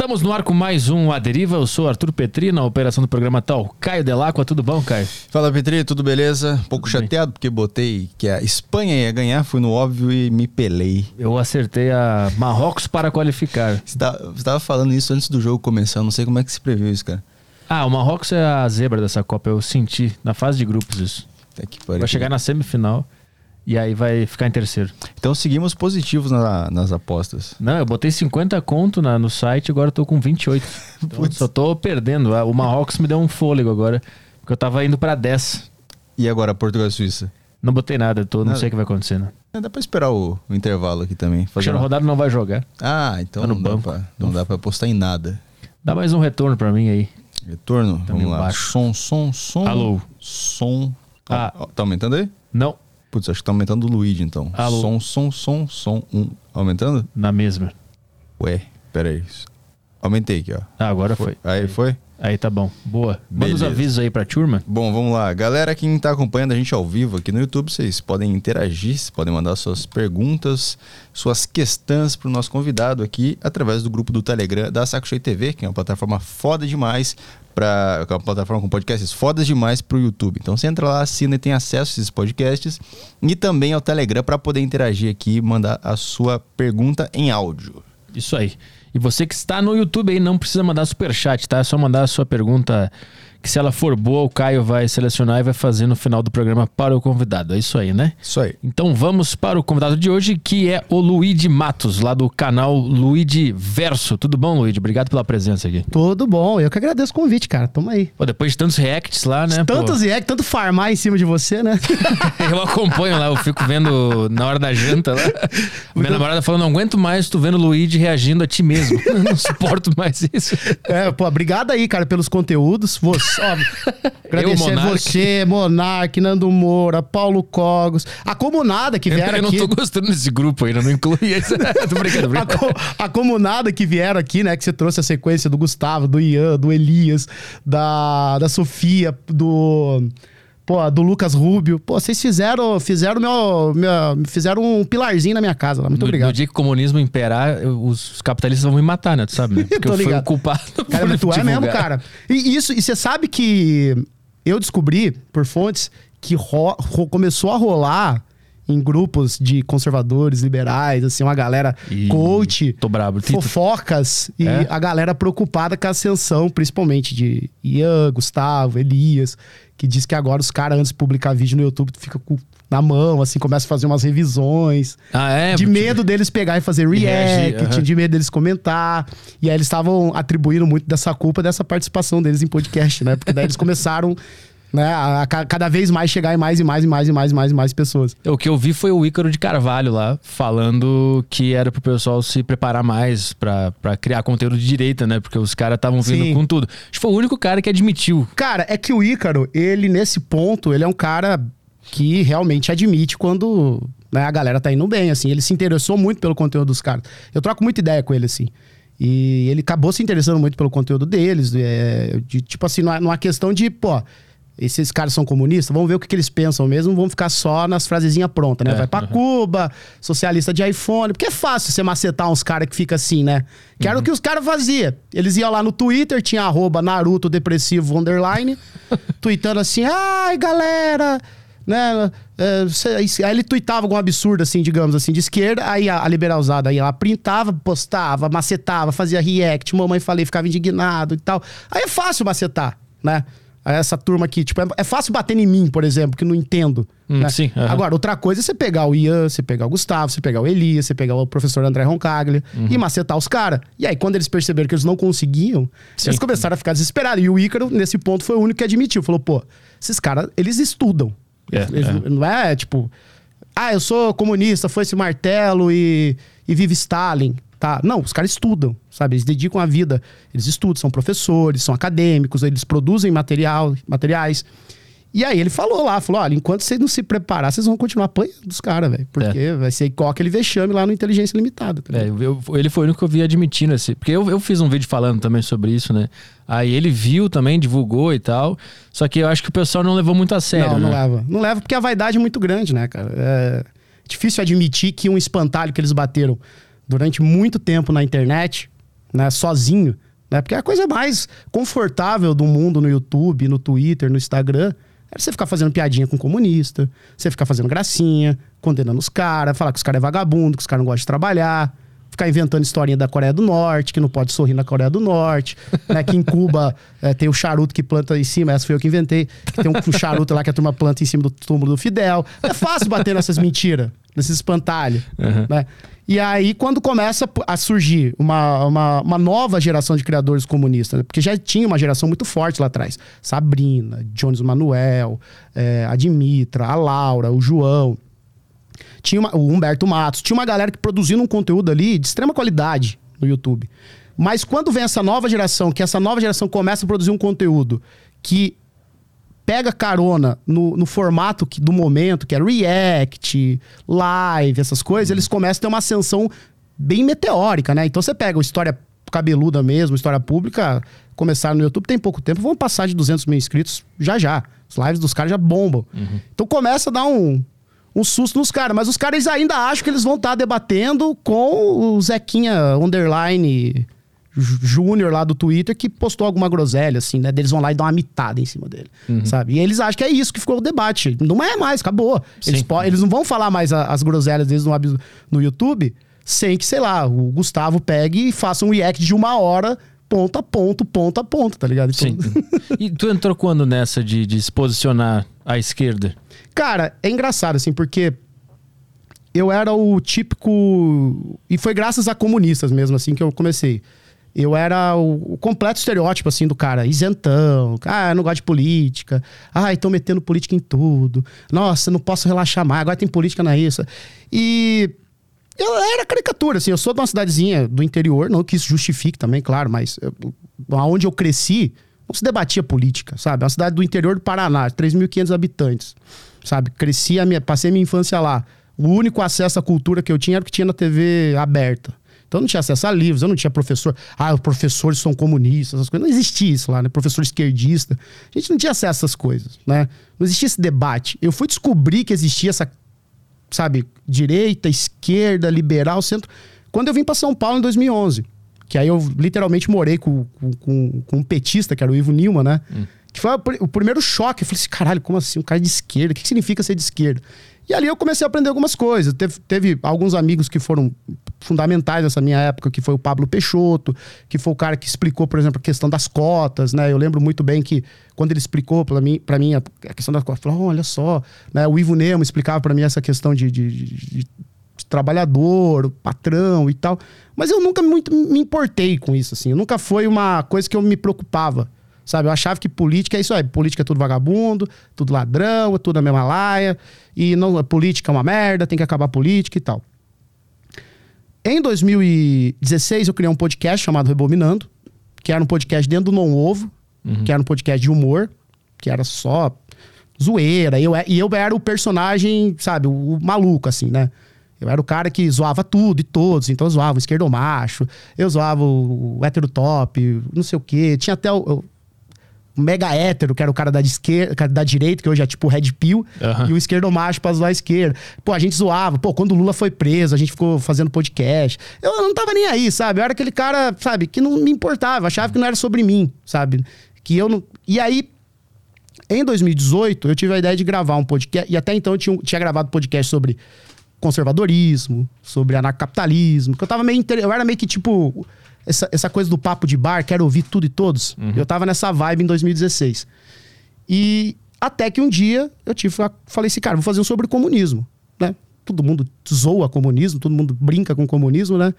Estamos no ar com mais um A Deriva. Eu sou Arthur Petri, na operação do programa tal. Caio Delacqua, tudo bom, Caio? Fala, Petri, tudo beleza? Um pouco Tudo bem. chateado porque botei que a Espanha ia ganhar, fui no óbvio e me pelei. Eu acertei a Marrocos para qualificar. Você tá- você tava falando isso antes do jogo começar, não sei como é que se previu isso, cara. Ah, o Marrocos é a zebra dessa Copa, eu senti na fase de grupos isso. Pariu. Vai chegar na semifinal e aí vai ficar em terceiro. Então seguimos positivos na- nas apostas. Não, eu botei 50 conto na- no site, agora eu tô com 28. Então, só tô perdendo. Ah, O Marrocos me deu um fôlego agora, porque eu tava indo pra 10. E agora, Portugal e Suíça? Não botei nada, tô, não Nada. sei o que vai acontecer, né? É, Dá pra esperar o, o intervalo aqui também. O Fazer uma- Rodado não vai jogar. Ah, então Tá não, dá banco. pra, não dá pra apostar em nada. Dá mais um retorno pra mim aí. Retorno? Tá Vamos lá. baixo. Som, som, som. Alô. Som. Ah. Ó, Tá aumentando aí? Não, Putz, acho que tá aumentando o Luigi, então. Alô. Som, som, som, som. Um. Aumentando? na mesma. Ué, pera aí. Aumentei aqui, ó. Ah, agora foi. Aí foi? Aí tá bom. Boa. Manda os avisos aí pra turma. Bom, vamos lá. Galera, quem tá acompanhando a gente ao vivo aqui no YouTube, vocês podem interagir, vocês podem mandar suas perguntas, suas questões pro nosso convidado aqui através do grupo do Telegram da Saco Cheio TV, que é uma plataforma foda demais para uma plataforma com podcasts fodas demais pro YouTube. Então você entra lá, assina e tem acesso a esses podcasts e também ao Telegram para poder interagir aqui e mandar a sua pergunta em áudio. Isso aí. E você que está no YouTube aí, não precisa mandar superchat, tá? É só mandar a sua pergunta, que se ela for boa, o Caio vai selecionar e vai fazer no final do programa para o convidado. É isso aí, né? Isso aí. Então vamos para o convidado de hoje, que é o Luigi Matos, lá do canal Luigi Verso. Tudo bom, Luigi? Obrigado pela presença aqui. Tudo bom, eu que agradeço o convite, cara. Tamo aí. Pô, depois de tantos reacts lá, né? pô? Tantos react, tanto farmar em cima de você, né? Eu acompanho lá, eu fico vendo na hora da janta lá. Minha namorada falou: não aguento mais tu vendo o Luigi reagindo a ti mesmo. Eu não suporto mais isso. é, pô, obrigado aí, cara, pelos conteúdos. Você, ó, agradecer Monark. você, Monark, Nando Moura, Paulo Cogos, a comunada que vieram Eu não aqui. tô gostando desse grupo ainda, não inclui isso. tô brincando, tô A, brincando. co- a comunada que vieram aqui, né? Que você trouxe a sequência do Gustavo, do Ian, do Elias, da, da Sofia, do. Pô, do Lucas Rubio. Pô, vocês fizeram, fizeram meu, meu- fizeram um pilarzinho na minha casa lá. Muito No, no obrigado. dia que o comunismo imperar, os capitalistas vão me matar, né? Tu sabe, né? Porque eu fui o culpado. Cara, tu é divulgar. mesmo, cara. E isso, e você sabe que eu descobri por fontes que ro- ro- começou a rolar em grupos de conservadores, liberais, assim, uma galera Ih, coach, tô brabo. Fofocas e É? a galera preocupada com a ascensão, principalmente de Ian, Gustavo, Elias, que diz que agora os caras, antes de publicar vídeo no YouTube, tu fica com, na mão, assim, começa a fazer umas revisões. Ah, é? de medo deles pegar e fazer reagir, react, aham. de medo deles comentar. E aí eles estavam atribuindo muito dessa culpa dessa participação deles em podcast, né? Porque daí eles começaram, né, a, a ca- cada vez mais chegar em mais e mais e mais e mais e mais e mais pessoas. O que eu vi foi o Ícaro de Carvalho lá, falando que era pro pessoal se preparar mais pra, pra criar conteúdo de direita, né? Porque os caras estavam vindo Sim. com tudo. Acho que foi o único cara que admitiu. Cara, é que o Ícaro, ele nesse ponto, ele é um cara que realmente admite quando né, a galera tá indo bem, assim. Ele se interessou muito pelo conteúdo dos caras. Eu troco muita ideia com ele, assim. E ele acabou se interessando muito pelo conteúdo deles. é, de, tipo assim, numa, numa questão de, pô, esses caras são comunistas, vamos ver o que, que eles pensam mesmo, vão ficar só nas frasezinhas prontas, né? É, Vai pra Cuba, socialista de iPhone. Porque é fácil você macetar uns caras que fica assim, né? Que era o que os caras faziam. Eles iam lá no Twitter, tinha arroba Naruto Depressivo Underline, tweetando assim, ai, galera, né? é, aí ele tweetava algum absurdo, assim, digamos assim, de esquerda, aí a, a liberalzada aí ela printava, postava, macetava, fazia react, mamãe falei, ficava indignado e tal. Aí é fácil macetar, né? Essa turma aqui, tipo, é, é fácil bater em mim, por exemplo, que não entendo. Hum, né? sim, aham. Agora, outra coisa é você pegar o Ian, você pegar o Gustavo, você pegar o Elias, você pegar o professor André Roncaglia Uhum. e macetar os caras. E aí, quando eles perceberam que eles não conseguiam, Sim. eles começaram a ficar desesperados. E o Ícaro, nesse ponto, foi o único que admitiu. Falou, pô, esses caras, eles estudam. É, Eles- é. Não é tipo, ah, eu sou comunista, foi esse martelo e, e vive Stalin. Tá? Não, os caras estudam, sabe? Eles dedicam a vida. Eles estudam, são professores, são acadêmicos, eles produzem material, materiais. E aí ele falou lá, falou, olha, enquanto vocês não se preparar, vocês vão continuar apanhando dos caras, velho. Porque vai ser igual aquele vexame lá no Inteligência Limitada. Tá É, eu- ele foi o único que eu vi admitindo esse. Porque eu, eu fiz um vídeo falando também sobre isso, né? Aí ele viu também, divulgou e tal. Só que eu acho que o pessoal não levou muito a sério. não, não né? leva. Não leva porque a vaidade é muito grande, né, cara? É difícil admitir que um espantalho que eles bateram durante muito tempo na internet né? Sozinho. Né? Porque é a coisa mais confortável do mundo no YouTube, no Twitter, no Instagram era você ficar fazendo piadinha com comunista, você ficar fazendo gracinha, condenando os caras, falar que os caras é vagabundo, que os caras não gostam de trabalhar, ficar inventando historinha da Coreia do Norte, que não pode sorrir na Coreia do Norte, né? Que em Cuba é, tem o charuto que planta em cima, essa foi eu que inventei, que tem um, um charuto lá que a turma planta em cima do túmulo do Fidel. É fácil bater nessas mentiras, nesses espantalhos, Uhum. né? E aí, quando começa a surgir uma, uma, uma nova geração de criadores comunistas, né? porque já tinha uma geração muito forte lá atrás. Sabrina, Jones Manuel, é, a Dimitra, a Laura, o João. Tinha uma- o Humberto Matos. Tinha uma galera que produzindo um conteúdo ali de extrema qualidade no YouTube. Mas quando vem essa nova geração, que essa nova geração começa a produzir um conteúdo que pega carona no, no formato que- do momento, que é react, live, essas coisas, eles começam a ter uma ascensão bem meteórica, né? Então você pega o História Cabeluda mesmo, História Pública, começaram no YouTube tem pouco tempo, vão passar de 200 mil inscritos já já. As lives dos caras já bombam. Então começa a dar um, um susto nos caras, mas os caras ainda acham que eles vão estar debatendo com o Zequinha Underline Jú- Júnior lá do Twitter que postou alguma groselha, assim, né? Eles vão lá e dão uma mitada em cima dele, sabe? E eles acham que é isso que ficou o debate. Não é mais, acabou. Eles, Sim. eles não vão falar mais a- as groselhas deles no, no YouTube sem que, sei lá, o Gustavo pegue e faça um react de uma hora, ponto a ponto, ponto a ponto, tá ligado? Então- Sim. E tu entrou quando nessa de, de se posicionar à esquerda? Cara, é engraçado, assim, porque eu era o típico. E foi graças a comunistas mesmo, assim, que eu comecei. Eu era o, o completo estereótipo, assim, do cara isentão. Ah, não gosto de política. Ah, estão metendo política em tudo. Nossa, não posso relaxar mais. Agora tem política na isso. E eu era caricatura, assim. Eu sou de uma cidadezinha do interior, não que isso justifique também, claro, mas eu, onde eu cresci, não se debatia política, sabe? É uma cidade do interior do Paraná, 3.500 habitantes, sabe? Cresci, a minha, passei a minha infância lá. O único acesso à cultura que eu tinha era o que tinha na TV aberta. Então eu não tinha acesso a livros, eu não tinha professor. Ah, os professores são comunistas, essas coisas. Não existia isso lá, né? Professor esquerdista. A gente não tinha acesso a essas coisas, né? Não existia esse debate. Eu fui descobrir que existia essa sabe, direita, esquerda, liberal, centro. Quando eu vim para São Paulo em 2011, que aí eu literalmente morei com, com, com, um petista, que era o Ivo Nilma, né? Que foi o pr- o primeiro choque. Eu falei assim, caralho, como assim? Um cara de esquerda? O que que significa ser de esquerda? E ali eu comecei a aprender algumas coisas. Teve, teve alguns amigos que foram fundamentais nessa minha época, que foi o Pablo Peixoto, que foi o cara que explicou, por exemplo, a questão das cotas, né? Eu lembro muito bem que quando ele explicou para mim, para mim a questão das cotas, falou, olha só, né? O Ivo Nemo explicava para mim essa questão de, de- de- de trabalhador, patrão e tal. Mas eu nunca muito me importei com isso, assim. Nunca foi uma coisa que eu me preocupava. Sabe, eu achava que política é isso aí. Política é tudo vagabundo, tudo ladrão, tudo a mesma laia. E não, política é uma merda, tem que acabar a política e tal. Em 2016, eu criei um podcast chamado Rebominando, que era um podcast dentro do Non Ovo, que era um podcast de humor, que era só zoeira. Eu, e eu era o personagem, sabe, o, o maluco, assim, né? Eu era o cara que zoava tudo e todos. Então eu zoava o esquerdomacho, eu zoava o, o hétero top, não sei o quê. Tinha até o, o mega hétero, que era o cara da, esquerda, cara da direita, que hoje é tipo Red Pill, e o esquerdomacho pra zoar a esquerda. Pô, a gente zoava. Pô, quando o Lula foi preso, a gente ficou fazendo podcast. Eu não tava nem aí, sabe? Eu era aquele cara, sabe, que não me importava, achava que não era sobre mim, sabe? Que eu não. E aí, em 2018, eu tive a ideia de gravar um podcast, e até então eu tinha, tinha gravado podcast sobre conservadorismo, sobre anarcapitalismo, que eu tava meio. inter- Eu era meio que tipo. Essa, essa coisa do papo de bar, quero ouvir tudo e todos. Eu tava nessa vibe em 2016. E até que um dia eu tive, falei assim, cara, vou fazer um sobre comunismo, né? Todo mundo zoa comunismo, todo mundo brinca com comunismo, né?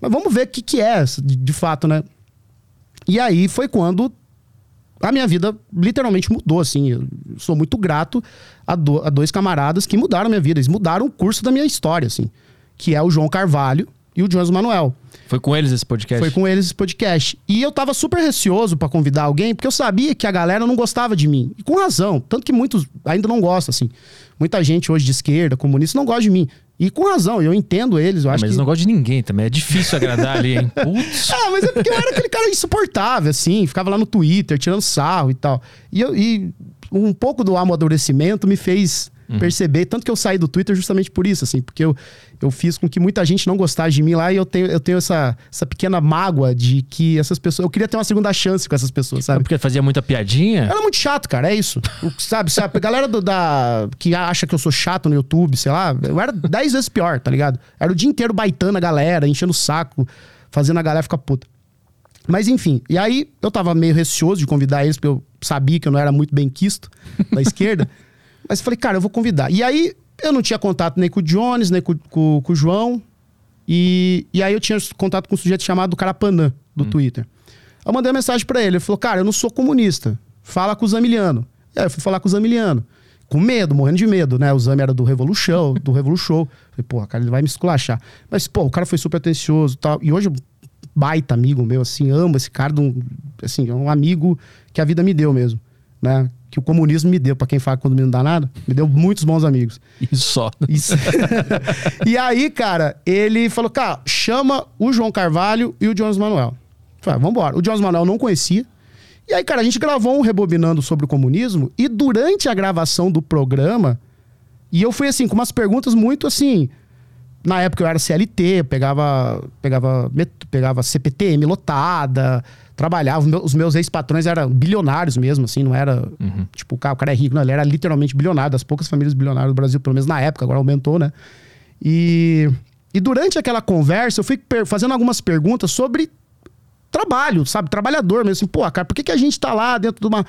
Mas vamos ver o que, que é, de, de fato, né? E aí foi quando a minha vida literalmente mudou, assim. Eu sou muito grato a, do- a dois camaradas que mudaram a minha vida. Eles mudaram o curso da minha história, assim. Que é o João Carvalho e o Jones Manuel. Foi com eles esse podcast? Foi com eles esse podcast. E eu tava super receoso pra convidar alguém, porque eu sabia que a galera não gostava de mim. E com razão. Tanto que muitos ainda não gostam, assim. Muita gente hoje de esquerda, comunista, não gosta de mim. E com razão, eu entendo eles. Eu Ah, acho mas que... eles não gostam de ninguém também. É difícil agradar ali, hein? Putz. Ah, mas é porque eu era aquele cara insuportável, assim, ficava lá no Twitter tirando sarro e tal. E, eu, e um pouco do amadurecimento me fez perceber. Tanto que eu saí do Twitter justamente por isso, assim, porque eu, eu fiz com que muita gente não gostasse de mim lá e eu tenho, eu tenho essa, essa pequena mágoa de que essas pessoas. Eu queria ter uma segunda chance com essas pessoas, É sabe? porque fazia muita piadinha? Era muito chato, cara, é isso. Sabe, sabe? A galera do- da, que acha que eu sou chato no YouTube, sei lá, eu era dez vezes pior, tá ligado? Era o dia inteiro baitando a galera, enchendo o saco, fazendo a galera ficar puta. Mas enfim, e aí eu tava meio receoso de convidar eles, porque eu sabia que eu não era muito bem quisto da esquerda. Mas falei, cara, eu vou convidar. E aí eu não tinha contato nem com o Jones, nem com, com- com o João. E, e aí eu tinha contato com um sujeito chamado Carapanã, do Twitter. Eu mandei uma mensagem pra ele. Ele falou, cara, eu não sou comunista. Fala com o Zamiliano. E aí eu fui falar com o Zamiliano. Com medo, morrendo de medo, né? O Zami era do Revolution, do Revolution. Falei, porra, cara, ele vai me esculachar. Mas, pô, o cara foi super atencioso e tal. E hoje, baita amigo meu, assim, amo esse cara, de um, assim, é um amigo que a vida me deu mesmo, né? Que o comunismo me deu, pra quem fala que quando não dá nada, me deu muitos bons amigos. E só. Isso. e aí, cara, ele falou, cara, chama o João Carvalho e o Jones Manuel. Falei, ah, vambora. O Jones Manuel não conhecia. E aí, cara, a gente gravou um Rebobinando sobre o comunismo e durante a gravação do programa, e eu fui assim, com umas perguntas muito assim... Na época eu era CLT, eu pegava, pegava, pegava CPTM lotada, trabalhava. Os meus- ex-patrões eram bilionários mesmo, assim, não era. Tipo, o cara, o cara é rico, não, ele era literalmente bilionário, das poucas famílias bilionárias do Brasil, pelo menos na época, agora aumentou, né? E, e durante aquela conversa, eu fui fazendo algumas perguntas sobre trabalho, sabe? Trabalhador mesmo. Assim, pô, cara, por que, que a gente tá lá dentro de uma.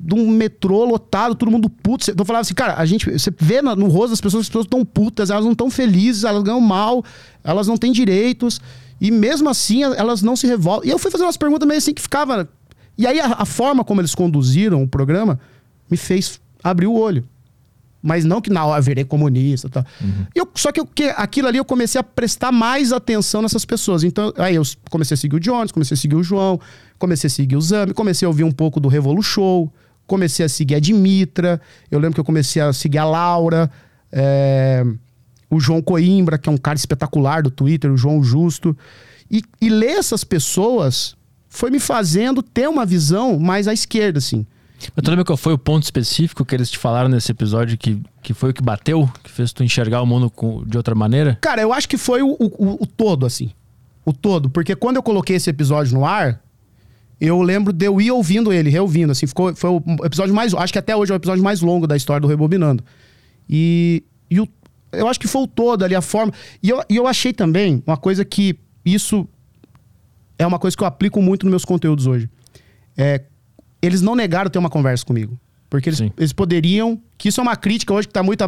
De um metrô lotado, todo mundo puto. Eu falava assim, cara, a gente. Você vê na- no rosto das pessoas, as pessoas estão putas, elas não estão felizes, elas ganham mal, elas não têm direitos. E mesmo assim, elas não se revoltam. E eu fui fazendo umas perguntas meio assim que ficava. E aí, a, a forma como eles conduziram o programa me fez abrir o olho. Mas não que na hora eu virei comunista e tal. E eu, só que, eu, que aquilo ali eu comecei a prestar mais atenção nessas pessoas. Então, aí eu comecei a seguir o Jones, comecei a seguir o João, comecei a seguir o Zami, comecei a ouvir um pouco do Revolu Show, comecei a seguir a Dimitra. Eu lembro que eu comecei a seguir a Laura, é, o João Coimbra, que é um cara espetacular do Twitter, o João Justo. E, e ler essas pessoas foi me fazendo ter uma visão mais à esquerda, assim. Mas tu lembra qual foi o ponto específico que eles te falaram nesse episódio que, que foi o que bateu? Que fez tu enxergar o mundo com- de outra maneira? Cara, eu acho que foi o, o- o todo, assim. O todo. Porque quando eu coloquei esse episódio no ar, eu lembro de eu ir ouvindo ele, reouvindo, assim. Ficou, foi o episódio mais... Acho que até hoje é o episódio mais longo da história do Rebobinando. E, e o- eu acho que foi o todo ali, a forma... E eu, e eu achei também uma coisa que... Isso é uma coisa que eu aplico muito nos meus conteúdos hoje. É, eles não negaram ter uma conversa comigo. Porque eles, eles poderiam. Que isso é uma crítica hoje que tá muito,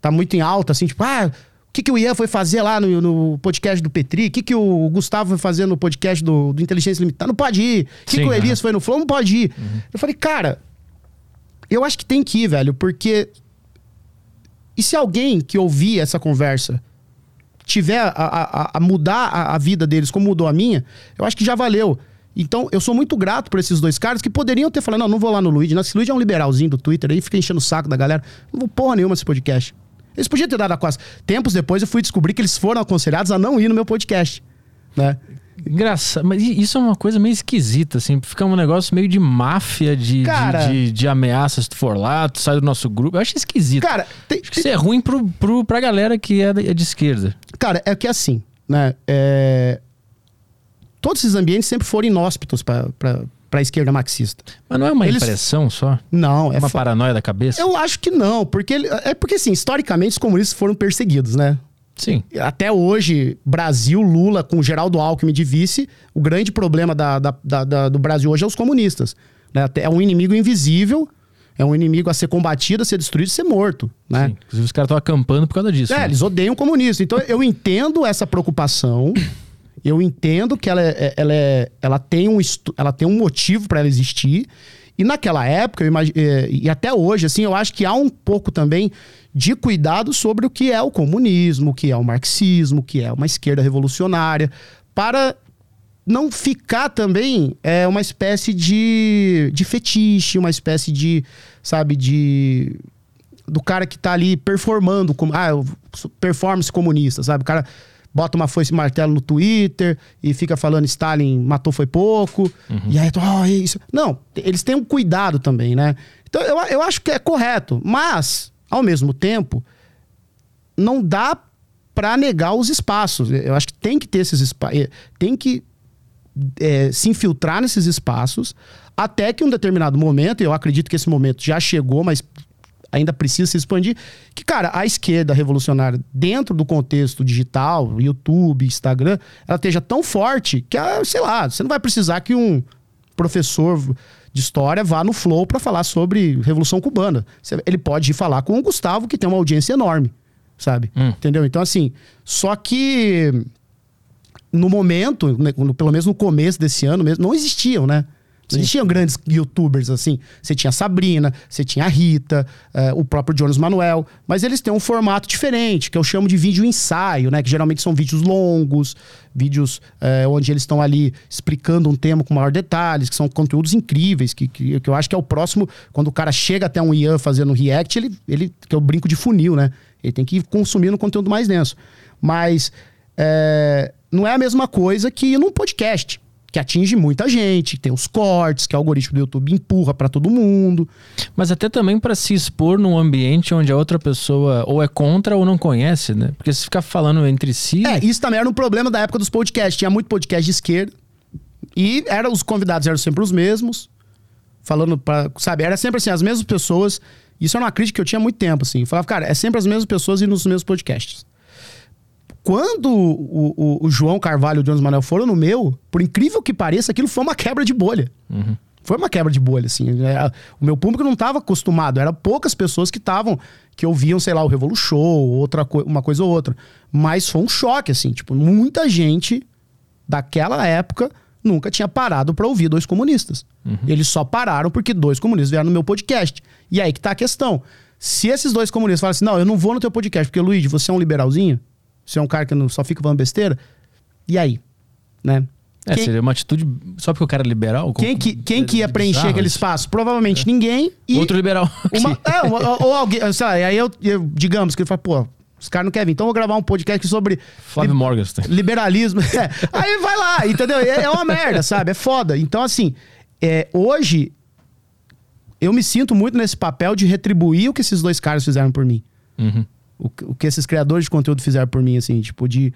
tá muito em alta, assim, tipo, ah, o que, que o Ian foi fazer lá no, no podcast do Petri? O que, que o Gustavo foi fazer no podcast do, do Inteligência Limitada? Não pode ir. O que, que o Elias aham. foi no Flow? Não pode ir. Eu falei, cara, eu acho que tem que ir, velho, porque. E se alguém que ouvir essa conversa tiver a, a- a- mudar a, a vida deles como mudou a minha, eu acho que já valeu. Então, eu sou muito grato por esses dois caras que poderiam ter falado: não, não vou lá no Luigi. Esse Luigi é um liberalzinho do Twitter aí, fica enchendo o saco da galera. Não vou porra nenhuma nesse podcast. Eles podiam ter dado a costa. Tempos depois eu fui descobrir que eles foram aconselhados a não ir no meu podcast. Né? Engraçado, mas isso é uma coisa meio esquisita, assim. Fica um negócio meio de máfia, de, de- Cara- de, de ameaça. Se tu for lá, tu sai do nosso grupo. Eu acho esquisito. Cara, tem, acho que isso é ruim pro, pro, pra galera que é de, é de esquerda. Cara, é que assim, né? é, Todos esses ambientes sempre foram inóspitos pra, pra, pra esquerda marxista. Mas não é uma Eles- impressão só? Não, é uma fa- paranoia da cabeça? Eu acho que não, porque é porque assim, historicamente os comunistas foram perseguidos, né? Sim. Até hoje, Brasil, Lula com Geraldo Alckmin de vice, o grande problema da- da- da- do Brasil hoje é os comunistas. né? É um inimigo invisível, é um inimigo a ser combatido, a ser destruído e ser morto. Né? Sim. Inclusive, os caras estão acampando por causa disso. É, né? eles odeiam comunista. Então eu entendo essa preocupação. Eu entendo que ela, é- ela, é- ela, tem, um, ela tem um motivo para ela existir. E naquela época, eu imagi- eh, e até hoje, assim, eu acho que há um pouco também de cuidado sobre o que é o comunismo, o que é o marxismo, o que é uma esquerda revolucionária, para não ficar também é, uma espécie de, de fetiche, uma espécie de, sabe, de do cara que tá ali performando, como, ah, performance comunista, sabe? O cara bota uma foice e martelo no Twitter e fica falando Stalin matou foi pouco, e aí, oh, é isso. Não, eles têm um cuidado também, né? Então eu, eu acho que é correto, mas Ao mesmo tempo, não dá para negar os espaços. Eu acho que tem que ter esses espaços, tem que é, se infiltrar nesses espaços até que um determinado momento, e eu acredito que esse momento já chegou, mas ainda precisa se expandir, que, cara, a esquerda revolucionária, dentro do contexto digital, YouTube, Instagram, ela esteja tão forte que, sei lá, você não vai precisar que um professor de história vá no Flow para falar sobre Revolução Cubana. Ele pode ir falar com o Gustavo, que tem uma audiência enorme, sabe? Hum. Entendeu? Então, assim, só que no momento, né, pelo menos no começo desse ano mesmo, não existiam, né? Não existiam grandes youtubers assim. Você tinha a Sabrina, você tinha a Rita, uh, o próprio Jonas Manuel, mas eles têm um formato diferente, que eu chamo de vídeo ensaio, né? Que geralmente são vídeos longos, vídeos uh, onde eles estão ali explicando um tema com maior detalhes, que são conteúdos incríveis, que, que, que, eu acho que é o próximo, quando o cara chega até um Ian fazendo react, ele, ele que é o brinco de funil, né? Ele tem que ir consumindo conteúdo mais denso. Mas é, não é a mesma coisa que num podcast, que atinge muita gente, tem os cortes, que o algoritmo do YouTube empurra para todo mundo. Mas até também para se expor num ambiente onde a outra pessoa ou é contra ou não conhece, né? Porque se ficar falando entre si. É, isso também era um problema da época dos podcasts. Tinha muito podcast de esquerda. E era, os convidados eram sempre os mesmos. Falando para. Sabe, era sempre assim, as mesmas pessoas. Isso era uma crítica que eu tinha há muito tempo, assim. Eu falava, cara, é sempre as mesmas pessoas e nos mesmos podcasts. Quando o, o, o, João Carvalho e o Jones Manuel foram no meu, por incrível que pareça, aquilo foi uma quebra de bolha. Uhum. Foi uma quebra de bolha, assim. É, o meu público não estava acostumado. Era poucas pessoas que estavam, que ouviam, sei lá, o Revolu Show, outra co uma coisa ou outra. Mas foi um choque, assim. Tipo, muita gente daquela época nunca tinha parado para ouvir dois comunistas. Uhum. Eles só pararam porque dois comunistas vieram no meu podcast. E aí que tá a questão. Se esses dois comunistas falam assim, não, eu não vou no teu podcast, porque, Luiz, você é um liberalzinho, você é um cara que não, só fica falando besteira. E aí? Né? É, quem, seria uma atitude só porque o cara é liberal? Quem que, quem que ia preencher aquele espaço? Provavelmente é. ninguém. E Outro liberal. Uma, é, ou, ou, alguém, sei lá, aí eu, eu, digamos que ele fala, pô, os caras não querem vir. Então eu vou gravar um podcast sobre. Flávio li Morgenstern. Liberalismo. É. Aí vai lá, entendeu? É, é, uma merda, sabe? É foda. Então, assim, é, hoje eu me sinto muito nesse papel de retribuir o que esses dois caras fizeram por mim. Uhum o, o que esses criadores de conteúdo fizeram por mim, assim, tipo, de,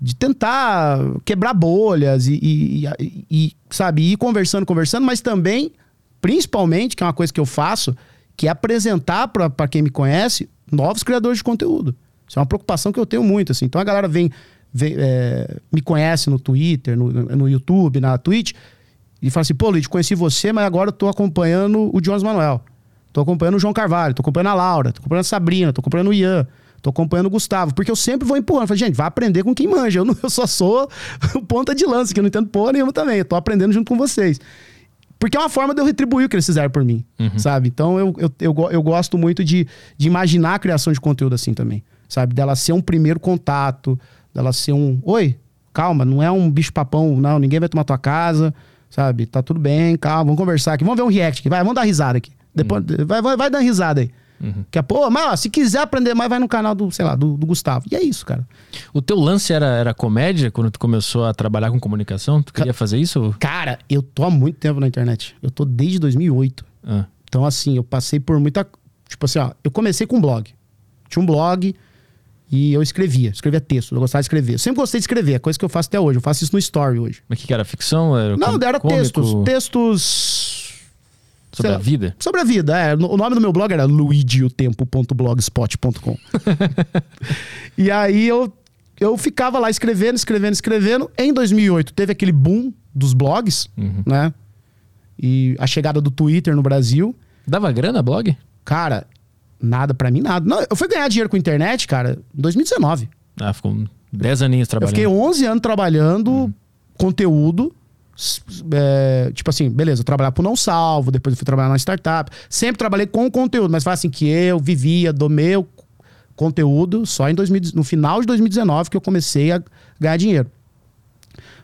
de tentar quebrar bolhas e, e, e, e, sabe, ir conversando, conversando, mas também, principalmente, que é uma coisa que eu faço, que é apresentar para quem me conhece novos criadores de conteúdo. Isso é uma preocupação que eu tenho muito, assim. Então a galera vem, vem é, me conhece no Twitter, no, no YouTube, na Twitch, e fala assim, pô, Luiz, conheci você, mas agora eu tô acompanhando o Jones Manuel. Tô acompanhando o João Carvalho, tô acompanhando a Laura, tô acompanhando a Sabrina, tô acompanhando o Ian, tô acompanhando o Gustavo. Porque eu sempre vou empurrando. Falei, gente, vai aprender com quem manja. Eu, não, eu só sou o ponta de lança, que eu não entendo porra nenhuma também. Eu tô aprendendo junto com vocês. Porque é uma forma de eu retribuir o que eles fizeram por mim, uhum. sabe? Então eu, eu, eu, eu, gosto muito de, de imaginar a criação de conteúdo assim também, sabe? Dela ser um primeiro contato, dela ser um. Oi, calma, não é um bicho-papão, não, ninguém vai tomar tua casa, sabe? Tá tudo bem, calma, vamos conversar aqui, vamos ver um react aqui, vai, vamos dar risada aqui. Depois, uhum. vai, vai, vai dar risada aí. Uhum. Que é, pô, mas ó, se quiser aprender mais, vai no canal do, sei lá, do, do, Gustavo. E é isso, cara. O teu lance era, era comédia quando tu começou a trabalhar com comunicação? Tu queria fazer isso? Cara, eu tô há muito tempo na internet. Eu tô desde 2008. Ah. Então, assim, eu passei por muita. Tipo assim, ó, eu comecei com um blog. Tinha um blog e eu escrevia, escrevia texto, eu gostava de escrever. Eu sempre gostei de escrever, é coisa que eu faço até hoje. Eu faço isso no story hoje. Mas que, que era ficção? Era Não, era cômico? textos. Textos Sobre a vida? Sobre a vida, é. O nome do meu blog era luidiotempo.blogspot.com. e aí eu, eu ficava lá escrevendo, escrevendo, escrevendo. Em 2008 teve aquele boom dos blogs, uhum. né? E a chegada do Twitter no Brasil. Dava grana blog? Cara, nada para mim, nada. Não, eu fui ganhar dinheiro com internet, cara, em 2019. Ah, ficou 10 aninhos trabalhando. Eu fiquei 11 anos trabalhando uhum. conteúdo é, tipo assim, beleza, eu trabalhava pro Não Salvo, depois eu fui trabalhar na startup. Sempre trabalhei com conteúdo, mas fala assim que eu vivia do meu conteúdo só em 2000, no final de 2019 que eu comecei a ganhar dinheiro.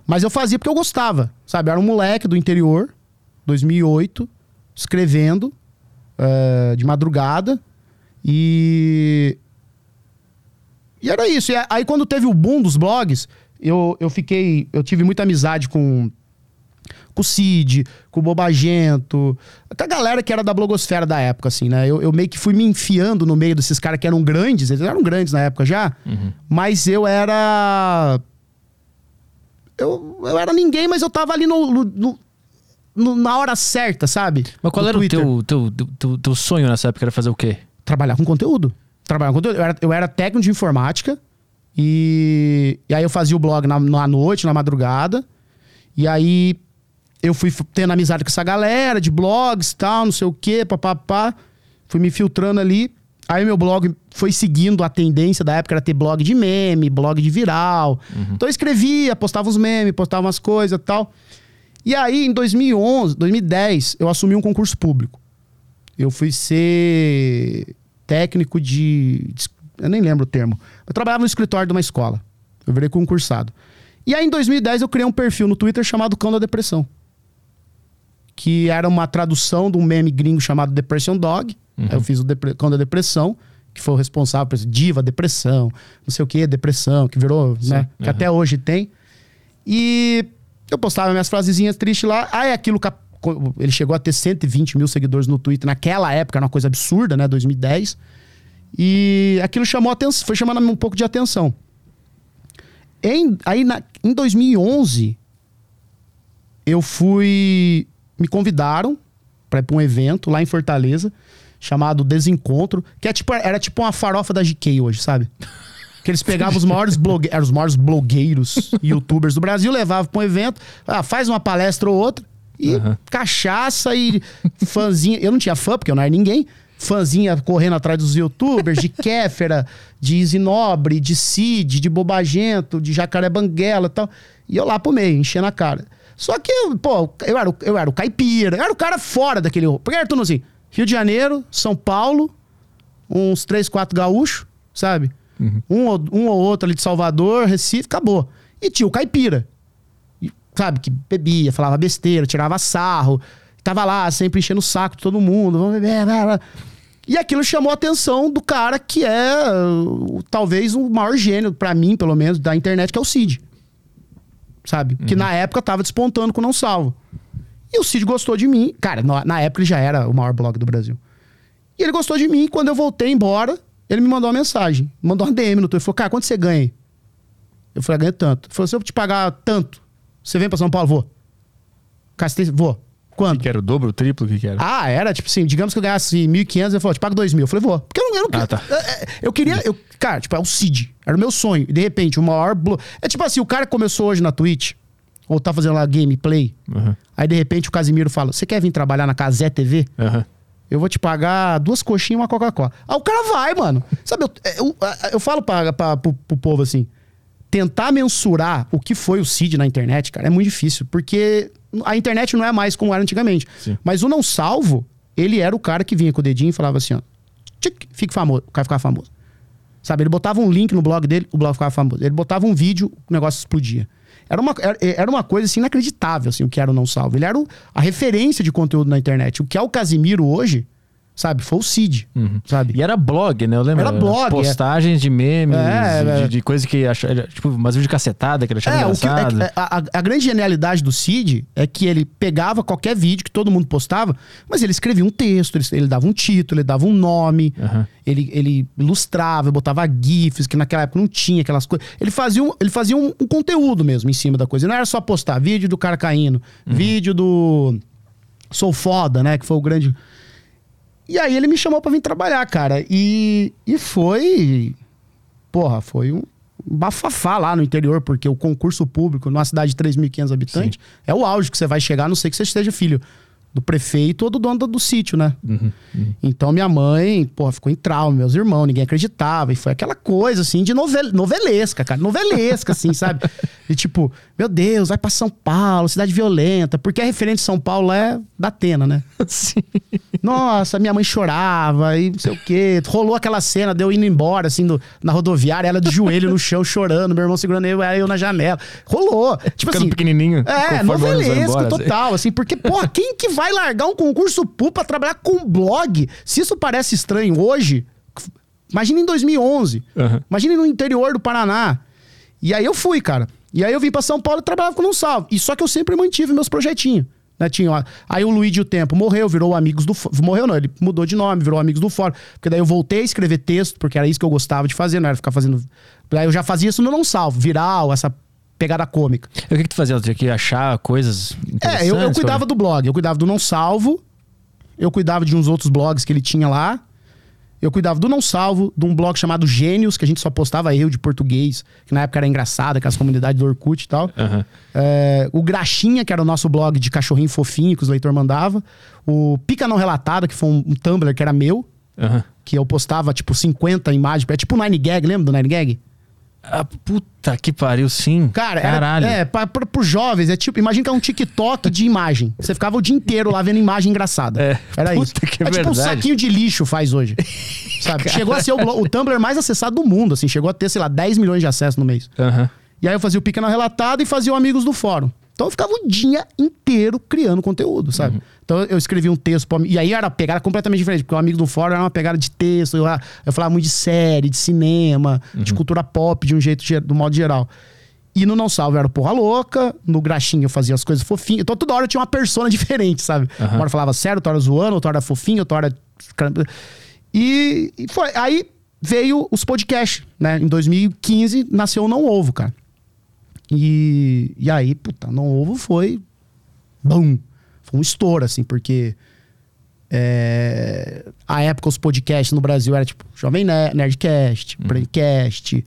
Mas eu fazia porque eu gostava, sabe? Eu era um moleque do interior, 2008, escrevendo uh, de madrugada e e era isso. E aí quando teve o boom dos blogs, eu, eu fiquei, eu tive muita amizade com Com o Cid, com o Bobagento, até a galera que era da blogosfera da época, assim, né? Eu, eu meio que fui me enfiando no meio desses caras que eram grandes, eles eram grandes na época já, mas eu era. Eu, eu era ninguém, mas eu tava ali no, no- no- no- na hora certa, sabe? Mas qual No era Twitter. o teu, teu, teu, teu sonho nessa época? Era fazer o quê? Trabalhar com conteúdo. Trabalhar com conteúdo. Eu era, eu era técnico de informática e, e aí eu fazia o blog na, na noite, na madrugada. E aí eu fui tendo amizade com essa galera de blogs e tal, não sei o quê, papapá. Fui me filtrando ali. Aí meu blog foi seguindo a tendência da época, era ter blog de meme, blog de viral. Então eu escrevia, postava os memes, postava umas coisas e tal. E aí, em 2011, 2010, eu assumi um concurso público. Eu fui ser técnico de. Eu nem lembro o termo. Eu trabalhava no escritório de uma escola. Eu virei concursado. E aí, em 2010, eu criei um perfil no Twitter chamado Cão da Depressão. Que era uma tradução de um meme gringo chamado Depression Dog. Aí eu fiz o Depre- Cão da Depressão, que foi o responsável por Diva, Depressão, não sei o que, Depressão, que virou, né? Que até hoje tem. E eu postava minhas frasezinhas tristes lá. Aí aquilo. Ele chegou a ter 120 mil seguidores no Twitter naquela época, era uma coisa absurda, né? 2010. E aquilo chamou atenção, foi chamando um pouco de atenção. Em, aí na- em 2011, eu fui. Me convidaram para ir pra um evento lá em Fortaleza, chamado Desencontro, que é tipo, era tipo uma farofa da GK hoje, sabe? Que eles pegavam os maiores, blogue... os maiores blogueiros, youtubers do Brasil, levavam pra um evento, ah, faz uma palestra ou outra, e cachaça e fãzinha. Eu não tinha fã, porque eu não era ninguém. Fãzinha correndo atrás dos youtubers, de Kéfera, de Easy Nobre, de Cid, de Bobagento, de Jacaré Banguela e tal. E eu lá pro meio, enchendo a cara. Só que, pô, eu era, o- eu era o caipira, eu era o cara fora daquele. Porque era tudo assim: Rio de Janeiro, São Paulo, uns três, quatro gaúchos, sabe? Um, ou, um ou outro ali de Salvador, Recife, acabou. E tinha o caipira, sabe? Que bebia, falava besteira, tirava sarro, tava lá sempre enchendo o saco de todo mundo, vamos beber, blá, blá. E aquilo chamou a atenção do cara que é talvez o maior gênio, pra mim, pelo menos, da internet, que é o Cid. Sabe? Que na época tava despontando com o Não Salvo. E o Cid gostou de mim. Cara, na, na época ele já era o maior blog do Brasil. E ele gostou de mim. Quando eu voltei embora, ele me mandou uma mensagem. Mandou uma DM no Twitter. Ele falou, cara, quanto você ganha? aí?" Eu falei, "Ah, ganho tanto. Ele falou, se eu te pagar tanto, você vem pra São Paulo? Vou. Castei, vou. Quando? Que era o dobro, o triplo, o que que era? Ah, era tipo assim, digamos que eu ganhasse 1.500, ele falou, te pago 2.000. Eu falei, vou. Porque eu não, eu não Ah, tá. é, é, Eu queria, eu, cara, tipo, é o Cid. Era o meu sonho. E de repente, o maior. Blo... É tipo assim, o cara começou hoje na Twitch, ou tá fazendo lá gameplay, Aham, aí de repente o Casimiro fala: Você quer vir trabalhar na Casé TV? aham. Eu vou te pagar duas coxinhas e uma Coca-Cola. Aí o cara vai, mano. Sabe, eu, eu, eu falo pra, pra, pro, pro povo assim: tentar mensurar o que foi o Cid na internet, cara, é muito difícil. Porque a internet não é mais como era antigamente. Sim. Mas o não salvo, ele era o cara que vinha com o dedinho e falava assim: ó, tic, fique famoso. O cara ficava famoso. Sabe, ele botava um link no blog dele, o blog ficava famoso. Ele botava um vídeo, o negócio explodia. Era uma, era, era uma coisa assim inacreditável, assim, o que era o Não Salvo. Ele era o- a referência de conteúdo na internet. O que é o Casimiro hoje, sabe, foi o Cid, sabe? E era blog, né? Eu lembro. Era blog, Postagens de memes, É, de, é. de coisa que achava. Tipo, umas vídeos de cacetada que ele achava É, o que, engraçado. é que- a, a- a grande genialidade do Cid é que ele pegava qualquer vídeo que todo mundo postava, mas ele escrevia um texto, ele, ele dava um título, ele dava um nome, Aham. ele, ele ilustrava, botava GIFs, que naquela época não tinha aquelas coisas. Ele fazia, um, ele fazia um, um conteúdo mesmo em cima da coisa. Não era só postar vídeo do cara caindo, vídeo do Sou Foda, né? Que foi o grande. E aí ele me chamou pra vir trabalhar, cara. E, e foi. Porra, foi um bafafá lá no interior, porque o concurso público, numa cidade de 3.500 habitantes, é o auge que você vai chegar, a não sei que você esteja filho do prefeito ou do dono do, do sítio, né? Então minha mãe, porra, ficou em trauma, meus irmãos, ninguém acreditava. E foi aquela coisa, assim, de novel, novelesca, cara. Novelesca, assim, sabe? E tipo, meu Deus, vai pra São Paulo, cidade violenta. Porque a referente de São Paulo é da Atena, né? Sim. Nossa, minha mãe chorava e não sei o quê. Rolou aquela cena de eu indo embora, assim, do- na rodoviária, ela de joelho no chão chorando, meu irmão segurando eu, eu na janela. Rolou. Tipo Ficando assim. pequenininho. É, novelesco embora, assim. total, assim, porque, porra, quem que vai largar um concurso público pra trabalhar com blog? Se isso parece estranho hoje, imagina em 2011. Aham. Imagina no interior do Paraná. E aí eu fui, cara. E aí eu vim pra São Paulo e trabalhava com Não Salvo. E só que eu sempre mantive meus projetinhos. Né? Tinha, ó, aí o Luigi o Tempo morreu, virou Amigos do... Morreu não, ele mudou de nome, virou Amigos do Fórum. Porque daí eu voltei a escrever texto, porque era isso que eu gostava de fazer, não era ficar fazendo... Aí eu já fazia isso no Não Salvo, viral, essa pegada cômica. E o que, que tu fazia? Tu tinha que achar coisas É, eu, eu cuidava do blog, eu cuidava do Não Salvo, eu cuidava de uns outros blogs que ele tinha lá, eu cuidava do Não Salvo, de um blog chamado Gênios, que a gente só postava erro de português, que na época era engraçado, aquelas comunidades do Orkut e tal. Aham. É, o Graxinha, que era o nosso blog de cachorrinho fofinho que os leitores mandavam. O Pica Não Relatado, que foi um, um Tumblr que era meu, Aham. que eu postava tipo 50 imagens. É tipo o Nine Gag, lembra do Nine Gag? Ah, puta que pariu, sim. Cara, era, Caralho. é, pra, pra, pros jovens, é tipo, imagina que é um TikTok de imagem. Você ficava o dia inteiro lá vendo imagem engraçada. É, Era isso. é tipo um verdade. saquinho de lixo faz hoje. Sabe? Chegou a ser o, o Tumblr mais acessado do mundo, assim. Chegou a ter, sei lá, 10 milhões de acessos no mês. Aham. E aí eu fazia o Pequeno Relatado e fazia o Amigos do Fórum. Então eu ficava o dia inteiro criando conteúdo, sabe? Então eu escrevia um texto. Pra... E aí era pegada completamente diferente, porque o Amigo do Fórum era uma pegada de texto. Eu, eu falava muito de série, de cinema, de cultura pop, de um jeito, do modo geral. E no Não Salvo era o Porra Louca, no Graxinho eu fazia as coisas fofinhas. Então toda hora eu tinha uma persona diferente, sabe? Uma hora eu falava sério, outra hora zoando, outra hora fofinho, outra hora. E, e foi. Aí veio os podcasts, né? Em 2015 nasceu o Não Ovo, cara. E, e aí, puta, Não Ovo foi. Bum! Foi um estouro, assim, porque. É, a época os podcasts no Brasil era tipo Jovem Nerd, Nerdcast, Braincast.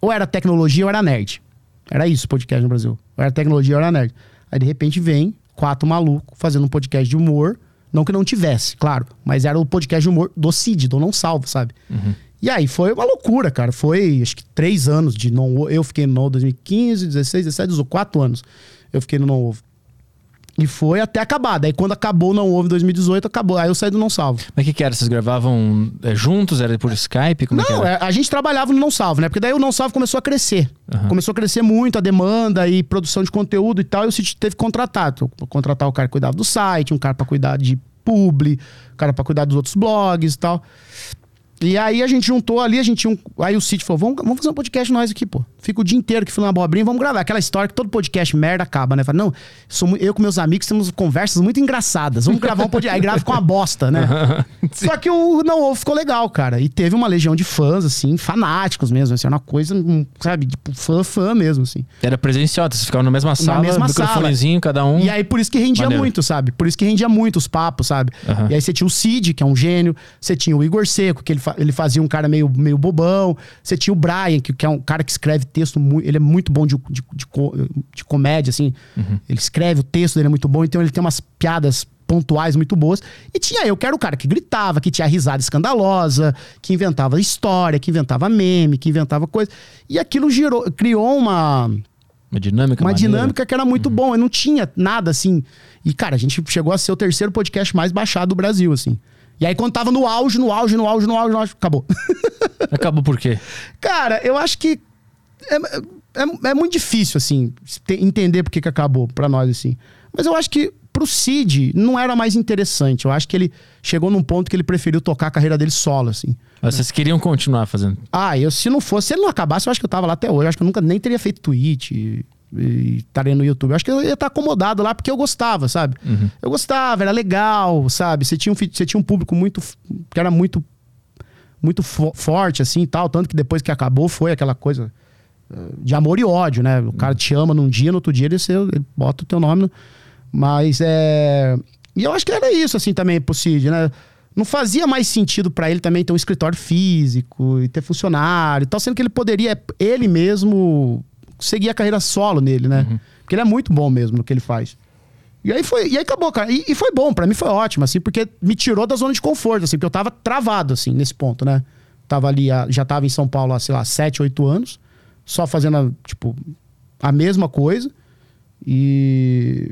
Ou era tecnologia ou era nerd. Era isso o podcast no Brasil. Ou era tecnologia ou era nerd. Aí de repente vem quatro malucos fazendo um podcast de humor. Não que não tivesse, claro. Mas era o podcast de humor do Cid, do Não Salvo, sabe? E aí foi uma loucura, cara. Foi acho que três anos de não Eu fiquei no Não Ovo 2015, 16, 17, 18, quatro anos. Eu fiquei no Não Ovo. E foi até acabar. Daí quando acabou Não em 2018, acabou. Aí eu saí do Não Salvo. Mas o que, que era? Vocês gravavam é, juntos? Era por Skype? Como é que Não, era? é, a gente trabalhava no Não Salvo, né? Porque daí o Não Salvo começou a crescer. Começou a crescer muito a demanda e produção de conteúdo e tal. E o City teve que contratar. Contratar o cara que cuidava do site, um cara pra cuidar de publi, um cara pra cuidar dos outros blogs e tal. E aí a gente juntou ali, a gente tinha um. Aí o City falou: vamos, vamos fazer um podcast nós aqui, pô. Fica o dia inteiro que falando abobrinha, vamos gravar. Aquela história que todo podcast merda acaba, né? Fala, não, sou eu com meus amigos temos conversas muito engraçadas. Vamos gravar um podcast. Aí grava com uma bosta, né? Só que o Não Ovo ficou legal, cara. E teve uma legião de fãs, assim, fanáticos mesmo. Assim, era uma coisa, hum, sabe, tipo, fã, fã mesmo, assim. Era presencial, vocês ficavam na mesma sala, mesma sala. microfonezinho, cada um. E aí, por isso que rendia Maneiro. muito, sabe? Por isso que rendia muito os papos, sabe? Aham. E aí você tinha o Cid, que é um gênio. Você tinha o Igor Seco, que ele, fa- ele fazia um cara meio, meio bobão. Você tinha o Brian, que, que é um cara que escreve texto muito... Ele é muito bom de, de, de, co- de comédia, assim. Ele escreve, o texto dele é muito bom. Então ele tem umas piadas pontuais muito boas. E tinha eu, que era o cara que gritava, que tinha risada escandalosa, que inventava história, que inventava meme, que inventava coisa. E aquilo girou, criou uma Uma dinâmica uma maneira. dinâmica que era muito bom. Eu não tinha nada assim. E, cara, a gente chegou a ser o terceiro podcast mais baixado do Brasil, assim. E aí, quando tava no auge, no auge, no auge, no auge, no auge, acabou. Acabou por quê? cara, eu acho que é, é, é muito difícil, assim, te- entender por que, que acabou pra nós, assim. Mas eu acho que pro Cid não era mais interessante. Eu acho que ele chegou num ponto que ele preferiu tocar a carreira dele solo, assim. Mas Vocês queriam continuar fazendo. Ah, eu se não fosse, se ele não acabasse, eu acho que eu tava lá até hoje. Eu acho que eu nunca nem teria feito tweet e, e estaria no YouTube. Eu acho que eu ia estar acomodado lá porque eu gostava, sabe? Eu gostava, era legal, sabe? Você tinha um, você tinha um público muito que era muito muito fo- forte assim, e tal, tanto que depois que acabou foi aquela coisa eh, de amor e ódio, né? O cara te ama num dia, no outro dia ele, ele bota o teu nome. no- Mas é. E eu acho que era isso, assim, também pro Cid, né? Não fazia mais sentido pra ele também ter um escritório físico e ter funcionário e tal, sendo que ele poderia, ele mesmo, seguir a carreira solo nele, né? Porque ele é muito bom mesmo no que ele faz. E aí foi, e aí acabou, cara. E, e foi bom, pra mim foi ótimo, assim, porque me tirou da zona de conforto, assim, porque eu tava travado, assim, nesse ponto, né? Tava ali, já tava em São Paulo há, sei lá, 7, 8 anos, só fazendo, tipo, a mesma coisa. E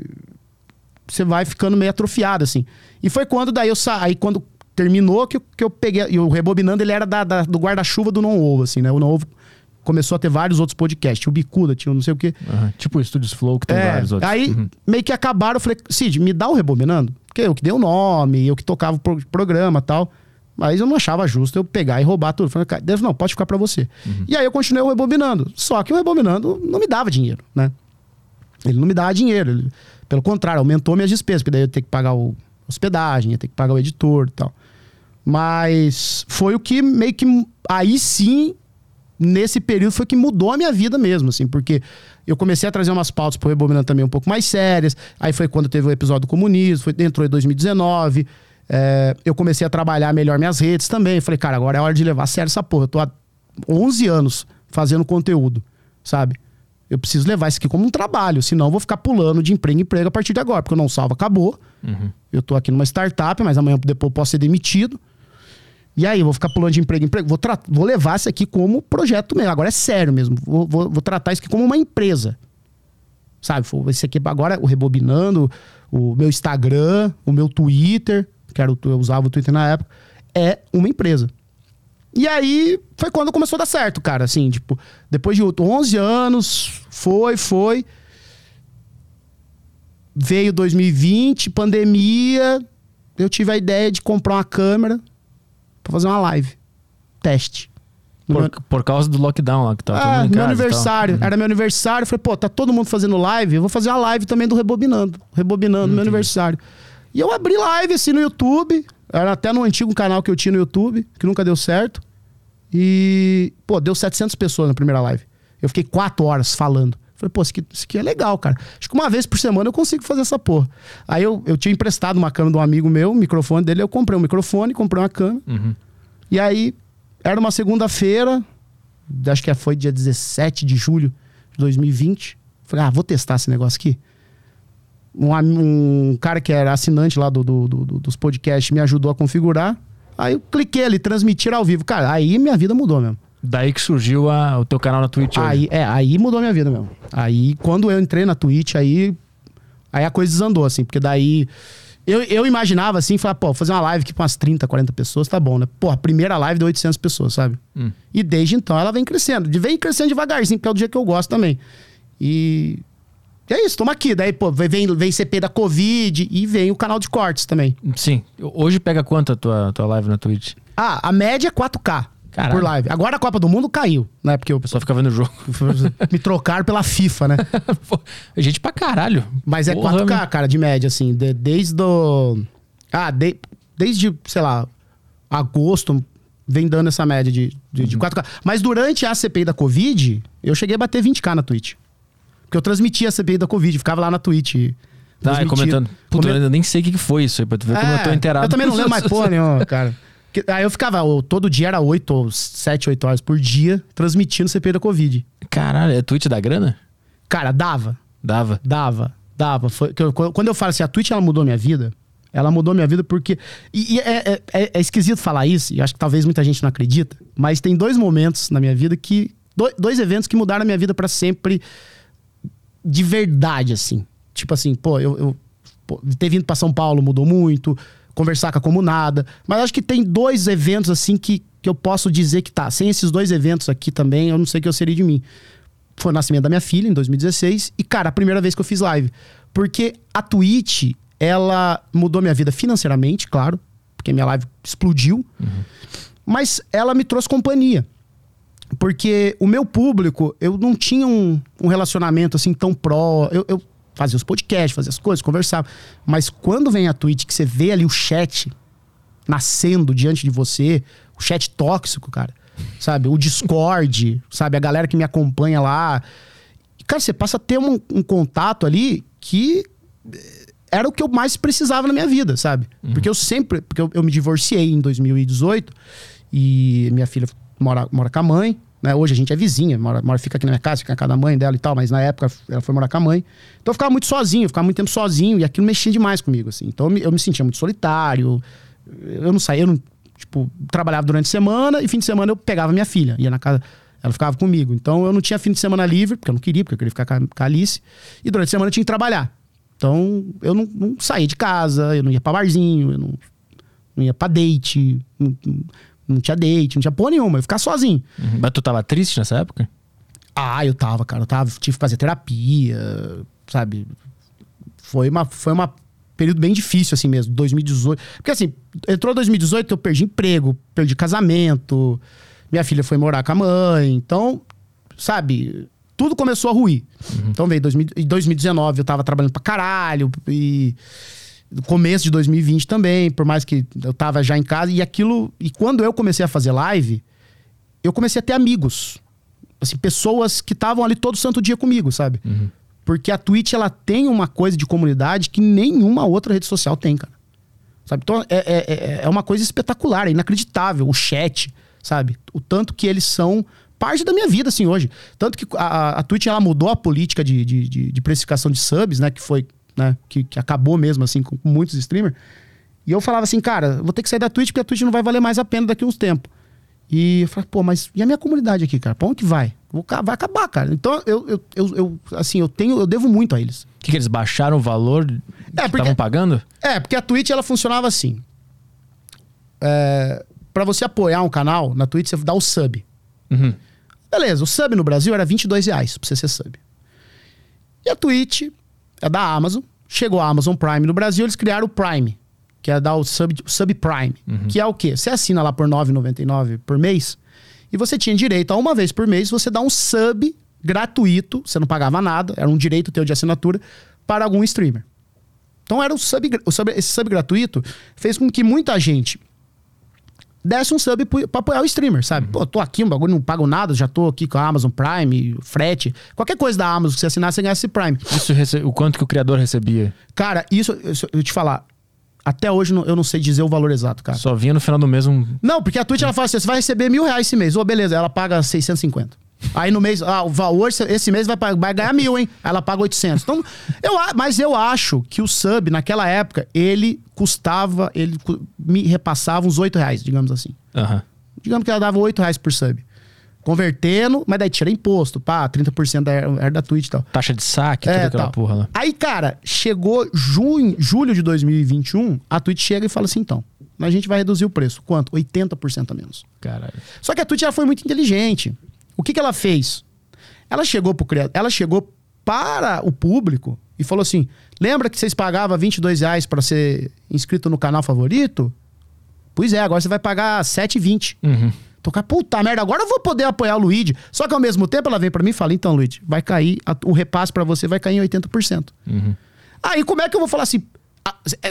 você vai ficando meio atrofiado, assim. E foi quando daí eu saí, quando terminou, que eu, que eu peguei. E o Rebobinando, ele era da, da- do guarda-chuva do Não Ovo, assim, né? O Não Ovo começou a ter vários outros podcasts. Tinha o Bicuda, tinha o não sei o quê. Aham. Tipo o Estúdios Flow, que tem É, vários outros. Aí, Uhum. meio que acabaram, eu falei, Cid, me dá o Rebobinando? Porque eu que dei o nome, eu que tocava o pro- programa e tal. Mas eu não achava justo eu pegar e roubar tudo. Falei, cara, não, pode ficar pra você. E aí eu continuei o rebobinando. Só que o rebobinando não me dava dinheiro, né? Ele não me dava dinheiro. ele- pelo contrário, aumentou minhas despesas, porque daí eu ia ter que pagar o hospedagem, ia ter que pagar o editor e tal. Mas foi o que meio que. Aí sim, nesse período, foi que mudou a minha vida mesmo, assim, porque eu comecei a trazer umas pautas pro Rebobinando também um pouco mais sérias. Aí foi quando teve o episódio do comunismo, foi, entrou em 2019. É, eu comecei a trabalhar melhor minhas redes também. Falei, cara, agora é hora de levar a sério essa porra. Eu tô há 11 anos fazendo conteúdo, sabe? Eu preciso levar isso aqui como um trabalho, senão eu vou ficar pulando de emprego em emprego a partir de agora, porque eu não salvo, acabou. Eu tô aqui numa startup, mas amanhã depois eu posso ser demitido. E aí, vou ficar pulando de emprego em emprego. Vou, vou levar isso aqui como projeto mesmo. Agora é sério mesmo. Vou, vou- vou tratar isso aqui como uma empresa. Sabe? Esse aqui agora, o Rebobinando, o meu Instagram, o meu Twitter, que era o, eu usava o Twitter na época, é uma empresa. E aí foi quando começou a dar certo, cara. Assim, tipo, depois de 11 anos, foi, foi. Veio 2020, pandemia. Eu tive a ideia de comprar uma câmera pra fazer uma live. Teste. Por, meu- por causa do lockdown lá que tava todo ah, meu casa aniversário. Era meu aniversário. Falei, pô, tá todo mundo fazendo live. Eu vou fazer uma live também do Rebobinando. Rebobinando, meu aniversário. E eu abri live assim no YouTube. Era até no antigo canal que eu tinha no YouTube, que nunca deu certo. E, pô, deu 700 pessoas na primeira live. Eu fiquei quatro horas falando. Falei, pô, isso aqui, isso aqui é legal, cara. Acho que uma vez por semana eu consigo fazer essa porra. Aí eu, eu tinha emprestado uma câmera de um amigo meu, o microfone dele. Eu comprei um microfone, comprei uma câmera. Uhum. E aí, era uma segunda-feira, acho que foi dia 17 de julho de 2020. Falei, ah, vou testar esse negócio aqui. Um, um cara que era assinante lá do- do- do- dos podcasts me ajudou a configurar. Aí eu cliquei ali, transmitir ao vivo. Cara, aí minha vida mudou mesmo. Daí que surgiu a- o teu canal na Twitch hoje. Aí, é, aí mudou minha vida mesmo. Aí, quando eu entrei na Twitch, aí, aí a coisa desandou, assim, porque daí. Eu, eu imaginava assim, falar, pô, fazer uma live aqui com umas 30, 40 pessoas, tá bom, né? Pô, a primeira live deu 800 pessoas, sabe? Hum. E desde então ela vem crescendo. Vem crescendo devagarzinho, porque é do jeito que eu gosto também. E. e é isso, toma aqui. Daí, pô, vem, vem CP da Covid e vem o canal de cortes também. Sim. Hoje pega quanto a tua, tua live na Twitch? Ah, a média é 4K Caralho. por live. Agora a Copa do Mundo caiu, né? Porque eu Só fica vendo o jogo. me trocaram pela FIFA, né? Pô, gente pra caralho. Mas é Porra, 4K, meu. cara, de média, assim. de- desde o. Ah, de- desde, sei lá, agosto, vem dando essa média de, de, Uhum. de 4K. Mas durante a CPI da Covid, eu cheguei a bater 20K na Twitch. Porque eu transmitia a CPI da Covid, ficava lá na Twitch. Tá, comentando. Puta, Come- eu nem sei o que foi isso aí, pra tu ver como eu tô É, inteirado. Eu também não lembro mais porra nenhuma, cara. Aí eu ficava, todo dia era 8 ou 7, 8 horas por dia, transmitindo CPI da Covid. Caralho, é Twitch da grana? Cara, dava. Dava. Dava, dava. Foi, quando eu falo assim, a Twitch ela mudou minha vida, ela mudou minha vida porque. E, e é, é- é- é esquisito falar isso, e acho que talvez muita gente não acredita, mas tem dois momentos na minha vida que. do- Dois eventos que mudaram a minha vida pra sempre de verdade, assim. Tipo assim, pô, eu, eu pô, ter vindo pra São Paulo mudou muito, conversar com a comunada. Mas acho que tem dois eventos, assim, que, que eu posso dizer que tá. Sem esses dois eventos aqui também, eu não sei o que eu seria de mim foi o nascimento da minha filha em 2016 e cara, a primeira vez que eu fiz live, porque a Twitch, ela mudou minha vida financeiramente, claro, porque minha live explodiu. Mas ela me trouxe companhia. Porque o meu público, eu não tinha um, um relacionamento assim tão pró. Eu, eu fazia os podcasts, fazia as coisas, conversava. Mas quando vem a Twitch, que você vê ali o chat nascendo diante de você, o chat tóxico, cara. Sabe? O Discord, sabe? A galera que me acompanha lá. Cara, você passa a ter um, um contato ali que eh, era o que eu mais precisava na minha vida, sabe? Porque eu sempre. Porque eu, eu me divorciei em 2018 e minha filha mora, mora com a mãe. Né? Hoje a gente é vizinha, mora, mora, fica aqui na minha casa, fica na casa da mãe dela e tal, mas na época ela foi morar com a mãe. Então eu ficava muito sozinho, ficava muito tempo sozinho e aquilo mexia demais comigo, assim. Então eu me, eu me sentia muito solitário, eu não saía, eu não, tipo, trabalhava durante a semana e fim de semana eu pegava minha filha, ia na casa, ela ficava comigo. Então eu não tinha fim de semana livre, porque eu não queria, porque eu queria ficar com a, com a Alice. E durante a semana eu tinha que trabalhar. Então eu não, não saía de casa, eu não ia pra barzinho, eu não, não ia pra date, não, não- não tinha date, não tinha porra nenhuma, eu ia ficar sozinho. Uhum. Mas tu tava triste nessa época? Ah, eu tava, cara. Eu tava, tive que fazer terapia, sabe? Foi uma, foi uma período bem difícil, assim mesmo, 2018. Porque assim, entrou 2018, eu perdi emprego, perdi casamento, minha filha foi morar com a mãe. Então, sabe, tudo começou a ruir. Então veio 2000 em 2019, eu tava trabalhando pra caralho. E começo de 2020 também, por mais que eu tava já em casa. E aquilo. E quando eu comecei a fazer live, eu comecei a ter amigos. Assim, pessoas que estavam ali todo santo dia comigo, sabe? Porque a Twitch, ela tem uma coisa de comunidade que nenhuma outra rede social tem, cara. Sabe? Então, é, é, é- é uma coisa espetacular, é inacreditável. O chat, sabe? O tanto que eles são parte da minha vida, assim, hoje. Tanto que a, a- a Twitch, ela mudou a política de, de, de, de precificação de subs, né? Que foi, né? Que, que acabou mesmo, assim, com, muitos streamers. E eu falava assim, cara, vou ter que sair da Twitch porque a Twitch não vai valer mais a pena daqui a uns tempos. E eu falei, pô, mas e a minha comunidade aqui, cara? Pra onde que vai? Vou Vai acabar, cara. Então, eu, eu, eu, eu, assim, eu tenho, eu devo muito a eles. O que, que eles baixaram o valor que porque- estavam pagando? É, porque a Twitch ela funcionava assim. É, para você apoiar um canal, na Twitch você dá o sub. Uhum. Beleza, o sub no Brasil era 22 reais pra você ser sub. E a Twitch é da Amazon. Chegou a Amazon Prime no Brasil, eles criaram o Prime, que é dar o sub, sub Prime. Que é o quê? Você assina lá por R$ 9,99 por mês e você tinha direito a uma vez por mês você dá um sub gratuito, você não pagava nada, era um direito teu de assinatura para algum streamer. Então era o sub, o sub- esse sub gratuito fez com que muita gente desse um sub pra apoiar o streamer, sabe? Pô, tô aqui, um bagulho, não pago nada, já tô aqui com a Amazon Prime, frete, qualquer coisa da Amazon que você assinar, você ganha esse Prime. Isso rece- o quanto que o criador recebia? Cara, isso, isso eu te falar, até hoje eu não sei dizer o valor exato, cara. Só vinha no final do mês um. Não, porque a Twitch ela fala assim: você vai receber mil reais esse mês. Ô, beleza, ela paga 650. Aí no mês, ah, o valor esse mês vai, vai ganhar mil, hein? Ela paga 800. Então, eu, mas eu acho que o sub, naquela época, ele custava, ele me repassava uns 8 reais, digamos assim. Aham. Digamos que ela dava 8 reais por sub. Convertendo, mas daí tira imposto, pá, 30% da, era da Twitch e tal. Taxa de saque, toda É, aquela tal. porra lá. Aí, cara, chegou junho, julho de 2021, a Twitch chega e fala assim, então, a gente vai reduzir o preço. Quanto? 80% a menos. Caralho. Só que a Twitch ela foi muito inteligente. O que, que ela fez? Ela chegou pro ela chegou para o público e falou assim: lembra que vocês pagavam 22 reais para ser inscrito no canal favorito? Pois é, agora você vai pagar 7,20. Uhum. Tô com a puta merda, agora eu vou poder apoiar o Luigi. Só que ao mesmo tempo ela vem pra mim e fala: então, Luigi, vai cair, a- o repasse pra você vai cair em 80%. Aí como é que eu vou falar assim?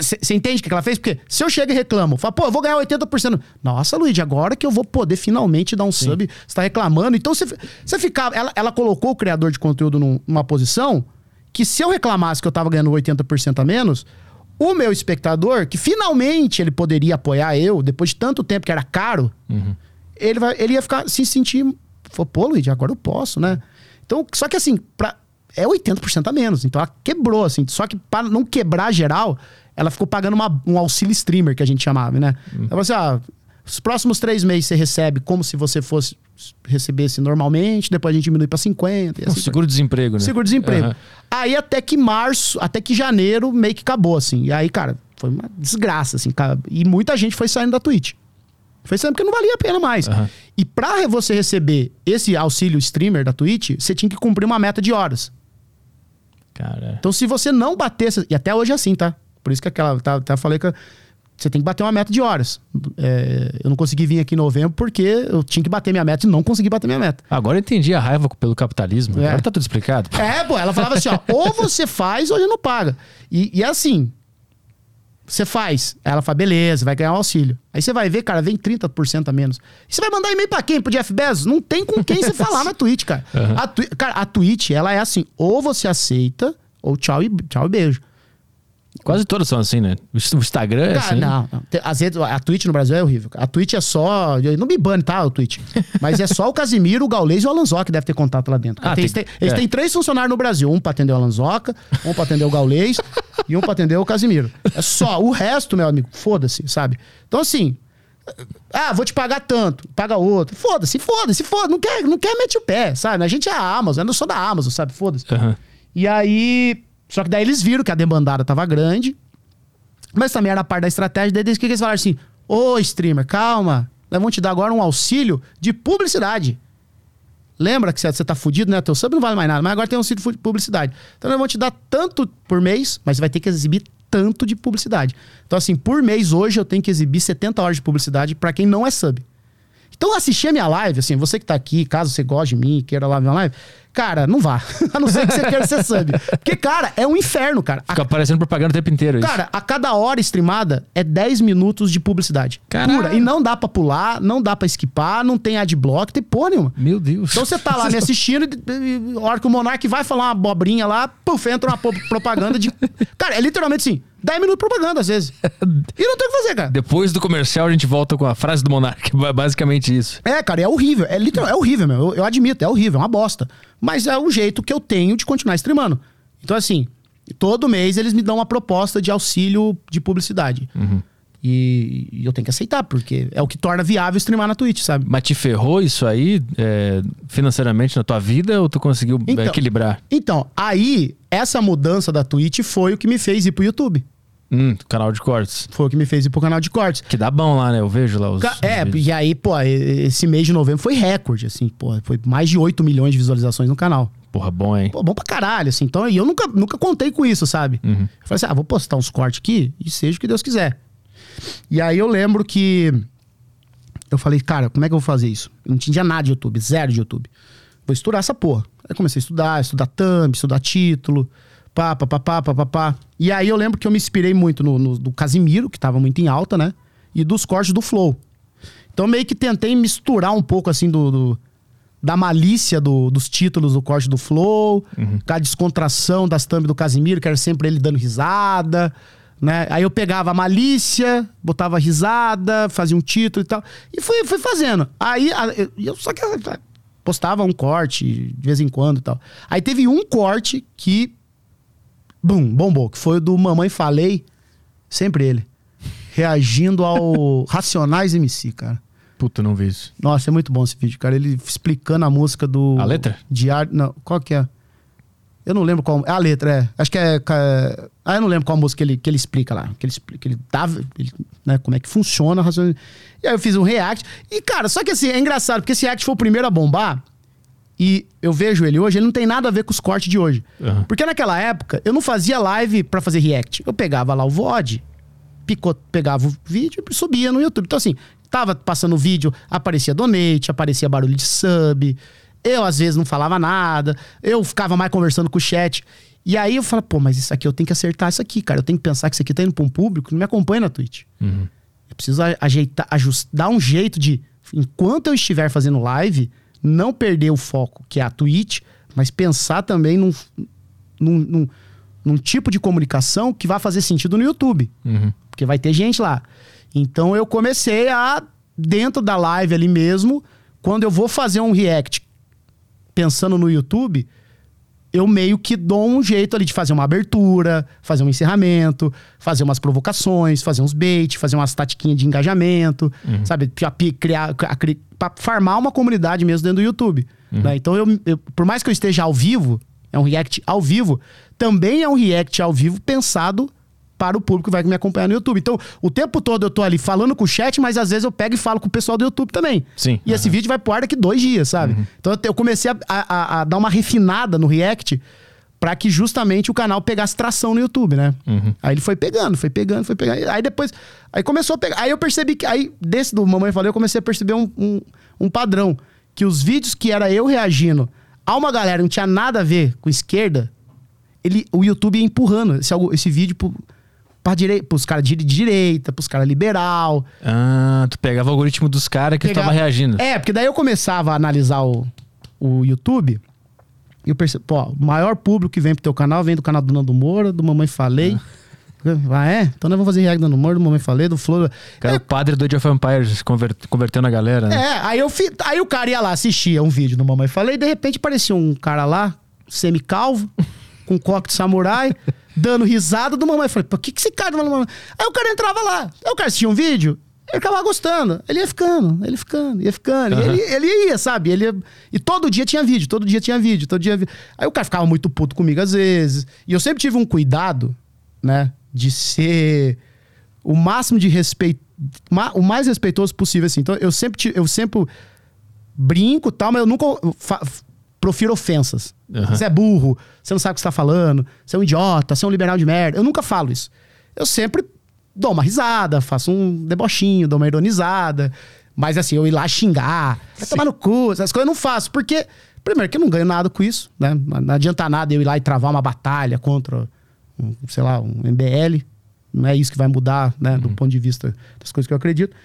Você entende o que ela fez? Porque se eu chego e reclamo, falo, pô, eu vou ganhar 80%. Nossa, Luigi, agora que eu vou poder finalmente dar um sub, você tá reclamando. Então você você ficava. Ela, ela colocou o criador de conteúdo num- numa posição que se eu reclamasse que eu tava ganhando 80% a menos, o meu espectador, que finalmente ele poderia apoiar eu, depois de tanto tempo que era caro, ele, vai, ele ia ficar se sentir. Falou, pô, Luigi, agora eu posso, né? Então, só que assim, pra, é 80% a menos. Então ela quebrou, assim. Só que para não quebrar geral, ela ficou pagando uma- um auxílio streamer, que a gente chamava, né? Ela falou assim: ah, os próximos três meses você recebe como se você fosse recebesse normalmente, depois a gente diminui para 50. E Um assim seguro-desemprego, né? Seguro-desemprego. Aham. Aí até que março, até que janeiro meio que acabou, assim. E aí, cara, foi uma desgraça, assim. cara. E muita gente foi saindo da Twitch. Foi saindo porque não valia a pena mais. Aham. E pra você receber esse auxílio streamer da Twitch, você tinha que cumprir uma meta de horas. Cara. Então, se você não batesse. E até hoje é assim, tá? Por isso que aquela. Tá, até falei que você tem que bater uma meta de horas. É, eu não consegui vir aqui em novembro porque eu tinha que bater minha meta e não consegui bater minha meta. Agora eu entendi a raiva pelo capitalismo. É. Agora tá tudo explicado. É, pô, ela falava assim, ó, ou você faz ou ele não paga. E, e é assim, você faz. Aí ela fala, beleza, vai ganhar um auxílio. Aí você vai ver, cara, vem 30% a menos. E você vai mandar e-mail pra quem? Pro Jeff Bezos? Não tem com quem você falar na Twitch, cara. A, Twi- cara, a Twitch, ela é assim, ou você aceita, ou tchau e, tchau e beijo. Quase todas são assim, né? O o Instagram é Cara, assim. não, não. Às vezes, a Twitch no Brasil é horrível. A Twitch é só. Não me bane, tá, o Twitch. Mas é só o Casimiro, o Gaulês e o Alanzoca que deve ter contato lá dentro. Ah, Tem- tem- tem- eles é. têm três funcionários no Brasil: um pra atender o Alanzoca, um pra atender o Gaulês e um pra atender o Casimiro. É só. O resto, meu amigo, foda-se, sabe? Então, assim. Ah, vou te pagar tanto, paga outro. Foda-se, foda-se, foda-se. Não quer, não quer mete o pé, sabe? A gente é a Amazon, eu sou da Amazon, sabe? Foda-se. Aham. E aí. Só que daí eles viram que a demandada tava grande. Mas também era parte da estratégia. Daí eles, que que eles falaram assim? Ô, streamer, calma. Nós vamos te dar agora um auxílio de publicidade. Lembra que você você tá fudido, né? Teu sub não vale mais nada, mas agora tem um auxílio de publicidade. Então nós vamos te dar tanto por mês, mas você vai ter que exibir tanto de publicidade. Então, assim, por mês hoje eu tenho que exibir 70 horas de publicidade para quem não é sub. Então, assistir a minha live, assim, você que tá aqui, caso você goste de mim, queira lá ver a live, cara, não vá. a não ser que você queira ser sub. Porque, cara, é um inferno, cara. A Fica aparecendo propaganda o tempo inteiro. isso. Cara, a cada hora streamada é 10 minutos de publicidade. Caralho. Pura. E não dá pra pular, não dá pra esquipar, não tem adblock, tem porra nenhuma. Meu Deus. Então você tá lá me assistindo e, e a hora que o Monark vai falar uma abobrinha lá, puf, entra uma propaganda de. Cara, é literalmente assim, 10 minutos de propaganda às vezes. E não tem o que fazer, cara. Depois do comercial, a gente volta com a frase do Monark. É basicamente isso. É, cara, é horrível. É literal, é horrível, meu. Eu, eu admito, é horrível, é uma bosta. Mas é o jeito que eu tenho de continuar streamando. Então, assim, todo mês eles me dão uma proposta de auxílio de publicidade. E, e eu tenho que aceitar, porque é o que torna viável streamar na Twitch, sabe? Mas te ferrou isso aí é, financeiramente na tua vida ou tu conseguiu Então- equilibrar? Então, aí, essa mudança da Twitch foi o que me fez ir pro YouTube. Hum, canal de cortes. Foi o que me fez ir pro canal de cortes. Que dá bom lá, né? Eu vejo lá os. Ca- os É, vídeos. e aí, pô, esse mês de novembro foi recorde, assim, pô, foi mais de 8 milhões de visualizações no canal. Porra, bom, hein? Pô, bom pra caralho, assim. Então, e eu nunca, nunca contei com isso, sabe? Uhum. Eu falei assim, ah, vou postar uns cortes aqui e seja o que Deus quiser. E aí eu lembro que eu falei, cara, como é que eu vou fazer isso? Eu não tinha nada de YouTube, zero de YouTube. Vou estudar essa porra. Aí comecei a estudar, estudar thumb, estudar título, pá, pá, pá, pá, pá, pá. E aí eu lembro que eu me inspirei muito no, no- do Casimiro, que tava muito em alta, né? E dos cortes do Flow. Então meio que tentei misturar um pouco, assim, do... do- da malícia do- dos títulos do corte do Flow, com a descontração das thumb do Casimiro, que era sempre ele dando risada, né? Aí eu pegava a malícia, botava risada, fazia um título e tal, e fui, fui fazendo. Aí eu, eu só que postava um corte de vez em quando e tal. Aí teve um corte que, bum, bombou, que foi o do Mamãe Falei, sempre ele, reagindo ao Racionais MC, cara. Puta, não vi isso. Nossa, é muito bom esse vídeo, cara. Ele explicando a música do. A letra? Diário. Não, qual que é? Eu não lembro qual. É a letra, é. Acho que é. Ah, eu não lembro qual música que ele, que ele explica lá. Que ele explica, que ele dá. ele- né, como é que funciona a razão. E aí eu fiz um react. E, cara, só que assim, é engraçado, porque esse react foi o primeiro a bombar. E eu vejo ele hoje, ele não tem nada a ver com os cortes de hoje. Aham. Porque naquela época, eu não fazia live pra fazer react. Eu pegava lá o VOD, picot, pegava o vídeo e subia no YouTube. Então, assim, tava passando o vídeo, aparecia donate, aparecia barulho de sub. Eu, às vezes, não falava nada. Eu ficava mais conversando com o chat. E aí eu falo, pô, mas isso aqui eu tenho que acertar isso aqui, cara. Eu tenho que pensar que isso aqui tá indo pra um público que não me acompanha na Twitch. Uhum. Eu preciso ajeitar, ajustar, dar um jeito de, enquanto eu estiver fazendo live, não perder o foco, que é a Twitch, mas pensar também num, num, num- num tipo de comunicação que vai fazer sentido no YouTube. Uhum. Porque vai ter gente lá. Então eu comecei a, dentro da live ali mesmo, quando eu vou fazer um react pensando no YouTube, eu meio que dou um jeito ali de fazer uma abertura, fazer um encerramento, fazer umas provocações, fazer uns bait, fazer umas tatiquinhas de engajamento, sabe? Pra pi- criar, pra farmar uma comunidade mesmo dentro do YouTube. né? Então, eu, eu- por mais que eu esteja ao vivo, é um react ao vivo, também é um react ao vivo pensado para o público que vai me acompanhar no YouTube. Então, o tempo todo eu tô ali falando com o chat, mas às vezes eu pego e falo com o pessoal do YouTube também. Sim. E esse vídeo vai pro ar daqui dois dias, sabe? Então eu comecei a, a- a dar uma refinada no React pra que justamente o canal pegasse tração no YouTube, né? Aí ele foi pegando, foi pegando, foi pegando. Aí depois. Aí começou a pegar. Aí eu percebi que. Aí, desse do Mamãe Falei, eu comecei a perceber um, um, um padrão. Que os vídeos que era eu reagindo a uma galera não tinha nada a ver com esquerda, ele, o YouTube ia empurrando esse, esse vídeo pro, pra direi, pros caras de direita, pros caras liberal. Ah, tu pegava o algoritmo dos caras que tu Pegava- tava reagindo. É, porque daí eu começava a analisar o, o YouTube e eu percebo, pô, o maior público que vem pro teu canal vem do canal do Nando Moura, do Mamãe Falei. Ah, é? Então nós vamos fazer react do Nando Moura, do Mamãe Falei, do Flor. Cara, o padre do Age of Empires conver- convertendo a galera, né? É, aí, eu fi- aí o cara ia lá, assistia um vídeo do Mamãe Falei, e de repente aparecia um cara lá, semicalvo, com coque de samurai, dando risada do Mamãe. Falei, pô, o que, que esse cara do Mamãe? Aí o cara entrava lá, aí o cara assistia um vídeo, ele acabava gostando, ele ia ficando, ele ia ficando, ia ficando, e ele, ele ia, sabe? Ele ia- e todo dia tinha vídeo, todo dia tinha vídeo, todo dia. Aí o cara ficava muito puto comigo às vezes, e eu sempre tive um cuidado, né, de ser o máximo de respeito, o mais respeitoso possível, assim. Então, eu sempre, eu sempre brinco e tal, mas eu nunca profiro ofensas. Aham. Você é burro, você não sabe o que você tá falando, você é um idiota, você é um liberal de merda. Eu nunca falo isso. eu sempre dou uma risada, faço um debochinho, dou uma ironizada. Mas assim, eu ir lá xingar, vai tomar no cu, essas coisas eu não faço. Porque, primeiro, que eu não ganho nada com isso, né? Não adianta nada eu ir lá e travar uma batalha contra, um, sei lá, um MBL. Não é isso que vai mudar, né? Do ponto de vista das coisas que eu acredito.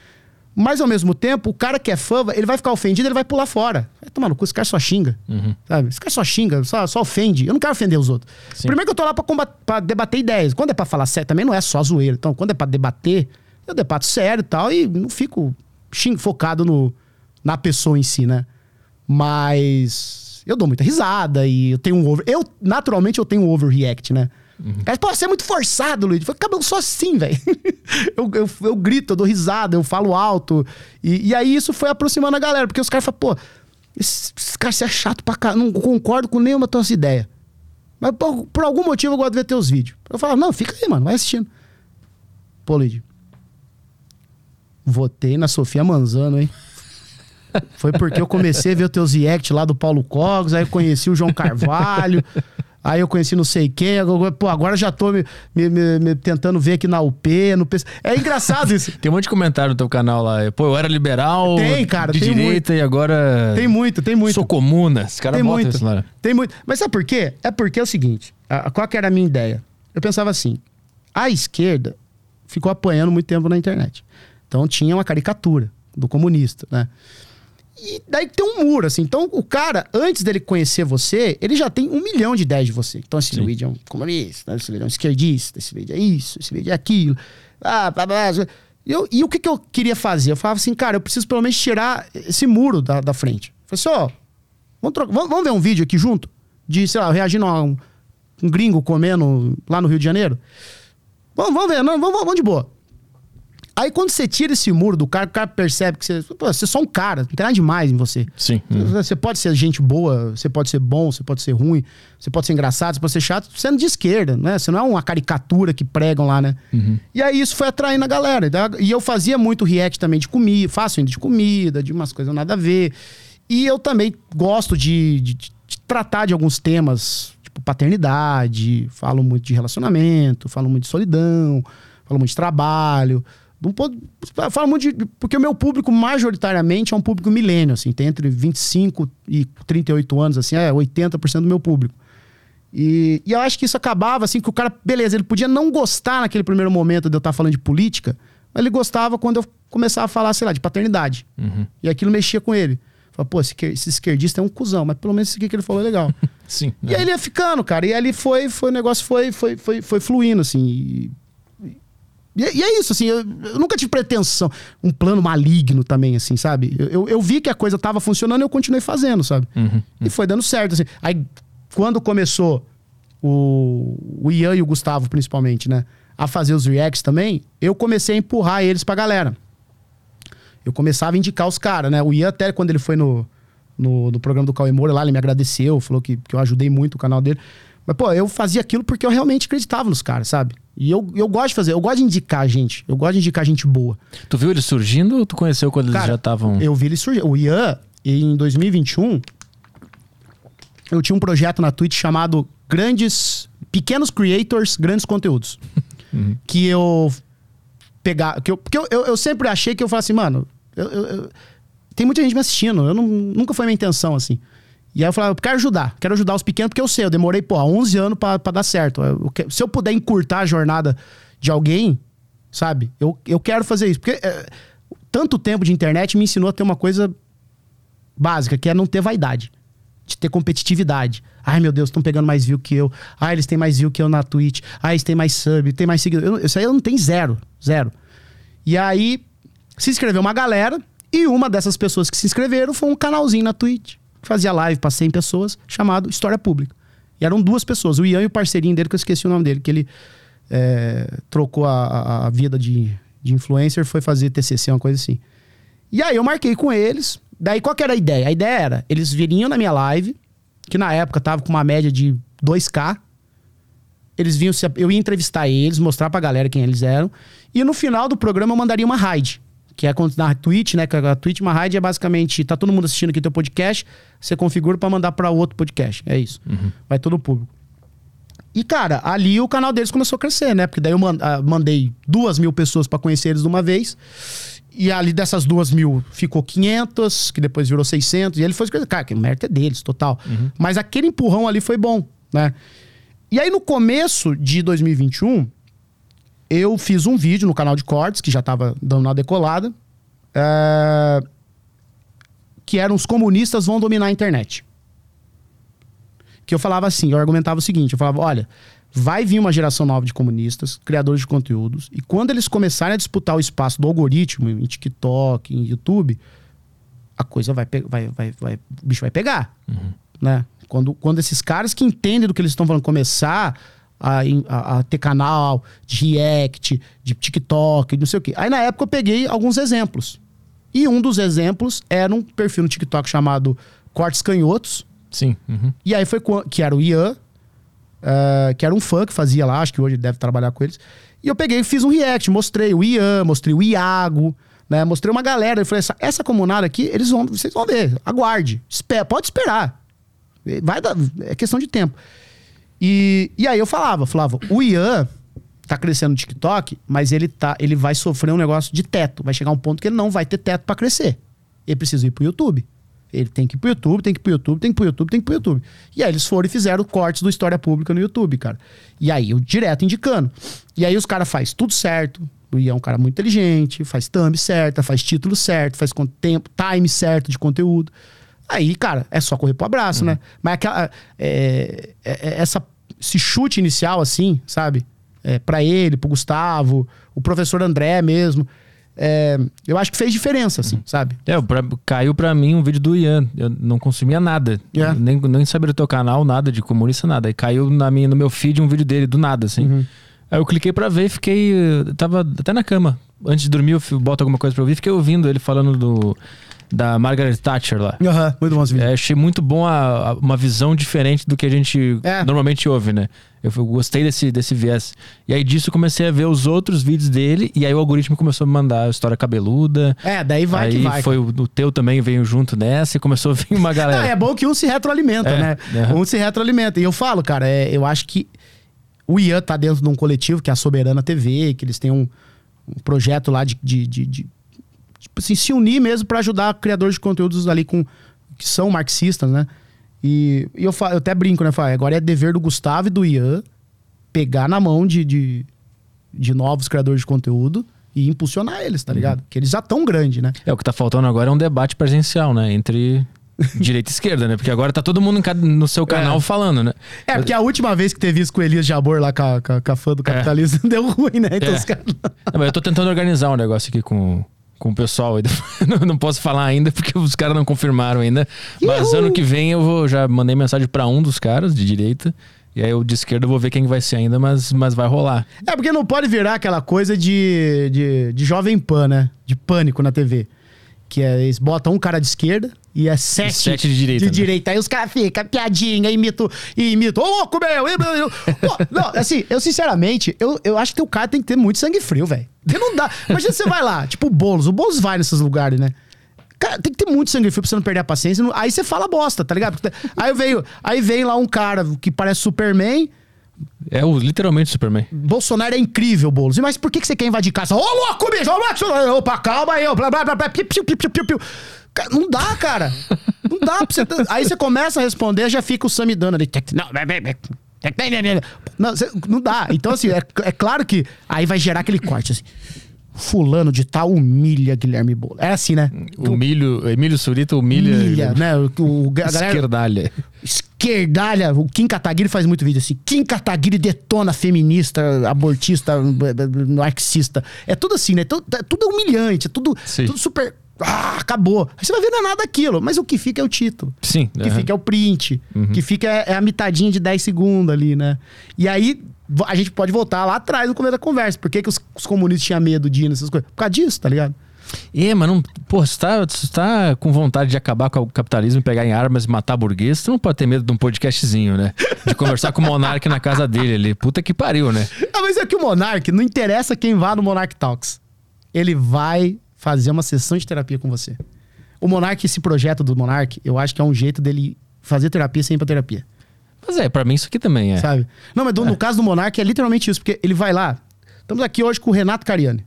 Mas ao mesmo tempo, o cara que é fã, ele vai ficar ofendido, ele vai pular fora. Vai tomar no cu, esse cara só xinga. Sabe? Esse cara só xinga, só, só ofende. Eu não quero ofender os outros. Sim. Primeiro que eu tô lá pra, combat- pra debater ideias. Quando é pra falar sério, também não é só zoeira. Então, quando é pra debater, eu debato sério e tal, e não fico xing, focado no, na pessoa em si, né? Mas eu dou muita risada e eu tenho um over. Eu, naturalmente, eu tenho um overreact, né? Cara, pô, você é muito forçado, Luiz. Eu falei, cara, eu sou assim, velho. eu, eu, eu grito, eu dou risada, eu falo alto. E, e aí isso foi aproximando a galera, porque os caras falam, pô, esse, esse cara você é chato pra caralho, não concordo com nenhuma tua ideia. Mas por, por algum motivo eu gosto de ver teus vídeos. Eu falo, não, fica aí, mano, vai assistindo. Pô, Luiz, votei na Sofia Manzano, hein? Foi porque eu comecei a ver os teus react lá do Paulo Cogos, aí conheci o João Carvalho, aí eu conheci não sei quem, agora, pô, agora já tô me, me- me- me tentando ver aqui na UP, no PC. É engraçado isso. Tem um monte de comentário no teu canal lá. Pô, eu era liberal, Tem, cara, de tem direita e agora Tem muito, tem muito. sou comuna. Esse cara Tem bota muito. isso lá. Tem muito. Mas sabe por quê? É porque é o seguinte: a- qual que era a minha ideia? Eu pensava assim: a esquerda ficou apanhando muito tempo na internet. Então tinha uma caricatura do comunista, né? E daí tem um muro, assim. Então o cara, antes dele conhecer você, ele já tem um milhão de ideias de você. Então esse Sim. vídeo é um comunista, esse vídeo é um esquerdista, esse vídeo é isso, esse vídeo é aquilo. Ah, blá, blá, blá. E eu- e o que, que eu queria fazer? Eu falava assim, cara, eu preciso pelo menos tirar esse muro da, da frente. Eu falei assim, ó, Vamos, trocar- vamos- vamos ver um vídeo aqui junto? De, sei lá, reagindo a um, um gringo comendo lá no Rio de Janeiro? Vamos, vamos ver, não, vamos, vamos de boa. Aí quando você tira esse muro do cara, o cara percebe que você, pô, você é só um cara, não tem nada demais em você. Sim. Uhum. Você pode ser gente boa, você pode ser bom, você pode ser ruim, você pode ser engraçado, você pode ser chato, sendo de esquerda, né? Você não é uma caricatura que pregam lá, né? E aí isso foi atraindo a galera. E eu fazia muito react também de comida, faço ainda de comida, de umas coisas nada a ver. E eu também gosto de, de- de tratar de alguns temas, tipo paternidade, falo muito de relacionamento, falo muito de solidão, falo muito de trabalho. Um ponto- falo muito de. Porque o meu público, majoritariamente, é um público milênio, assim, tem entre 25 e 38 anos, assim, é 80% do meu público. E, e eu acho que isso acabava, assim, que o cara, beleza, ele podia não gostar naquele primeiro momento de eu estar falando de política, mas ele gostava quando eu começava a falar, sei lá, de paternidade. E aquilo mexia com ele. Falei, pô, esse, esse esquerdista é um cuzão, mas pelo menos isso aqui que ele falou é legal. Sim. E aí ele ia ficando, cara. E ali foi, foi o negócio foi, foi, foi, foi fluindo, assim. E, e- e é isso, assim, eu, eu nunca tive pretensão, um plano maligno também, assim, sabe? Eu, eu, eu vi que a coisa tava funcionando e eu continuei fazendo, sabe? E foi dando certo, assim. Aí, quando começou o, o Ian e o Gustavo, principalmente, né? A fazer os reacts também, eu comecei a empurrar eles pra galera. Eu começava a indicar os caras, né? O Ian, até quando ele foi no, no, no programa do Cauê Moura lá, ele me agradeceu, falou que, que eu ajudei muito o canal dele. Mas, pô, eu fazia aquilo porque eu realmente acreditava nos caras, sabe? E eu, eu gosto de fazer, eu gosto de indicar gente. Eu gosto de indicar gente boa. Tu viu eles surgindo ou tu conheceu quando eles Cara, já estavam. Eu vi ele surgir. O Ian, em 2021, eu tinha um projeto na Twitch chamado Grandes. Pequenos Creators, Grandes Conteúdos. Que eu pegar. Que eu, porque eu, eu, eu sempre achei que eu falava assim, mano, eu- eu- eu- tem muita gente me assistindo. Eu não, nunca foi minha intenção, assim. E aí eu falava, eu quero ajudar, quero ajudar os pequenos, porque eu sei, eu demorei, pô, 11 anos pra dar certo. Eu que- se eu puder encurtar a jornada de alguém, sabe? Eu, eu quero fazer isso. Porque é, tanto tempo de internet me ensinou a ter uma coisa básica, que é não ter vaidade. De ter competitividade. Ai, meu Deus, estão pegando mais view que eu. Ai, eles têm mais view que eu na Twitch. Ai, eles têm mais sub, tem mais seguidor. Eu- Isso aí eu não tenho zero. Zero. E aí, se inscreveu uma galera. E uma dessas pessoas que se inscreveram foi um canalzinho na Twitch. Fazia live pra 100 pessoas, chamado História Pública. E eram duas pessoas. O Ian e o parceirinho dele, que eu esqueci o nome dele. Que ele é, trocou a, a- vida de, de influencer, foi fazer TCC, uma coisa assim. E aí eu marquei com eles. Daí qual que era a ideia? A ideia era, eles viriam na minha live, que na época tava com uma média de 2K. Eles vinham, eu ia entrevistar eles, mostrar pra galera quem eles eram. E no final do programa eu mandaria uma raid. Que é na Twitch, né? que A Twitch, uma raid é basicamente, tá todo mundo assistindo aqui teu podcast, você configura pra mandar pra outro podcast. É isso. Vai todo o público. E, cara, ali o canal deles começou a crescer, né? Porque daí eu ah, mandei duas mil pessoas pra conhecer eles de uma vez. E ali dessas duas mil ficou 500, que depois virou 600. E ele foi... Cara, que mérito é deles, total. Mas aquele empurrão ali foi bom, né? E aí no começo de 2021, eu fiz um vídeo no canal de cortes, que já tava dando uma decolada. é, Que eram os comunistas vão dominar a internet que eu falava assim, eu argumentava o seguinte, eu falava, olha, vai vir uma geração nova de comunistas, criadores de conteúdos, e quando eles começarem a disputar o espaço do algoritmo em TikTok, em YouTube, a coisa vai, vai, vai, vai o bicho vai pegar, né? Quando, quando esses caras que entendem do que eles estão falando começar a, a- a ter canal de react, de TikTok, não sei o quê. Aí na época eu peguei alguns exemplos. E um dos exemplos era um perfil no TikTok chamado Cortes Canhotos, Sim. uhum. e aí foi que era o Ian, eh, que era um fã que fazia lá, acho que hoje deve trabalhar com eles. E eu peguei e fiz um react, mostrei o Ian, mostrei o Iago, né? Mostrei uma galera. Eu falei, essa, essa comunada aqui, eles vão, vocês vão ver, aguarde, espera, pode esperar. Vai dar, é questão de tempo. E, e aí eu falava, falava, o Ian tá crescendo no TikTok, mas ele tá, ele vai sofrer um negócio de teto. Vai chegar um ponto que ele não vai ter teto pra crescer. Ele precisa ir pro YouTube. Ele tem que ir pro YouTube, tem que ir pro YouTube, tem que ir pro YouTube, tem que ir pro YouTube. E aí eles foram e fizeram cortes do História Pública no YouTube, cara. E aí eu direto indicando. E aí os caras faz tudo certo. O Ian é um cara muito inteligente, faz thumb certa, faz título certo, faz tempo, time certo de conteúdo. Aí, cara, é só correr pro abraço, né? Mas aquela, é, é- é- essa, esse chute inicial, assim, sabe? É, para ele, pro Gustavo, o professor André mesmo. é, eu acho que fez diferença, assim, sabe? É, pra- caiu pra mim um vídeo do Ian. Eu não consumia nada. É. Nem, nem sabia do teu canal, nada de comunista, nada. E caiu na minha, no meu feed um vídeo dele, do nada, assim. Uhum. Aí eu cliquei pra ver e fiquei. eh, Tava até na cama. Antes de dormir, eu boto alguma coisa pra ouvir. Fiquei ouvindo ele falando do. Da Margaret Thatcher lá. Aham, muito bom esse vídeo. É, achei muito bom a, a- uma visão diferente do que a gente É. normalmente ouve, né? Eu, eu gostei desse, desse viés. E aí disso eu comecei a ver os outros vídeos dele, e aí o algoritmo começou a me mandar a história cabeluda. É, daí vai aí que vai. foi o, o teu também veio junto nessa e começou a vir uma Não, galera. é bom que um se retroalimenta, É, né? aham. Um se retroalimenta. E eu falo, cara, é, eu acho que o Ian tá dentro de um coletivo que é a Soberana TV, que eles têm um, um projeto lá de, de, de- de- tipo assim, se unir mesmo pra ajudar criadores de conteúdos ali com que são marxistas, né? E, e eu, eu até brinco, né? Falo, agora é dever do Gustavo e do Ian pegar na mão de, de, de novos criadores de conteúdo e impulsionar eles, tá ligado? Que eles já tão grande, né? É, o que tá faltando agora é um debate presencial, né? Entre direita e esquerda, né? Porque agora tá todo mundo no seu canal falando, né? É, porque a última vez que teve isso com o Elias Jabor lá com a, com a- fã do capitalismo deu ruim, né? Então É. os caras. Não, mas eu tô tentando organizar um negócio aqui com, com o pessoal. não, posso falar ainda porque os caras não confirmaram ainda. Mas Uhul! ano que vem eu vou já mandei mensagem pra um dos caras de direita. E aí eu de esquerda eu vou ver quem vai ser ainda, mas, mas vai rolar. É, porque não pode virar aquela coisa de, de, de jovem pan, né? De pânico na TV. Que é, eles botam um cara de esquerda e é sete, sete de direita, De né? direita. Aí os caras ficam, piadinha, imito, e imito. Ô, louco, meu! e- meu, eu- Pô, não, assim, eu sinceramente, eu, eu acho que o cara tem que ter muito sangue frio, velho. Porque não dá. Imagina você vai lá, tipo o Boulos. O Boulos vai nesses lugares, né? Cara, tem que ter muito sangue frio pra você não perder a paciência. Aí você fala bosta, tá ligado? Aí veio, aí vem lá um cara que parece Superman. É o literalmente Superman. Bolsonaro é incrível, Boulos. Mas por que, que você quer invadir casa? Ô, louco, bicho! Ô, louco! Opa, calma aí. Blá, blá, blá, blá, piu, piu, piu, piu, piu, Não dá, cara. Não dá pra você... Aí você começa a responder, já fica o Samidana ali. Não, não, você- não dá. Então, assim, é, é claro que aí vai gerar aquele corte, assim. Fulano de tal humilha Guilherme Boulos. É assim, né? O milho, Emílio Surita humilha. Humilha, né? O, o, a galera, Esquerdalha. esquerdalha. O Kim Kataguiri faz muito vídeo assim. Kim Kataguiri detona feminista, abortista, marxista. É tudo assim, né? Tudo, é tudo humilhante, é tudo, Sim. tudo super. Ah, acabou. Aí você vai ver não é nada daquilo. Mas o que fica é o título. Sim. O que aham. fica é o print. Uhum. O que fica é, é a mitadinha de 10 segundos ali, né? E aí a gente pode voltar lá atrás no começo da conversa. Por que, que os, os comunistas tinham medo de ir nessas coisas? Por causa disso, tá ligado? É, mas não. Pô, você tá, você tá com vontade de acabar com o capitalismo, pegar em armas e matar burguês, você não pode ter medo de um podcastzinho, né? De conversar com o Monark na casa dele ali. Puta que pariu, né? Ah, mas é que o Monark, não interessa quem vá no Monark Talks. Ele vai fazer uma sessão de terapia com você. O Monark, esse projeto do Monark, eu acho que é um jeito dele fazer terapia sem ir pra terapia. Mas é, pra mim isso aqui também é. sabe? Não, mas do- no caso do Monark é literalmente isso, porque ele vai lá. Estamos aqui hoje com o Renato Cariani.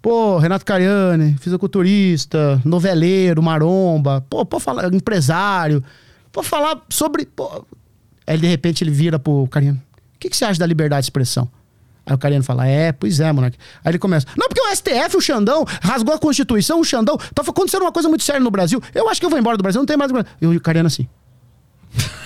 Pô, Renato Cariani, fisiculturista, noveleiro, maromba, pô, pode falar, empresário, pode falar sobre. Pô. Aí de repente ele vira pro Cariani. O que, que você acha da liberdade de expressão? Aí o Cariano fala, é, pois é, Monark. Aí ele começa, não, porque o STF, o Xandão, rasgou a Constituição, o Xandão, tá acontecendo uma coisa muito séria no Brasil. Eu acho que eu vou embora do Brasil, não tem mais... E o Cariano assim...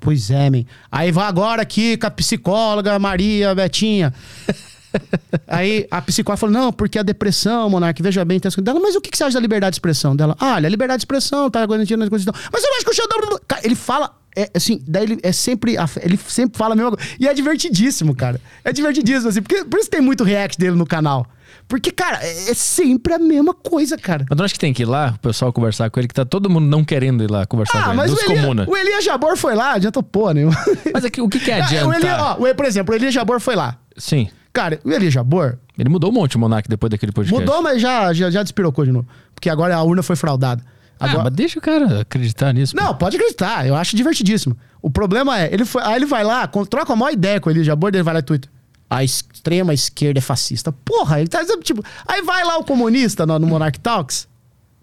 Pois é, man. Aí vai agora aqui com a psicóloga Maria Betinha. Aí a psicóloga falou: não, porque a depressão, Monark, veja bem, tem as coisas dela, mas o que que você acha da liberdade de expressão dela? Ah, olha, a liberdade de expressão, tá garantindo na Constituição. Mas eu acho que o Xandão. Ele fala. É, assim, daí ele é sempre. Ele sempre fala a mesma coisa. E é divertidíssimo, cara. É divertidíssimo, assim. Porque, por isso tem muito react dele no canal. Porque, cara, é, é sempre a mesma coisa, cara. Mas não acha que tem que ir lá, o pessoal conversar com ele, que tá todo mundo não querendo ir lá conversar com Ah, ele, mas dos o comuna. o Elias Jabor foi lá, adiantou porra nenhuma. Mas aqui, o que que é Ah, o Elias, adiantar? ó, o- por exemplo, o Elias Jabor foi lá. Sim. Cara, o Elias Jabor Ele mudou um monte o Monark depois daquele podcast. mudou, mas já, já, já despirocou de novo. Porque agora a urna foi fraudada. Ah, Agora... mas deixa o cara acreditar nisso. pô. Não, pode acreditar, eu acho divertidíssimo. O problema é, ele foi, aí ele vai lá, troca a maior ideia com o Elias Jabor, daí ele vai lá e tuita. A extrema esquerda é fascista. Porra, ele tá dizendo, tipo. Aí vai lá o comunista no, no Monarch Talks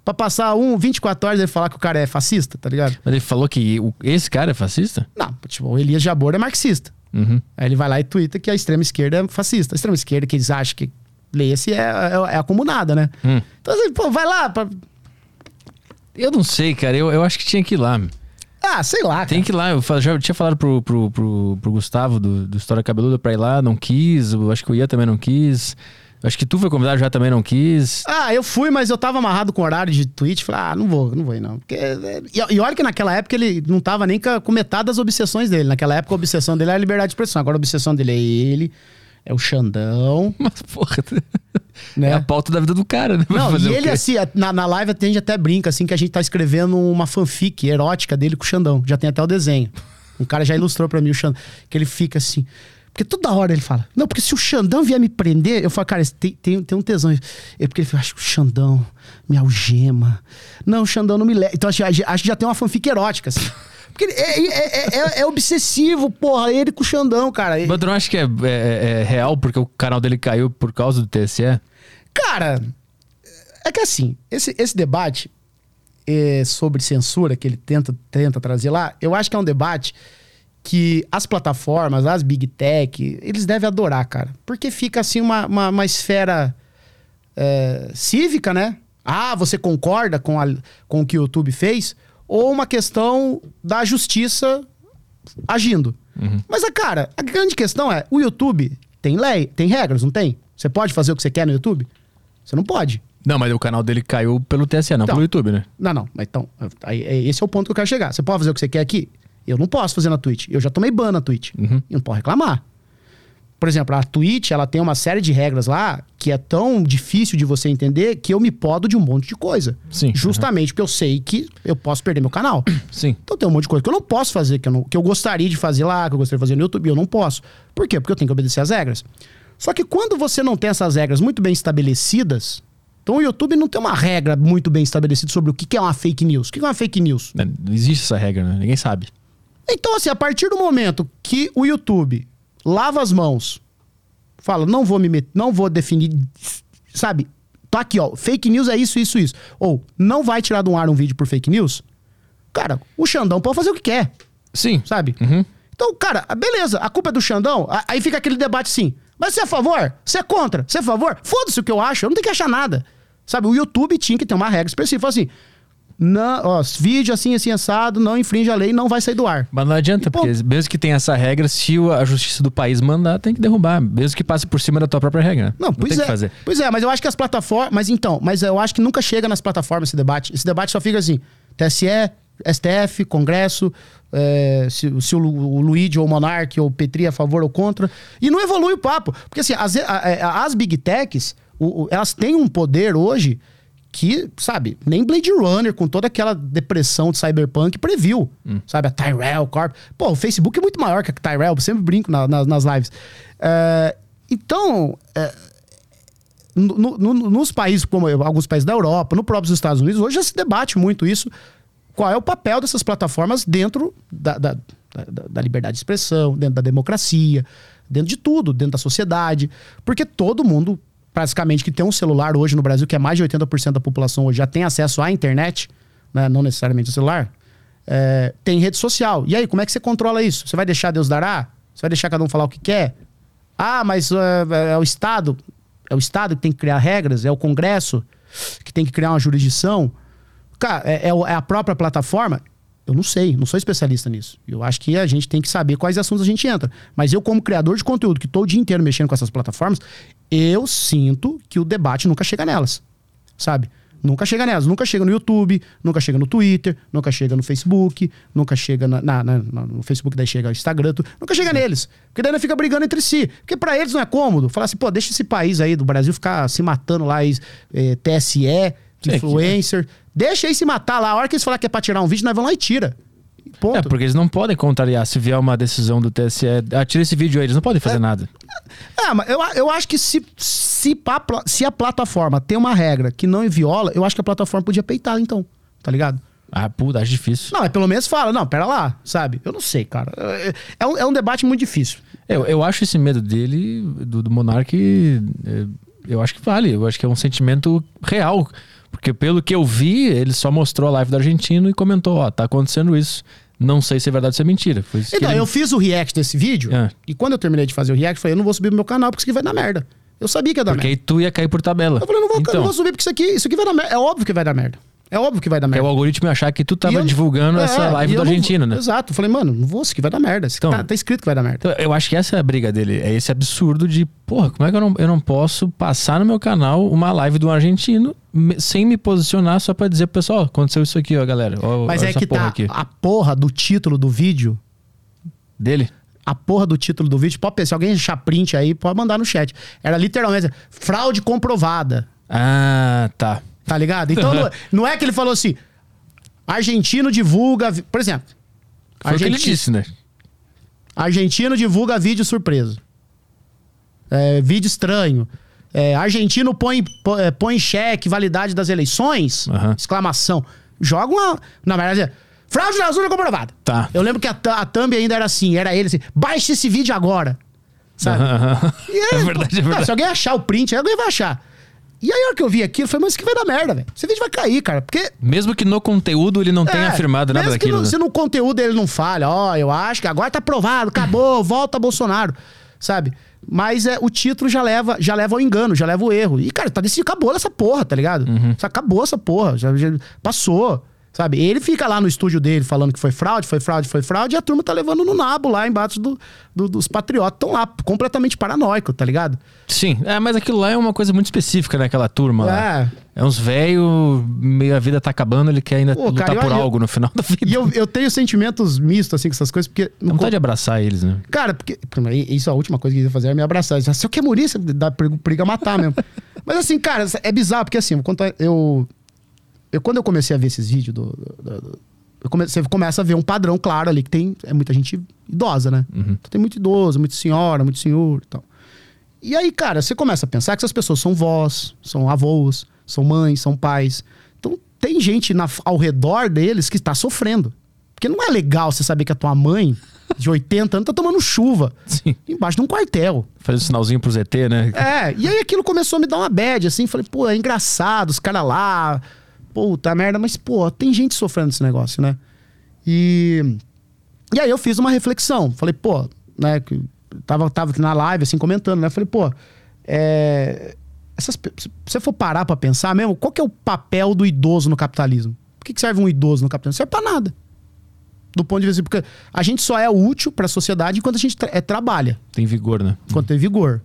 pra passar um, 24 horas e ele falar que o cara é fascista, tá ligado? Mas ele falou que o- esse cara é fascista? Não, tipo, o Elias Jabor é marxista. Uhum. Aí ele vai lá e twitta que a extrema esquerda é fascista. A extrema esquerda que eles acham que lê-se é, é, é a comunada, né? Hum. Então, assim, pô, vai lá. Pra... Eu não sei, cara. Eu, eu acho que tinha que ir lá. Ah, sei lá, cara. Tem que ir lá. Eu já tinha falado pro, pro, pro, pro Gustavo do, do História Cabeluda pra ir lá, não quis. Eu acho que o Ian também não quis. Eu acho que tu foi convidado já também não quis. Ah, eu fui, mas eu tava amarrado com o horário de tweet. Falei, ah, não vou, não vou ir não. Porque, é, e, e olha que naquela época ele não tava nem com, com metade das obsessões dele. Naquela época a obsessão dele era a liberdade de expressão. Agora a obsessão dele é ele, é o Xandão, Mas, porra, né? é a pauta da vida do cara, né? Vai Não, e ele, assim, na, na live a gente até brinca, assim, que a gente tá escrevendo uma fanfic erótica dele com o Xandão. Já tem até o desenho. Um cara já ilustrou pra mim o Xandão. Que ele fica assim. Porque toda hora ele fala, não, porque se o Xandão vier me prender, eu falo, cara, tem, tem, tem um tesão. É porque ele fala, acho que o Xandão me algema. Não, o Xandão não me leva. Então acho, acho que já tem uma fanfic erótica, assim. Porque é, é, é- é- é obsessivo, porra, ele com o Xandão, cara. Mas tu não acha que é, é- é real porque o canal dele caiu por causa do TSE? Cara, é que assim, esse, esse debate é, sobre censura que ele tenta, tenta trazer lá, eu acho que é um debate que as plataformas, as big tech, eles devem adorar, cara. Porque fica assim uma, uma, uma esfera é, cívica, né? Ah, você concorda com, a, com o que o YouTube fez? Ou uma questão da justiça agindo. Mas, a cara, a grande questão é: o YouTube tem lei, tem regras, não tem? Você pode fazer o que você quer no YouTube? Você não pode. Não, mas o canal dele caiu pelo TSE, não Então. pelo YouTube, né? Não, não. Mas Então, aí, é- esse é o ponto que eu quero chegar. Você pode fazer o que você quer aqui? Eu não posso fazer na Twitch. Eu já tomei ban na Twitch. Uhum. E não pode reclamar. Por exemplo, a Twitch, ela tem uma série de regras lá que é tão difícil de você entender que eu me podo de um monte de coisa. Sim. Justamente porque eu sei que eu posso perder meu canal. Sim. Então tem um monte de coisa que eu não posso fazer, que eu, não- que eu gostaria de fazer lá, que eu gostaria de fazer no YouTube, e eu não posso. Por quê? Porque eu tenho que obedecer às regras. Só que quando você não tem essas regras muito bem estabelecidas, então o YouTube não tem uma regra muito bem estabelecida sobre o que é uma fake news. O que é uma fake news? Né, Não existe essa regra, né? Ninguém sabe. Então, assim, a partir do momento que o YouTube lava as mãos, fala, não vou me meter, não vou definir, sabe? Tá aqui, ó, fake news é isso, isso, isso. Ou não vai tirar do ar um vídeo por fake news, cara, o Xandão pode fazer o que quer, Sim. sabe? Uhum. Então, cara, beleza, a culpa é do Xandão, aí fica aquele debate assim, mas você é a favor? Você é contra? Você é a favor? Foda-se o que eu acho, eu não tenho que achar nada. Sabe, o YouTube tinha que ter uma regra específica, Fala assim, não, ó, vídeo assim, assim, assado, não infringe a lei, não vai sair do ar. Mas não adianta, E, pô- porque mesmo que tenha essa regra, se a justiça do país mandar, tem que derrubar. Mesmo que passe por cima da tua própria regra. Não, pois tem é. que fazer. Pois é, mas eu acho que as plataformas. Mas então, mas eu acho que nunca chega nas plataformas esse debate. Esse debate só fica assim: TSE, STF, Congresso, é, se, se o, o Luigi ou o Monark ou o Petri é a favor ou contra. E não evolui o papo. Porque assim, as, as Big Techs, o- o- elas têm um poder hoje que, sabe, nem Blade Runner, com toda aquela depressão de cyberpunk, previu. Sabe, a Tyrell Corp. Pô, o Facebook é muito maior que a Tyrell, eu sempre brinco na- na- nas lives. É, então, no- no- no- nos países, como alguns países da Europa, no próprio Estados Unidos, hoje já se debate muito isso qual é o papel dessas plataformas dentro da, da, da, da liberdade de expressão, dentro da democracia, dentro de tudo, dentro da sociedade. Porque todo mundo, praticamente, que tem um celular hoje no Brasil, que é mais de 80% da população hoje, já tem acesso à internet, né? não necessariamente o celular, é, tem rede social. E aí, como é que você controla isso? Você vai deixar Deus dará? Você vai deixar cada um falar o que quer? Ah, mas é, é o Estado. É o Estado que tem que criar regras, é o Congresso que tem que criar uma jurisdição. Cara, é, é a própria plataforma. Eu não sei, não sou especialista nisso. Eu acho que a gente tem que saber quais assuntos a gente entra. Mas eu, como criador de conteúdo, que estou o dia inteiro mexendo com essas plataformas, eu sinto que o debate nunca chega nelas. Sabe? Nunca chega nelas. Nunca chega no YouTube, nunca chega no Twitter, nunca chega no Facebook, nunca chega na, na, na, no Facebook, daí chega o Instagram, tu, nunca chega neles. Porque daí não fica brigando entre si. Porque para eles não é cômodo. Falar assim, pô, deixa esse país aí do Brasil ficar se matando lá, é, TSE, influencer. Que, Deixa aí se matar lá. A hora que eles falar que é pra tirar um vídeo, nós vamos lá e tira. Ponto. É, porque eles não podem contrariar se vier uma decisão do TSE. Ah, tira esse vídeo aí, eles não podem fazer é, nada. É, mas eu, eu acho que se, se, se a plataforma tem uma regra que não viola, eu acho que a plataforma podia peitar, então. Tá ligado? Ah, puta, acho difícil. Não, é pelo menos fala, não, pera lá, sabe? Eu não sei, cara. É, é um, é um debate muito difícil. Eu, eu acho esse medo dele, do, do Monark, é, eu acho que vale. Eu acho que é um sentimento real. Porque pelo que eu vi, ele só mostrou a live do argentino e comentou: ó, tá acontecendo isso. Não sei se é verdade ou se é mentira. Então, ele... eu fiz o react desse vídeo é. e quando eu terminei de fazer o react, eu falei: eu não vou subir pro meu canal porque isso aqui vai dar merda. Eu sabia que ia dar porque merda. Porque aí tu ia cair por tabela. Eu falei: não vou, então. não vou subir porque isso aqui, isso aqui vai dar merda. É óbvio que vai dar merda. É óbvio que vai dar merda. É o algoritmo achar que tu tava eu, divulgando é, essa live do Argentina, não, né? Exato. Eu falei, mano, não vou, isso aqui vai dar merda. Então, tá, tá, escrito que vai dar merda. Então, eu acho que essa é a briga dele. É esse absurdo de, porra, como é que eu não, eu não posso passar no meu canal uma live do argentino sem me posicionar só pra dizer pro pessoal, aconteceu isso aqui, ó, galera. Ó, Mas é que tá aqui. a porra do título do vídeo. Dele? a porra do título do vídeo. Pode pensar, se alguém achar print aí, pode mandar no chat. Era literalmente fraude comprovada. Ah, tá. Tá ligado? Então não, não, é que ele falou assim: argentino divulga. Por exemplo. Foi o que ele disse, né? Argentino divulga vídeo surpresa. É, vídeo estranho. É, argentino põe, é, põe em xeque validade das eleições. Uhum. Exclamação. Joga uma. Na verdade, fraude na urna comprovada. Tá. Eu lembro que a, a thumb ainda era assim: era ele assim, baixe esse vídeo agora. Sabe? Uhum. É, é, verdade, é verdade. se alguém achar o print, alguém vai achar. E aí, a hora que eu vi aquilo, eu falei, mas isso que vai dar merda, velho. Esse vídeo vai cair, cara. Porque. Mesmo que no conteúdo ele não é, tenha afirmado nada daquilo. No, né? Se no conteúdo ele não falha, ó, oh, eu acho que agora tá aprovado, acabou, volta Bolsonaro. Sabe? Mas é, o título já leva, já leva ao engano, já leva ao erro. E, cara, tá decidido, acabou essa porra, tá ligado? Uhum. Acabou essa porra. Já, já passou. Sabe? Ele fica lá no estúdio dele falando que foi fraude, foi fraude, foi fraude, e a turma tá levando no nabo lá embaixo do, do dos patriotas. Estão lá, completamente paranoico, tá ligado? Sim, é, mas aquilo lá é uma coisa muito específica naquela né, turma é. lá. É uns velhos, meio a vida tá acabando, ele quer ainda Pô, lutar cara, por eu, algo no final da vida. E eu, eu tenho sentimentos mistos, assim, com essas coisas, porque... Não pode abraçar eles, né? Cara, porque... Isso é a última coisa que eu ia fazer, é me abraçar. Se eu quer morrer, você dá briga matar mesmo. mas assim, cara, é bizarro, porque assim, eu eu, quando eu comecei a ver esses vídeos do, do, do come, você começa a ver um padrão claro ali, que tem é muita gente idosa, né? Uhum. Então, tem muito idoso, muita senhora, muito senhor e tal. E aí, cara, você começa a pensar que essas pessoas são vós, são avós, são mães, são pais. Então tem gente na, ao redor deles que está sofrendo. Porque não é legal você saber que a tua mãe, de 80 anos, tá tomando chuva. Sim. Embaixo de um quartel. Faz um sinalzinho pro ZT, né? É, e aí aquilo começou a me dar uma bad, assim. Falei, pô, é engraçado, os caras lá, puta merda, mas, pô, tem gente sofrendo esse negócio, né? E. E aí eu fiz uma reflexão. Falei, pô, né? Tava, tava na live, assim, comentando, né? Falei, pô, é. Essas, se você for parar pra pensar mesmo, qual que é o papel do idoso no capitalismo? Por que, que serve um idoso no capitalismo? Serve pra nada. Do ponto de vista. Porque a gente só é útil pra sociedade enquanto a gente tra é, trabalha. Tem vigor, né? Enquanto tem vigor.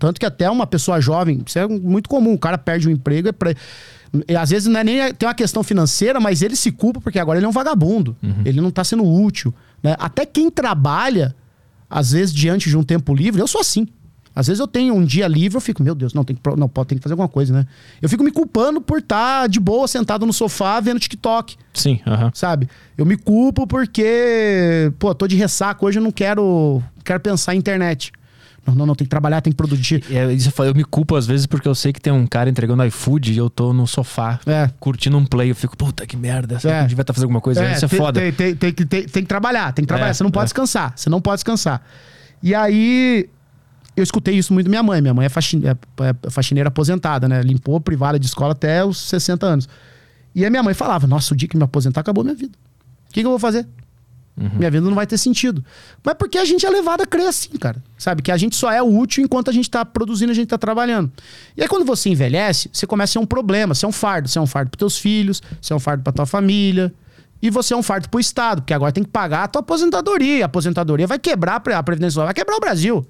Tanto que até uma pessoa jovem, isso é muito comum, o cara perde um emprego, é pra, às vezes não é nem tem uma questão financeira, mas ele se culpa porque agora ele é um vagabundo. Uhum. Ele não está sendo útil. Né? Até quem trabalha, às vezes, diante de um tempo livre, eu sou assim. Às vezes eu tenho um dia livre, eu fico, meu Deus, não, tem que, não pode, tem que fazer alguma coisa, né? Eu fico me culpando por estar tá de boa, sentado no sofá, vendo TikTok. Sim, uhum. Sabe? Eu me culpo porque, pô, tô de ressaca hoje, eu não quero, quero pensar em internet. Não, não, não, tem que trabalhar, tem que produzir. É, isso eu, me culpo às vezes porque eu sei que tem um cara entregando iFood e eu tô no sofá É. curtindo um play. Eu fico, puta que merda, será É. que a gente vai estar fazendo alguma coisa? isso é tem, foda. Tem, tem, tem, que- tem- que trabalhar, tem que trabalhar. É, você não pode é. descansar. Você não pode descansar. E aí, eu escutei isso muito da minha mãe. Minha mãe é, faxine- é- é faxineira aposentada, né? Limpou privada de escola até os 60 anos. E a minha mãe falava: Nossa, o dia que me aposentar acabou minha vida. O que, que eu vou fazer? Minha vida não vai ter sentido. Mas porque a gente é levado a crer assim, cara. Sabe? Que a gente só é útil enquanto a gente tá produzindo, a gente tá trabalhando. E aí, quando você envelhece, você começa a ser um problema, você é um fardo. Você é um fardo pros teus filhos, você é um fardo pra tua família. E você é um fardo pro Estado, porque agora tem que pagar a tua aposentadoria. A aposentadoria vai quebrar a Previdência Social, vai quebrar o Brasil.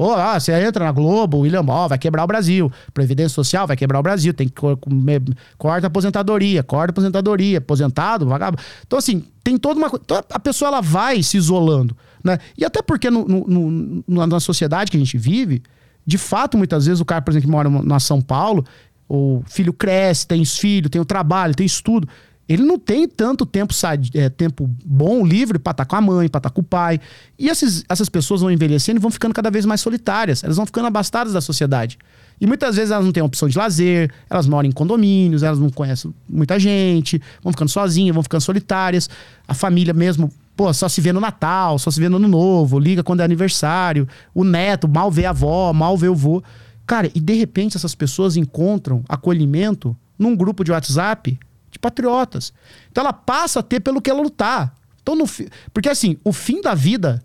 Pô, ah, você entra na Globo, William Ball, vai quebrar o Brasil. Previdência Social vai quebrar o Brasil. Tem que co- comer- corta aposentadoria, corta aposentadoria, aposentado, vagabundo. Então, assim, tem toda uma coisa. Então, a pessoa ela vai se isolando. Né? E até porque no, no- no- na sociedade que a gente vive, de fato, muitas vezes o cara, por exemplo, que mora na São Paulo, o filho cresce, tem os filhos, tem o trabalho, tem estudo. Ele não tem tanto tempo, é, tempo bom, livre, pra estar com a mãe, pra estar com o pai. E esses, essas pessoas vão envelhecendo e vão ficando cada vez mais solitárias. Elas vão ficando abastadas da sociedade. E muitas vezes elas não têm opção de lazer, elas moram em condomínios, elas não conhecem muita gente, vão ficando sozinhas, vão ficando solitárias. A família mesmo, pô, só se vê no Natal, só se vê no Ano Novo, liga quando é aniversário. O neto mal vê a avó, mal vê o vô. Cara, e de repente essas pessoas encontram acolhimento num grupo de WhatsApp de patriotas. Então ela passa a ter pelo que ela lutar. Então, no fi... Porque assim, o fim da vida,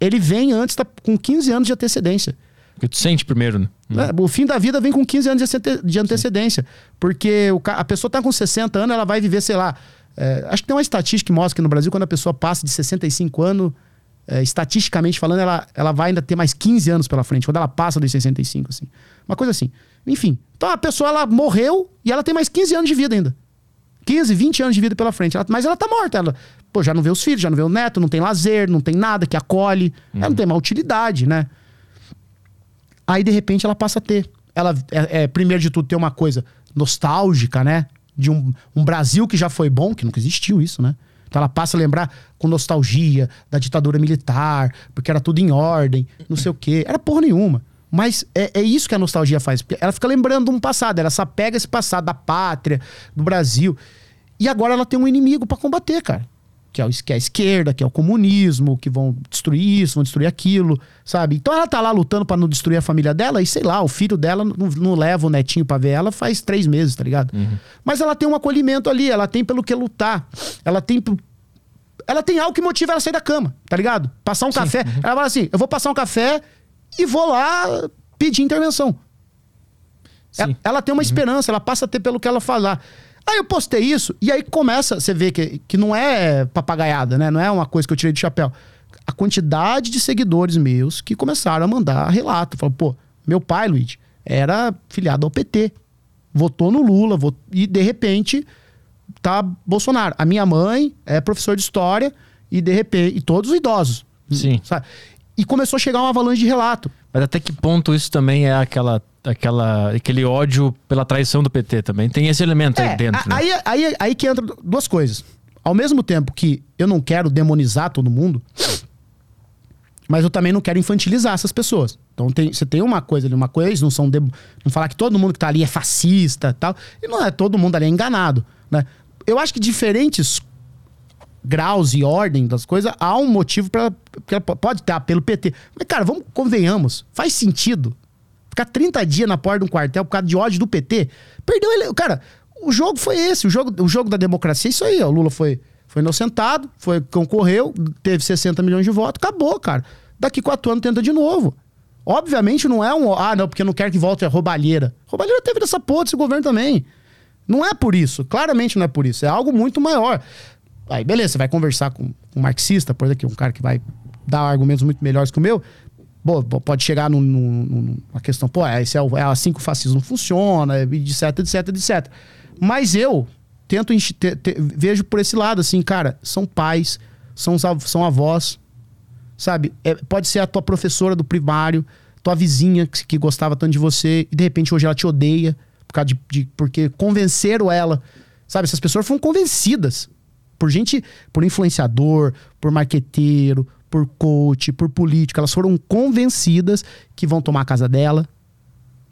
ele vem antes, da... com 15 anos de antecedência. Porque tu sente primeiro, né? né? O fim da vida vem com 15 anos de ante- de antecedência. Porque o a pessoa tá com 60 anos, ela vai viver, sei lá. é, acho que tem uma estatística que mostra que no Brasil, quando a pessoa passa de 65 anos, é, estatisticamente falando, ela, ela vai ainda ter mais 15 anos pela frente, quando ela passa dos 65, assim. Uma coisa assim. Enfim. Então a pessoa, ela morreu e ela tem mais 15 anos de vida ainda. 15, 20 anos de vida pela frente. Ela- mas ela tá morta. Ela, pô, já não vê os filhos, já não vê o neto, não tem lazer, não tem nada que acolhe. Ela não tem uma utilidade, né? Aí, de repente, ela passa a ter. Ela, é, é, primeiro de tudo, tem uma coisa nostálgica, né? De um, um Brasil que já foi bom, que nunca existiu isso, né? Então ela passa a lembrar com nostalgia da ditadura militar, porque era tudo em ordem, não sei o quê. Era porra nenhuma. Mas é, é isso que a nostalgia faz. porque Ela fica lembrando de um passado, ela se apega a esse passado da pátria, do Brasil. E agora ela tem um inimigo pra combater, cara. Que é, o, que é a esquerda, que é o comunismo, que vão destruir isso, vão destruir aquilo, sabe? Então ela tá lá lutando pra não destruir a família dela e sei lá, o filho dela não, não leva o netinho pra ver ela faz três meses, tá ligado? Mas ela tem um acolhimento ali, ela tem pelo que lutar. Ela tem. Ela tem algo que motiva ela a sair da cama, tá ligado? Passar um café. Ela fala assim: eu vou passar um café e vou lá pedir intervenção. Ela, ela tem uma esperança, ela passa a ter pelo que ela falar. Aí eu postei isso, e aí começa, você vê que, que não é papagaiada, né? Não é uma coisa que eu tirei do chapéu. A quantidade de seguidores meus que começaram a mandar relato. Falaram, pô, meu pai, Luiz, era filiado ao PT. Votou no Lula, vot- e de repente tá Bolsonaro. A minha mãe é professor de história, e de repente, e todos os idosos. Sim. Sabe? E começou a chegar uma avalanche de relato. Mas até que ponto isso também é aquela, aquela, aquele ódio pela traição do PT também? Tem esse elemento aí É, dentro, a- né? aí, aí, aí que entra duas coisas. Ao mesmo tempo que eu não quero demonizar todo mundo, mas eu também não quero infantilizar essas pessoas. Então tem, você tem uma coisa ali, uma coisa, não são de- não falar que todo mundo que tá ali é fascista, tal, e não é todo mundo ali é enganado, né? Eu acho que diferentes graus e ordem das coisas, há um motivo para pode ter apelo PT. Mas cara, vamos convenhamos, faz sentido ficar 30 dias na porta de um quartel por causa de ódio do PT? Perdeu ele, cara. O jogo foi esse, o jogo, o jogo da democracia é isso aí, ó. O Lula foi foi inocentado, foi concorreu, teve 60 milhões de votos, acabou, cara. Daqui quatro anos tenta de novo. Obviamente não é um, ah, não, porque não quero que volte a roubalheira. Roubalheira teve dessa porra desse governo também. Não é por isso, claramente não é por isso. É algo muito maior. Aí, beleza, você vai conversar com um marxista, por exemplo, um cara que vai dar argumentos muito melhores que o meu. Pô, pode chegar num- num- num- numa questão, pô, é, esse é, é assim que o fascismo funciona, etc, etc, etc. Mas eu tento te- te- vejo por esse lado, assim, cara, são pais, são, são avós, sabe? É, pode ser a tua professora do primário, tua vizinha que, que gostava tanto de você, e de repente hoje ela te odeia, por causa de, de- porque convenceram ela. Sabe, essas pessoas foram convencidas por gente, por influenciador, por marqueteiro, por coach, por político, elas foram convencidas que vão tomar a casa dela,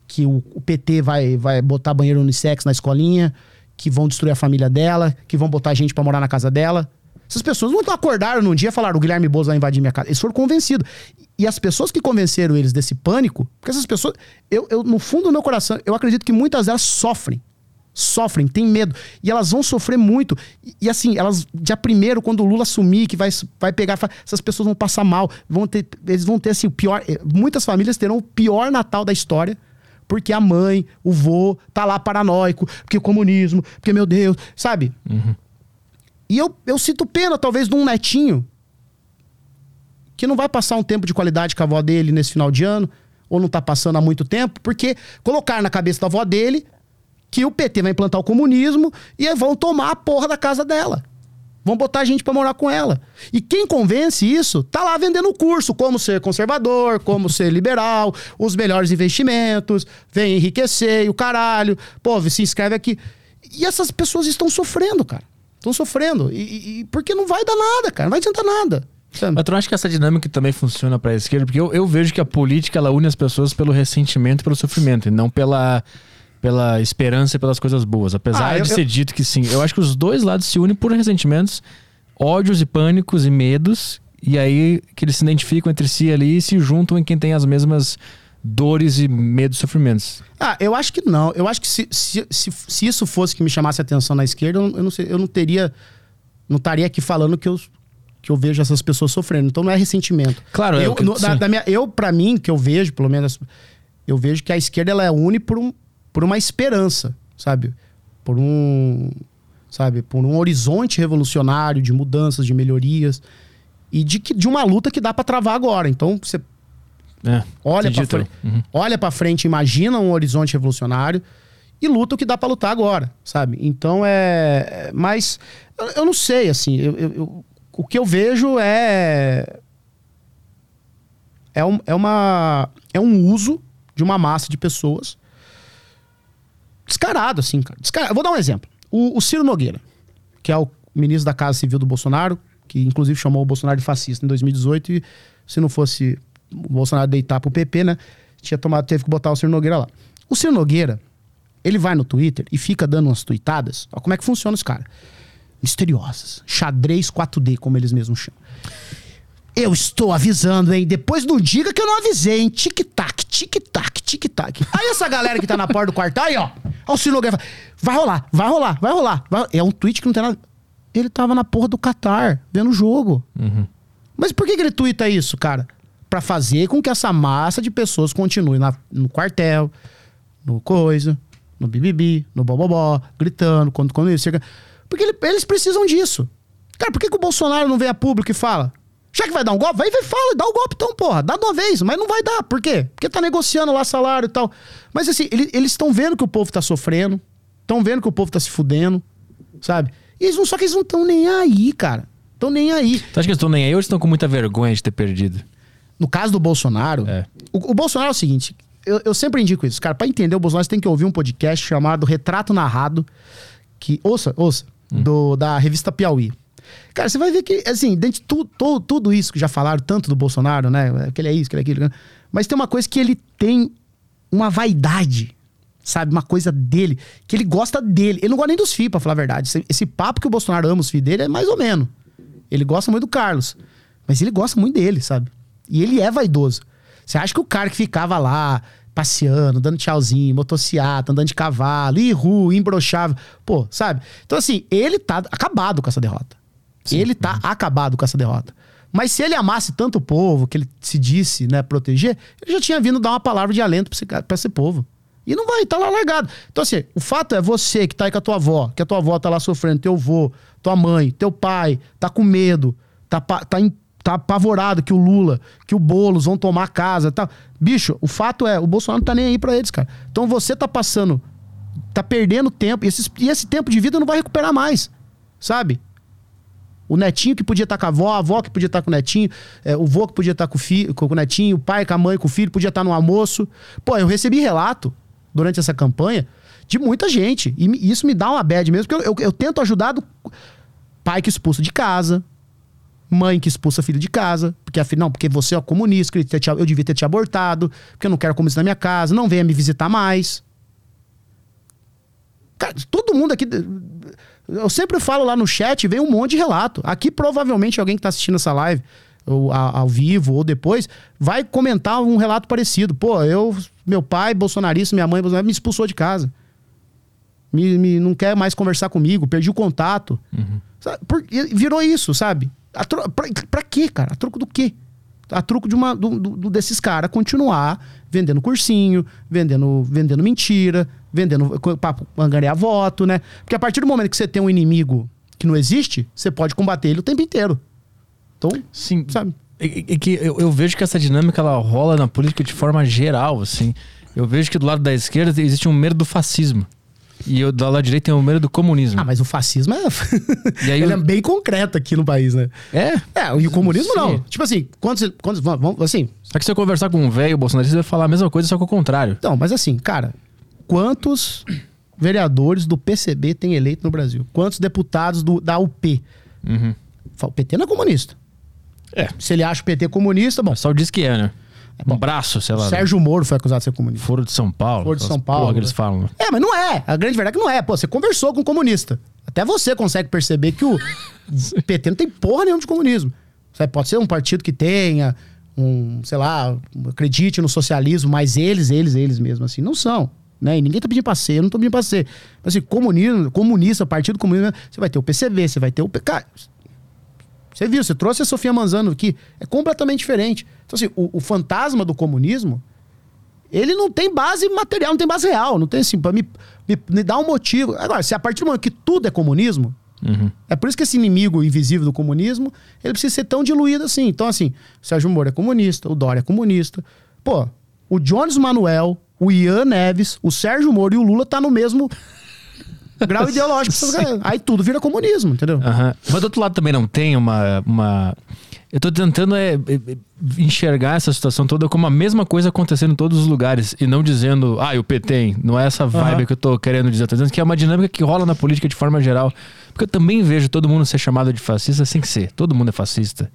que o, o PT vai, vai botar banheiro unissex na escolinha, que vão destruir a família dela, que vão botar gente para morar na casa dela. Essas pessoas não acordaram num dia e falaram: o Guilherme Bozo vai invadir minha casa. Eles foram convencidos. E as pessoas que convenceram eles desse pânico, porque essas pessoas, eu, eu no fundo do meu coração, eu acredito que muitas delas sofrem. Sofrem, têm medo. E elas vão sofrer muito. E, e assim, elas, dia primeiro, quando o Lula assumir, que vai, vai pegar, essas pessoas vão passar mal. Vão ter, eles vão ter assim, o pior. Eh, muitas famílias terão o pior Natal da história porque a mãe, o vô, tá lá paranoico, porque o comunismo, porque meu Deus, sabe? Uhum. E eu, eu sinto pena, talvez, de um netinho que não vai passar um tempo de qualidade com a avó dele nesse final de ano, ou não tá passando há muito tempo, porque colocar na cabeça da avó dele que o PT vai implantar o comunismo e vão tomar a porra da casa dela. Vão botar a gente para morar com ela. E quem convence isso, tá lá vendendo o curso, como ser conservador, como ser liberal, os melhores investimentos, vem enriquecer e o caralho. Pô, se inscreve aqui. E essas pessoas estão sofrendo, cara. Estão sofrendo. E, e, porque não vai dar nada, cara. Não vai adiantar nada. Mas tu não acha que essa dinâmica também funciona para a esquerda? Porque eu, eu vejo que a política ela une as pessoas pelo ressentimento e pelo sofrimento, e não pela pela esperança e pelas coisas boas. Apesar ah, eu, de ser eu... dito que sim. Eu acho que os dois lados se unem por ressentimentos, ódios e pânicos e medos. E aí que eles se identificam entre si ali e se juntam em quem tem as mesmas dores e medos e sofrimentos. Ah, eu acho que não. Eu acho que se, se, se, se isso fosse que me chamasse atenção na esquerda, eu não, sei, eu não teria. Não estaria aqui falando que eu, que eu vejo essas pessoas sofrendo. Então não é ressentimento. Claro, eu, é que, no, da, da minha, eu para mim, que eu vejo, pelo menos, eu vejo que a esquerda ela é une por um, por uma esperança, sabe? Por um, sabe, por um horizonte revolucionário de mudanças, de melhorias e de, que, de uma luta que dá para travar agora. Então você é, olha para frente, uhum. olha para frente, imagina um horizonte revolucionário e luta o que dá para lutar agora, sabe? Então é, é mas eu, eu, não sei assim, eu, eu, o que eu vejo é é, um, é uma é um uso de uma massa de pessoas descarado, assim, cara. Descarado. Vou dar um exemplo. O, o, Ciro Nogueira, que é o ministro da Casa Civil do Bolsonaro, que inclusive chamou o Bolsonaro de fascista em 2018, e se não fosse o Bolsonaro deitar pro PP, né? Tinha tomado, teve que botar o Ciro Nogueira lá. O Ciro Nogueira, ele vai no Twitter e fica dando umas tweetadas. Ó, como é que funciona os caras? Misteriosas. Xadrez 4D, como eles mesmos chamam. Eu estou avisando, hein? Depois não diga que eu não avisei, hein? Tic-tac, tic-tac, tic-tac. Aí essa galera que tá na porta do quarto, aí, ó. Nogueira vai rolar, vai rolar, vai rolar. Vai... É um tweet que não tem nada... Ele tava na porra do Qatar, vendo o jogo. Uhum. Mas por que, que ele twitta isso, cara? Para fazer com que essa massa de pessoas continue na, no quartel, no coisa, no bibibi, no bobobó, gritando, quando, quando isso. Porque ele, eles precisam disso. Cara, por que, que o Bolsonaro não vem a público e fala? Já que vai dar um golpe, vai e fala, dá o um golpe então, porra. Dá de uma vez, mas não vai dar. Por quê? Porque tá negociando lá salário e tal. Mas assim, ele, eles estão vendo que o povo tá sofrendo, estão vendo que o povo tá se fudendo, sabe? E eles não, só que eles não estão nem aí, cara. Estão nem aí. Tu acha que eles estão nem aí ou eles estão com muita vergonha de ter perdido? No caso do Bolsonaro, é. o, o, Bolsonaro é o seguinte: eu, eu sempre indico isso, cara. Pra entender o Bolsonaro, você tem que ouvir um podcast chamado Retrato Narrado, que. Ouça, ouça, hum. do, da revista Piauí. Cara, você vai ver que, assim, dentro de tu, tu, tudo isso que já falaram, tanto do Bolsonaro, né? Que ele é isso, que ele é aquilo. Mas tem uma coisa que ele tem uma vaidade, sabe? Uma coisa dele, que ele gosta dele. Ele não gosta nem dos filhos, pra falar a verdade. Esse, esse papo que o Bolsonaro ama os filhos dele é mais ou menos. Ele gosta muito do Carlos. Mas ele gosta muito dele, sabe? E ele é vaidoso. Você acha que o cara que ficava lá, passeando, dando tchauzinho, motociata, andando de cavalo, irru, imbrochável, pô, sabe? Então, assim, ele tá acabado com essa derrota. Sim. Ele tá acabado com essa derrota. Mas se ele amasse tanto o povo, que ele se disse, né, proteger, ele já tinha vindo dar uma palavra de alento pra esse, pra esse povo. E não vai, tá lá largado. Então, assim, o fato é você que tá aí com a tua avó, que a tua avó tá lá sofrendo, teu avô, tua mãe, teu pai, tá com medo, tá, tá, tá apavorado que o Lula, que o Boulos vão tomar casa tal. Bicho, o fato é, o Bolsonaro não tá nem aí pra eles, cara. Então você tá passando, tá perdendo tempo, e, esses, e esse tempo de vida não vai recuperar mais, sabe? O netinho que podia estar tá com a avó, a avó que podia estar tá com o netinho, é, o vô que podia estar tá com, o filho, com o netinho, o pai com a mãe, com o filho, podia estar no almoço. Pô, eu recebi relato durante essa campanha de muita gente. E isso me dá uma bad mesmo, porque eu, eu, eu tento ajudar do pai que expulso de casa, Mãe que expulsa filho de casa, porque afinal, porque você é comunista, eu devia ter te abortado, porque eu não quero comunista na minha casa, não venha me visitar mais. Cara, todo mundo aqui. Eu sempre falo lá no chat, vem um monte de relato. Aqui, provavelmente, alguém que está assistindo essa live, ou ao vivo ou depois, vai comentar um relato parecido. Pô, eu, meu pai, bolsonarista, minha mãe, bolsonarista, me expulsou de casa. Me, me, não quer mais conversar comigo, perdi o contato. Uhum. Por, virou isso, sabe? Tro, pra, pra quê, cara? A troco do quê? A troco de uma, do, do desses caras continuar vendendo cursinho, vendendo, vendendo mentira, vendendo para angariar voto, né? Porque a partir do momento que você tem um inimigo que não existe, você pode combater ele o tempo inteiro. Então, sim, sabe? É, é que eu, eu, vejo que essa dinâmica ela rola na política de forma geral, assim. Eu vejo que do lado da esquerda existe um medo do fascismo. E eu, do lado direito tem o medo do comunismo. Ah, mas o fascismo é. Ele eu... é bem concreto aqui no país, né? É? É, e o comunismo Sim. não. Tipo assim, quantos. quantos vamos, assim. Só que se eu conversar com um velho bolsonarista, ele vai falar a mesma coisa, só que o contrário. Então, mas assim, cara, quantos vereadores do PCB tem eleito no Brasil? Quantos deputados do, da UP? Uhum. O PT não é comunista. É. Se ele acha o PT comunista, bom. Só diz que é, né? É um braço, sei lá. Sérgio Moro foi acusado de ser comunista. Foro de São Paulo. Foro de São Paulo. Porra que eles falam. Né? É, mas não é. A grande verdade é que não é. Pô, você conversou com um comunista. Até você consegue perceber que o PT não tem porra nenhuma de comunismo. Pode ser um partido que tenha um, sei lá, acredite no socialismo, mas eles, eles, eles mesmo, assim, não são. Né? E ninguém tá pedindo pra ser, eu não tô pedindo pra ser. Mas assim, comunismo, comunista, partido comunista, você vai ter o PCB, você vai ter o. Cara, você viu, você trouxe a Sofia Manzano aqui. É completamente diferente. Então, assim, o, o, fantasma do comunismo, ele não tem base material, não tem base real. Não tem assim, pra me, me, me dar um motivo. Agora, se a partir do momento que tudo é comunismo, uhum. é por isso que esse inimigo invisível do comunismo, ele precisa ser tão diluído assim. Então, assim, o Sérgio Moro é comunista, o Dória é comunista. Pô, o Jones Manuel, o Ian Neves, o Sérgio Moro e o Lula tá no mesmo grau ideológico. Aí tudo vira comunismo, entendeu? Uhum. Mas do outro lado também não tem uma. uma... Eu tô tentando é, é, é, enxergar essa situação toda como a mesma coisa acontecendo em todos os lugares e não dizendo, ah, o PT, não é essa vibe uhum. que eu tô querendo dizer. Tô dizendo que é uma dinâmica que rola na política de forma geral. Porque eu também vejo todo mundo ser chamado de fascista sem ser. Todo mundo é fascista.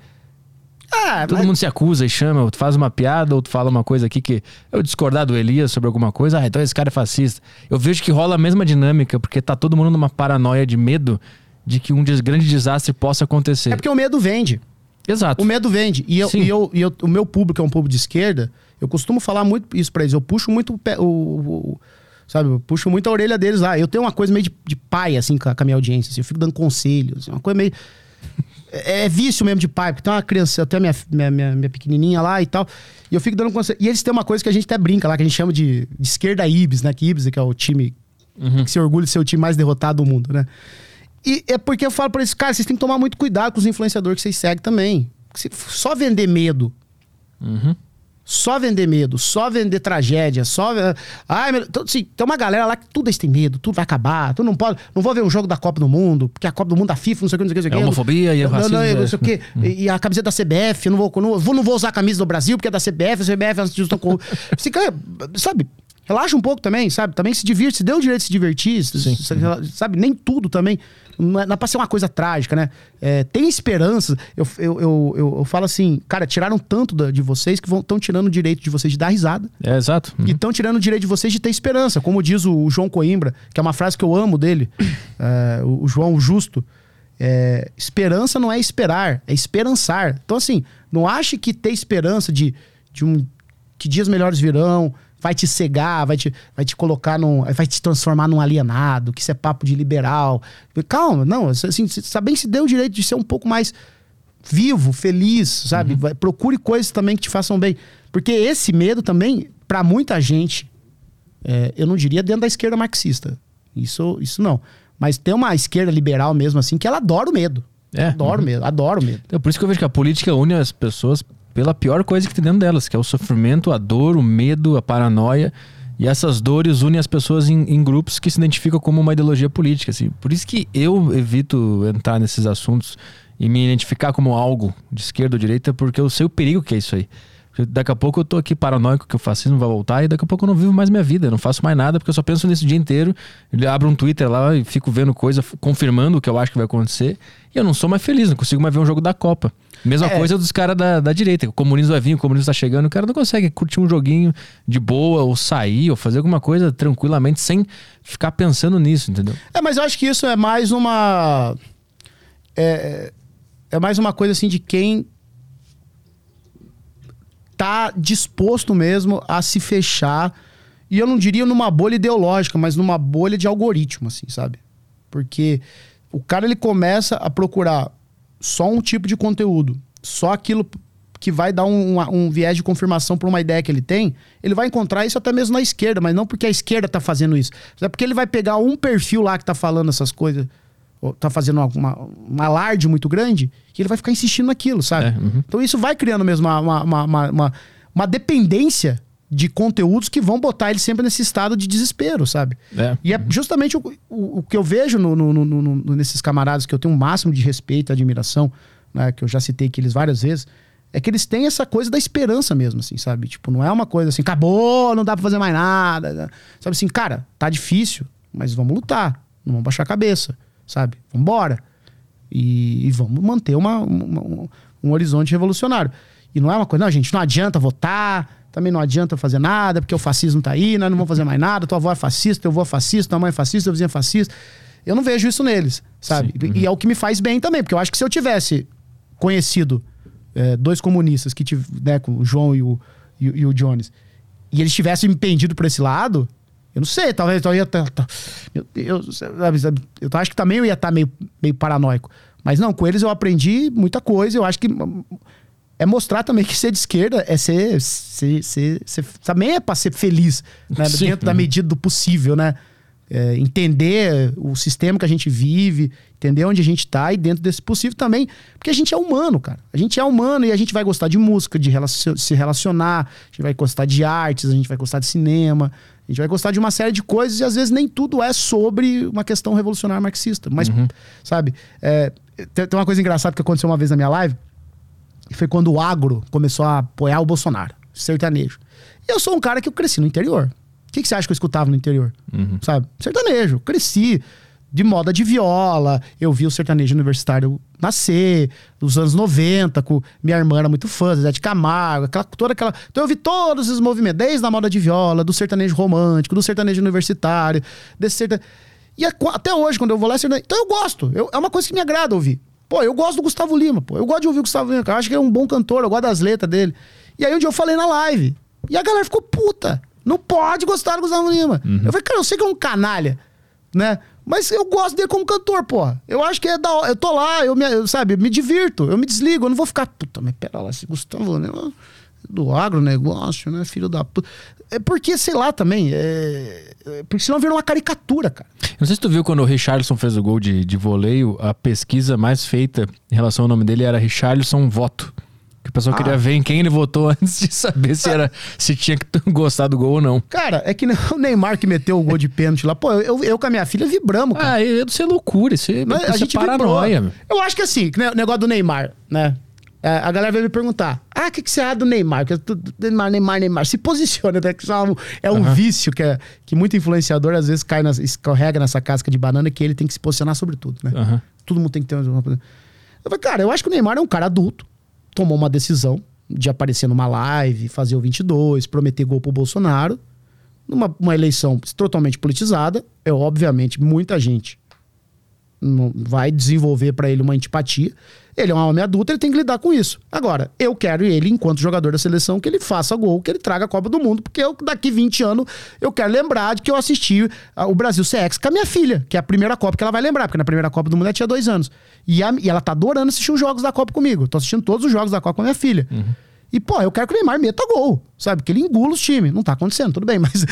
Ah, Todo mas... mundo se acusa e chama, ou tu faz uma piada, ou tu fala uma coisa aqui que eu discordar do Elias sobre alguma coisa, ah, então esse cara é fascista. Eu vejo que rola a mesma dinâmica, porque tá todo mundo numa paranoia de medo de que um grande desastre possa acontecer. É porque o medo vende. Exato. O medo vende. E, eu, e, eu, e eu, o meu público é um público de esquerda, eu costumo falar muito isso pra eles. Eu puxo muito o, o, o sabe, eu puxo muito a orelha deles lá. Eu tenho uma coisa meio de, de pai, assim, com a, com a minha audiência. Assim, eu fico dando conselhos, assim, uma coisa meio é, é vício mesmo de pai, porque tem uma criança, até minha, minha, minha, minha, pequenininha lá e tal. E eu fico dando conselho. E eles têm uma coisa que a gente até brinca lá, que a gente chama de, de esquerda Ibis, né? Que Ibis, que é o time uhum. que se orgulha de ser o time mais derrotado do mundo, né? E é porque eu falo pra eles, cara, vocês têm que tomar muito cuidado com os influenciadores que vocês seguem também. Só vender medo. Uhum. Só vender medo, só vender tragédia, só. Ai, meu... então, assim, tem uma galera lá que tudo eles têm medo, tudo vai acabar, tu não pode. Não vou ver um jogo da Copa do Mundo, porque a Copa do Mundo da FIFA, não sei o que, não sei o que. Não sei é homofobia e é racismo. Não, não, não sei o que. Hum. E a camiseta da CBF, não vou, não, vou, não vou usar a camisa do Brasil, porque é da CBF, a CBF elas estão com. Assim, sabe? Relaxa um pouco também, sabe? Também se divirte, se deu o direito de se divertir, Sim. sabe? Nem tudo também não é, pra ser uma coisa trágica, né? É, tem esperança. Eu, eu, eu, eu, falo assim, cara, tiraram tanto da, de vocês que estão tirando o direito de vocês de dar risada. É, exato. Uhum. E estão tirando o direito de vocês de ter esperança. Como diz o, o João Coimbra, que é uma frase que eu amo dele, é, o, o, João Justo. É, esperança não é esperar, é esperançar. Então, assim, não ache que ter esperança de, de um. que dias melhores virão, vai te cegar, vai te, vai te colocar num. vai te transformar num alienado, que isso é papo de liberal. Calma, não, assim, saber se deu o direito de ser um pouco mais vivo, feliz, sabe? Uhum. Vai, procure coisas também que te façam bem. Porque esse medo também, para muita gente, é, eu não diria dentro da esquerda marxista. Isso, isso não. Mas tem uma esquerda liberal mesmo assim que ela adora o medo. É. Adoro uhum. medo, adoro medo. É por isso que eu vejo que a política une as pessoas pela pior coisa que tem dentro delas, que é o sofrimento, a dor, o medo, a paranoia. E essas dores unem as pessoas em, em, grupos que se identificam como uma ideologia política. Assim. Por isso que eu evito entrar nesses assuntos e me identificar como algo de esquerda ou direita, porque eu sei o perigo que é isso aí. Daqui a pouco eu tô aqui paranoico que o fascismo vai voltar e daqui a pouco eu não vivo mais minha vida, eu não faço mais nada porque eu só penso nisso o dia inteiro. Eu abro um Twitter lá e fico vendo coisa, confirmando o que eu acho que vai acontecer. E eu não sou mais feliz, não consigo mais ver um jogo da Copa. Mesma É. coisa dos caras da, da direita. O comunismo vai vir, o comunismo tá chegando, o cara não consegue curtir um joguinho de boa, ou sair, ou fazer alguma coisa tranquilamente, sem ficar pensando nisso, entendeu? É, mas eu acho que isso é mais uma. É, é mais uma coisa assim de quem tá disposto mesmo a se fechar. E eu não diria numa bolha ideológica, mas numa bolha de algoritmo, assim, sabe? Porque o cara ele começa a procurar só um tipo de conteúdo, só aquilo que vai dar um, uma- um viés de confirmação para uma ideia que ele tem, ele vai encontrar isso até mesmo na esquerda, mas não porque a esquerda tá fazendo isso. É porque ele vai pegar um perfil lá que tá falando essas coisas, tá fazendo uma, uma, um alarde muito grande, e ele vai ficar insistindo naquilo, sabe? É, uhum. Então isso vai criando mesmo uma, uma, uma, uma, dependência de conteúdos que vão botar ele sempre nesse estado de desespero, sabe? É. E é justamente o, o, o que eu vejo no, no- no- nesses camaradas que eu tenho o máximo de respeito e admiração, né, que eu já citei que eles várias vezes, é que eles têm essa coisa da esperança mesmo, assim, sabe? Tipo, não é uma coisa assim, acabou, não dá pra fazer mais nada. né? Sabe assim, cara, tá difícil, mas vamos lutar, não vamos baixar a cabeça, sabe? Vambora. E, e vamos manter uma, uma- um, horizonte revolucionário. E não é uma coisa, não, gente, não adianta votar, também não adianta fazer nada, porque o fascismo tá aí, nós não vamos fazer mais nada, tua avó é fascista, teu avô é fascista, tua mãe é fascista, teu vizinho é fascista. Eu não vejo isso neles, sabe? E é o que me faz bem também, porque eu acho que se eu tivesse conhecido é, dois comunistas, que tive, né, o João e o, e, e o Jones, e eles tivessem me pendido por esse lado, eu não sei, talvez eu ia tá, tá- meu Deus, eu acho que também eu ia estar meio, meio paranoico. Mas não, com eles eu aprendi muita coisa, eu acho que hum, é mostrar também que ser de esquerda é ser, ser, ser, ser- também é para ser feliz, né? Sim. dentro da medida do possível, né? É, entender o sistema que a gente vive, entender onde a gente tá e dentro desse possível também, porque a gente é humano, cara. A gente é humano e a gente vai gostar de música, de relacion- se relacionar, a gente vai gostar de artes, a gente vai gostar de cinema, a gente vai gostar de uma série de coisas e às vezes nem tudo é sobre uma questão revolucionária marxista. Mas, sabe, é, tem, tem uma coisa engraçada que aconteceu uma vez na minha live, que foi quando o agro começou a apoiar o Bolsonaro, sertanejo. E eu sou um cara que eu cresci no interior. O que, que você acha que eu escutava no interior? Sabe? Sertanejo. Cresci de moda de viola. Eu vi o sertanejo universitário nascer, nos anos 90, com minha irmã era muito fã, Zé de Camargo, aquela, toda aquela. Então eu vi todos esses movimentos, desde a moda de viola, do sertanejo romântico, do sertanejo universitário, desse sertanejo. E a- até hoje, quando eu vou lá, é sertanejo. Então eu gosto. Eu- é uma coisa que me agrada ouvir. Pô, eu gosto do Gustavo Lima, pô. Eu gosto de ouvir o Gustavo Lima, cara. Eu acho que é um bom cantor, eu gosto das letras dele. E aí um dia eu falei na live. E a galera ficou puta. Não pode gostar do Gustavo Lima. Eu falei, cara, eu sei que é um canalha, né? Mas eu gosto dele como cantor, porra. Eu acho que é da hora. Eu tô lá, eu me, eu, sabe, me divirto, eu me desligo, eu não vou ficar, puta, mas pera lá, esse Gustavo Lima é do agronegócio, né? Filho da puta. É porque, sei lá, também. É... é porque senão vira uma caricatura, cara. Não sei se tu viu quando o Richarlison fez o gol de, de voleio, a pesquisa mais feita em relação ao nome dele era Richarlison voto. Que o pessoal queria ver em quem ele votou antes de saber se, era, se tinha que gostar do gol ou não. Cara, é que o Neymar que meteu o gol de pênalti lá. Pô, eu, eu com a minha filha vibramos, cara. Ah, isso é loucura, isso é, Mas isso é paranoia. vibrou. Eu acho que assim, o negócio do Neymar, né? É, a galera veio me perguntar: ah, o que, que você acha do Neymar? Neymar, Neymar, Neymar. Se posiciona, né? Que é um, é um vício que, é, que muito influenciador às vezes cai nas, escorrega nessa casca de banana que ele tem que se posicionar sobre tudo, né? Aham. Todo mundo tem que ter uma. Eu falei, cara, eu acho que o Neymar é um cara adulto, tomou uma decisão de aparecer numa live, fazer o 22, prometer gol pro Bolsonaro, numa uma eleição totalmente politizada. É obviamente muita gente vai desenvolver pra ele uma antipatia. Ele é um homem adulto, ele tem que lidar com isso. Agora, eu quero ele, enquanto jogador da seleção, que ele faça gol, que ele traga a Copa do Mundo, porque eu, daqui 20 anos eu quero lembrar de que eu assisti ah, o Brasil CX com a minha filha, que é a primeira Copa que ela vai lembrar, porque na primeira Copa do Mundo ela tinha dois anos. E, a- e ela tá adorando assistir os jogos da Copa comigo. Tô assistindo todos os jogos da Copa com a minha filha. E, pô, eu quero que o Neymar meta gol, sabe? Que ele engula os times. Não tá acontecendo, tudo bem, mas.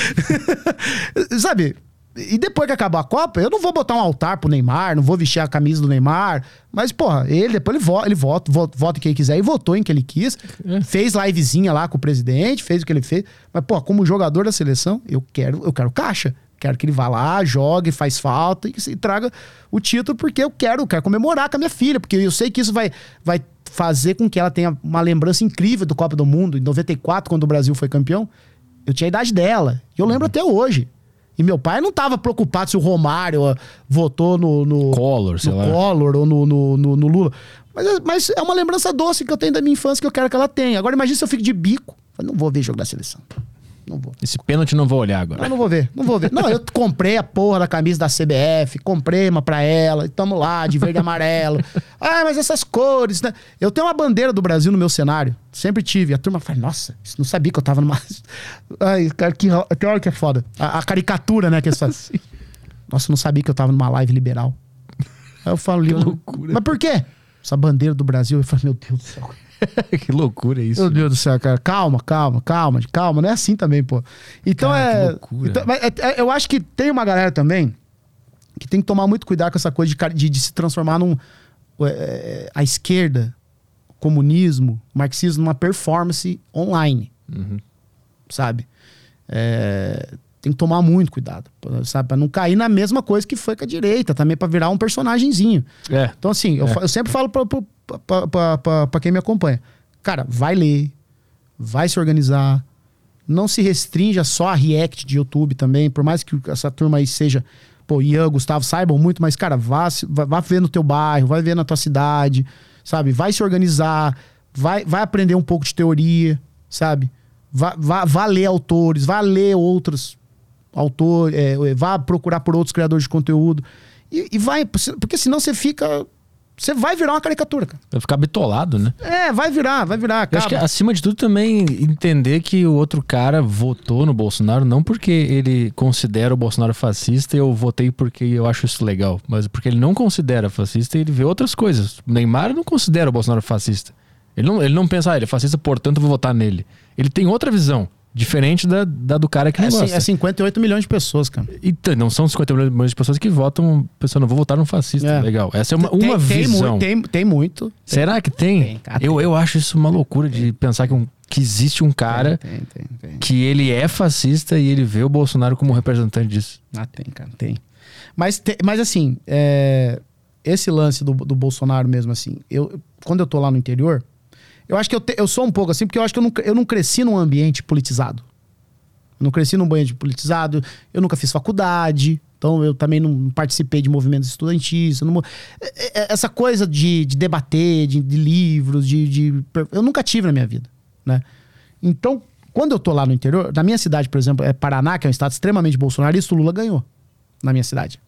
sabe? E depois que acabar a Copa, eu não vou botar um altar pro Neymar, não vou vestir a camisa do Neymar. Mas, porra, ele depois ele vota, ele vota, vota, vota em quem quiser e votou em quem ele quis. É. Fez livezinha lá com o presidente, fez o que ele fez. Mas, pô, como jogador da seleção, eu quero, eu quero caixa. Quero que ele vá lá, jogue, faz falta e, e traga o título, porque eu quero, eu quero comemorar com a minha filha, porque eu sei que isso vai, vai fazer com que ela tenha uma lembrança incrível do Copa do Mundo, em 94, quando o Brasil foi campeão. Eu tinha a idade dela. E eu lembro até hoje. E meu pai não tava preocupado se o Romário ó, votou no, no Collor, sei no lá. Collor ou no, no, no- no Lula. Mas, é- mas é uma lembrança doce que eu tenho da minha infância que eu quero que ela tenha. Agora imagina se eu fico de bico. Eu não vou ver jogo da seleção. Não vou. Esse pênalti não vou olhar agora. Não, não vou ver, não vou ver. Não, eu comprei a porra da camisa da CBF, comprei uma pra ela, e tamo lá, de verde e amarelo. Ah, mas essas cores, né? Eu tenho uma bandeira do Brasil no meu cenário, sempre tive. A turma fala, nossa, não sabia que eu tava numa. Ai, cara, que, que hora que é foda. A, a caricatura, né, que eles fazem. Nossa, eu não sabia que eu tava numa live liberal. Aí eu falo, que loucura. Mas por quê? Essa bandeira do Brasil. Eu falo, meu Deus do céu. que loucura isso. Meu Deus do céu, cara. Calma, calma, calma, calma. Não é assim também, pô. Então Cara, que é. loucura. então, é- é- eu acho que tem uma galera também que tem que tomar muito cuidado com essa coisa de, de- de se transformar num. é, a esquerda, o comunismo, marxismo, numa performance online. Uhum. Sabe? É, tem que tomar muito cuidado, sabe? Pra não cair na mesma coisa que foi com a direita, também pra virar um personagemzinho. É. Então, assim, eu, É. eu sempre falo pra, pra, pra quem me acompanha. Cara, vai ler, vai se organizar. Não se restrinja só a react de YouTube também, por mais que essa turma aí seja. Pô, Ian, Gustavo, saibam muito, mas, cara, vá, vá, ver no teu bairro, vai ver na tua cidade, sabe? Vai se organizar, vai, vai aprender um pouco de teoria, sabe? Vá, vá, vá ler autores, vá ler outros autores, é, vá procurar por outros criadores de conteúdo. E, e vai, porque senão você fica. Você vai virar uma caricatura, cara. Vai ficar bitolado, né? É, vai virar, vai virar. Eu acho que, acaba. acima de tudo, também entender que o outro cara votou no Bolsonaro não porque ele considera o Bolsonaro fascista e eu votei porque eu acho isso legal, mas porque ele não considera fascista e ele vê outras coisas. O Neymar não considera o Bolsonaro fascista. Ele não, ele não pensa, ah, ele é fascista, portanto eu vou votar nele. Ele tem outra visão, diferente da, da do cara que não É, cin- gosta. é 58 milhões de pessoas, cara. Então, não são 50 milhões de pessoas que votam pensando, eu vou votar num fascista. É. Legal. Essa é uma, Tem- uma tem, visão. Tem, tem muito. Será que tem? Tem, cara, eu, eu acho isso uma loucura de pensar que, um- que existe um cara Tem, tem, tem. que ele é fascista e ele vê o Bolsonaro como representante disso. Ah, tem, cara, tem. Mas, mas assim, é, esse lance do, do Bolsonaro mesmo, assim, eu, quando eu tô lá no interior, eu acho que eu, te- eu sou um pouco assim, porque eu acho que eu não, eu não cresci num ambiente politizado. Eu não cresci num ambiente politizado, eu nunca fiz faculdade, então eu também não participei de movimentos estudantis. não é- é- essa coisa de, de debater, de, de livros, de, de- Eu nunca tive na minha vida, né? Então, quando eu tô lá no interior, na minha cidade, por exemplo, é Paraná, que é um estado extremamente bolsonarista, o Lula ganhou na minha cidade.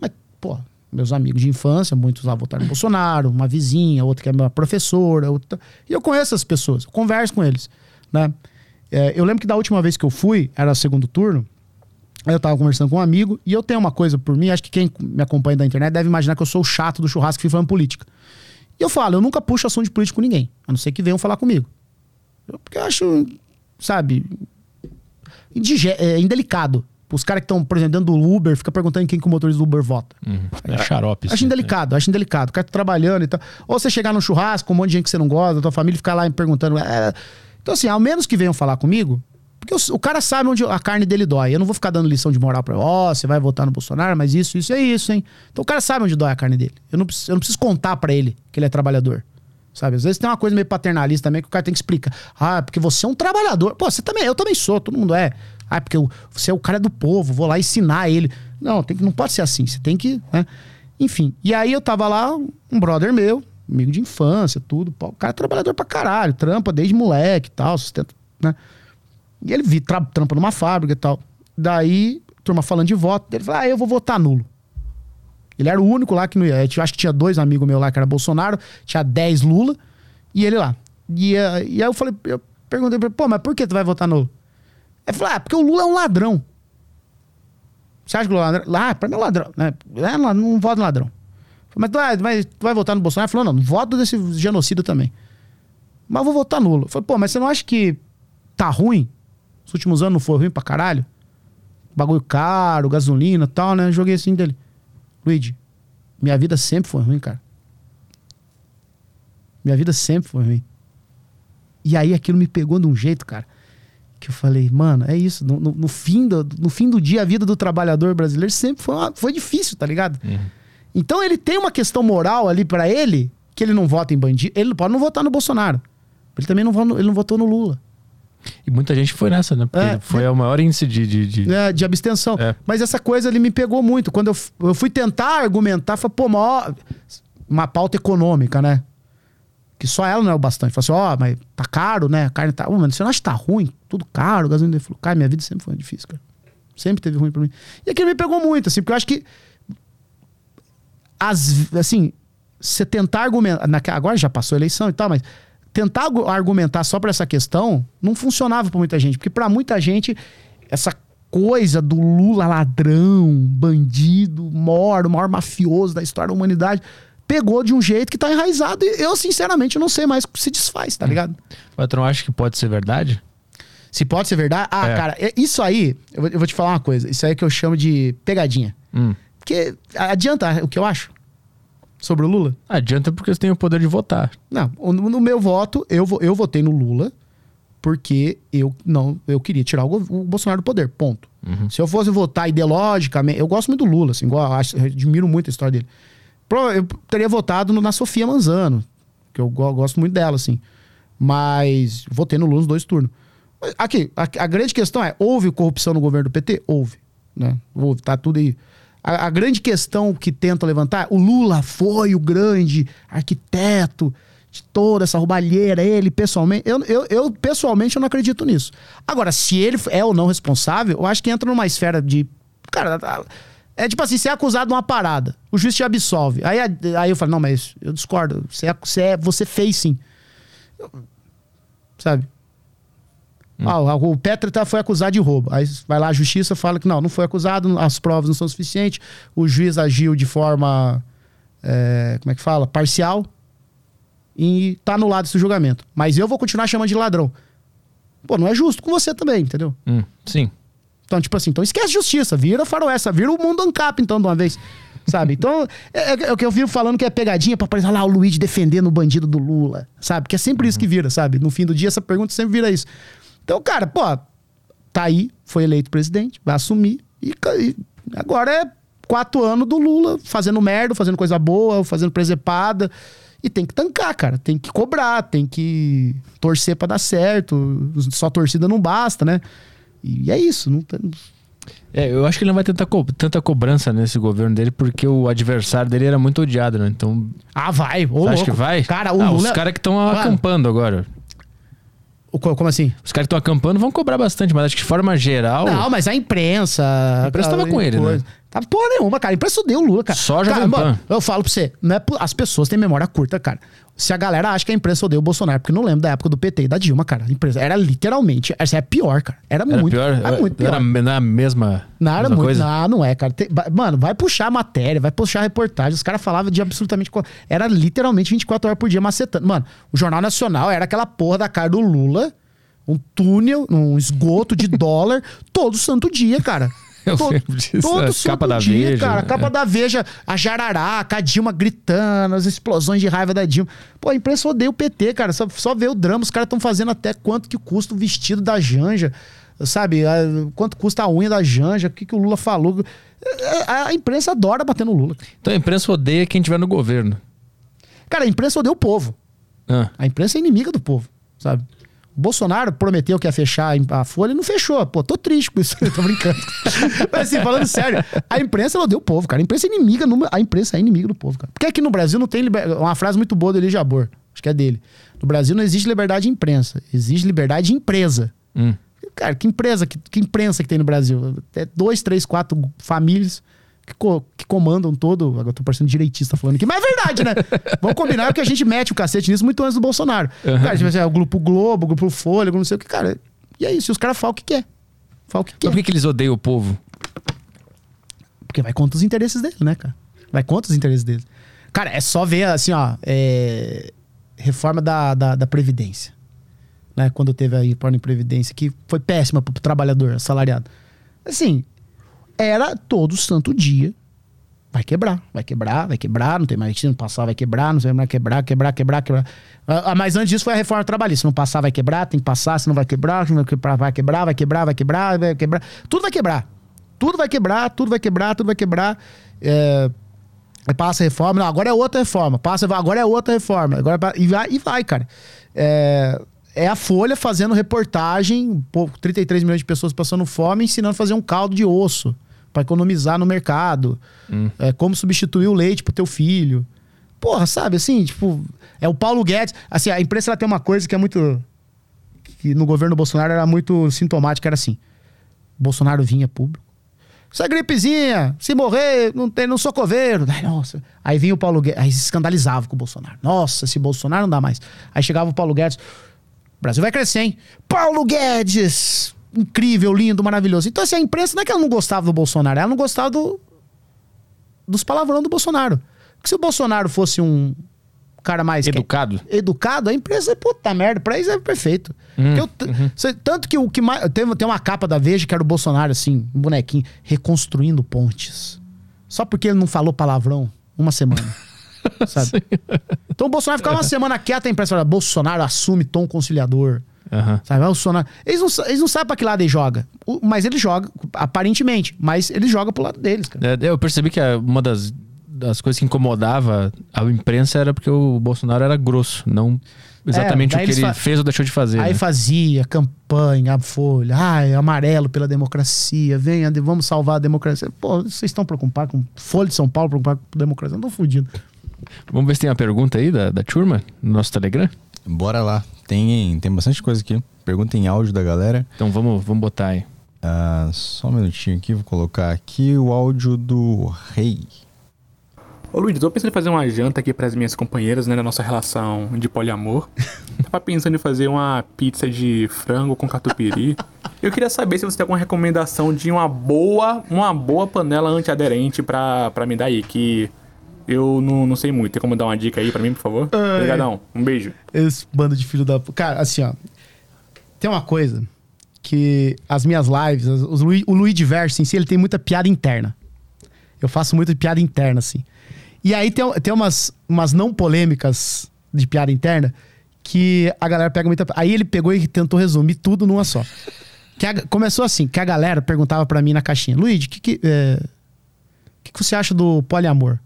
Mas, pô, meus amigos de infância, muitos lá votaram no Bolsonaro, uma vizinha, outra que é minha professora, outra... e eu conheço essas pessoas, converso com eles, né? É, eu lembro que da última vez que eu fui, era segundo turno, eu tava conversando com um amigo, e eu tenho uma coisa por mim, acho que quem me acompanha da internet deve imaginar que eu sou o chato do churrasco que fica falando política. E eu falo, eu nunca puxo assunto de política com ninguém, a não ser que venham falar comigo. Porque eu acho, sabe, indige- é, indelicado. Os caras que estão, por exemplo, dentro do Uber, fica perguntando em quem que o motorista do Uber vota. É xarope. isso, Acho né? indelicado, acho indelicado. O cara tá trabalhando e tal. Ou você chegar num churrasco com um monte de gente que você não gosta, da tua família, ficar lá perguntando. é. Então, assim, ao menos que venham falar comigo, porque o, o cara sabe onde a carne dele dói. Eu não vou ficar dando lição de moral pra ele. Ó, você vai votar no Bolsonaro, mas isso, isso é isso, hein? Então o cara sabe onde dói a carne dele. Eu não, preciso- eu não preciso contar pra ele que ele é trabalhador. Sabe? Às vezes tem uma coisa meio paternalista também que o cara tem que explicar. Ah, porque você é um trabalhador. Pô, você também, eu também sou, todo mundo é. Ah, porque eu- você é o cara do povo, vou lá ensinar ele. Não, tem que, não pode ser assim. Você tem que. Né? Enfim. E aí eu tava lá, um brother meu, amigo de infância, tudo. O cara é trabalhador pra caralho, trampa desde moleque e tal, sustenta, né? E ele vi, tra- trampa numa fábrica e tal. Daí, turma falando de voto, ele falou: Ah, eu vou votar nulo. Ele era o único lá que não ia. Eu acho que tinha dois amigos meus lá que era Bolsonaro, tinha 10 Lula, e ele lá. E, eh, e aí eu falei, eu perguntei pra ele, pô, mas por que tu vai votar nulo? Ele falou, ah, porque o Lula é um ladrão. Você acha que o Lula é ladrão? Lá, pra mim é um ladrão. Né? É, não, não voto no ladrão. Mas tu vai, tu vai votar no Bolsonaro? Ele falou, não, não voto desse genocida também. Mas eu vou votar nulo. Falei, pô, mas você não acha que tá ruim? Os últimos anos não foi ruim pra caralho? Bagulho caro, gasolina e tal, né? Joguei assim dele. Luigi, minha vida sempre foi ruim, cara. Minha vida sempre foi ruim. E aí aquilo me pegou de um jeito, cara, que eu falei, mano, é isso. No, no- no fim, do, no fim do dia, a vida do trabalhador brasileiro sempre foi, uma- foi difícil, tá ligado? Então ele tem uma questão moral ali pra ele que ele não vota em bandido. Ele pode não votar no Bolsonaro. Ele também não, ele não votou no Lula. E muita gente foi nessa, né? Porque É, foi o maior índice de. de, de- É, de abstenção. É. Mas essa coisa ele me pegou muito. Quando eu, eu fui tentar argumentar, falei, pô, maior, uma pauta econômica, né? Que só ela não é o bastante. Falei assim, ó, mas tá caro, né? A carne tá. Ô, mano, você não acha que tá ruim? Tudo caro, gasolina. Ele falou, cara, minha vida sempre foi difícil, cara. Sempre teve ruim pra mim. E aquilo me pegou muito, assim, porque eu acho que. As, assim, você tentar argumentar. Agora já passou a eleição e tal, mas tentar argu- argumentar só pra essa questão não funcionava pra muita gente. Porque pra muita gente, essa coisa do Lula ladrão, bandido, moro, o maior mafioso da história da humanidade, pegou de um jeito que tá enraizado. E eu, sinceramente, não sei mais se desfaz, tá ligado? O patrão acha que pode ser verdade? Se pode ser verdade. Ah, É. cara, é- isso aí, eu vou, eu vou te falar uma coisa. Isso aí é que eu chamo de pegadinha. Hum. Porque adianta o que eu acho sobre o Lula? Adianta porque você tem o poder de votar. Não, no meu voto, eu, eu votei no Lula porque eu não eu queria tirar o, o Bolsonaro do poder, ponto. Se eu fosse votar ideologicamente, eu gosto muito do Lula, assim, igual, acho- admiro muito a história dele. Eu teria votado na Sofia Manzano, que eu go- gosto muito dela, assim. Mas votei no Lula nos dois turnos. Aqui, a, a grande questão é: houve corrupção no governo do PT? Houve. Né? Houve, tá tudo aí. A, a grande questão que tenta levantar: o Lula foi o grande arquiteto de toda essa roubalheira, ele pessoalmente. Eu, eu, eu, pessoalmente eu não acredito nisso. Agora, se ele é ou não responsável, eu acho que entra numa esfera de. Cara, é tipo assim, você é acusado de uma parada, o juiz te absolve. Aí, aí eu falo, não, mas eu discordo. Você, é, você, é- você fez sim. Sabe? Ah, o Petra tá, foi acusado de roubo. Aí vai lá a justiça fala que não, não foi acusado, as provas não são suficientes, o juiz agiu de forma. é, como é que fala? Parcial. E tá anulado esse julgamento. Mas eu vou continuar chamando de ladrão. Pô, não é justo com você também, entendeu? Hum, sim. Então, tipo assim, então esquece justiça, vira faroessa, vira o mundo ancap, então, de uma vez. Sabe? Então, é, é o que eu vivo falando que é pegadinha pra aparecer lá o Luiz defendendo o bandido do Lula, sabe? Que é sempre isso que vira, sabe? No fim do dia, essa pergunta sempre vira isso. Então, cara, pô, tá aí, foi eleito presidente, vai assumir. E, e agora é quatro anos do Lula fazendo merda, fazendo coisa boa, fazendo presepada. E tem que tancar, cara. Tem que cobrar, tem que torcer pra dar certo. Só torcida não basta, né? E é isso. Não tem... É, eu acho que ele não vai tentar co tanta cobrança nesse governo dele, porque o adversário dele era muito odiado, né? Então, Ah, vai. Ô, acha que vai? Cara, o Ah, Lula... Os caras que estão Mano. acampando agora. O co- Como assim? Os caras que estão acampando vão cobrar bastante, mas acho que de forma geral. Não, mas a imprensa. A imprensa tava com ele, né? Tá porra nenhuma, cara. A imprensa odeia o Lula, cara. Só cara, Jovem Pan. mano, Eu falo pra você, não é, as pessoas têm memória curta, cara. Se a galera acha que a imprensa odeia o Bolsonaro, porque não lembro da época do PT e da Dilma, cara. A imprensa era literalmente. Essa é pior, cara. Era, Era muito. pior? Era muito pior. Era na mesma, Não, era mesma muito. coisa? Não, não é, cara. Tem- mano, vai puxar matéria, vai puxar reportagem. Os caras falavam de absolutamente. Era literalmente 24 horas por dia macetando. Mano, o Jornal Nacional era aquela porra da cara do Lula, um túnel, um esgoto de dólar, todo santo dia, cara. Eu todo, lembro disso, todo capa da dia, Veja, cara. A capa é. da Veja, a jararaca, a Dilma gritando, as explosões de raiva da Dilma. Pô, a imprensa odeia o PT, cara. Só, só vê o drama. Os caras estão fazendo até quanto que custa o vestido da Janja. Sabe? A- quanto custa a unha da Janja. O que, que o Lula falou. A, a imprensa adora bater no Lula. Então a imprensa odeia quem tiver no governo. Cara, a imprensa odeia o povo. Ah, A imprensa é inimiga do povo, sabe? Bolsonaro prometeu que ia fechar a Folha e não fechou. Pô, tô triste com isso. tô brincando. Mas assim, falando sério, a imprensa ela odeia o povo, cara. A imprensa é inimiga, número- a imprensa é inimiga do povo, cara. Porque aqui no Brasil não tem liber... uma frase muito boa do Eli Jabor, acho que é dele. No Brasil não existe liberdade de imprensa, existe liberdade de empresa. hum. Cara, que empresa, que, que imprensa que tem no Brasil? É dois, três, quatro famílias que, co- que comandam todo. Agora eu tô parecendo direitista falando aqui, mas é verdade, né? Vamos combinar que a gente mete o cacete nisso muito antes do Bolsonaro. Cara, tipo assim, é o Grupo Globo, o Grupo Folha, não sei o que, cara. E é isso, e os caras falam o que quer. Falam o que Mas quer. por que, que eles odeiam o povo? Porque vai contra os interesses dele, né, cara? Vai contra os interesses dele. Cara, é só ver, assim, ó, é, reforma da, da, da Previdência. Né? Quando teve a reforma em Previdência, que foi péssima pro trabalhador assalariado. Assim, era todo santo dia. Vai quebrar, vai quebrar, vai quebrar, não tem mais se não passar, vai quebrar, não sei mais quebrar, quebrar, quebrar, quebrar. Ah, ah, mas antes disso foi a reforma trabalhista. Se não passar, vai quebrar, tem que passar, se não vai quebrar, vai quebrar, vai quebrar, vai quebrar, vai quebrar, vai quebrar. Tudo vai quebrar. Tudo vai quebrar, tudo vai quebrar, tudo vai quebrar. É, passa a reforma, não, agora é outra reforma. Passa, agora é outra reforma. Agora, é e, vai, e vai, cara. É, é a Folha fazendo reportagem, pô, 33 milhões de pessoas passando fome, ensinando a fazer um caldo de osso para economizar no mercado. Hum. É, como substituir o leite pro teu filho. Porra, sabe, assim, tipo, é o Paulo Guedes. Assim, a imprensa ela tem uma coisa que é muito. que no governo Bolsonaro era muito sintomática, era assim. Bolsonaro vinha público. Isso é gripezinha, se morrer, não, tem, não sou coveiro. Ai, nossa. Aí vinha o Paulo Guedes, aí se escandalizava com o Bolsonaro. Nossa, esse Bolsonaro não dá mais. Aí chegava o Paulo Guedes. O Brasil vai crescer, hein? Paulo Guedes! Incrível, lindo, maravilhoso. Então, assim, a imprensa não é que ela não gostava do Bolsonaro, ela não gostava do, dos palavrão do Bolsonaro. Porque se o Bolsonaro fosse um cara mais Educado. que- educado, a empresa, puta merda, pra eles é perfeito. Hum, eu uhum. cê- tanto que o que mais. Tem, tem uma capa da Veja que era o Bolsonaro, assim, um bonequinho, reconstruindo pontes. Só porque ele não falou palavrão uma semana. sabe? Então o Bolsonaro ficava uma semana quieto, a imprensa falava, Bolsonaro assume tom conciliador. Aham. Sabe? Ah, o Bolsonaro. Eles não, eles não sabem pra que lado ele joga. Mas ele joga, aparentemente. Mas ele joga pro lado deles, cara. É, Eu percebi que uma das, das coisas que incomodava a imprensa era porque o Bolsonaro era grosso, não exatamente É, o que ele fa- fez ou deixou de fazer. Aí né? fazia campanha, a folha, ai, amarelo pela democracia, venha, vamos salvar a democracia. Pô, vocês estão preocupados com Folha de São Paulo, preocupados com democracia? Eu tô fudido. Vamos ver se tem uma pergunta aí da, da turma no nosso Telegram? Bora lá. Tem, tem bastante coisa aqui. Pergunta em áudio da galera. Então vamos, vamos botar aí. Ah, só um minutinho aqui, vou colocar aqui o áudio do Rei. Ô Luiz, tô pensando em fazer uma janta aqui pras minhas companheiras, né, na nossa relação de poliamor. Tava pensando em fazer uma pizza de frango com catupiry. Eu queria saber se você tem alguma recomendação de uma boa, uma boa panela antiaderente pra, pra me dar aí, que eu não, não sei muito. Tem como dar uma dica aí pra mim, por favor? Ai. Obrigadão. Um beijo. Esse bando de filho da. Cara, assim, ó. Tem uma coisa que as minhas lives, os o Luiz Diverso em si, ele tem muita piada interna. Eu faço muita piada interna, assim. E aí tem, tem umas, umas não polêmicas de piada interna que a galera pega muita. Aí ele pegou e tentou resumir tudo numa só. Que a- começou assim, que a galera perguntava pra mim na caixinha, Luiz, o que, que, é, que, que você acha do poliamor?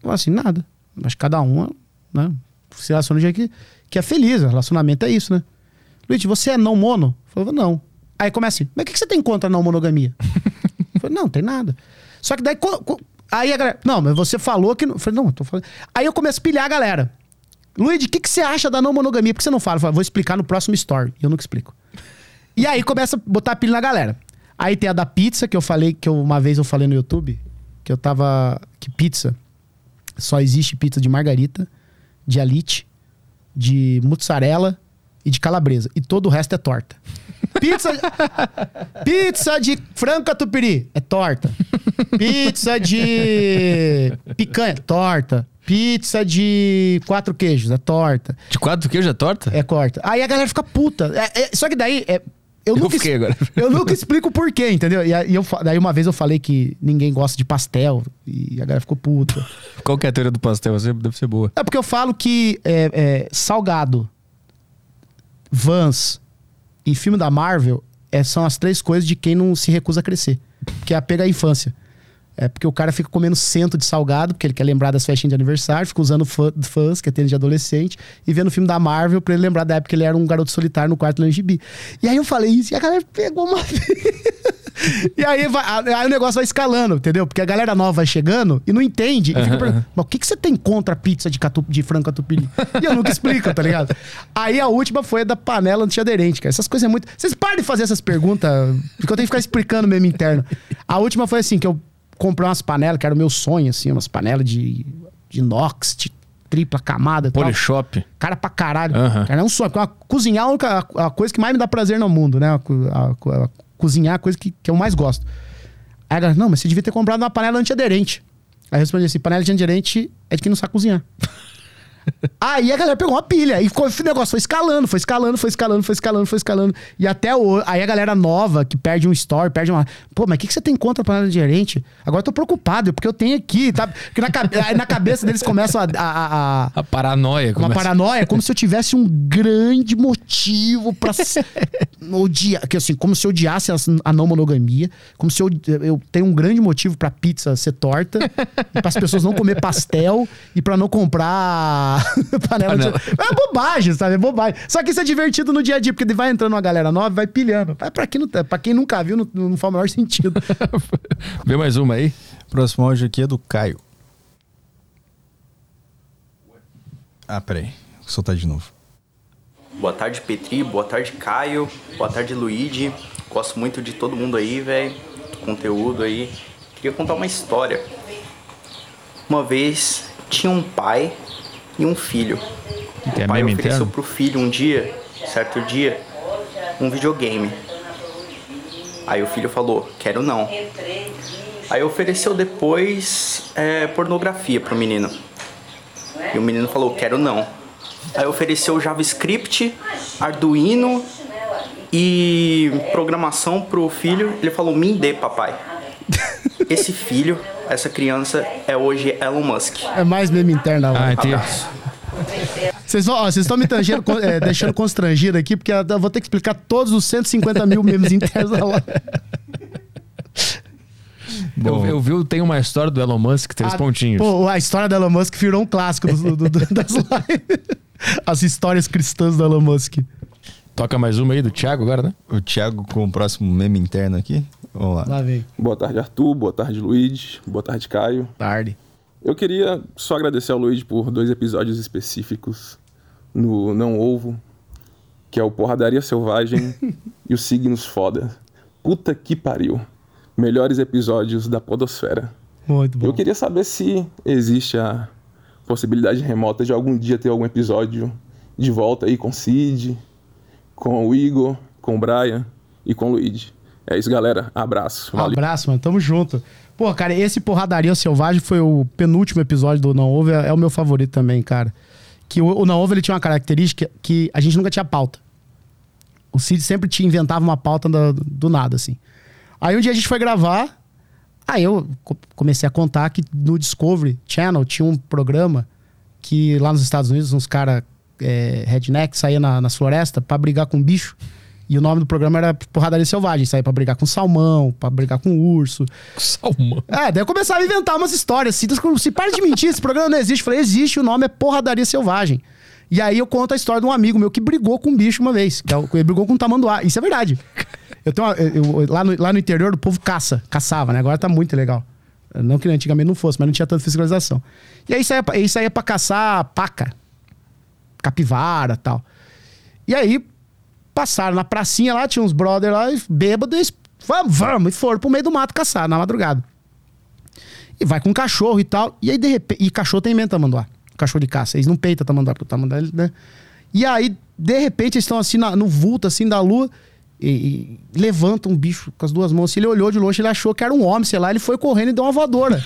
Falei assim, nada. Mas cada um, né? Se relaciona do jeito que, que é feliz. Relacionamento é isso, né? Luiz, você é não mono? Eu falei, não. Aí começa assim, mas o que, você tem contra a não monogamia? Eu falei, não, tem nada. Só que daí. Aí a galera. Não, mas você falou que. não- Eu falei, não, tô falando. Aí eu começo a pilhar a galera. Luiz, o que, que você acha da não monogamia? Por que você não fala? Eu falo, vou explicar no próximo story. Eu nunca explico. E aí começa a botar pilha na galera. Aí tem a da pizza, que eu falei, que eu- uma vez eu falei no YouTube, que eu tava. Que pizza. Só existe pizza de margarita, de alite, de mussarela e de calabresa. E todo o resto é torta. Pizza, pizza de frango catupiry é torta. Pizza de picanha, torta. Pizza de quatro queijos é torta. De quatro queijo é torta? É corta. Aí a galera fica puta. É- é- só que daí. é- eu, Eu nunca, fiquei agora. eu nunca explico o porquê, entendeu? E, aí eu, daí uma vez eu falei que ninguém gosta de pastel. E a galera ficou puta. Qual que é a teoria do pastel? Você Deve ser boa. É porque eu falo que é, é, salgado, Vans e filme da Marvel é, são as três coisas de quem não se recusa a crescer. Que é apego à infância. É porque o cara fica comendo cento de salgado, porque ele quer lembrar das festinhas de aniversário, fica usando fã- fãs, que é tênis de adolescente, e vendo o filme da Marvel pra ele lembrar da época que ele era um garoto solitário no quarto lendo gibi. E aí eu falei isso, e a galera pegou uma. e aí, vai- aí o negócio vai escalando, entendeu? Porque a galera nova vai chegando e não entende. E fica perguntando, mas o que, que você tem contra a pizza de, catu, de frango catupiry? E eu nunca explico, tá ligado? Aí a última foi a da panela antiaderente, cara. Essas coisas é muito. Vocês parem de fazer essas perguntas, porque eu tenho que ficar explicando mesmo interno. A última foi assim: que eu comprei umas panelas, que era o meu sonho, assim, umas panelas de, de inox, de tripla camada. Polishop. Cara pra caralho. Cara, é um sonho. Uma- cozinhar é a coisa que mais me dá prazer no mundo, né? A a- a- cozinhar é a coisa que, que eu mais gosto. Aí a galera, não, mas você devia ter comprado uma panela antiaderente. Aí eu respondi assim: panela antiaderente é de quem não sabe cozinhar. Aí a galera pegou uma pilha e ficou, esse negócio foi escalando, foi escalando, foi escalando, foi escalando, foi escalando. E até o, aí a galera nova que perde um story, perde uma. Pô, mas o que, que você tem contra a panela de gerente? Agora eu tô preocupado, porque eu tenho aqui, tá? Porque na, cabe- na cabeça deles começa a- a- a, A paranoia. uma começa- paranoia, como se eu tivesse um grande motivo pra odiar. Que assim, como se eu odiasse as- a não monogamia, como se eu, eu tenho um grande motivo pra pizza ser torta, e as pessoas não comer pastel e pra não comprar panela, Panela. de. É bobagem, sabe? É bobagem. Só que isso é divertido no dia a dia, porque vai entrando uma galera nova, vai pilhando. Mas pra quem, não, tá- pra quem nunca viu, não, não faz o menor sentido. Vê mais uma aí. Próximo áudio aqui é do Caio. Ah, peraí. Vou soltar de novo. Boa tarde, Petri. Boa tarde, Caio. Boa tarde, Luigi. Gosto muito de todo mundo aí, velho. Do conteúdo aí. Queria contar uma história. Uma vez tinha um pai e um filho. Que é o pai meme ofereceu interno? pro filho um dia, certo dia, um videogame. Aí o filho falou, quero não. Aí ofereceu depois é, pornografia pro menino. E o menino falou, quero não. Aí ofereceu JavaScript, Arduino e programação pro filho. Ele falou, me dê, papai. Esse filho, essa criança, é hoje Elon Musk. É mais meme interno. Ah, entendi. Vocês estão me tangendo, é, deixando constrangido aqui, porque eu vou ter que explicar todos os 150 mil memes internos da live. Eu, eu vi, tem uma história do Elon Musk, três Ah, pontinhos. Pô, a história da Elon Musk virou um clássico do- do- do- das lives. As histórias cristãs do Elon Musk. Toca mais uma aí do Thiago agora, né? O Thiago com o próximo meme interno aqui. Vamos lá. Lá vem. Boa tarde, Arthur. Boa tarde, Luiz. Boa tarde, Caio. Tarde. Eu queria só agradecer ao Luiz por dois episódios específicos no Não Ovo, que é o Porradaria Selvagem e os Signos Foda. Puta que pariu. Melhores episódios da Podosfera. Muito bom. Eu queria saber se existe a possibilidade remota de algum dia ter algum episódio de volta aí com o Cid, com o Igor, com o Brian e com o Luigi. É isso, galera. Abraço. Valeu. abraço, mano. Tamo junto. Pô, cara, esse Porradaria Selvagem foi o penúltimo episódio do Não Houve. É, o meu favorito também, cara. Que o, o Não Houve, ele tinha uma característica que a gente nunca tinha pauta. O Cid sempre te inventava uma pauta do, do nada, assim. Aí um dia a gente foi gravar. Aí eu co- comecei a contar que no Discovery Channel tinha um programa que lá nos Estados Unidos uns caras é, redneck saía na, nas florestas pra brigar com bicho. E o nome do programa era Porradaria Selvagem. Saía pra brigar com salmão, pra brigar com urso. Salmão. É, daí eu começava a inventar umas histórias. Se, se para de mentir, esse programa não existe. Eu falei, existe, o nome é Porradaria Selvagem. E aí eu conto a história de um amigo meu que brigou com um bicho uma vez. Que é ele brigou com um tamanduá. Isso é verdade. Eu tenho uma- eu- lá, no, lá no interior o povo caça, caçava, né? Agora tá muito legal. Não que antigamente não fosse, mas não tinha tanta fiscalização. E aí saía, pra- aí saía pra caçar paca, capivara tal. E aí passaram na pracinha lá, tinha uns brother lá, bêbados, eles, vamos, vamos, e foram pro meio do mato caçar na madrugada. E vai com cachorro e tal. E aí, de repente. E cachorro tem medo de tamanduá. Cachorro de caça. Eles não peitam tamanduá, porque o tamanduá, né? E aí, de repente, eles estão assim na- no vulto, assim, da lua. E, e levantam um bicho com as duas mãos. Ele olhou de longe, ele achou que era um homem, sei lá. Ele foi correndo e deu uma voadora.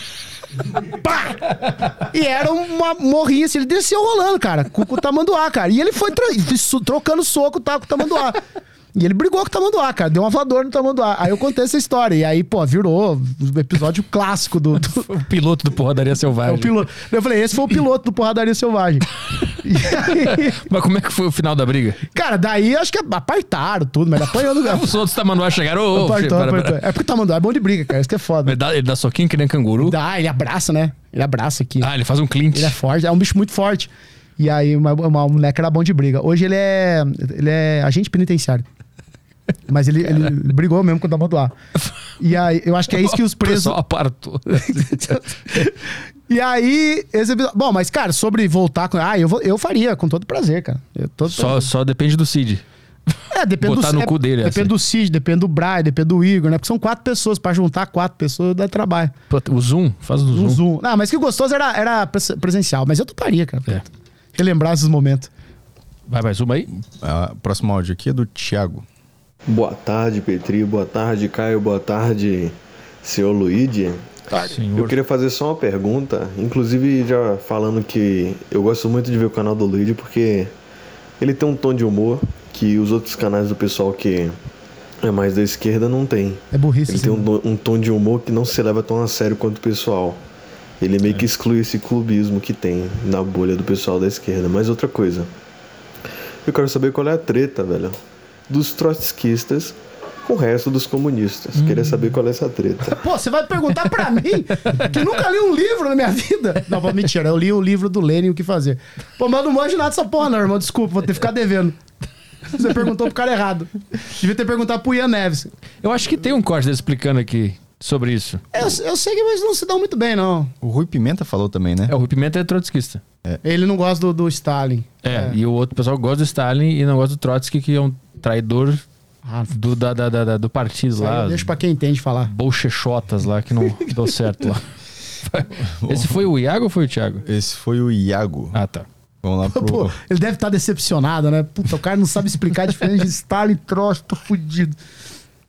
Pá! E era uma morrinha assim. Ele desceu rolando, cara, com, o tamanduá, cara. E ele foi trocando soco tá, com o tamanduá. E ele brigou com o tamanduá, cara. Deu uma voadora no tamanduá. Aí eu contei essa história. E aí, pô, virou o episódio clássico do, do, O piloto do Porradaria é Selvagem. o piloto. Eu falei, esse foi o piloto do Porradaria Selvagem. Aí, Mas como é que foi o final da briga? cara, daí acho que apartaram tudo, mas apanhou no lugar. Os outros tamanduá chegaram. Ô, Apartou, apartou. É porque o tamanduá é bom de briga, cara. Isso que é foda. Ele dá, ele dá soquinho que nem canguru. Dá, ele abraça, né? Ele abraça aqui. Ah, ele faz um clint. Ele é forte, é um bicho muito forte. E aí, uma, uma moleque era bom de briga. Hoje ele é. Ele é agente penitenciário. Mas ele, ele brigou mesmo com o tamanduá. E aí, eu acho que é isso que os O presos. pessoal apartou. E aí, esse episódio... Bom, mas, cara, sobre voltar com. Ah, eu, vou- eu faria, com todo prazer, cara. Eu, todo Só, só depende do Cid. É, depende botar do, no é, cu dele, Depende essa. do Cid, depende do Brian, depende do Igor, né? Porque são quatro pessoas. Pra juntar quatro pessoas dá trabalho. O Zoom, faz o Zoom. Um zoom. Ah, mas que gostoso era, era pres- presencial. Mas eu toparia, cara. É. Relembrar esses momentos. Vai mais uma aí? Ah, próximo áudio aqui é do Thiago. Boa tarde, Petri. Boa tarde, Caio. Boa tarde, senhor Luigi. Senhor. Eu queria fazer só uma pergunta, inclusive já falando que eu gosto muito de ver o canal do Luigi porque ele tem um tom de humor que os outros canais do pessoal que é mais da esquerda não tem. É burrice. Ele tem assim. um, um tom de humor que não se leva tão a sério quanto o pessoal. Ele meio que exclui esse clubismo que tem na bolha do pessoal da esquerda. Mas outra coisa. Eu quero saber qual é a treta, velho, dos trotskistas com o resto dos comunistas. Queria saber qual é essa treta. Pô, você vai perguntar pra mim que nunca li um livro na minha vida? Não, mentira, eu li o livro do Lenin O que fazer. Pô, mas eu não manjo nada dessa porra, não, irmão. Desculpa, vou ter que ficar devendo. Você perguntou pro cara errado. Devia ter perguntado pro Ian Neves. Eu acho que tem um corte dele explicando aqui sobre isso. Eu, eu sei que eles não se dão muito bem, não. O Rui Pimenta falou também, né? É, o Rui Pimenta é trotskista. Ele não gosta do, do Stalin. É, e o outro pessoal gosta do Stalin e não gosta do Trotsky, que é um traidor Ah, do, da, da- da- da- do partido lá. deixa pra quem entende falar. Bolchechotas lá, que não deu certo lá. Esse foi o Iago ou foi o Thiago? Esse foi o Iago. Ah, tá. Vamos lá pro. Pô, ele deve estar decepcionado, né? Puta, o cara não sabe explicar a diferença de Stalin e Trotsky, tô fudido.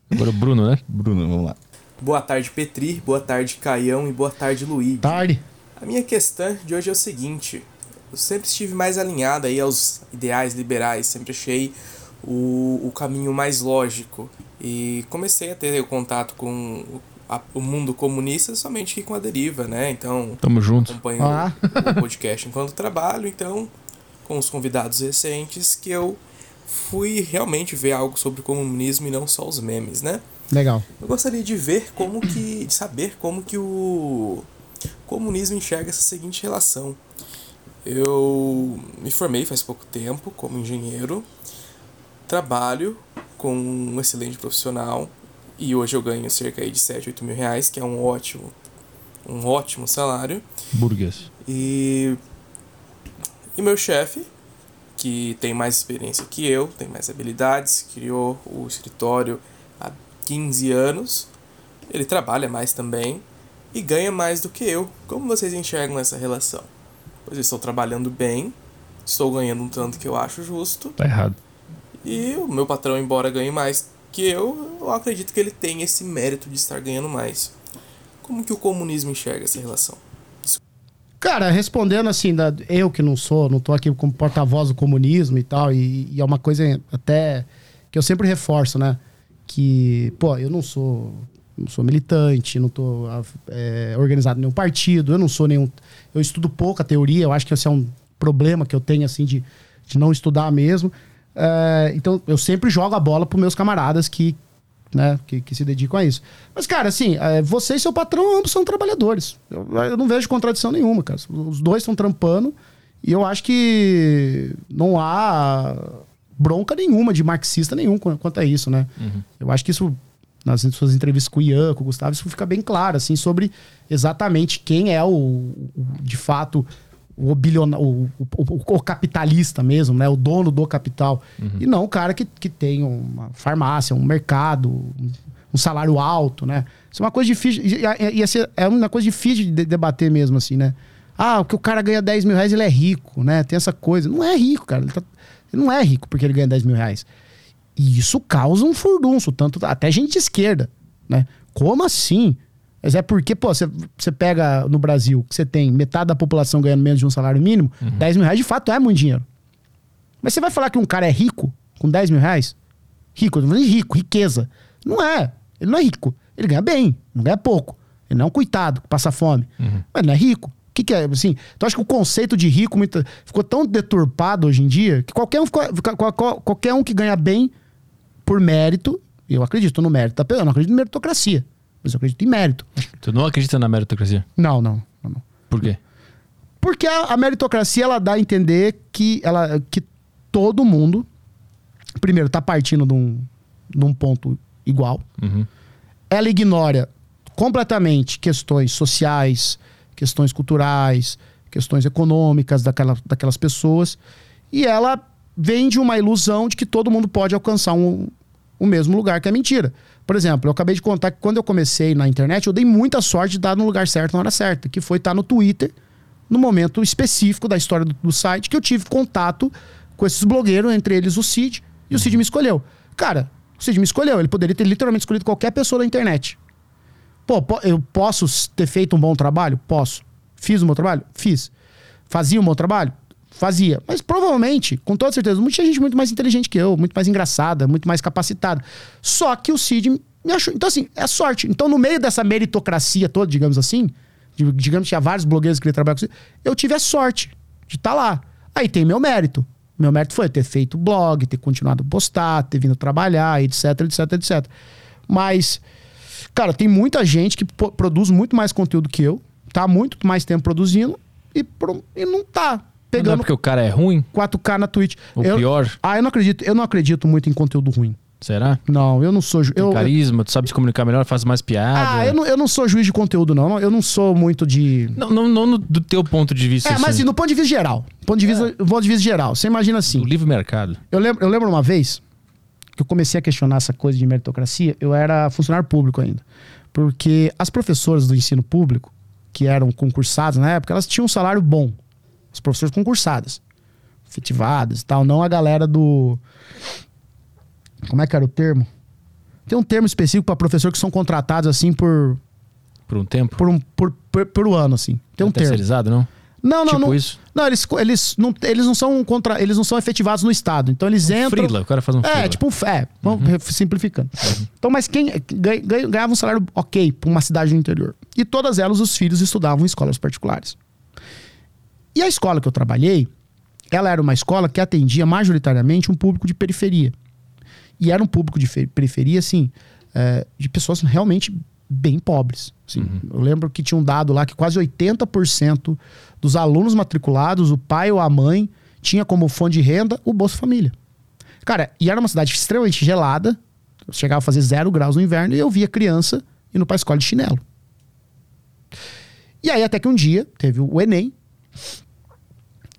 Agora o Bruno, né? Bruno, vamos lá. Boa tarde, Petri. Boa tarde, Caião. E boa tarde, Luigi. Tarde. A minha questão de hoje é o seguinte: eu sempre estive mais alinhado aí aos ideais liberais, sempre achei o, o caminho mais lógico. E comecei a ter o contato com o, a- o mundo comunista somente que com a deriva, né? Então, Tamo junto. acompanho Ah. o podcast enquanto trabalho, então, com os convidados recentes, que eu fui realmente ver algo sobre o comunismo e não só os memes, né? Legal. Eu gostaria de ver como que. de saber como que o comunismo enxerga essa seguinte relação. Eu me formei faz pouco tempo como engenheiro, trabalho com um excelente profissional e hoje eu ganho cerca aí de 7, 8 mil reais, que é um ótimo, um ótimo salário. Burguês. E, e meu chefe, que tem mais experiência que eu, tem mais habilidades, criou o escritório 15 anos, ele trabalha mais também e ganha mais do que eu. Como vocês enxergam essa relação? Pois eu estou trabalhando bem, estou ganhando um tanto que eu acho justo, Tá errado. e o meu patrão, embora ganhe mais que eu, eu acredito que ele tem esse mérito de estar ganhando mais. Como que o comunismo enxerga essa relação? Cara, respondendo assim, da, eu que não sou, não tô aqui como porta-voz do comunismo e tal, e, e é uma coisa até que eu sempre reforço, né? Que, pô, eu não sou, não sou militante, não tô ah, é, organizado em nenhum partido, eu não sou nenhum. Eu estudo pouca teoria, eu acho que esse é um problema que eu tenho, assim, de, de não estudar mesmo. É, então, eu sempre jogo a bola pros meus camaradas que, né, que, que se dedicam a isso. Mas, cara, assim, é, você e seu patrão ambos são trabalhadores. Eu, eu não vejo contradição nenhuma, cara. Os dois estão trampando e eu acho que não há bronca nenhuma de marxista nenhum qu- quanto a isso, né? Eu acho que isso, nas suas entrevistas com o Ian, com o Gustavo, isso fica bem claro, assim, sobre exatamente quem é o, o- de fato, o, bilioná- o, o, o- o capitalista mesmo, né? O dono do capital. E não o cara que, que tem uma farmácia, um mercado, um, salário alto, né? Isso é uma coisa difícil. Ser, é uma coisa difícil de de- debater mesmo, assim, né? Ah, porque o cara ganha 10 mil reais, ele é rico, né? Tem essa coisa. Não é rico, cara. Ele, tá- ele não é rico porque ele ganha 10 mil reais. E isso causa um furdunço, tanto até gente de esquerda, né? Como assim? Mas é porque, pô, você, pega no Brasil, que você tem metade da população ganhando menos de um salário mínimo, 10 mil reais de fato é muito dinheiro. Mas você vai falar que um cara é rico com 10 mil reais? Rico, eu não rico, riqueza. Não é. Ele não é rico. Ele ganha bem, não ganha pouco. Ele não é um coitado que passa fome. Mas não é rico. O que, que é, assim? Então, acho que o conceito de rico ficou tão deturpado hoje em dia que qualquer um, ficou- qualquer um que ganha bem por mérito, eu acredito no mérito, tá? eu não acredito em meritocracia, mas eu acredito em mérito. Tu não acredita na meritocracia? Não, não, não. não. Por quê? Porque a, a meritocracia ela dá a entender que, ela, que todo mundo, primeiro, tá partindo de um, de um ponto igual. Uhum. Ela ignora completamente questões sociais, questões culturais, questões econômicas daquela, daquelas pessoas. E ela vende uma ilusão de que todo mundo pode alcançar um, o mesmo lugar, que é mentira. Por exemplo, eu acabei de contar que quando eu comecei na internet, eu dei muita sorte de estar no lugar certo na hora certa, que foi estar no Twitter, no momento específico da história do, do site, que eu tive contato com esses blogueiros, entre eles o Cid, e o Cid me escolheu. Cara, o Cid me escolheu, ele poderia ter literalmente escolhido qualquer pessoa da internet. Pô, eu posso ter feito um bom trabalho? Posso. Fiz o meu trabalho? Fiz. Fazia um bom trabalho? Fazia. Mas provavelmente, com toda certeza, tinha gente muito mais inteligente que eu, muito mais engraçada, muito mais capacitada. Só que o Cid me achou. Então, assim, é sorte. Então, no meio dessa meritocracia toda, digamos assim, digamos que tinha vários blogueiros que queriam trabalhar com isso, eu tive a sorte de estar lá. Aí tem meu mérito. Meu mérito foi ter feito blog, ter continuado a postar, ter vindo trabalhar, etc, etc, etc. Mas, cara, tem muita gente que produz muito mais conteúdo que eu, tá muito mais tempo produzindo e, pro- e não tá Não é pegando porque o cara é ruim? 4K na Twitch. Ou Eu- pior? Ah, eu não acredito, eu não acredito muito em conteúdo ruim. Será? Não, eu não sou. ju- Eu, Carisma, tu sabe se comunicar melhor, faz mais piada. ah, eu não, eu não sou juiz de conteúdo, não. Eu não sou muito de. Não, não, não no- do teu ponto de vista. É, mas assim, assim, no ponto de vista geral. Ponto de vista, ponto de vista geral. Você imagina assim. do livre mercado. Eu lembro, eu lembro uma vez que eu comecei a questionar essa coisa de meritocracia. Eu era funcionário público ainda. Porque as professoras do ensino público, que eram concursadas na época, elas tinham um salário bom. As professoras concursadas. Efetivadas e tal. Não a galera do. Como é que era o termo? Tem um termo específico para professor que são contratados assim por, Por um tempo. por, um, por, por, por um ano, assim. Tem um termo. terceirizado, não? Não, não, Tipo não. isso? Não, eles, eles, não, eles não são contra, eles não são efetivados no estado. Então eles entram. Frila, o cara faz um É, frila. tipo um fé. Vamos re- simplificando. Então, mas quem ganha- ganha- ganhava um salário ok pra uma cidade do interior. E todas elas, os filhos estudavam em escolas particulares. E a escola que eu trabalhei, ela era uma escola que atendia majoritariamente um público de periferia. E era um público de fe- periferia, assim, é, de pessoas realmente bem pobres. assim. Eu lembro que tinha um dado lá que quase 80% dos alunos matriculados, o pai ou a mãe, tinha como fonte de renda o Bolsa Família. Cara, e era uma cidade extremamente gelada. Chegava a fazer zero graus no inverno e eu via criança indo pra escola de chinelo. E aí, até que um dia, teve o Enem.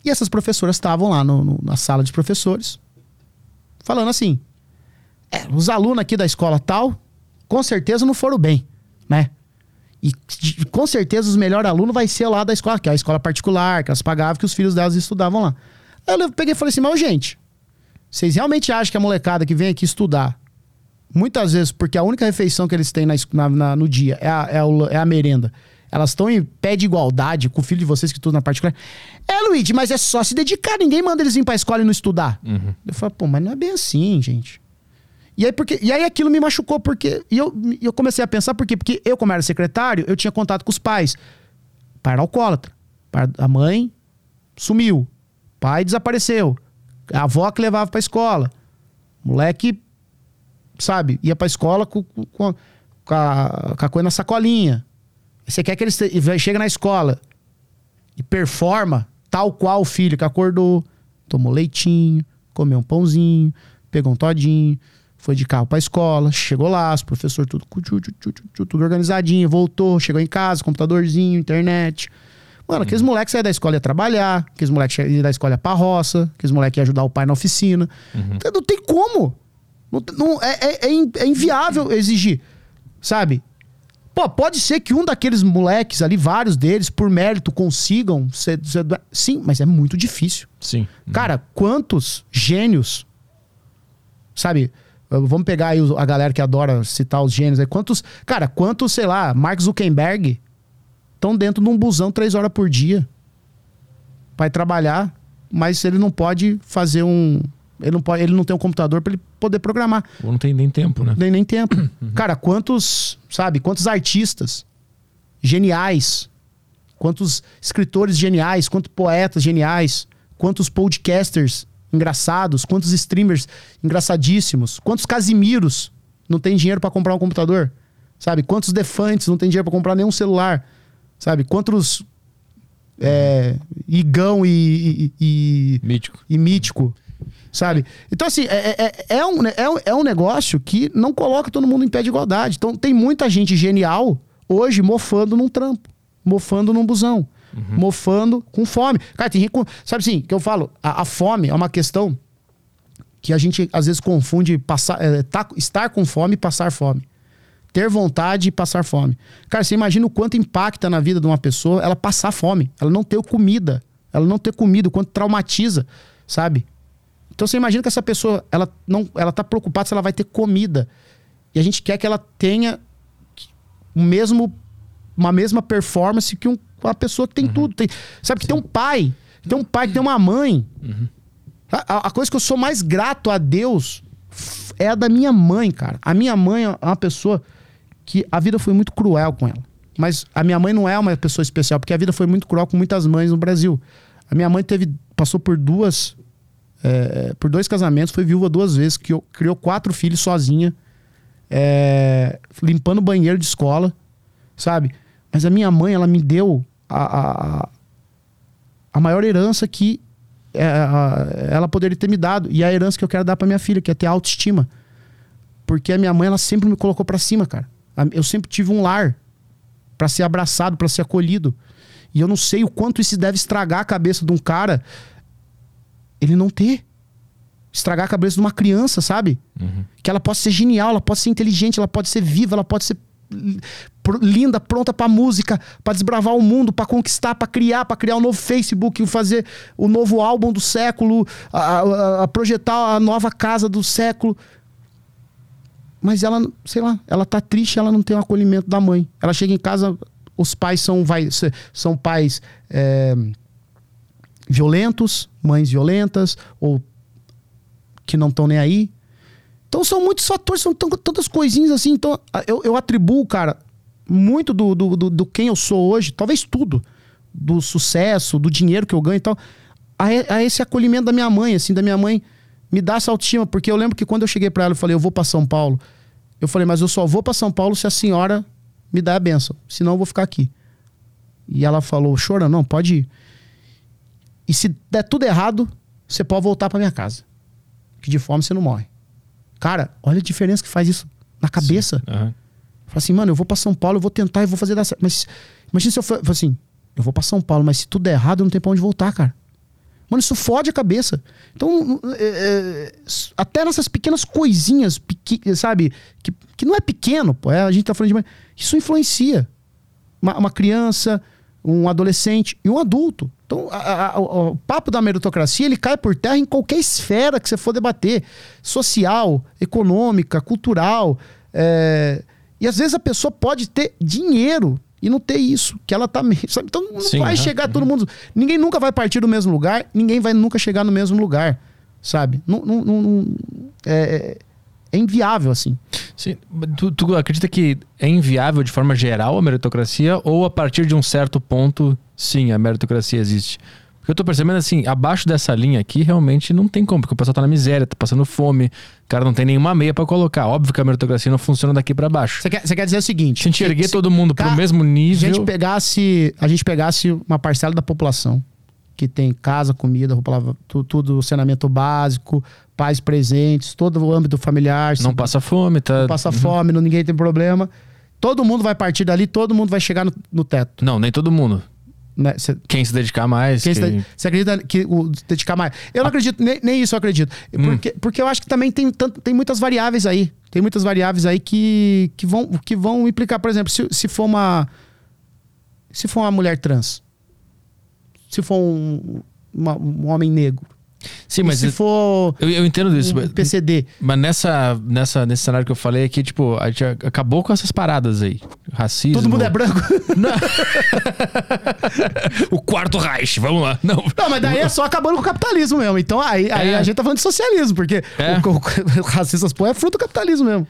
E essas professoras estavam lá no- no- na sala de professores, falando assim: é, os alunos aqui da escola tal, com certeza não foram bem, né? E com certeza os melhores alunos vai ser lá da escola, que é a escola particular, que elas pagavam, que os filhos delas estudavam lá. Aí eu peguei e falei assim: mas, gente, vocês realmente acham que a molecada que vem aqui estudar, muitas vezes, porque a única refeição que eles têm na na- no dia é a, é, o- é a merenda, elas estão em pé de igualdade com o filho de vocês que estudam na particular? É, Luigi, mas é só se dedicar, ninguém manda eles vir pra escola e não estudar. Eu falei, pô, mas não é bem assim, gente. E aí, porque, e aí aquilo me machucou, porque. E eu, eu comecei a pensar, por quê? Porque eu, como era secretário, eu tinha contato com os pais. Pai era alcoólatra. Pai- A mãe sumiu. Pai desapareceu. A avó que levava pra escola. Moleque, sabe, ia pra escola com, com, com a, com a- coisa na sacolinha. Você quer que ele e chega na escola e performa tal qual o filho que acordou, tomou leitinho, comeu um pãozinho, pegou um todinho, foi de carro pra escola, chegou lá, os professores tudo, tudo organizadinho, voltou, chegou em casa, computadorzinho, internet. Mano, aqueles moleques saíam da escola ia trabalhar, aqueles moleques iam da escola ia pra roça, aqueles moleques iam ajudar o pai na oficina. Então, Não tem como. Não, não- é, é- é é inviável exigir, sabe? Pô, pode ser que um daqueles moleques ali, vários deles, por mérito, consigam ser. ser- sim, mas é muito difícil. Sim. Cara, quantos gênios, sabe? Vamos pegar aí a galera que adora citar os gênios aí. Quantos, cara, quantos, sei lá, Mark Zuckerberg estão dentro de um busão três horas por dia para trabalhar, mas ele não pode fazer um. Ele não, pode, ele não tem um computador para ele poder programar. Ou não tem nem tempo, né? Nem, nem tempo. Cara, quantos, sabe, quantos artistas geniais, quantos escritores geniais, quantos poetas geniais, quantos podcasters engraçados, quantos streamers engraçadíssimos, quantos Casimiros não tem dinheiro pra comprar um computador, sabe? Quantos Defantes não tem dinheiro pra comprar nenhum celular, sabe? Quantos é, Igão e, e- e- Mítico. e mítico, sabe? Então, assim, é, é, é, um, é, um- é um negócio que não coloca todo mundo em pé de igualdade. Então, tem muita gente genial hoje mofando num trampo, mofando num busão, mofando com fome. Cara, tem com, Sabe assim, que eu falo, a, a fome é uma questão que a gente às vezes confunde passar, é, tá- estar com fome e passar fome. Ter vontade e passar fome. Cara, você imagina o quanto impacta na vida de uma pessoa ela passar fome, ela não ter comida, ela não ter comida, o quanto traumatiza, sabe? Então você imagina que essa pessoa, ela não, ela tá preocupada se ela vai ter comida. E a gente quer que ela tenha o mesmo, uma mesma performance que um- uma pessoa que tem tudo. Tem, sabe que tem um pai, tem um pai, que tem uma mãe. A, a- a coisa que eu sou mais grato a Deus é a da minha mãe, cara. A minha mãe é uma pessoa que a vida foi muito cruel com ela. Mas a minha mãe não é uma pessoa especial, porque a vida foi muito cruel com muitas mães no Brasil. A minha mãe teve, passou por duas, é, por dois casamentos, foi viúva duas vezes, criou, criou quatro filhos sozinha, é, limpando banheiro de escola, sabe? Mas a minha mãe, ela me deu a, a, a maior herança que é, ela poderia ter me dado. E a herança que eu quero dar pra minha filha, que é ter autoestima. Porque a minha mãe, ela sempre me colocou pra cima, cara. Eu sempre tive um lar pra ser abraçado, pra ser acolhido. E eu não sei o quanto isso deve estragar a cabeça de um cara ele não ter. Estragar a cabeça de uma criança, sabe? Que ela pode ser genial, ela pode ser inteligente, ela pode ser viva, ela pode ser linda, pronta pra música, pra desbravar o mundo, pra conquistar, pra criar, pra criar o novo Facebook, fazer o novo álbum do século, a, a- a projetar a nova casa do século. Mas ela, sei lá, ela tá triste, ela não tem o acolhimento da mãe. Ela chega em casa, os pais são, vai, são pais é, violentos, mães violentas, ou que não estão nem aí. Então são muitos fatores, são tantas coisinhas assim. Então eu, eu atribuo, cara, muito do, do, do, do quem eu sou hoje, talvez tudo, do sucesso, do dinheiro que eu ganho e tal, a, a esse acolhimento da minha mãe, assim, da minha mãe me dar essa autoestima. Porque eu lembro que quando eu cheguei pra ela e falei, eu vou pra São Paulo, eu falei, mas eu só vou pra São Paulo se a senhora me der a benção, senão eu vou ficar aqui. E ela falou, chora, não, pode ir. E se der tudo errado, você pode voltar pra minha casa. Que de fome você não morre. Cara, olha a diferença que faz isso na cabeça. Aham. Fala assim, mano, eu vou pra São Paulo, eu vou tentar e vou fazer dar certo. Mas imagina se eu for, assim, eu vou pra São Paulo, mas se tudo der errado, eu não tenho pra onde voltar, cara. Mano, isso fode a cabeça. Então, é, é, até nessas pequenas coisinhas, pequi- sabe? Que, que não é pequeno, pô. é, a gente tá falando de. Isso influencia. Uma, uma criança, um adolescente e um adulto. Então, a- a- o, papo da meritocracia, ele cai por terra em qualquer esfera que você for debater. Social, econômica, cultural. é, E às vezes a pessoa pode ter dinheiro e não ter isso, que ela tá sabe? Então não Sim, vai aham, chegar todo mundo. Ninguém nunca vai partir do mesmo lugar, ninguém vai nunca chegar no mesmo lugar, sabe? Não, não- não- não- é, é inviável, assim. Sim. Tu, tu acredita que é inviável de forma geral a meritocracia ou a partir de um certo ponto, sim, a meritocracia existe? Porque eu tô percebendo assim, abaixo dessa linha aqui, realmente não tem como, porque o pessoal tá na miséria, tá passando fome, o cara não tem nenhuma meia pra colocar. Óbvio que a meritocracia não funciona daqui pra baixo. Você quer, você quer dizer o seguinte: Se a gente erguer se- todo mundo pro Ca- mesmo a nível. gente pegasse, a gente pegasse uma parcela da população que tem casa, comida, roupa, lava- tu- tudo, saneamento básico, pais presentes, todo o âmbito familiar, Não se- passa fome, tá? não passa fome, não, ninguém tem problema. Todo mundo vai partir dali, todo mundo vai chegar no, no teto. Não, nem todo mundo. Né? Cê- Quem se dedicar mais. Quem que- Você você acredita que o dedicar mais? Eu não acredito, nem, nem isso eu acredito. Porque, porque eu acho que também tem, tanto, tem muitas variáveis aí. Tem muitas variáveis aí que, que, vão, que vão implicar. Por exemplo, se, se for uma. Se for uma mulher trans. Se for um, uma- um homem negro. Sim, e mas se for eu, eu entendo isso. um mas- PCD. Mas nessa, nessa, nesse cenário que eu falei aqui, tipo, a gente acabou com essas paradas aí. Racismo. Todo mundo é branco. o quarto Reich, vamos lá. Não, Não, mas daí é só acabando com o capitalismo mesmo. Então aí, aí É. a gente tá falando de socialismo, porque É. o, o, o racistas pô é fruto do capitalismo mesmo.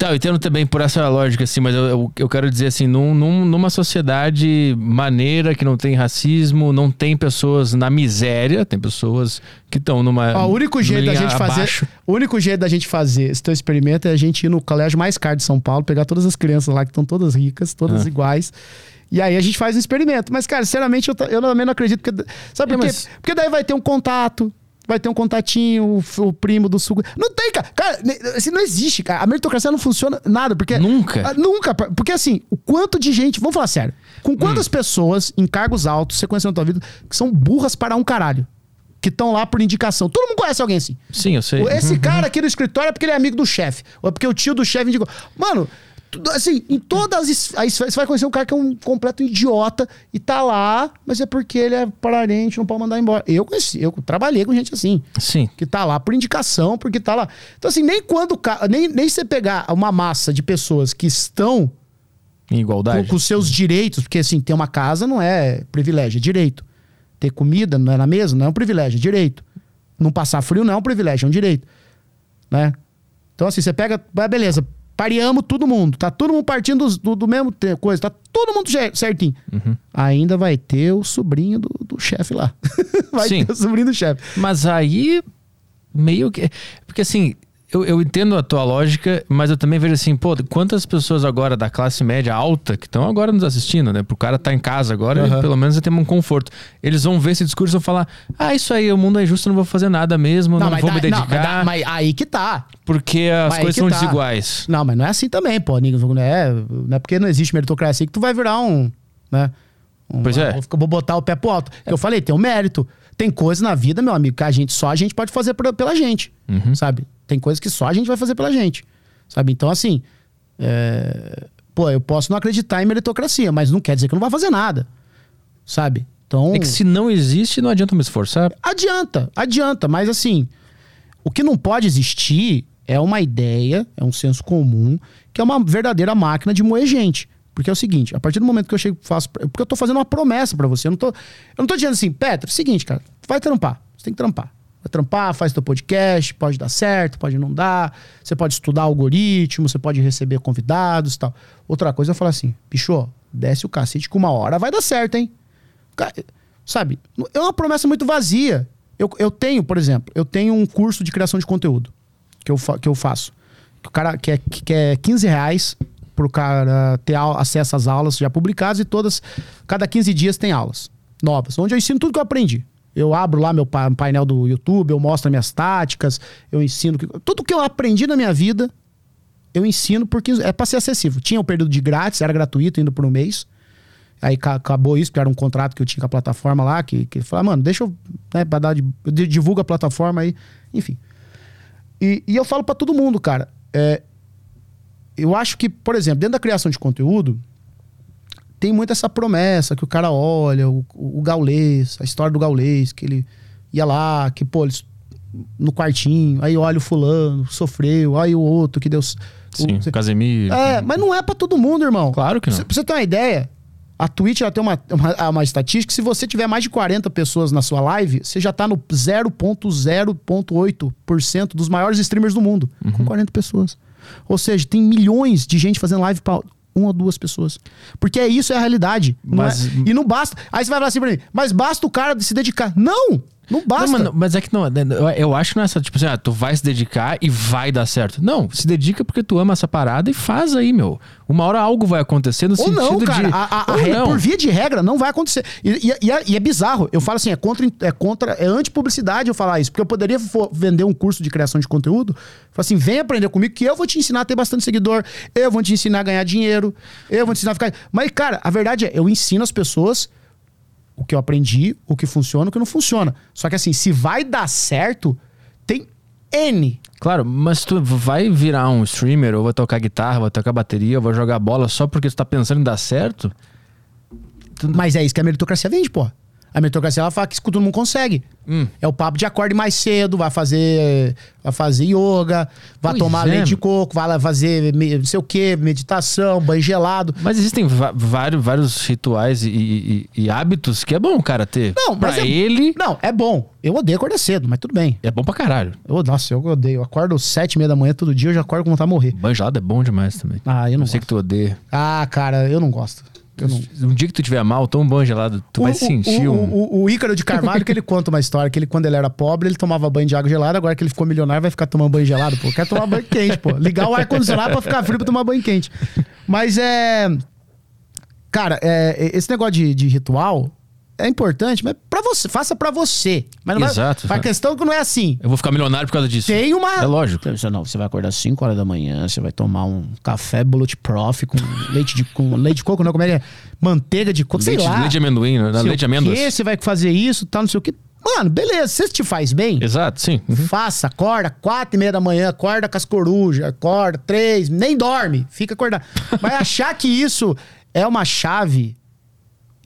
Tá, eu entendo também por essa lógica, assim, mas eu, eu, quero dizer assim, num, num- numa sociedade maneira, que não tem racismo, não tem pessoas na miséria, tem pessoas que estão numa. Ó, o único jeito da gente fazer. abaixo. O único jeito da gente fazer esse teu experimento é a gente ir no colégio mais caro de São Paulo, pegar todas as crianças lá que estão todas ricas, todas Ah. iguais. E aí a gente faz um experimento. Mas, cara, sinceramente, eu, eu também não acredito. Porque, sabe É, por quê? mas- Porque daí vai ter um contato. Vai ter um contatinho, o, o primo do suco. Não tem, cara. Cara, assim, não existe, cara. A meritocracia não funciona nada. Porque, Nunca. Ah, Nunca. Porque assim, o quanto de gente. Vamos falar sério. Com quantas Hum. pessoas em cargos altos você conhece na tua vida que são burras para um caralho? Que estão lá por indicação. Todo mundo conhece alguém assim. Sim, eu sei. Esse cara aqui no escritório é porque ele é amigo do chefe. Ou é porque o tio do chefe indicou. Mano, assim, em todas as. es- Aí você vai conhecer um cara que é um completo idiota e tá lá, mas é porque ele é parente, não pode mandar embora. Eu conheci, eu trabalhei com gente assim. Sim. Que tá lá por indicação, porque tá lá. Então, assim, nem quando. Nem, nem você pegar uma massa de pessoas que estão Em igualdade. com, com seus direitos, porque assim, ter uma casa não é privilégio, é direito. Ter comida não é na mesa, não é um privilégio, é direito. Não passar frio não é um privilégio, é um direito. Né? Então, assim, você pega. Beleza, pareamos todo mundo. Tá todo mundo partindo do, do mesmo coisa, tá todo mundo certinho. Uhum. Ainda vai ter o sobrinho do, do chefe lá. vai Sim. ter o sobrinho do chefe. Mas aí, meio que. Porque assim, eu, eu entendo a tua lógica, mas eu também vejo assim, pô, quantas pessoas agora da classe média alta que estão agora nos assistindo, né? Pro cara tá em casa agora, ele, pelo menos ele tem um conforto. Eles vão ver esse discurso e vão falar: ah, isso aí, o mundo é justo, eu não vou fazer nada mesmo, não, mas vou dá- me não, dedicar, mas, dá- mas aí que tá. porque as Mas coisas são tá. desiguais. Não, mas não é assim também, pô. Nico. Não é, não é porque não existe meritocracia que tu vai virar um. Né? Um- Pois é. Vou, botar o pé pro alto. Eu falei, tem um mérito. Tem coisa na vida, meu amigo, que a gente só a gente pode fazer pra- pela gente. Uhum. Sabe? Tem coisas que só a gente vai fazer pela gente. Sabe? Então, assim. é, Pô, eu posso não acreditar em meritocracia, mas não quer dizer que eu não vai fazer nada. Sabe? Então. É que se não existe, não adianta me esforçar. Adianta, adianta, mas assim, o que não pode existir é uma ideia, é um senso comum, que é uma verdadeira máquina de moer gente. Porque é o seguinte, a partir do momento que eu chego faço. Porque eu tô fazendo uma promessa pra você. Eu não tô, eu não tô dizendo assim, Petro, é o seguinte, cara, vai trampar. Você tem que trampar. Vai trampar, faz teu podcast, pode dar certo, pode não dar. Você pode estudar algoritmo, você pode receber convidados tal. Outra coisa é falar assim, bicho, desce o cacete que uma hora vai dar certo, hein? Sabe? É uma promessa muito vazia. Eu, eu tenho, por exemplo, eu tenho um curso de criação de conteúdo que eu, que eu faço. Que o cara que é, que é 15 reais pro cara ter acesso às aulas já publicadas e todas, cada 15 dias tem aulas novas, onde eu ensino tudo que eu aprendi. Eu abro lá meu pa- painel do YouTube, eu mostro minhas táticas, eu ensino tudo que eu aprendi na minha vida, eu ensino porque é para ser acessível. Tinha um período de grátis, era gratuito indo por um mês. Aí ca- acabou isso, porque era um contrato que eu tinha com a plataforma lá, que, que falou, mano, deixa eu, né, pra dar eu di- divulgo a plataforma aí, enfim. E, e eu falo pra todo mundo, cara, é, eu acho que, por exemplo, dentro da criação de conteúdo, tem muito essa promessa que o cara olha, o, o Gaulês, a história do Gaulês, que ele ia lá, que, pô, eles, no quartinho, aí olha o fulano, sofreu, aí o outro que deu... Sim, o, Casemiro. é, mas não é pra todo mundo, irmão. Claro que não. Pra você ter uma ideia, a Twitch ela tem uma, uma, uma estatística se você tiver mais de 40 pessoas na sua live, você já tá no 0.0.8% dos maiores streamers do mundo. Uhum. Com 40 pessoas. Ou seja, tem milhões de gente fazendo live pra uma ou duas pessoas. Porque é isso, é a realidade. Não Mas- é- e não basta. Aí você vai falar assim pra mim, mas basta o cara se dedicar. Não! Não basta. Não, mas, não- mas é que não, eu, eu acho que não é essa, tipo assim, ah, tu vai se dedicar e vai dar certo. Não, se dedica porque tu ama essa parada e faz aí, meu. Uma hora algo vai acontecer no Ou sentido não, cara. de. A- a- ou não. Por via de regra, não vai acontecer. E, e- e é, e é bizarro. Eu falo assim, é contra, é contra, é anti-publicidade eu falar isso. Porque eu poderia vender um curso de criação de conteúdo. Falar assim, vem aprender comigo que eu vou te ensinar a ter bastante seguidor. Eu vou te ensinar a ganhar dinheiro. Eu vou te ensinar a ficar... Mas, cara, a verdade é, eu ensino as pessoas o que eu aprendi, o que funciona, o que não funciona. Só que assim, se vai dar certo, tem N Claro, mas tu vai virar um streamer, ou vai tocar guitarra, vai tocar bateria, ou vai jogar bola só porque tu tá pensando em dar certo? Mas é isso que a meritocracia vende, pô. A meritocracia ela fala que isso todo mundo consegue. Hum. É o papo de acorde mais cedo, vai fazer, vai fazer yoga, vai Pois tomar é. leite de coco, vai fazer não sei o que, meditação, banho gelado. Mas existem vários, vários rituais e, e- e hábitos que é bom o cara ter. Não, pra é- ele, Não, é bom. Eu odeio acordar cedo, mas tudo bem. é bom pra caralho. Eu, nossa, eu odeio. Eu acordo sete e meia da manhã todo dia, eu já acordo com vontade de morrer. Banho gelado é bom demais também. Ah, eu não Eu sei gosto. que tu odeia. Ah, cara, eu não gosto. Não... Um dia que tu tiver mal, toma um banho gelado, tu vai o, sentir o, um. o, o Ícaro de Carvalho, que ele conta uma história, que ele, quando ele era pobre, ele tomava banho de água gelada, agora que ele ficou milionário, vai ficar tomando banho gelado, pô. Quer tomar banho quente, pô. Ligar o ar-condicionado pra ficar frio pra tomar banho quente. Mas é. Cara, é, esse negócio de, de ritual é importante, mas pra você, faça pra você. Mas não vai- Exato. A questão é que não é assim. Eu vou ficar milionário por causa disso. Tem uma. É lógico. Você não, você vai acordar às 5 horas da manhã, você vai tomar um café Bulletproof com leite de, com leite de coco, não, como é que é? Manteiga de coco, sei Leite, lá. leite de amendoim, né? Sei leite de amêndoas. quê, você vai fazer isso, tal, não sei o quê. Mano, beleza, se te faz bem, Exato, sim. Uhum. faça, acorda, quatro e meia da manhã, acorda com as corujas, acorda, três, nem dorme, fica acordado. Vai achar que isso é uma chave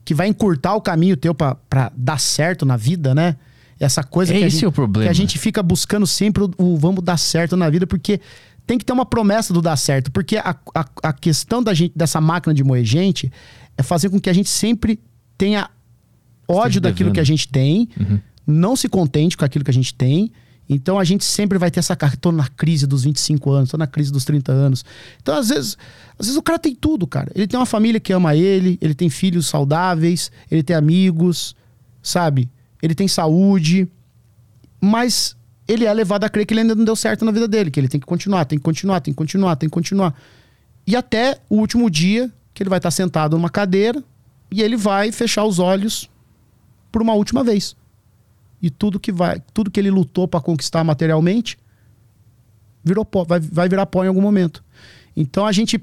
que vai encurtar o caminho teu pra, pra dar certo na vida, né? Essa coisa que, a gente, é o problema. que a gente fica buscando sempre o, o vamos dar certo na vida, porque tem que ter uma promessa do dar certo, porque a, a, a questão da gente, dessa máquina de moer gente é fazer com que a gente sempre tenha ódio daquilo que a gente tem, não se contente com aquilo que a gente tem. Então a gente sempre vai ter essa cara, tô na crise dos 25 anos, tô na crise dos 30 anos. Então às vezes, às vezes o cara tem tudo, cara. Ele tem uma família que ama ele, ele tem filhos saudáveis, ele tem amigos, sabe? Ele tem saúde, mas ele é levado a crer que ele ainda não deu certo na vida dele, que ele tem que continuar, tem que continuar, tem que continuar, tem que continuar. E até o último dia que ele vai estar sentado numa cadeira e ele vai fechar os olhos por uma última vez. E tudo que vai, tudo que ele lutou para conquistar materialmente virou pó, vai, vai virar pó em algum momento. Então a gente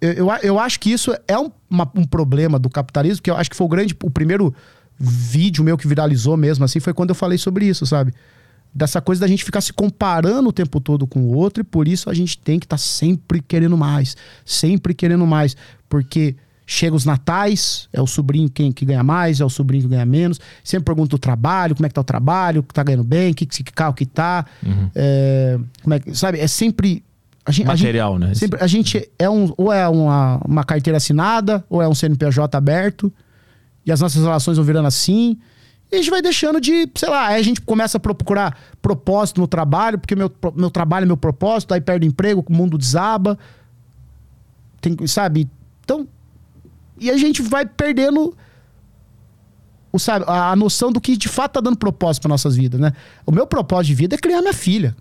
eu, eu, acho que isso é um, uma- um problema do capitalismo, que eu acho que foi o grande, o primeiro vídeo meu que viralizou mesmo, assim, foi quando eu falei sobre isso, sabe? Dessa coisa da gente ficar se comparando o tempo todo com o outro, e por isso a gente tem que estar sempre querendo mais, sempre querendo mais, porque chega os natais, é o sobrinho quem que ganha mais, é o sobrinho que ganha menos, sempre pergunta o trabalho, como é que tá o trabalho, tá ganhando bem, que, que carro que tá, é, como é que, sabe? É sempre... A gente, a gente- Material, né? Sempre, a gente é um, ou é uma, uma carteira assinada, ou é um CNPJ aberto, e as nossas relações vão virando assim. E a gente vai deixando de, sei lá, aí a gente começa a procurar propósito no trabalho, porque meu, meu trabalho é meu propósito, aí perde emprego, o mundo desaba. Tem, sabe? Então. E a gente vai perdendo o, sabe, a, a noção do que de fato tá dando propósito para nossas vidas, né? O meu propósito de vida é criar minha filha.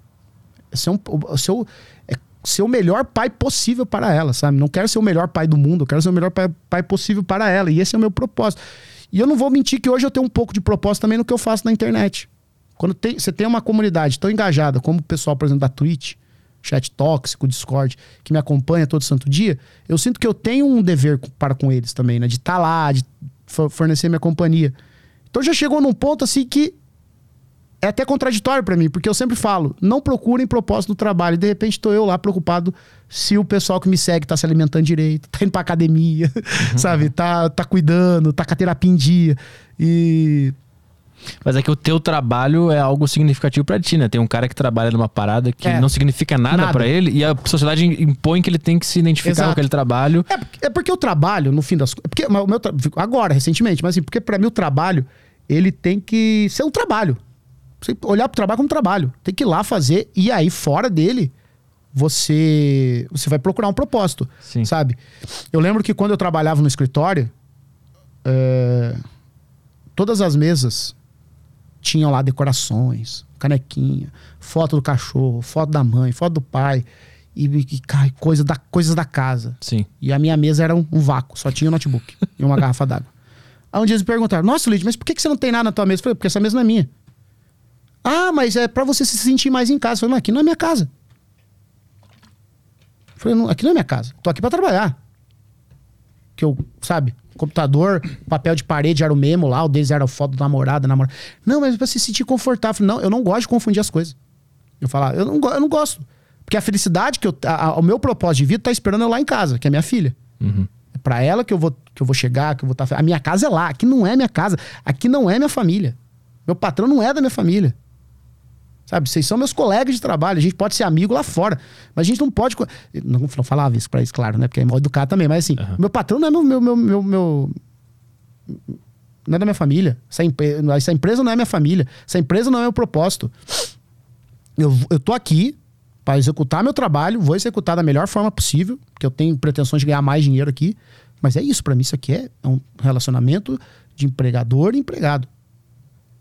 É ser, um, o- ser, o, é ser o melhor pai possível para ela, sabe? Não quero ser o melhor pai do mundo, eu quero ser o melhor pai, pai possível para ela. E esse é o meu propósito. E eu não vou mentir que hoje eu tenho um pouco de propósito também no que eu faço na internet. Quando tem, você tem uma comunidade tão engajada como o pessoal, por exemplo, da Twitch, chat tóxico, Discord, que me acompanha todo santo dia, eu sinto que eu tenho um dever para com eles também, né? De estar lá, de for- fornecer minha companhia. Então já chegou num ponto assim que é até contraditório pra mim, porque eu sempre falo, não procurem propósito no trabalho. De repente tô eu lá preocupado se o pessoal que me segue tá se alimentando direito, tá indo pra academia, sabe? Tá, tá cuidando, tá com a terapia em dia. E Mas é que o teu trabalho é algo significativo pra ti, né? Tem um cara que trabalha numa parada que É. não significa nada, Nada. pra ele e a sociedade impõe que ele tem que se identificar Exato. com aquele trabalho. É, porque- é porque o trabalho, no fim das coisas. Porque o meu tra- agora, recentemente, mas assim, porque pra mim o trabalho, ele tem que ser um trabalho. Você olhar pro trabalho como trabalho. Tem que ir lá fazer e aí, fora dele, você você vai procurar um propósito. Sim. Sabe? Eu lembro que quando eu trabalhava no escritório, é, todas as mesas tinham lá decorações, canequinha, foto do cachorro, foto da mãe, foto do pai e, e coisa da, coisas da casa. Sim. E a minha mesa era um, um vácuo, só tinha um notebook e uma garrafa d'água. Aí um dia eles me perguntaram: Nossa, Lid, mas por que que você não tem nada na tua mesa? Eu falei: Porque essa mesa não é minha. Ah, mas é pra você se sentir mais em casa. Eu falei: Mas aqui não é minha casa. Eu falei: "Não, Aqui não é minha casa. Tô aqui pra trabalhar. Que eu, sabe, computador, papel de parede era o mesmo lá, o deles era foto do namorado, namorada. Não, mas pra se sentir confortável. Não, eu não gosto de confundir as coisas. Eu falar, eu não, eu não gosto. Porque a felicidade que eu. a- a- o meu propósito de vida tá esperando eu lá em casa, que é minha filha. É pra ela que eu vou, que eu vou chegar, que eu vou estar. a minha casa é lá. Aqui não é minha casa. Aqui não é minha família. Meu patrão não é da minha família. Sabe? Vocês são meus colegas de trabalho. A gente pode ser amigo lá fora. Mas a gente não pode. Não, não falava isso pra eles, claro, né? Porque é mal educado também. Mas assim, meu patrão não é meu. meu, meu, meu, meu- não é da minha família. Essa, empre- essa empresa não é minha família. Essa empresa não é meu propósito. Eu, eu tô aqui para executar meu trabalho, vou executar da melhor forma possível, porque eu tenho pretensões de ganhar mais dinheiro aqui. Mas é isso, para mim, isso aqui é um relacionamento de empregador e empregado.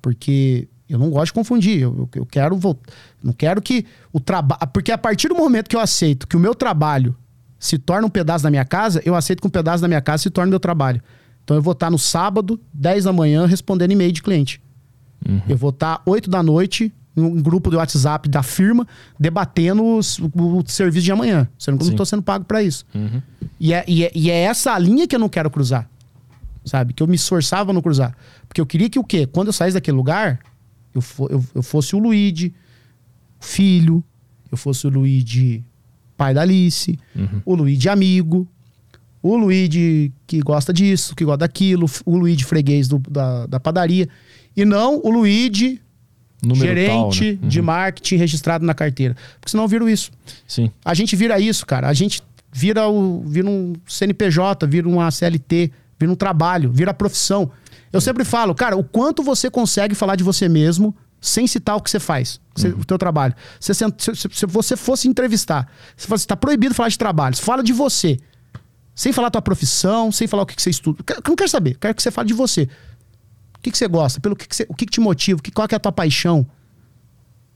Porque eu não gosto de confundir. Eu, eu- quero voltar. Não quero que o trabalho. Porque a partir do momento que eu aceito que o meu trabalho se torna um pedaço da minha casa, eu aceito que um pedaço da minha casa se torne meu trabalho. Então eu vou estar no sábado, 10 da manhã, respondendo e-mail de cliente. Eu vou estar 8 da noite em um grupo do WhatsApp da firma debatendo os- o, o serviço de amanhã. Sendo que eu não estou sendo pago para isso. E, é, e, é, e é essa a linha que eu não quero cruzar. Sabe? Que eu me esforçava a não cruzar. Porque eu queria que o quê? Quando eu saísse daquele lugar, eu, fo- eu, eu fosse o Luigi, filho, eu fosse o Luigi, pai da Alice, o Luigi amigo, o Luigi que gosta disso, que gosta daquilo, o Luigi freguês do- da, da padaria. E não o Luigi Número gerente tal, né? de Uhum. marketing registrado na carteira. Porque senão viram isso. Sim. A gente vira isso, cara. A gente vira, o, vira um CNPJ, vira uma CLT, vira um trabalho, vira profissão. Eu sempre falo, cara, o quanto você consegue falar de você mesmo sem citar o que você faz, você- o teu trabalho. Se, se- se você fosse entrevistar, você fala assim, tá proibido falar de trabalho. Fala de você. Sem falar a tua profissão, sem falar o que, que você estuda. Eu não quero saber, quero que você fale de você. O que, que você gosta? Pelo que, que você- o que, te motiva? Que, qual é a tua paixão?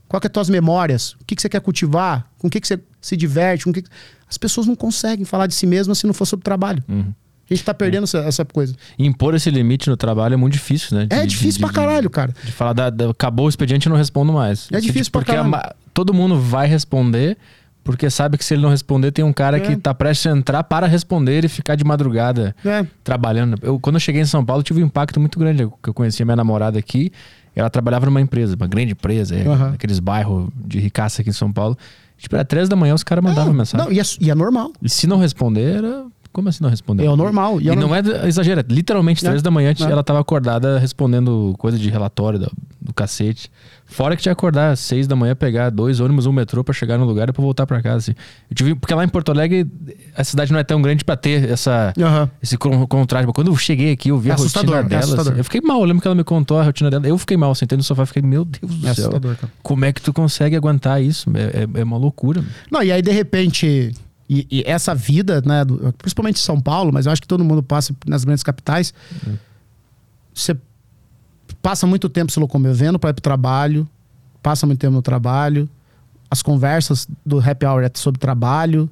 Qual que é as tuas memórias? O que, que você quer cultivar? Com o que, que você se diverte? Com que- As pessoas não conseguem falar de si mesmas se não for sobre trabalho. Uhum. A gente tá perdendo essa, essa coisa. E impor esse limite no trabalho é muito difícil, né? De- É difícil de- pra caralho, cara. De falar, da, da- acabou o expediente e não respondo mais. É difícil pra porque a caralho. ma- todo mundo vai responder, porque sabe que se ele não responder, tem um cara É. que tá prestes a entrar para responder e ficar de madrugada É. trabalhando. Eu, quando eu cheguei em São Paulo, tive um impacto muito grande. Eu, eu conheci a minha namorada aqui, ela trabalhava numa empresa, uma grande empresa, é, Aham. aqueles bairros de ricaça aqui em São Paulo. Tipo, era três da manhã, os caras mandavam mensagem. Não, e é, e é normal. E se não responder, era. Como assim não responder? É o normal. E, é o não é exagerado. Literalmente, É. três da manhã, É. ela tava acordada respondendo coisa de relatório do, do cacete. Fora que tinha que acordar às seis da manhã, pegar dois ônibus, um metrô pra chegar no lugar e depois voltar pra casa. assim. Eu tive, porque lá em Porto Alegre, a cidade não é tão grande pra ter essa, Aham. esse con- contraste. Mas quando eu cheguei aqui, eu vi É a assustador, rotina é dela. assustador. assim, eu fiquei mal. Eu lembro que ela me contou a rotina dela. Eu fiquei mal, sentei no sofá e fiquei, meu Deus do É céu. Como é que tu consegue aguentar isso? É, é- é uma loucura. Não, e aí de repente. E, e essa vida, né, do- principalmente em São Paulo, mas eu acho que todo mundo passa nas grandes capitais. Você passa muito tempo se locomovendo para ir pro trabalho, passa muito tempo no trabalho. As conversas do happy hour é sobre trabalho,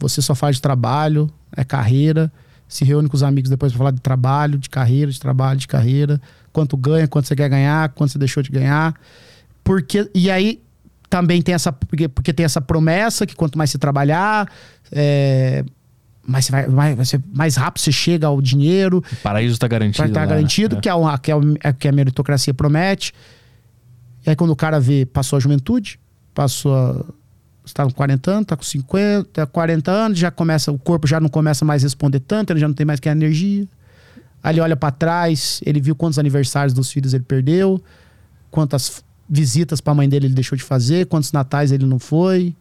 você só faz de trabalho, é carreira. Se reúne com os amigos depois para falar de trabalho, de carreira, de trabalho, de carreira. Quanto ganha, quanto você quer ganhar, quanto você deixou de ganhar. Porque, e aí também tem essa. Porque, porque tem essa promessa que quanto mais você trabalhar, é, mais, você vai, mais, ser- mais rápido você chega ao dinheiro, O paraíso tá garantido. vai estar lá, garantido, né? que, é uma, que, é o- é que a meritocracia promete. E aí quando o cara vê, passou a juventude, passou. A, está com 40 anos, está com 50, 40 anos, já começa, o corpo já não começa mais a responder tanto, ele já não tem mais que energia. Aí ele olha para trás, ele viu quantos aniversários dos filhos ele perdeu, quantas visitas para a mãe dele ele deixou de fazer, quantos natais ele não foi,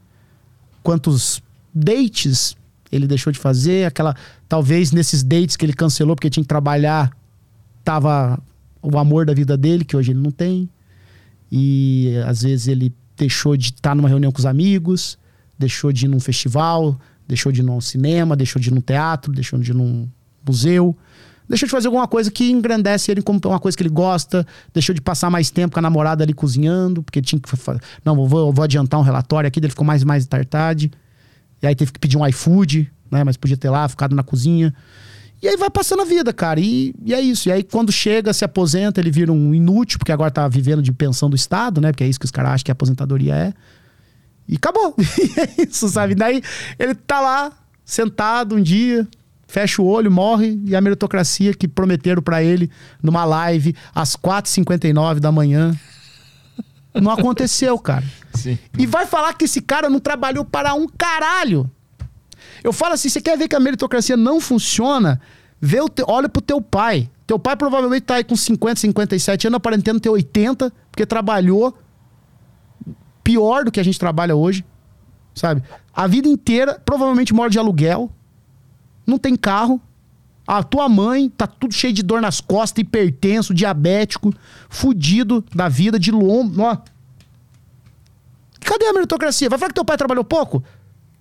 quantos dates ele deixou de fazer, aquela talvez nesses dates que ele cancelou porque tinha que trabalhar, tava o amor da vida dele que hoje ele não tem. E às vezes ele deixou de estar numa reunião com os amigos, deixou de ir num festival, deixou de ir num cinema, deixou de ir num teatro, deixou de ir num museu. Deixou de fazer alguma coisa que engrandece ele como uma coisa que ele gosta. Deixou de passar mais tempo com a namorada ali cozinhando, porque tinha que. fa- Não, vou, vou adiantar um relatório aqui. Ele ficou mais mais tarde. E aí teve que pedir um iFood, né? Mas podia ter lá, ficado na cozinha. E aí vai passando a vida, cara. E, e é isso. E aí quando chega, se aposenta, ele vira um inútil, porque agora tá vivendo de pensão do Estado, né? Porque é isso que os caras acham que a aposentadoria é. E acabou. E é isso, sabe? Daí ele tá lá, sentado um dia, fecha o olho, morre, e a meritocracia que prometeram pra ele numa live às 4h59 da manhã. Não aconteceu, cara. Sim. E vai falar que esse cara não trabalhou para um caralho. Eu falo assim, você quer ver que a meritocracia não funciona? Vê o te... Olha pro teu pai. Teu pai provavelmente tá aí com 50, 57 anos, aparentando ter 80, porque trabalhou pior do que a gente trabalha hoje, sabe? A vida inteira, provavelmente mora de aluguel, não tem carro. A tua mãe tá tudo cheio de dor nas costas, hipertenso, diabético, fudido da vida, de lombo. Ó. Cadê a meritocracia? Vai falar que teu pai trabalhou pouco?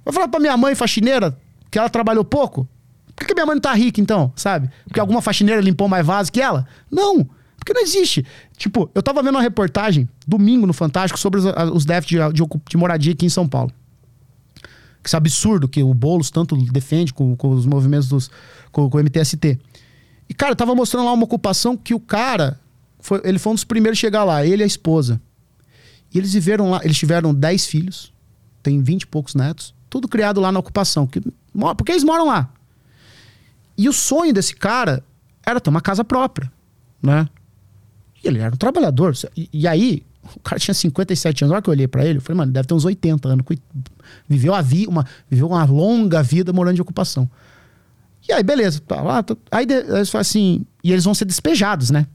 Vai falar pra minha mãe faxineira que ela trabalhou pouco? Por que, que minha mãe não tá rica, então? Sabe? Porque alguma faxineira limpou mais vaso que ela? Não! Porque não existe. Tipo, eu tava vendo uma reportagem domingo no Fantástico sobre os, os déficits de, de, de moradia aqui em São Paulo. Isso é absurdo que o Boulos tanto defende com, com os movimentos dos. Com, com o MTST. E, cara, tava mostrando lá uma ocupação que o cara. Foi, ele foi um dos primeiros a chegar lá, ele e a esposa. E eles viveram lá, eles tiveram 10 filhos, tem 20 e poucos netos, tudo criado lá na ocupação. Que, porque eles moram lá. E o sonho desse cara era ter uma casa própria, né? E ele era um trabalhador. E, e aí, o cara tinha 57 anos. Na hora que eu olhei pra ele, eu falei, mano, deve ter uns 80 anos. Viveu, a vi, uma, viveu uma longa vida morando de ocupação. E aí, beleza. Tá lá, tá- aí eles falam assim, e eles vão ser despejados, né?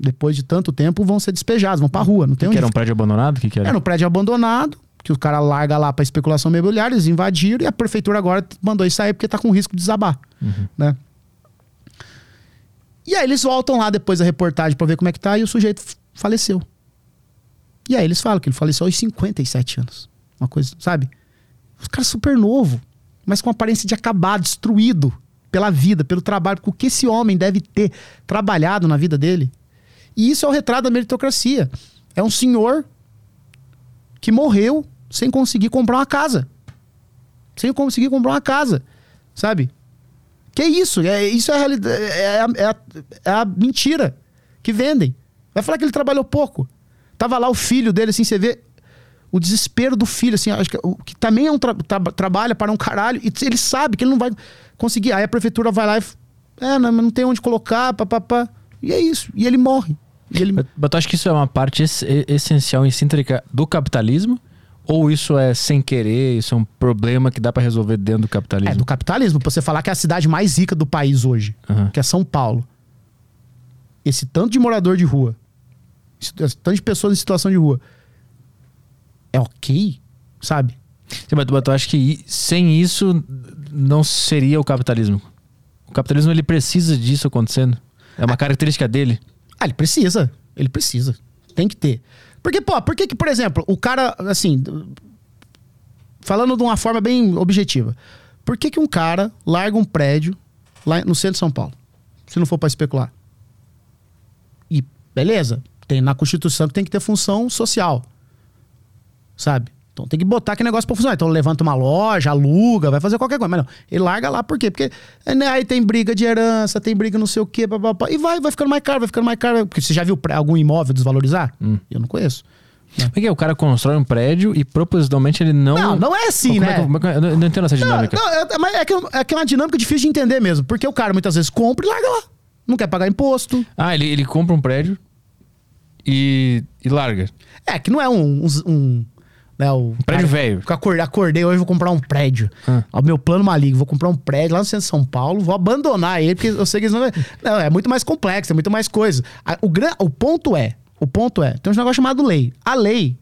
depois de tanto tempo, vão ser despejados, vão pra rua. Não tem Que onde era um prédio abandonado? Que, que era? era um prédio abandonado, que o cara larga lá pra especulação imobiliária, eles invadiram e a prefeitura agora mandou isso sair porque tá com risco de desabar, né? E aí eles voltam lá depois da reportagem pra ver como é que tá e o sujeito faleceu. E aí eles falam que ele faleceu aos 57 anos. Uma coisa, sabe? Os caras super novo, mas com aparência de acabado, destruído pela vida, pelo trabalho, com o que esse homem deve ter trabalhado na vida dele. E isso é o retrato da meritocracia. É um senhor que morreu sem conseguir comprar uma casa. Sem conseguir comprar uma casa. Sabe? Que isso? É, isso é realidade, é, a- é a- é a mentira que vendem. Vai falar que ele trabalhou pouco. Tava lá o filho dele, assim, você vê o desespero do filho, assim, acho que, que também é um tra- tra- trabalha para um caralho, e ele sabe que ele não vai conseguir. Aí a prefeitura vai lá e. É, não, não tem onde colocar, papapá. E é isso. E ele morre. E ele, Mas, tu acha que isso é uma parte ess- e- essencial, intrínseca do capitalismo? Ou isso é sem querer, isso é um problema que dá pra resolver dentro do capitalismo? É, do capitalismo. Pra você falar que é a cidade mais rica do país hoje, Aham. que é São Paulo. Esse tanto de morador de rua, de pessoas em situação de rua, é ok, sabe? Sim, mas, tu- mas tu acha que sem isso não seria o capitalismo? O capitalismo ele precisa disso acontecendo? É uma característica dele? Ah, ele precisa. Ele precisa. Tem que ter. Porque, pô, por que que, por exemplo, o cara, assim, falando de uma forma bem objetiva, por que que um cara larga um prédio lá no centro de São Paulo? Se não for pra especular. E, beleza, tem na Constituição que tem que ter função social. Sabe? Então tem que botar aquele negócio pra funcionar. Então levanta uma loja, aluga, vai fazer qualquer coisa. Mas não, ele larga lá por quê? Porque é, né, aí tem briga de herança, tem briga não sei o quê, papapá, e vai, vai ficando mais caro, vai ficando mais caro. Porque você já viu algum imóvel desvalorizar? Eu não conheço. Que o cara constrói um prédio e propositalmente ele não. Não, não é assim, Como né? que- como é que- eu não- não entendo essa Não, dinâmica. não, é, mas é que, é que é uma dinâmica difícil de entender mesmo. Porque o cara muitas vezes compra e larga lá. Não quer pagar imposto. Ah, ele, ele compra um prédio e, e larga. É, que não é um. um, um, né, o prédio velho. Acordei, acordei hoje, vou comprar um prédio. Ah. Ó, meu plano maligno, vou comprar um prédio lá no centro de São Paulo, vou abandonar ele, porque eu sei que eles não. Não, é muito mais complexo, é muito mais coisa. O, gran, o ponto é: o ponto é, tem um negócio chamado lei. A lei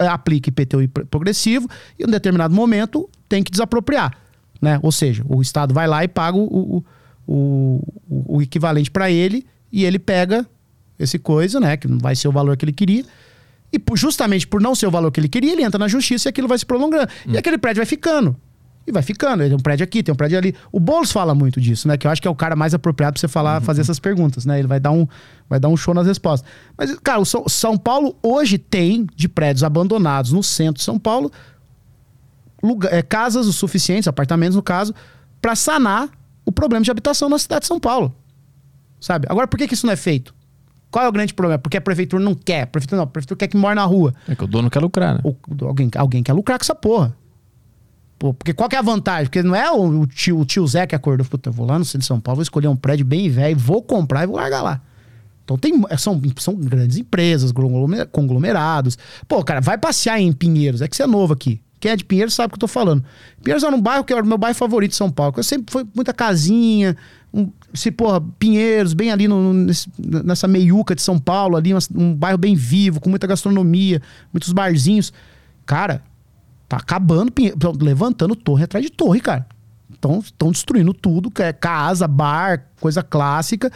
é, aplica IPTU pro- progressivo e em um determinado momento tem que desapropriar. Né? Ou seja, o Estado vai lá e paga o, o, o, o- o equivalente para ele e ele pega esse coisa, né? Que não vai ser o valor que ele queria. E por- justamente por não ser o valor que ele queria, ele entra na justiça e aquilo vai se prolongando. E aquele prédio vai ficando. E vai ficando. Tem um prédio aqui, tem um prédio ali. O Boulos fala muito disso, né? Que eu acho que é o cara mais apropriado pra você falar, fazer essas perguntas, né? Ele vai dar um, vai dar um show nas respostas. Mas, cara, o São, São Paulo hoje tem de prédios abandonados no centro de São Paulo lugar- é, casas o suficientes, apartamentos no caso, para sanar o problema de habitação na cidade de São Paulo. Sabe? Agora, por que, que isso não é feito? Qual é o grande problema? Porque a prefeitura não quer. A prefeitura não, a prefeitura quer que more na rua. É que o dono quer lucrar, né? O- alguém, alguém quer lucrar com essa porra. Pô, porque qual que é a vantagem? Porque não é o, o tio, o tio Zé que acordou. Puta, eu vou lá no centro de São Paulo, vou escolher um prédio bem velho, vou comprar e vou largar lá. Então tem, são, são grandes empresas, conglome- conglomerados. Pô, cara, vai passear em Pinheiros. É que você é novo aqui. Quem é de Pinheiros sabe o que eu tô falando. Pinheiros era um bairro que era o meu bairro favorito de São Paulo. Eu sempre foi muita casinha. Um, se, porra, Pinheiros, bem ali no- nesse- nessa meiuca de São Paulo, ali, uma- um bairro bem vivo, com muita gastronomia, muitos barzinhos. Cara, tá acabando, Pinhe- levantando torre atrás de torre, cara. Estão destruindo tudo, que é casa, bar, coisa clássica.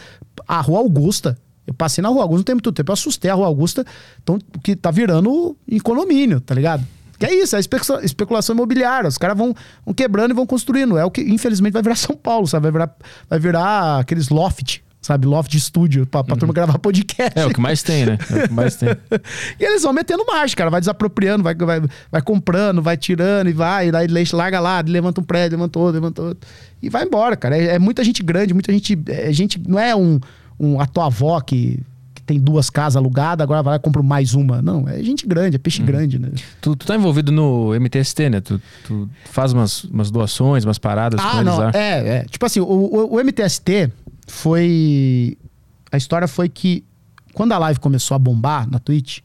A Rua Augusta. Eu passei na Rua Augusta não tem muito tempo, eu assustei a Rua Augusta, então, que tá virando em condomínio, tá ligado? Que é isso, é especula- especulação imobiliária. Os caras vão, vão quebrando e vão construindo. É o que, infelizmente, vai virar São Paulo, sabe? Vai virar, vai virar aqueles loft, sabe? Loft de estúdio, pra, pra turma gravar podcast. É o que mais tem, né? É o que mais tem. E eles vão metendo marcha, cara. Vai desapropriando, vai, vai, vai comprando, vai tirando e vai. E daí larga lá, levanta um prédio, levanta outro, levanta outro. E vai embora, cara. É, é muita gente grande, muita gente. É gente não é um, um a tua avó que tem duas casas alugadas, agora vai lá e compra mais uma. Não, é gente grande, é peixe grande, né? Tu, tu tá envolvido no MTST, né? Tu, tu faz umas, umas doações, umas paradas Ah, não. É, é. Tipo assim, o, o, o MTST foi. A história foi que quando a live começou a bombar na Twitch,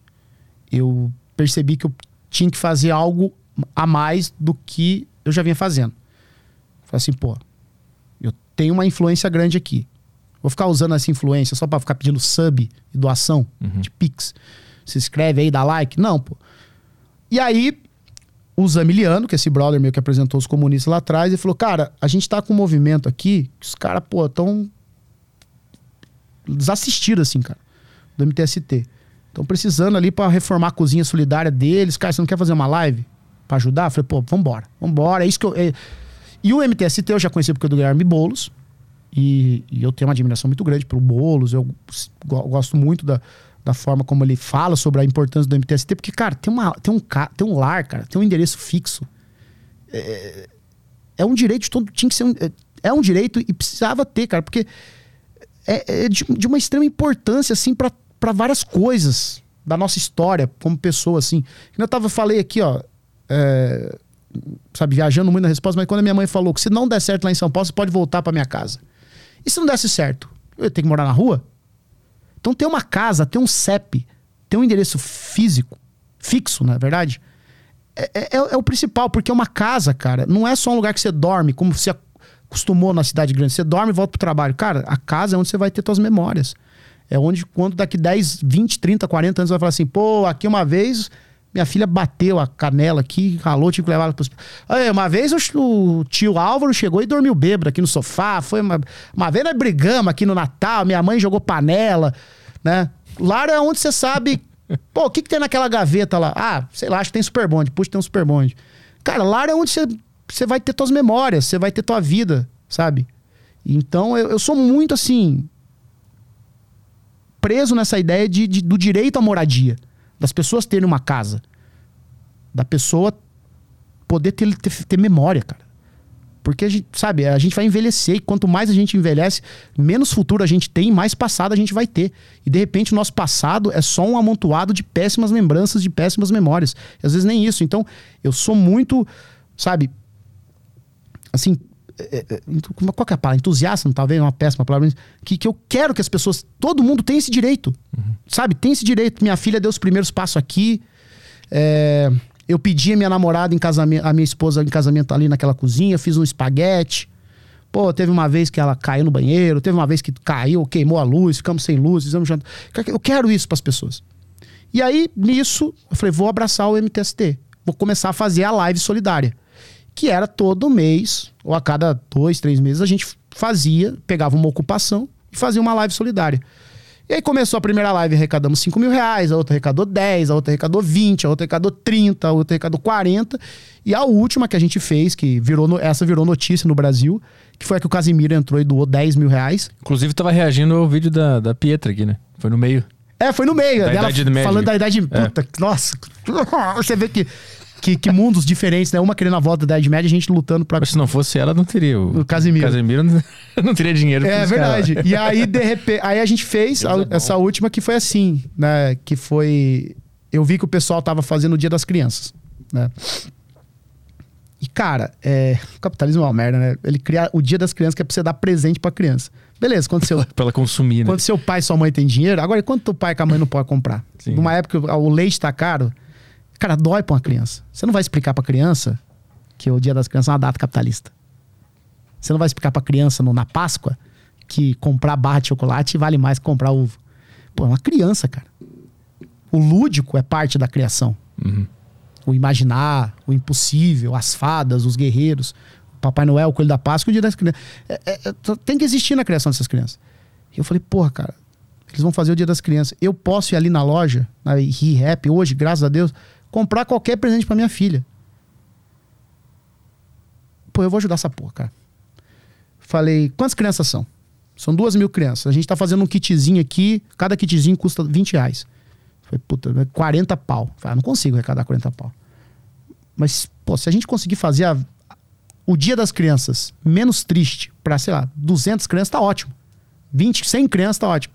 eu percebi que eu tinha que fazer algo a mais do que eu já vinha fazendo. Falei assim, pô, eu tenho uma influência grande aqui. Vou ficar usando essa influência só pra ficar pedindo sub e doação de Pix. Se inscreve aí, dá like. Não, pô. E aí, o Zamiliano, que é esse brother meu que apresentou os comunistas lá atrás, ele falou: Cara, a gente tá com um movimento aqui que os caras, pô, tão desassistidos, assim, cara, do MTST. Estão precisando ali pra reformar a cozinha solidária deles. Cara, você não quer fazer uma live pra ajudar? Eu falei, pô, vambora, vambora. É isso que eu. é- E o MTST eu já conheci porque é do Guilherme Boulos. E, e eu tenho uma admiração muito grande pelo Boulos. Eu go- gosto muito da, da forma como ele fala sobre a importância do MTST, porque, cara, tem, uma, tem, um, tem um lar, cara, tem um endereço fixo. É, é um direito todo. Tinha que ser um, é, é um direito e precisava ter, cara, porque é, é de, de uma extrema importância, assim, pra várias coisas da nossa história como pessoa, assim. Eu tava, falei aqui, ó. é, sabe, viajando muito na resposta, mas quando a minha mãe falou que se não der certo lá em São Paulo, você pode voltar pra minha casa. E se não desse certo? Eu ia ter que morar na rua? Então ter uma casa, ter um CEP, ter um endereço físico, fixo, na verdade, é, é- é o principal, porque uma casa, cara, não é só um lugar que você dorme, como você acostumou na cidade grande. Você dorme e volta pro trabalho. Cara, a casa é onde você vai ter suas memórias. É onde, quando daqui 10, 20, 30, 40 anos, você vai falar assim, pô, aqui uma vez minha filha bateu a canela aqui, ralou, tive que levar ela hospital. Aí, Uma vez o, tio Álvaro chegou e dormiu bêbado aqui no sofá. Foi uma, uma vez nós brigamos aqui no Natal, minha mãe jogou panela, né? Lar é onde você sabe. Pô, o que, que tem naquela gaveta lá? Ah, sei lá, acho que tem super bonde. Puxa, tem um super bonde. Cara, lar é onde você, você vai ter suas memórias, você vai ter tua vida, sabe? Então eu, eu sou muito assim. preso nessa ideia de, de- do direito à moradia. Das pessoas terem uma casa. Da pessoa poder ter, ter, ter memória, cara. Porque, a gente, sabe, a gente vai envelhecer e quanto mais a gente envelhece, menos futuro a gente tem mais passado a gente vai ter. E de repente o nosso passado é só um amontoado de péssimas lembranças, de péssimas memórias. E às vezes nem isso. Então, eu sou muito, sabe, assim, é, é, qual que é a palavra? Entusiasta, talvez é uma péssima palavra, mas que, que eu quero que as pessoas, todo mundo tenha esse direito, sabe? Tem esse direito. Minha filha deu os primeiros passos aqui, é, eu pedi a minha namorada em casamento, a minha esposa em casamento ali naquela cozinha, fiz um espaguete. Pô, teve uma vez que ela caiu no banheiro, teve uma vez que caiu, queimou a luz, ficamos sem luz, fizemos jantar. Eu quero isso para as pessoas. E aí, nisso, eu falei, vou abraçar o MTST. Vou começar a fazer a live solidária. Que era todo mês, ou a cada dois, três meses, a gente fazia, pegava uma ocupação e fazia uma live solidária. E aí começou a primeira live, arrecadamos 5 mil reais, a outra arrecadou 10, a outra arrecadou 20, a outra arrecadou 30, a outra arrecadou 40. E a última que a gente fez, que virou no- essa virou notícia no Brasil, que foi a que o Casimiro entrou e doou 10 mil reais. Inclusive, tava reagindo ao vídeo da, da Pietra aqui, né? Foi no meio. É, foi no meio. Da dela. Falando da idade. É. Puta, nossa. Você vê que, que, que mundos diferentes, né? Uma querendo a volta da Idade Média, a gente lutando pra. Mas se não fosse ela, não teria. O, O Casimiro. Casimiro não, não teria dinheiro pra É verdade. E aí, de repente, aí a gente fez a- essa última que foi assim, né? Que foi. Eu vi que o pessoal tava fazendo o Dia das Crianças, né? E, cara, é, o capitalismo é uma merda, né? Ele cria o Dia das Crianças que é pra você dar presente pra criança. Beleza, quando seu, Pra ela consumir, né? quando seu pai e sua mãe têm dinheiro, agora quando teu pai e a mãe não podem comprar? Sim. Numa época que o leite tá caro, cara, dói pra uma criança. Você não vai explicar pra criança que o Dia das Crianças é uma data capitalista. Você não vai explicar pra criança no- na Páscoa que comprar barra de chocolate vale mais que comprar uva. Pô, é uma criança, cara. O lúdico é parte da criação. O imaginar, o impossível, as fadas, os guerreiros, o Papai Noel, o Coelho da Páscoa, o Dia das Crianças. É- é- é- tem que existir na criação dessas crianças. E eu falei, porra, cara, eles vão fazer o Dia das Crianças. Eu posso ir ali na loja, na ReHap, hoje, graças a Deus, comprar qualquer presente pra minha filha. Pô, eu vou ajudar essa porra, cara. Falei, quantas crianças são? São duas mil crianças. A gente tá fazendo um kitzinho aqui, cada kitzinho custa 20 reais. Falei, puta, é 40 pau. Falei, ah, não consigo arrecadar 40 pau. Mas, pô, se a gente conseguir fazer a- o Dia das Crianças menos triste pra, sei lá, 200 crianças, tá ótimo. 20, 100 crianças, tá ótimo.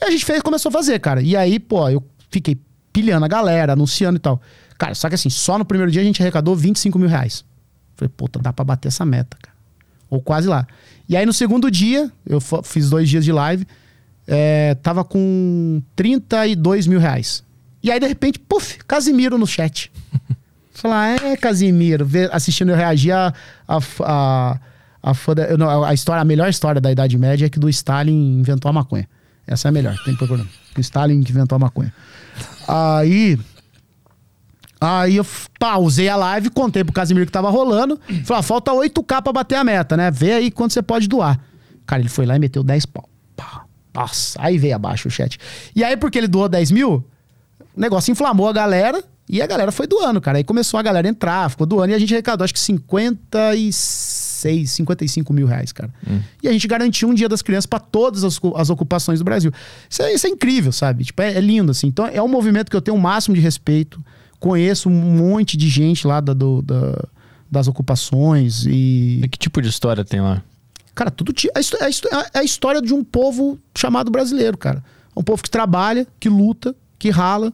E a gente fez, começou a fazer, cara. E aí, pô, eu fiquei pilhando a galera, anunciando e tal. Cara, só que assim, só no primeiro dia a gente arrecadou 25 mil reais. Falei, puta, dá pra bater essa meta, cara. Ou quase lá. E aí no segundo dia, eu fiz dois dias de live, é, tava com 32 mil reais. E aí, de repente, puf, Casimiro no chat. Falar, é, Casimiro, assistindo eu reagir a, a, a, A, não, a história, a melhor história da Idade Média é que do Stalin inventou a maconha. Essa é a melhor, tem que procurar. O Stalin que inventou a maconha. Aí. Aí eu pausei a live, contei pro Casimiro que tava rolando. Falei, ah, falta 8k pra bater a meta, né? Vê aí quanto você pode doar. Cara, ele foi lá e meteu 10 pau. Nossa, aí veio abaixo o chat. E aí, porque ele doou 10 mil, o negócio inflamou a galera e a galera foi doando, cara. Aí começou a galera entrar, ficou doando e a gente arrecadou acho que 56, 55 mil reais, cara. E a gente garantiu um dia das crianças para todas as, as ocupações do Brasil. Isso é, isso é incrível, sabe? Tipo, é, é lindo, assim. Então é um movimento que eu tenho o máximo de respeito. Conheço um monte de gente lá da, do- da- das ocupações e. E que tipo de história tem lá? Cara, tudo é a histó- a histó- é a história de um povo chamado brasileiro, cara. É um povo que trabalha, que luta, que rala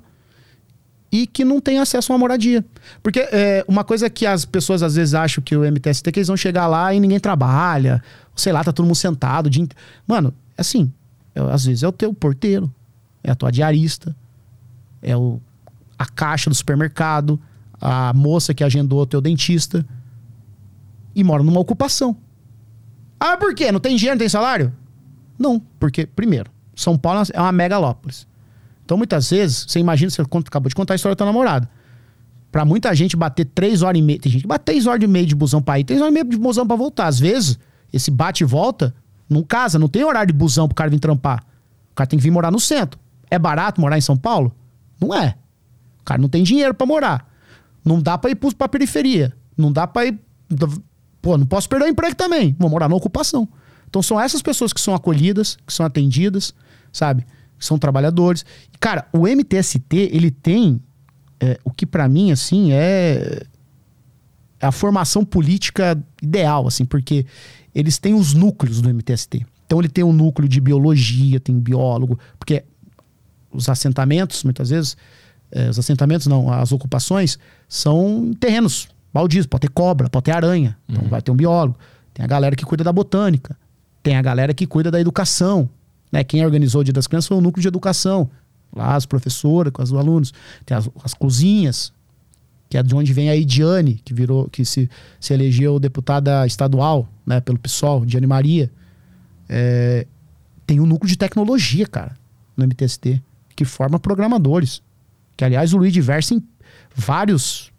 e que não tem acesso a uma moradia. Porque é, uma coisa que as pessoas às vezes acham que o MTST que eles vão chegar lá e ninguém trabalha, sei lá, tá todo mundo sentado. inte- Mano, assim, é- às vezes é o teu porteiro, é a tua diarista, é o, a caixa do supermercado, a moça que agendou o teu dentista e mora numa ocupação. Ah, por quê? Não tem dinheiro, não tem salário? Não, porque, primeiro, São Paulo é uma megalópolis. Então, muitas vezes, você imagina, você acabou de contar a história do teu namorado. Pra muita gente bater três horas e meia. Tem gente que bate três horas e meia de busão pra ir, três horas e meia de busão pra voltar. Às vezes, esse bate e volta não casa, não tem horário de busão pro cara vir trampar. O cara tem que vir morar no centro. É barato morar em São Paulo? Não é. O cara não tem dinheiro pra morar. Não dá pra ir pra periferia. Não dá pra ir. Pô, não posso perder o emprego também. Vou morar na ocupação. Então são essas pessoas que são acolhidas, que são atendidas, sabe? São trabalhadores. Cara, o MTST, ele tem é, o que pra mim, assim, é é a formação política ideal, assim, porque eles têm os núcleos do MTST. Então ele tem um núcleo de biologia, tem biólogo, porque os assentamentos, muitas vezes, eh, os assentamentos não, as ocupações são terrenos baldios, pode ter cobra, pode ter aranha, então vai ter um biólogo. Tem a galera que cuida da botânica, tem a galera que cuida da educação, né? Quem organizou o Dia das Crianças foi o núcleo de educação, lá as professoras com os alunos, tem as, as cozinhas, que é de onde vem a Idiane, que virou, que se, se elegeu deputada estadual, né, pelo PSOL, Diane Maria. É, tem um núcleo de tecnologia, cara, no MTST, que forma programadores. Que, aliás, o Luiz Diversem, vários,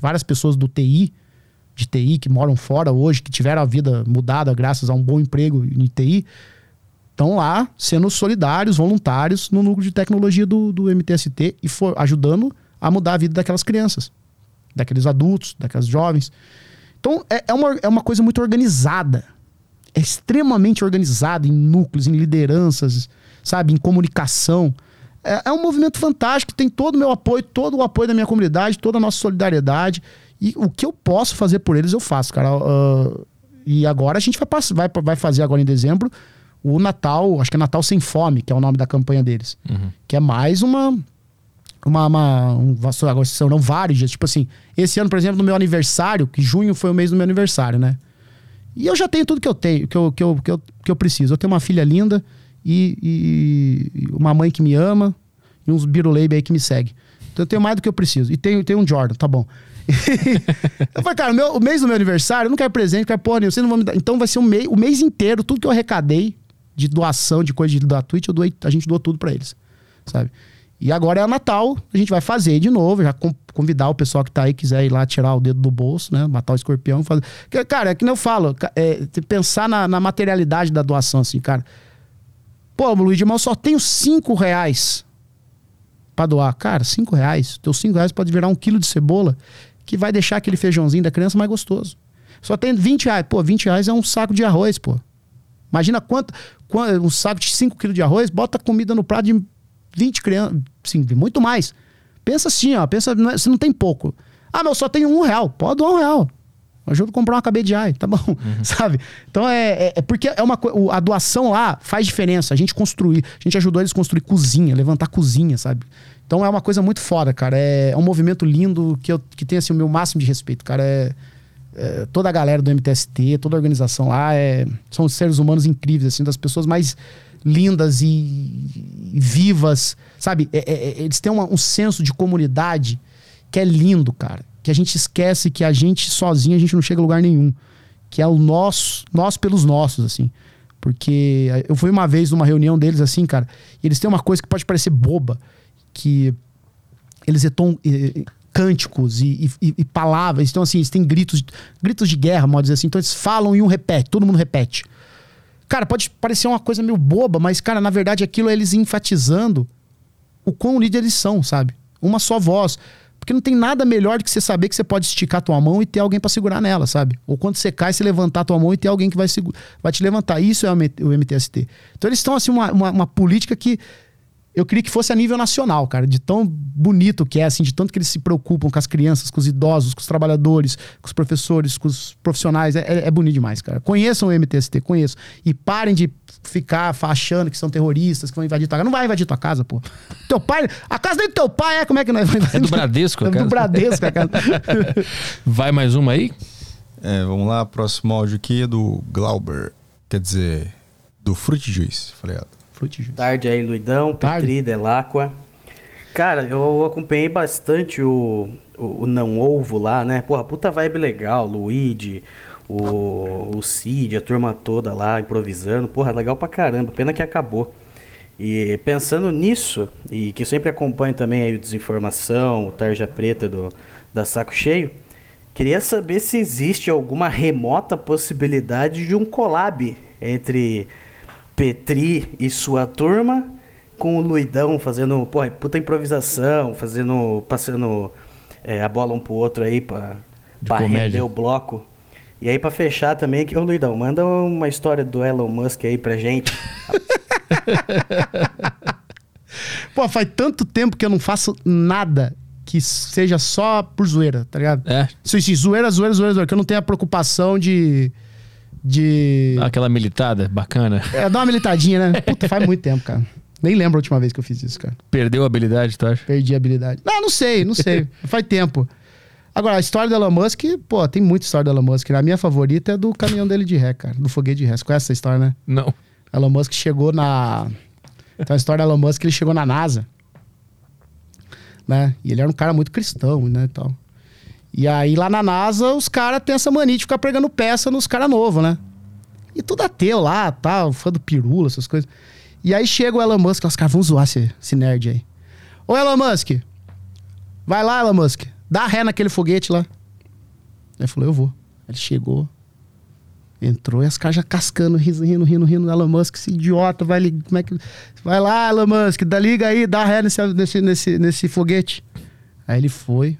várias pessoas do TI, de TI, que moram fora hoje, que tiveram a vida mudada graças a um bom emprego em TI, estão lá sendo solidários, voluntários no núcleo de tecnologia do, do MTST e for, ajudando a mudar a vida daquelas crianças, daqueles adultos, daquelas jovens. Então é, é, uma, é uma coisa muito organizada. É extremamente organizada em núcleos, em lideranças, sabe, em comunicação. É, é um movimento fantástico, tem todo o meu apoio, todo o apoio da minha comunidade, toda a nossa solidariedade. E o que eu posso fazer por eles, eu faço, cara. Ah, e agora a gente vai, vai, vai fazer agora em dezembro o Natal, acho que é Natal Sem Fome, que é o nome da campanha deles. Que é mais uma. Uma, uma um, agora serão vários dias. Tipo assim, esse ano, por exemplo, no meu aniversário, que junho foi o mês do meu aniversário, né? E eu já tenho tudo que eu tenho, que eu, que eu, que eu, que eu preciso. Eu tenho uma filha linda e, e- uma mãe que me ama e uns biruleibe aí que me segue. Então eu tenho mais do que eu preciso. E tenho, tenho um Jordan, tá bom. eu falei, cara, o, meu- o mês do meu aniversário, eu não quero presente, não quero porra nenhuma, vocês não vão me dar. Então vai ser um mês, o mês inteiro, tudo que eu arrecadei de doação, de coisa da Twitch, eu doei, a gente doou tudo pra eles, sabe? E agora é Natal, a gente vai fazer de novo, já convidar o pessoal que tá aí, quiser ir lá tirar o dedo do bolso, né? Matar o escorpião. Fazer... Cara, é que nem eu falo, é, pensar na, na materialidade da doação, assim, cara. Pô, Luiz, mas eu só tenho cinco reais pra doar. Cara, cinco reais. Teus cinco reais pode virar um quilo de cebola que vai deixar aquele feijãozinho da criança mais gostoso. Só tem 20 reais. Pô, 20 reais é um saco de arroz, pô. Imagina quanto um saco de 5 quilos de arroz, bota comida no prato de 20 crianças. Sim, muito mais. Pensa assim, ó. Pensa, não é- você não tem pouco. Ah, mas eu só tenho um real. Pode doar um real. Ajuda a comprar uma cabeça tá bom, sabe? Então é, é, é porque é uma a doação lá faz diferença. A gente construir, a gente ajudou eles a construir cozinha, levantar cozinha, sabe? Então é uma coisa muito foda, cara. É, é um movimento lindo que eu que tem assim o meu máximo de respeito, cara. É, é, toda a galera do MTST, toda a organização lá é, são seres humanos incríveis, assim, das pessoas mais lindas e, e vivas, sabe? É- é- é- eles têm uma- um senso de comunidade que é lindo, cara. Que a gente esquece que a gente sozinho a gente não chega a lugar nenhum. que é o nós, nós pelos nossos, assim. Porque eu fui uma vez numa reunião deles, assim, cara, e eles têm uma coisa que pode parecer boba, que eles etam eh, cânticos e, e- e palavras, então assim, eles têm gritos, gritos de guerra, modo dizer assim, então eles falam e um repete, todo mundo repete. Cara, pode parecer uma coisa meio boba, mas, cara, na verdade aquilo é eles enfatizando o quão unidos eles são, sabe? Uma só voz. Porque não tem nada melhor do que você saber que você pode esticar tua mão e ter alguém pra segurar nela, sabe? Ou quando você cai, você levantar tua mão e ter alguém que vai, vai te levantar. Isso é o MTST. Então eles estão, assim, uma, uma, uma política que eu queria que fosse a nível nacional, cara, de tão bonito que é, assim, de tanto que eles se preocupam com as crianças, com os idosos, com os trabalhadores, com os professores, com os profissionais. É, é- é bonito demais, cara. Conheçam o MTST, conheçam. E parem de ficar achando que são terroristas, que vão invadir tua casa. Não vai invadir tua casa, pô. Teu pai, a casa do teu pai é, como é que nós vamos É do Bradesco, a É do casa. Bradesco, a casa. Vai mais uma aí? É, vamos lá, próximo áudio aqui é do Glauber. Quer dizer, do Fruit Juice. Falei errado. Fruit. Tarde aí, Luidão, Tarde. Petri, Delacqua. Cara, eu acompanhei bastante o, o, o Não Ovo lá, né? Porra, puta vibe legal, Luigi, o, o Cid, a turma toda lá improvisando. Porra, legal pra caramba, pena que acabou. E pensando nisso, e que eu sempre acompanho também aí o Desinformação, o Tarja Preta do, da Saco Cheio, queria saber se existe alguma remota possibilidade de um collab entre Petri e sua turma com o Luidão fazendo, porra, puta improvisação, fazendo, passando é, a bola um pro outro aí pra, pra comédia. render o bloco. E aí pra fechar também, que o Luidão, manda uma história do Elon Musk aí pra gente. Pô, faz tanto tempo que eu não faço nada que seja só por zoeira, tá ligado? É. Isso, isso, zoeira, zoeira, zoeira, zoeira. Que eu não tenho a preocupação de. De. Dá aquela militada bacana. É, dar uma militadinha, né? Puta, faz muito tempo, cara. Nem lembro a última vez que eu fiz isso, cara. Perdeu a habilidade, tu acha? Perdi a habilidade. Não, não sei, não sei. faz tempo. Agora, a história do Elon Musk, pô, tem muita história do Elon Musk. né? A minha favorita é do caminhão dele de ré, cara. Do foguete de ré. Você conhece essa história, né? Não. Elon Musk chegou na. Então a história do Elon Musk, ele chegou na NASA. Né? E ele era um cara muito cristão, né? E, tal. E aí lá na NASA, os caras têm essa mania de ficar pregando peça nos caras novos, né? E tudo ateu lá, tal, fã do pirula, essas coisas. E aí chega o Elon Musk, os caras vão zoar esse, esse nerd aí. Ô Elon Musk, vai lá, Elon Musk, dá ré naquele foguete lá. Ele falou, eu vou. Ele chegou, Entrou e as caras já cascando, rindo, rindo, rindo, rindo. Elon Musk, esse idiota, vai. Como é que. Vai lá, Elon Musk, dá, liga aí, dá ré nesse, nesse, nesse, nesse foguete. Aí ele foi,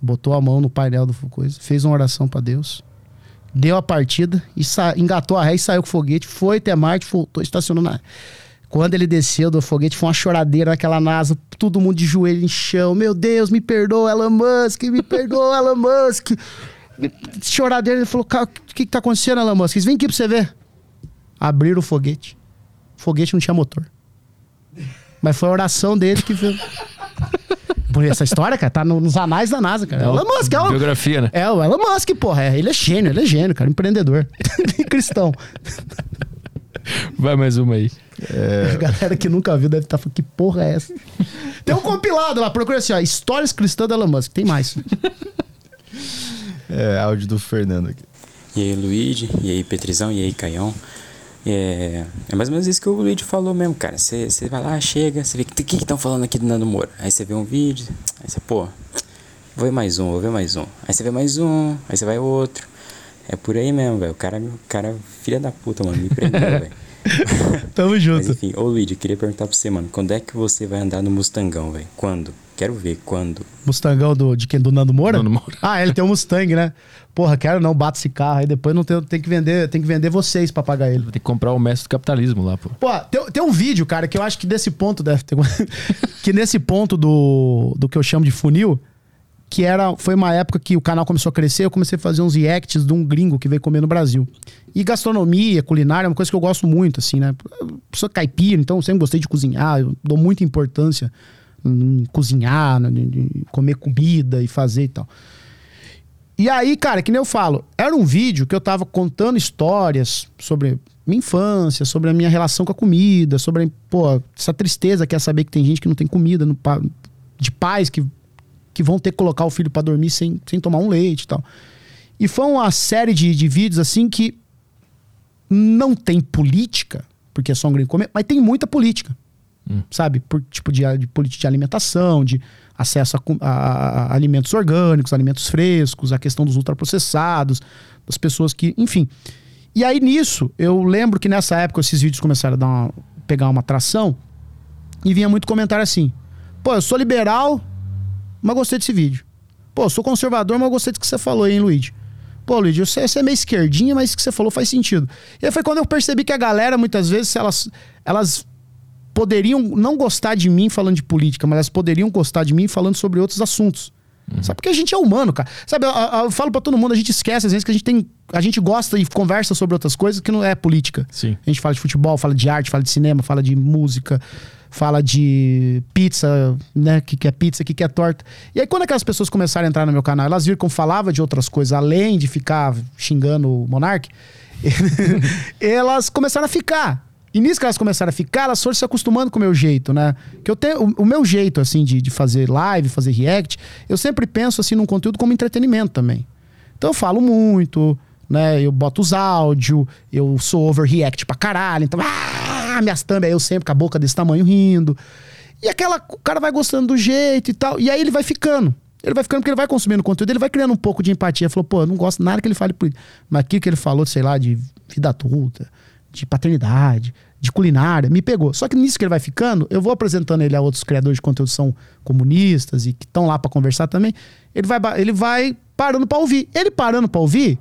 botou a mão no painel do coisa, fez uma oração pra Deus, deu a partida, e engatou a ré e saiu com o foguete, foi até Marte, voltou, estacionou na. Quando ele desceu do foguete, foi uma choradeira naquela NASA, todo mundo de joelho em chão. Meu Deus, me perdoa, Elon Musk, me perdoa, Elon Musk. Choradeira, ele falou: "Cara, o que, que tá acontecendo, Elon Musk? Vem aqui pra você ver. Abriram o foguete. O foguete não tinha motor. Mas foi a oração dele que fez. Por essa história, cara, tá no- nos anais da NASA, cara. Elon Musk é o, Biografia, né? é o Elon Musk, porra. É, ele é gênio, ele é gênio, cara. Empreendedor. Cristão. Vai mais uma aí. A galera que nunca viu deve estar falando, que porra é essa? Tem um compilado lá, procura assim, ó. Histórias cristãs do Elon Musk. Tem mais. É, áudio do Fernando aqui. E aí, Luigi, e aí, Petrizão, e aí, Caião. É, é mais ou menos isso que o Luigi falou mesmo, cara. Você vai lá, chega, você vê o que que estão falando aqui do Nando Moura. Aí você vê um vídeo, aí você, pô, vou ver mais um, vou ver mais um. Aí você vê mais um, aí você vai outro. É por aí mesmo, velho. O cara, o cara, filha da puta, mano, me prendeu, velho. Tamo Mas junto. enfim, ô Luigi, queria perguntar pra você, mano, quando é que você vai andar no Mustangão, velho? Quando? Quero ver, quando? Mustangão do, de quem? Do Nando Moura? Nando Moura. Ah, ele tem um Mustang, né? Porra, quero não, bate esse carro. Aí depois não tem, tem que vender, tem que vender vocês pra pagar ele. Vou ter que comprar o mestre do capitalismo lá, pô. Pô, tem, tem um vídeo, cara, que eu acho que desse ponto deve ter. que nesse ponto do, do que eu chamo de funil, que era. Foi uma época que o canal começou a crescer, eu comecei a fazer uns reacts de um gringo que veio comer no Brasil. E gastronomia, culinária, é uma coisa que eu gosto muito, assim, né? Eu sou caipira, então eu sempre gostei de cozinhar, eu dou muita importância em cozinhar, né, de comer comida e fazer e tal. E aí, cara, que nem eu falo, era um vídeo que eu tava contando histórias sobre minha infância, sobre a minha relação com a comida, sobre, pô, essa tristeza que é saber que tem gente que não tem comida, no de pais que, que vão ter que colocar o filho pra dormir sem, sem tomar um leite e tal. E foi uma série de, de vídeos assim que não tem política, porque é só um grande comer, mas tem muita política. Sabe? Por tipo de, de política de alimentação, de acesso a, a- a alimentos orgânicos, alimentos frescos, a questão dos ultraprocessados, das pessoas que. Enfim. E aí nisso, eu lembro que nessa época esses vídeos começaram a dar uma- pegar uma atração e vinha muito comentário assim: pô, eu sou liberal, mas gostei desse vídeo. Pô, eu sou conservador, mas gostei do que você falou aí, hein, Luigi? Pô, Luigi, você, você é meio esquerdinha, mas o que você falou faz sentido. E aí foi quando eu percebi que a galera, muitas vezes, elas, elas poderiam não gostar de mim falando de política, mas elas poderiam gostar de mim falando sobre outros assuntos. Sabe? Porque a gente é humano, cara. Sabe, eu, eu- falo pra todo mundo, a gente esquece às vezes que a gente tem. A gente gosta e conversa sobre outras coisas que não é política. Sim. A gente fala de futebol, fala de arte, fala de cinema, fala de música, fala de pizza, né? O que, que é pizza, o que, que é torta. E aí, quando aquelas pessoas começaram a entrar no meu canal, elas viram que eu falava de outras coisas, além de ficar xingando o Monark, elas começaram a ficar. E nisso que elas começaram a ficar, elas foram se acostumando com o meu jeito, né? Que eu tenho. O, o meu jeito, assim, de, de fazer live, fazer react, eu sempre penso, assim, num conteúdo como entretenimento também. Então eu falo muito, né? Eu boto os áudios, eu sou overreact pra caralho. Então, ah, minhas thumb, aí eu sempre com a boca desse tamanho rindo. E aquela. O cara vai gostando do jeito e tal. E aí ele vai ficando. Ele vai ficando porque ele vai consumindo conteúdo, ele vai criando um pouco de empatia. Falou, pô, eu não gosto nada que ele fale política. Mas aquilo que ele falou, sei lá, de vida adulta, de paternidade, de culinária, me pegou. Só que nisso que ele vai ficando, eu vou apresentando ele a outros criadores de conteúdo que são comunistas e que estão lá pra conversar também. Ele vai, ele vai parando pra ouvir. Ele parando pra ouvir,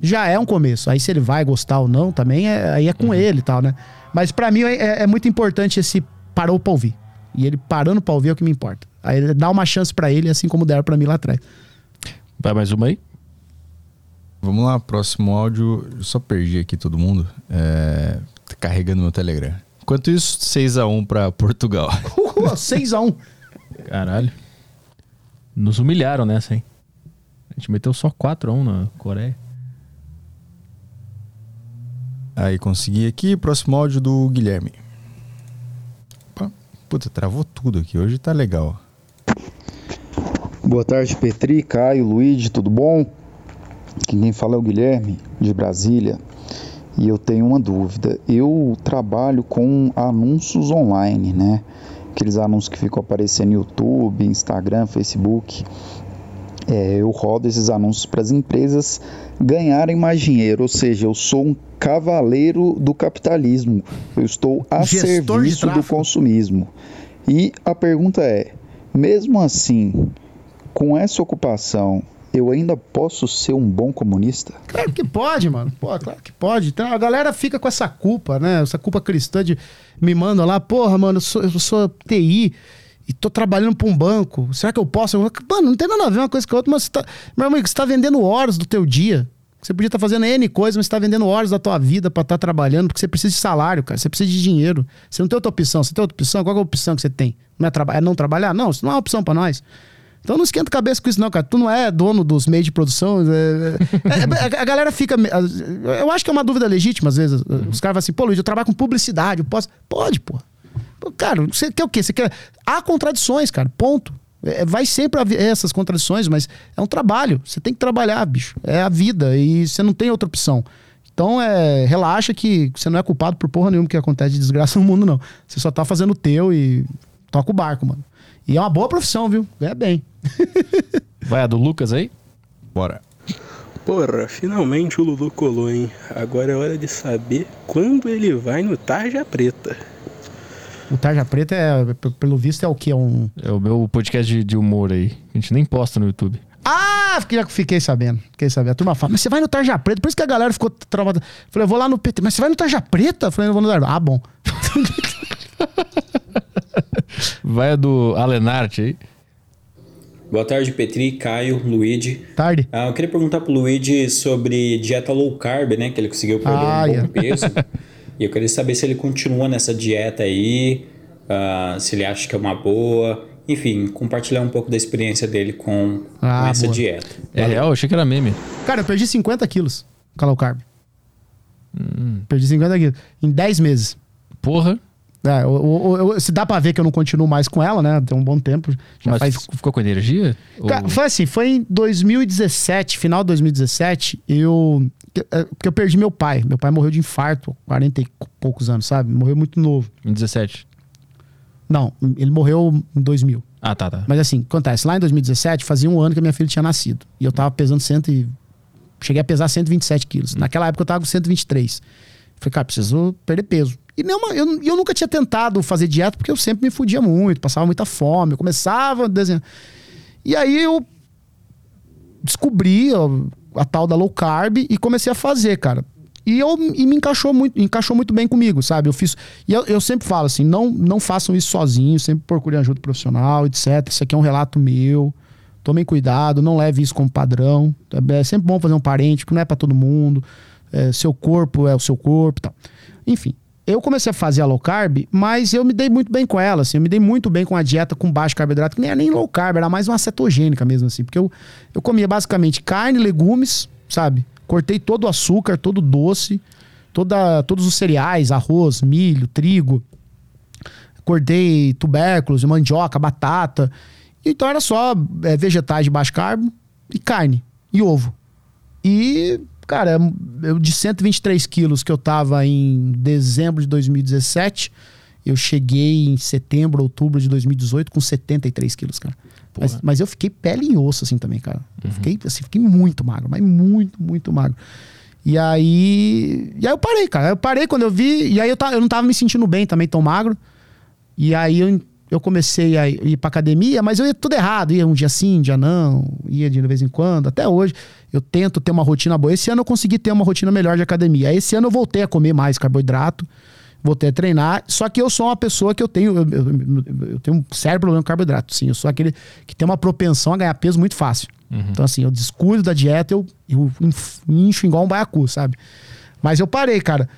já é um começo. Aí se ele vai gostar ou não, também é, aí é com ele e tal, né? Mas pra mim é, é muito importante esse parou pra ouvir. E ele parando pra ouvir é o que me importa. Aí dá uma chance pra ele, assim como deram pra mim lá atrás. Vai mais uma aí? Vamos lá, próximo áudio. Eu só perdi aqui todo mundo. É, tá carregando meu Telegram. Enquanto isso, 6x1 pra Portugal. Uhul, 6x1. Caralho. Nos humilharam nessa, hein? A gente meteu só 4x1 na Coreia. Aí consegui aqui. Próximo áudio do Guilherme. Opa, Puta, travou tudo aqui. Hoje tá legal. Boa tarde, Petri, Caio, Luigi, tudo bom? Quem fala é o Guilherme, de Brasília. E eu tenho uma dúvida. Eu trabalho com anúncios online, né? Aqueles anúncios que ficam aparecendo no YouTube, Instagram, Facebook. É, eu rodo esses anúncios para as empresas ganharem mais dinheiro, ou seja, eu sou um cavaleiro do capitalismo. Eu estou a Gestor serviço do consumismo. E a pergunta é: mesmo assim, com essa ocupação, eu ainda posso ser um bom comunista? Claro que pode, mano. Pô, claro que pode. Então, a galera fica com essa culpa, né? Essa culpa cristã de me manda lá, porra, mano, eu sou, eu sou TI e tô trabalhando pra um banco. Será que eu posso? Mano, não tem nada a ver uma coisa com a outra, mas você tá. Meu amigo, você tá vendendo horas do teu dia. Você podia estar fazendo N coisas, mas você tá vendendo horas da tua vida pra estar trabalhando, porque você precisa de salário, cara. Você precisa de dinheiro. Você não tem outra opção. Você tem outra opção? Qual é a opção que você tem? Não é, traba- é não trabalhar? Não, isso não é uma opção pra nós. Então não esquenta a cabeça com isso, não, cara. Tu não é dono dos meios de produção. é- é- é- a galera fica. Eu acho que é uma dúvida legítima, às vezes. Os caras falam assim, pô, Luiz, eu trabalho com publicidade, eu posso. Pode, pô. Cara, você quer o quê? Você quer. Há contradições, cara. Ponto. É, vai sempre haver essas contradições, mas é um trabalho. Você tem que trabalhar, bicho. É a vida e você não tem outra opção. Então, é, relaxa que você não é culpado por porra nenhuma que acontece de desgraça no mundo, não. Você só tá fazendo o teu e toca o barco, mano. E é uma boa profissão, viu? É bem. Vai a do Lucas aí? Bora. Porra, finalmente o Lulu colou, hein? Agora é hora de saber quando ele vai no Tarja Preta. O Tarja Preta, é, pelo visto, é o que? É um. É o meu podcast de, de humor aí. A gente nem posta no YouTube. Ah, fiquei, já fiquei sabendo. Fiquei sabendo. A turma fala, mas você vai no Tarja Preta? Por isso que a galera ficou travada. Falei, eu vou lá no PT. Mas você vai no Tarja Preta? Falei, eu vou no Tarja. Ah, bom. Vai a do Alenarte aí. Boa tarde, Petri, Caio, Luigi. Tarde. Ah, eu queria perguntar pro Luigi sobre dieta low carb, né? Que ele conseguiu perder Ah, um bom yeah. peso. e eu queria saber se ele continua nessa dieta aí, ah, se ele acha que é uma boa. Enfim, compartilhar um pouco da experiência dele com, Ah, com essa boa. dieta. É real? Eu achei que era meme. Cara, eu perdi 50 quilos com a low carb. Perdi 50 quilos. Em 10 meses. Porra. É, o- o- o- se dá pra ver que eu não continuo mais com ela, né? Tem um bom tempo. Já Mas faz ficou com energia? Ou- Foi assim, foi em 2017, final de 2017, eu. que- é, Porque eu perdi meu pai. Meu pai morreu de infarto, 40 e poucos anos, sabe? Morreu muito novo. Em 17. Não, ele morreu em 2000. Ah, tá, tá. Mas assim, acontece, lá em 2017 fazia um ano que a minha filha tinha nascido. E eu tava pesando cento e... Cheguei a pesar 127 quilos. Naquela época eu tava com 123. Falei, cara, preciso perder peso. E nenhuma, eu, eu nunca tinha tentado fazer dieta porque eu sempre me fudia muito, passava muita fome. Eu começava a desenhar. E aí eu descobri ó, a tal da low carb e comecei a fazer, cara. E, eu, e me encaixou muito, encaixou muito bem comigo, sabe? Eu fiz. E eu, eu sempre falo assim: não, não façam isso sozinhos, sempre procurem ajuda profissional, etc. Isso aqui é um relato meu. Tomem cuidado, não leve isso como padrão. É sempre bom fazer um parente, que não é pra todo mundo. É, seu corpo é o seu corpo tal. Enfim, eu comecei a fazer a low carb, mas eu me dei muito bem com ela, assim, eu me dei muito bem com a dieta com baixo carboidrato, que nem era nem low carb, era mais uma cetogênica mesmo, assim, porque eu, eu comia basicamente carne, legumes, sabe? Cortei todo o açúcar, todo o doce, toda, todos os cereais, arroz, milho, trigo, cortei tubérculos, mandioca, batata. Então era só é, vegetais de baixo carbo e carne e ovo. E, cara, eu de 123 quilos que eu tava em dezembro de 2017, eu cheguei em setembro, outubro de 2018 com 73 quilos, cara. Mas, mas eu fiquei pele e osso, assim, também, cara. Eu fiquei, assim, fiquei muito magro, mas muito, muito magro. E aí. E aí eu parei, cara. Eu parei quando eu vi. E aí eu, ta- eu não tava me sentindo bem também, tão magro. E aí eu, eu comecei a ir pra academia, mas eu ia tudo errado. Ia um dia sim, um dia não. Ia de vez em quando. Até hoje eu tento ter uma rotina boa. Esse ano eu consegui ter uma rotina melhor de academia. Esse ano eu voltei a comer mais carboidrato. Voltei a treinar. Só que eu sou uma pessoa que eu tenho. Eu, eu- eu tenho um sério problema com carboidrato. Sim, eu sou aquele que tem uma propensão a ganhar peso muito fácil. Então, assim, eu descuido da dieta, eu, eu incho igual um baiacu, sabe? Mas eu parei, cara.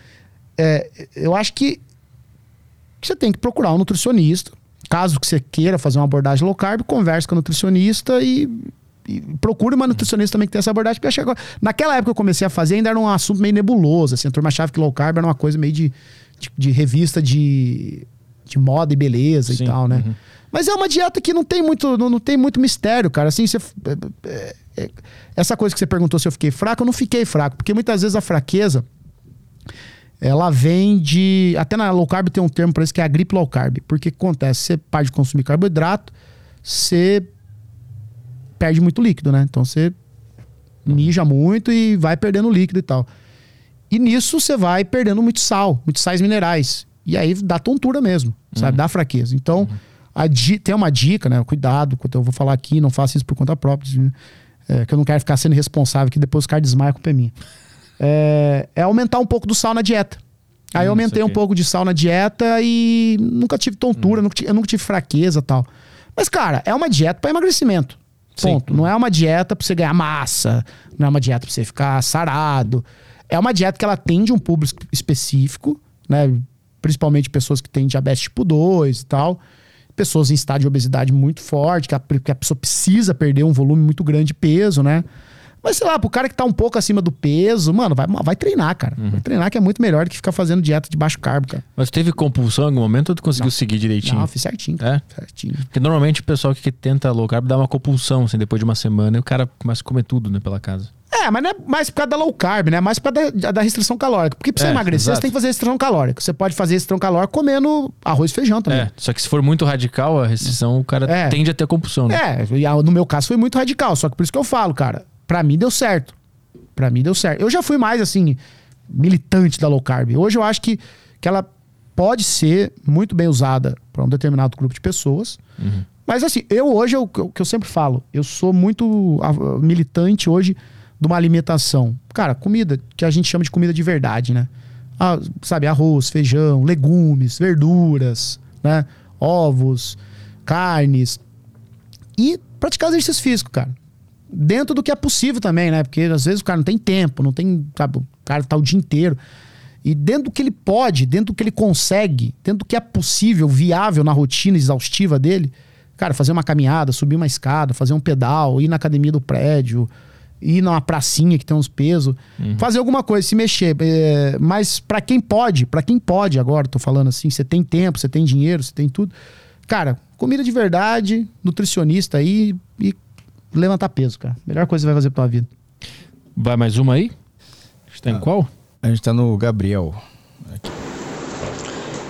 É, eu acho que você tem que procurar um nutricionista. Caso que você queira fazer uma abordagem low carb, converse com a nutricionista e, e procure uma nutricionista também que tenha essa abordagem. Porque naquela época que eu comecei a fazer, ainda era um assunto meio nebuloso. Assim, a turma achava que low carb era uma coisa meio de, de, de revista de, de moda e beleza Sim, e tal, né? uhum. Mas é uma dieta que não tem muito, não, não tem muito mistério, cara. Assim, você, é- é- é- essa coisa que você perguntou se eu fiquei fraco, eu não fiquei fraco, porque muitas vezes a fraqueza ela vem de. Até na low carb tem um termo para isso que é a gripe low carb. Porque o que acontece? Você para de consumir carboidrato, você perde muito líquido, né? Então você mija muito e vai perdendo líquido e tal. E nisso você vai perdendo muito sal, muitos sais minerais. E aí dá tontura mesmo, sabe? Dá fraqueza. Então, a di- tem uma dica, né? Cuidado, quando eu vou falar aqui, não faça isso por conta própria. né? É, que eu não quero ficar sendo responsável, que depois os caras desmaiam, a culpa é minha. É, é aumentar um pouco do sal na dieta. Aí eu Hum, aumentei um pouco de sal na dieta e nunca tive tontura, nunca tive- eu nunca tive fraqueza e tal. Mas, cara, é uma dieta para emagrecimento. Sim. Ponto. Não é uma dieta pra você ganhar massa, não é uma dieta pra você ficar sarado. É uma dieta que ela atende um público específico, né? Principalmente pessoas que têm diabetes tipo 2 e tal. Pessoas em estado de obesidade muito forte, que a, que a pessoa precisa perder um volume muito grande de peso, né? Mas sei lá, pro cara que tá um pouco acima do peso, mano, vai, vai treinar, cara. Vai treinar que é muito melhor do que ficar fazendo dieta de baixo carbo, cara. Mas teve compulsão em algum momento ou tu conseguiu seguir direitinho? Não, fiz certinho, cara. É? Certinho. Porque normalmente o pessoal que tenta low carb dá uma compulsão, assim, depois de uma semana, e o cara começa a comer tudo, né, pela casa. É, mas não é mais por causa da low carb, né? É mais por causa da, da restrição calórica. Porque pra você É, emagrecer, exato. você tem que fazer restrição calórica. Você pode fazer restrição calórica comendo arroz e feijão também. É, só que se for muito radical a restrição, o cara É. tende a ter compulsão, né? É, e no meu caso foi muito radical. Só que por isso que eu falo, cara, pra mim deu certo. Pra mim deu certo. Eu já fui mais, assim, militante da low carb. Hoje eu acho que, que ela pode ser muito bem usada pra um determinado grupo de pessoas. Mas assim, eu hoje, o que eu, sempre falo, eu sou muito militante hoje de uma alimentação. Cara, comida, que a gente chama de comida de verdade, né? Ah, sabe, arroz, feijão, legumes, verduras, né? Ovos, carnes. E praticar exercício físico, cara. Dentro do que é possível também, né? Porque às vezes o cara não tem tempo, não tem. Sabe, o cara tá o dia inteiro. E dentro do que ele pode, dentro do que ele consegue, dentro do que é possível, viável na rotina exaustiva dele, cara, fazer uma caminhada, subir uma escada, fazer um pedal, ir na academia do prédio, ir numa pracinha que tem uns pesos, fazer alguma coisa, se mexer. É, mas pra quem pode, pra quem pode agora, tô falando assim, você tem tempo, você tem dinheiro, você tem tudo. Cara, comida de verdade, nutricionista aí e levantar peso, cara. Melhor coisa que você vai fazer pra tua vida. Vai mais uma aí? Está em qual? A gente tá no Gabriel.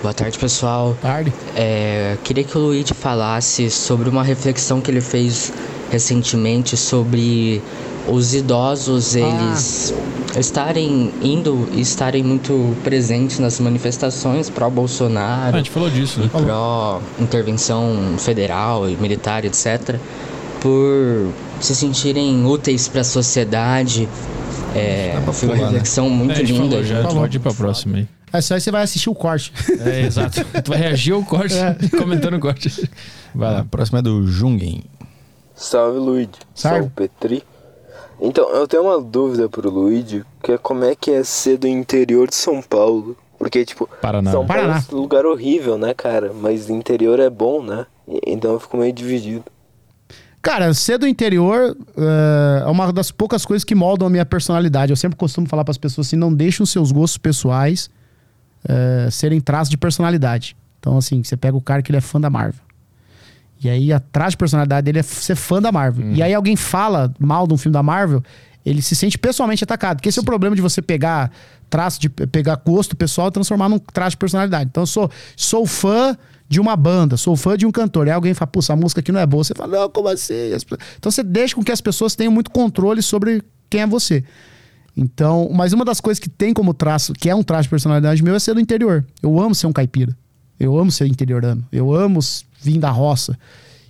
Boa tarde, pessoal. Tarde. É, queria que o Luigi falasse sobre uma reflexão que ele fez recentemente sobre os idosos, eles estarem indo e estarem muito presentes nas manifestações pró-Bolsonaro. Ah, a gente falou disso, né? Pró-intervenção federal e militar, etc. Por se sentirem úteis para a sociedade. É, foi uma né? reflexão muito É, linda. falou já, pode ir pra próxima aí. É só aí você vai assistir o corte. É, exato. tu vai reagir ao corte, comentando o corte. Vai lá. A próxima é do Jungen. Salve, Luigi. Salve. Salve, Petri. Então, eu tenho uma dúvida pro Luigi, que é como é que é ser do interior de São Paulo. Porque, tipo, Paraná. São Paulo Paraná. é um lugar horrível, né, cara? Mas o interior é bom, né? Então eu fico meio dividido. Cara, ser do interior é, é uma das poucas coisas que moldam a minha personalidade. Eu sempre costumo falar para as pessoas assim: não deixem os seus gostos pessoais é, serem traços de personalidade. Então, assim, você pega o cara que ele é fã da Marvel. E aí, atrás de personalidade dele é ser fã da Marvel. E aí, alguém fala mal de um filme da Marvel, ele se sente pessoalmente atacado. Porque esse é o problema de você pegar traço de pegar gosto pessoal e transformar num traço de personalidade. Então, eu sou, sou fã de uma banda, sou fã de um cantor. Aí alguém fala, pô, essa música aqui não é boa. Você fala, não, como assim? Então você deixa com que as pessoas tenham muito controle sobre quem é você. Então, mas uma das coisas que tem como traço, que é um traço de personalidade meu, é ser do interior. Eu amo ser um caipira. Eu amo ser interiorano. Eu amo vir da roça.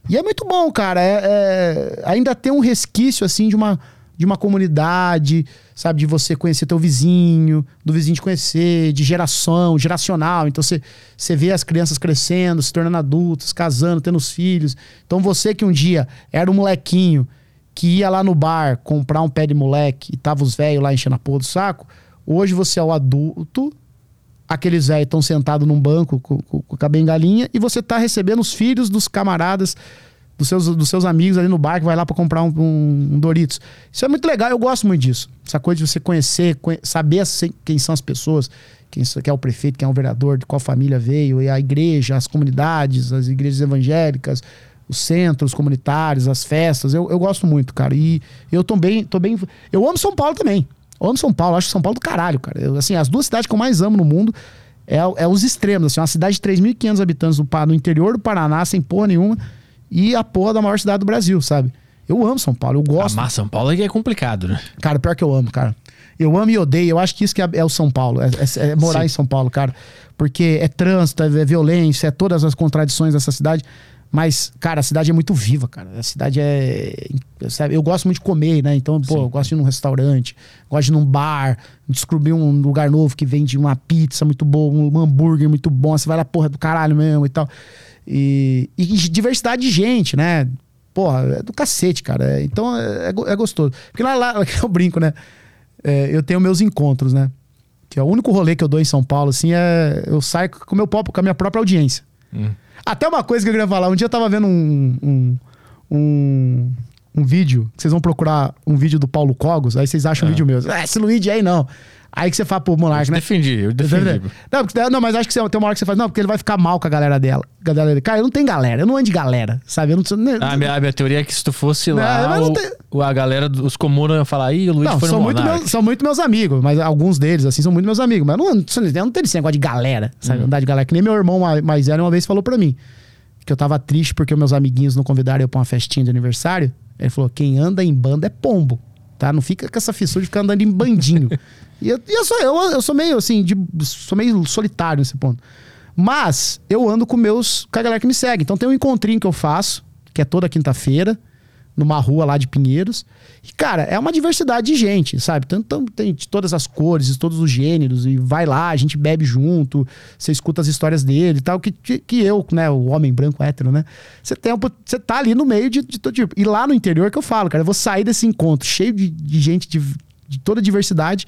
E é muito bom, cara. É, é- ainda tem um resquício, assim, de uma, de uma comunidade, sabe? De você conhecer teu vizinho, do vizinho te conhecer, de geração, geracional. Então você, você vê as crianças crescendo, se tornando adultos, casando, tendo os filhos. Então você que um dia era um molequinho que ia lá no bar comprar um pé de moleque e tava os velhos lá enchendo a porra do saco, hoje você é o adulto, aqueles velhos estão sentados num banco com, com, com a bengalinha e você tá recebendo os filhos dos camaradas, dos seus, dos seus amigos ali no bar que vai lá para comprar um, um, Doritos. Isso é muito legal, eu gosto muito disso. Essa coisa de você conhecer, conhe- saber quem são as pessoas, quem, quem é o prefeito, quem é o vereador, de qual família veio, e a igreja, as comunidades, as igrejas evangélicas, os centros comunitários, as festas. Eu, eu gosto muito, cara. E eu tô bem, tô bem. Eu amo São Paulo também. Eu amo São Paulo, acho São Paulo do caralho, cara. Eu, assim, as duas cidades que eu mais amo no mundo é, é os extremos. Assim, uma cidade de 3.500 habitantes no, no interior do Paraná, sem porra nenhuma, e a porra da maior cidade do Brasil, sabe? Eu amo São Paulo, eu gosto. Amar São Paulo é que é complicado, né? Cara, pior que eu amo, cara. Eu amo e odeio. Eu acho que isso que é, é o São Paulo. É, é- é morar Sim. em São Paulo, cara. Porque é trânsito, é violência, é todas as contradições dessa cidade. Mas, cara, a cidade é muito viva, cara. A cidade é. sabe, Eu gosto muito de comer, né? Então, pô, eu gosto de ir num restaurante, gosto de ir num bar, descobrir um lugar novo que vende uma pizza muito boa, um hambúrguer muito bom. Você vai lá, porra, do caralho mesmo e tal. E, e diversidade de gente, né? Porra, é do cacete, cara. É, Então é, é é gostoso. Porque lá, lá eu brinco, né? É, eu tenho meus encontros, né? Que é o único rolê que eu dou em São Paulo, assim, é. Eu saio com, meu, próprio- com a minha própria audiência. Até uma coisa que eu queria falar. Um dia eu tava vendo um. um, um, um vídeo. Vocês vão procurar um vídeo do Paulo Cogos, aí vocês acham um vídeo meu. Ah, esse Luigi aí não. Aí que você fala, pô, Monark, né? Defendi, eu defendi. Não, porque- não, mas acho que você- tem uma hora que você fala, não, porque ele vai ficar mal com a galera dela. Galera dele. Cara, eu não tenho galera, eu não ando de galera, sabe? Eu não sou. né, A minha, a minha teoria é que se tu fosse Não, lá, não o- tem- a galera, dos comunas ia falar, ih, o Luiz Não, foi no são muito, Monark. meus, são muito meus amigos, mas alguns deles, assim, são muito meus amigos. Mas eu não, eu não tenho esse negócio de galera, sabe? Uhum. Andar de galera. Que nem meu irmão ma- mais velho uma vez falou pra mim. Que eu tava triste porque meus amiguinhos não convidaram eu pra uma festinha de aniversário. Ele falou: quem anda em banda é pombo, tá? Não fica com essa fissura de ficar andando em bandinho. e eu, e eu, sou, eu, eu sou meio assim, de, sou meio solitário nesse ponto. Mas eu ando com meus. com a galera que me segue. Então tem um encontrinho que eu faço, que é toda quinta-feira, numa rua lá de Pinheiros. E, cara, é uma diversidade de gente, sabe? Tanto, tem de todas as cores, de todos os gêneros, e vai lá, a gente bebe junto, você escuta as histórias dele e tal, que, que eu, né, o homem branco hétero, né? Você tem, você tá ali no meio de, de todo tipo. E lá no interior que eu falo, cara, eu vou sair desse encontro cheio de, de gente de, de toda diversidade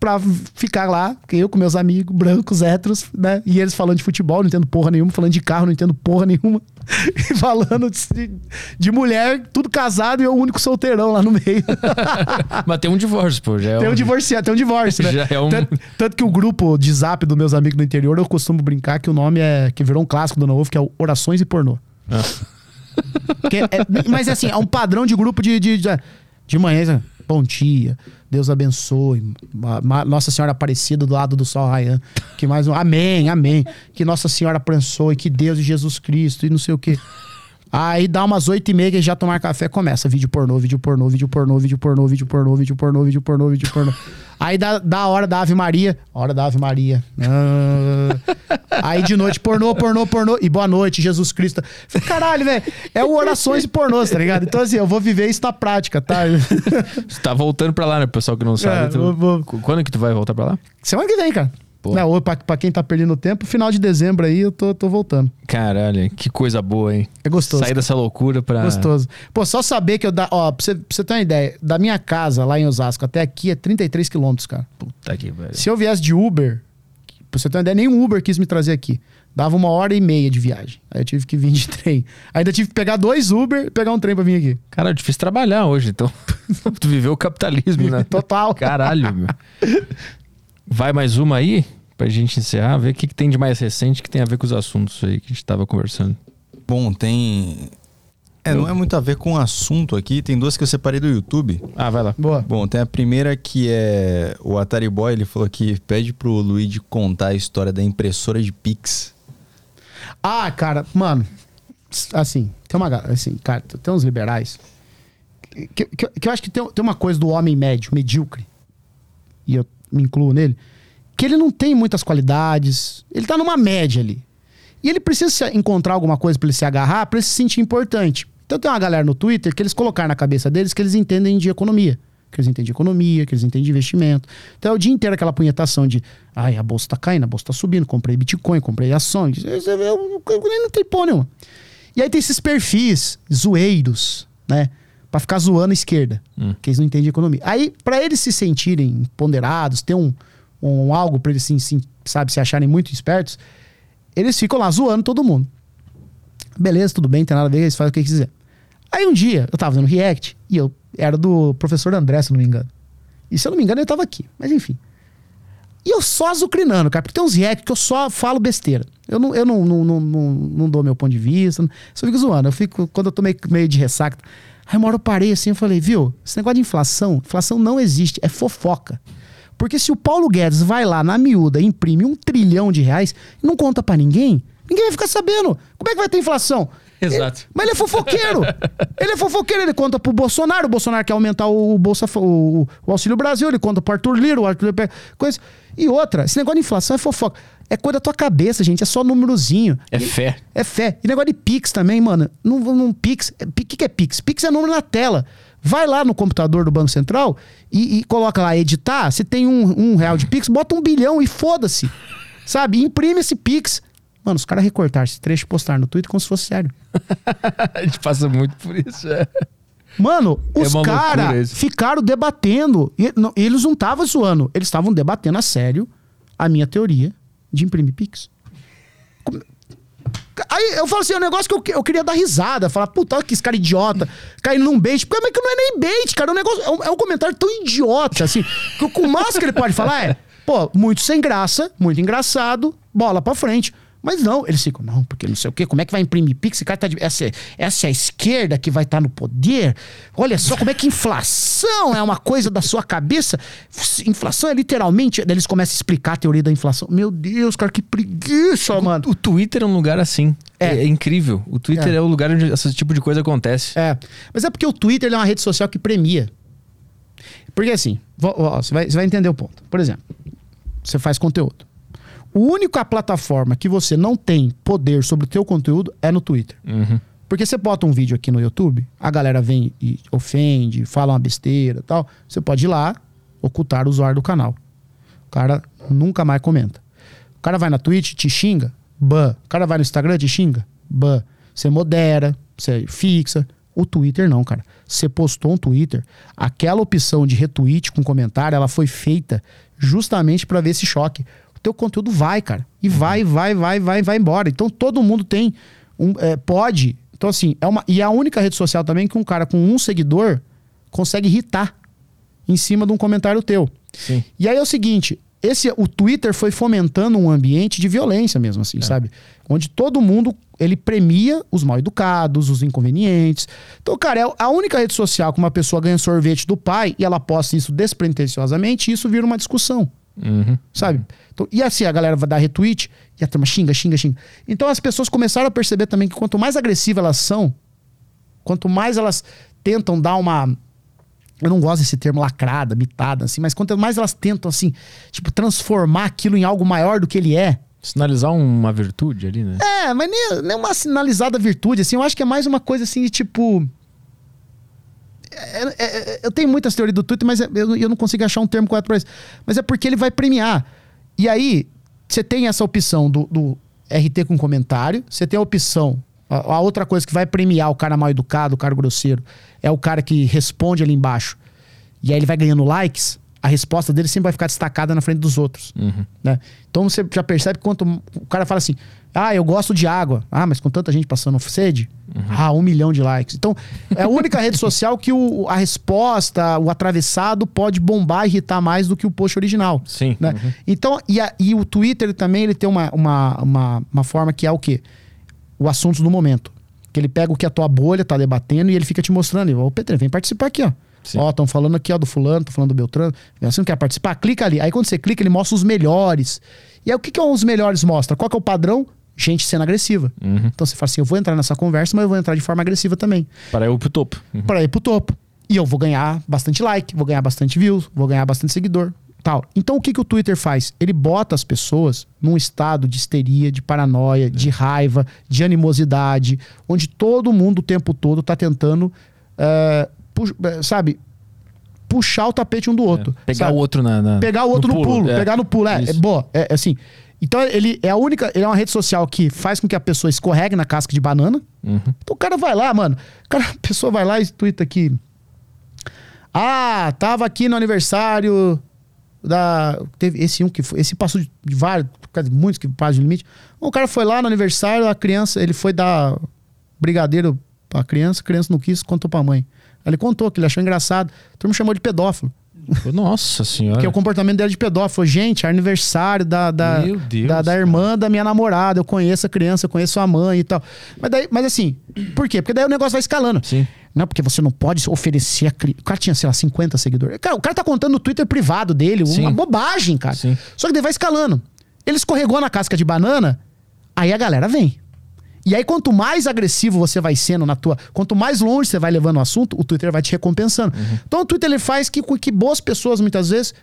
pra ficar lá, eu com meus amigos brancos, héteros, né? E eles falando de futebol, não entendo porra nenhuma, falando de carro, não entendo porra nenhuma. falando de, de mulher, tudo casado e eu o único solteirão lá no meio. Mas tem um divórcio, pô. Já é tem um divorciado, tem um divórcio, né? Já é um- tanto, tanto que o grupo de zap dos meus amigos do interior, eu costumo brincar que o nome é. que virou um clássico do Novo, que é o Orações e Pornô. Que é- é- mas assim, é um padrão de grupo de, de, de, de manhã. assim, Bom dia, Deus abençoe. Nossa Senhora Aparecida do lado do sol raiando. Que mais um. Amém, amém. Que Nossa Senhora abençoe, que Deus e Jesus Cristo e não sei o quê. Aí dá umas oito e meia que já tomar café, começa vídeo pornô, vídeo pornô, vídeo pornô, vídeo pornô, vídeo pornô, vídeo pornô, vídeo pornô, vídeo pornô. Aí dá, dá a hora da Ave Maria, hora da Ave Maria. Ah. Aí de noite, pornô, pornô, pornô. E boa noite, Jesus Cristo. Caralho, velho. É o orações e pornôs, tá ligado? Então, assim, eu vou viver isso na prática, tá? Você tá voltando pra lá, né? Pessoal que não sabe. É, tu- vou- Quando que tu vai voltar pra lá? Semana que vem, cara. Não, ou pra, pra quem tá perdendo tempo, final de dezembro aí eu tô, tô voltando. Caralho, que coisa boa, hein? É gostoso. Sair dessa loucura pra. Gostoso. Pô, só saber que eu dá. Ó, pra você, pra você ter uma ideia, da minha casa lá em Osasco até aqui é 33 quilômetros, cara. Puta que velho. Se eu viesse de Uber, pra você ter uma ideia, nenhum Uber quis me trazer aqui. Dava uma hora e meia de viagem. Aí eu tive que vir de trem. Ainda tive que pegar dois Uber e pegar um trem pra vir aqui. Cara, é difícil trabalhar hoje, então. tu viveu o capitalismo, né? Total. Caralho, meu. Vai mais uma aí? Pra gente encerrar, ver o que, que tem de mais recente que tem a ver com os assuntos aí que a gente tava conversando. Bom, tem. É, não é muito a ver com o assunto aqui. Tem duas que eu separei do YouTube. Ah, vai lá. Boa. Bom, tem a primeira que é o Atari Boy. Ele falou que pede pro Luigi contar a história da impressora de Pix. Ah, cara, mano. Assim, tem uma. Assim, cara, tem uns liberais. Que, que- que eu acho que tem, tem uma coisa do homem médio, medíocre. E eu me incluo nele. Que ele não tem muitas qualidades. Ele tá numa média ali. E ele precisa encontrar alguma coisa pra ele se agarrar, pra ele se sentir importante. Então tem uma galera no Twitter que eles colocaram na cabeça deles que eles entendem de economia. Que eles entendem de economia, que eles entendem de investimento. Então é o dia inteiro aquela punhetação de ai, a bolsa tá caindo, a bolsa tá subindo, comprei Bitcoin, comprei ações. Eu, eu, eu, eu não tem porra nenhuma. E aí tem esses perfis zoeiros, né? Pra ficar zoando a esquerda. Que eles não entendem de economia. Aí, pra eles se sentirem ponderados, ter um, um algo pra eles se, se- sabe, se acharem muito espertos, eles ficam lá zoando todo mundo. Beleza, tudo bem, tem nada a ver, eles fazem o que quiser. Aí um dia, eu tava fazendo react, e eu era do professor André, se eu não me engano. E se eu não me engano, ele tava aqui. Mas enfim. E eu só azucrinando, cara, porque tem uns react que eu só falo besteira. Eu não, eu não, não, não, não, não dou meu ponto de vista, só fico zoando. Eu fico, quando eu tô meio, meio de ressaca. Aí uma hora eu parei assim e falei, viu, esse negócio de inflação, inflação não existe, é fofoca. Porque se o Paulo Guedes vai lá na miúda e imprime um trilhão de reais e não conta pra ninguém, ninguém vai ficar sabendo. Como é que vai ter inflação? Exato. Ele- mas ele é fofoqueiro. ele é fofoqueiro, ele conta pro Bolsonaro, o Bolsonaro quer aumentar o, Bolsa, o, o Auxílio Brasil, ele conta pro Arthur Lira, o Arthur Lira pega coisa. E outra, esse negócio de inflação é fofoca. É coisa da tua cabeça, gente, é só númerozinho. É fé. É fé. E negócio de Pix também, mano. Não, não Pix. O que, que é Pix? Pix é número na tela. Vai lá no computador do Banco Central e, e coloca lá editar. Se tem um, um real de Pix, bota um bilhão e foda-se. Sabe? E imprime esse Pix. Mano, os caras recortaram esse trecho e postaram no Twitter como se fosse sério. a gente passa muito por isso, é. Mano, É os loucura caras ficaram debatendo. E, não, eles não estavam zoando. Eles estavam debatendo a sério a minha teoria de imprimir Pix. Como- Aí eu falo assim, é um negócio que eu, eu queria dar risada. Falar, puta, olha que esse cara idiota, caindo num bait. Porque mas que não é nem bait, cara. É um, negócio, é um, é um comentário tão idiota, assim. que o máximo que ele pode falar é, pô, muito sem graça, muito engraçado, bola pra frente. Mas não, eles ficam, não, porque não sei o quê, como é que vai imprimir Pix? Esse cara tá de, essa, essa é a esquerda que vai estar no poder? Olha só como é que inflação é uma coisa da sua cabeça. Inflação é literalmente. Daí eles começam a explicar a teoria da inflação. Meu Deus, cara, que preguiça, mano. O Twitter é um lugar assim. É, é incrível. O Twitter É. é. o lugar onde esse tipo de coisa acontece. É. Mas é porque o Twitter é uma rede social que premia. Porque assim, você vai, você vai entender o ponto. Por exemplo, você faz conteúdo. O única plataforma que você não tem poder sobre o teu conteúdo é no Twitter. Uhum. Porque você bota um vídeo aqui no YouTube, a galera vem e ofende, fala uma besteira e tal. Você pode ir lá, ocultar o usuário do canal. O cara nunca mais comenta. O cara vai na Twitch, te xinga, ban. O cara vai no Instagram, te xinga, ban. Você modera, você fixa. O Twitter não, cara. Você postou um Twitter, aquela opção de retweet com comentário, ela foi feita justamente para ver esse choque. Teu conteúdo vai, cara. E vai, vai, vai, vai, vai embora. Então todo mundo tem Um, é, pode. Então, assim, é uma. E é a única rede social também que um cara com um seguidor consegue irritar em cima de um comentário teu. Sim. E aí é o seguinte, esse o Twitter foi fomentando um ambiente de violência mesmo assim, sabe? Onde todo mundo ele premia os mal educados, os inconvenientes. Então, cara, é a única rede social que uma pessoa ganha sorvete do pai e ela posta isso despretensiosamente, isso vira uma discussão. Uhum. Sabe? Então, e assim, a galera vai dar retweet e a turma xinga, xinga, xinga. Então as pessoas começaram a perceber também que quanto mais agressivas elas são, quanto mais elas tentam dar uma. Eu não gosto desse termo lacrada, mitada, assim, mas quanto mais elas tentam, assim, tipo, transformar aquilo em algo maior do que ele é. Sinalizar uma virtude ali, né? É, mas nem, nem uma sinalizada virtude, assim, eu acho que é mais uma coisa assim de tipo. É, é, é, eu tenho muitas teorias do Twitter, mas é- eu, eu não consigo achar um termo correto pra isso. Mas é porque ele vai premiar. E aí, você tem essa opção do, do RT com comentário, você tem a opção. A, a outra coisa que vai premiar o cara mal educado, o cara grosseiro, é o cara que responde ali embaixo. E aí ele vai ganhando likes, a resposta dele sempre vai ficar destacada na frente dos outros. Uhum. né? Então você já percebe que quanto o cara fala assim: ah, eu gosto de água. Ah, mas com tanta gente passando sede, ah, um milhão de likes. Então é a única rede social que o, a resposta, o atravessado pode bombar e irritar mais do que o post original. Sim. Né? Então, e, a- e o Twitter ele também ele tem uma, uma, uma, uma forma que é o quê? O assunto do momento. Que ele pega o que a tua bolha tá debatendo e ele fica te mostrando. Ô, Petri, vem participar aqui, ó. Ó, estão falando aqui, ó, do fulano, tô falando do Beltrano. Você não quer participar? Clica ali. Aí quando você clica, ele mostra os melhores. E aí o que, que os melhores mostra? Qual que é o padrão? Gente sendo agressiva. Então você fala assim, eu vou entrar nessa conversa, mas eu vou entrar de forma agressiva também. Para eu pro topo. Uhum. Pra ir pro topo. E eu vou ganhar bastante like, vou ganhar bastante views, vou ganhar bastante seguidor. Tal. Então o que, que o Twitter faz? Ele bota as pessoas num estado de histeria, de paranoia, de raiva, de animosidade, onde todo mundo o tempo todo tá tentando, é, é, sabe, puxar o tapete um do outro. Pegar sabe? o outro na, na- Pegar o outro no pulo, é. pegar no pulo. É, é boa. É, é assim. Então ele é a única. Ele é uma rede social que faz com que a pessoa escorregue na casca de banana. Uhum. Então o cara vai lá, mano. Cara, a pessoa vai lá e twitta aqui. Ah, tava aqui no aniversário da. Teve esse um que foi. Esse passou de, de vários, muitos que passam de limite. O cara foi lá no aniversário, a criança, ele foi dar brigadeiro pra criança, a criança não quis, contou pra mãe. Aí Ele contou que ele achou engraçado. A turma chamou de pedófilo. Nossa senhora. Que é o comportamento dela de pedófilo. Gente, é aniversário da, da, Deus, da, da irmã da minha namorada. Eu conheço a criança, eu conheço a mãe e tal. Mas, daí, mas assim, por quê? Porque daí o negócio vai escalando. Sim. Não, porque você não pode oferecer a. O cara tinha, sei lá, 50 seguidores. Cara, o cara tá contando no Twitter privado dele, Sim. uma bobagem, cara. Só que daí vai escalando. Ele escorregou na casca de banana, aí a galera vem. E aí, quanto mais agressivo você vai sendo na tua. Quanto mais longe você vai levando o assunto, o Twitter vai te recompensando. Então, o Twitter ele faz que, com que boas pessoas, muitas vezes,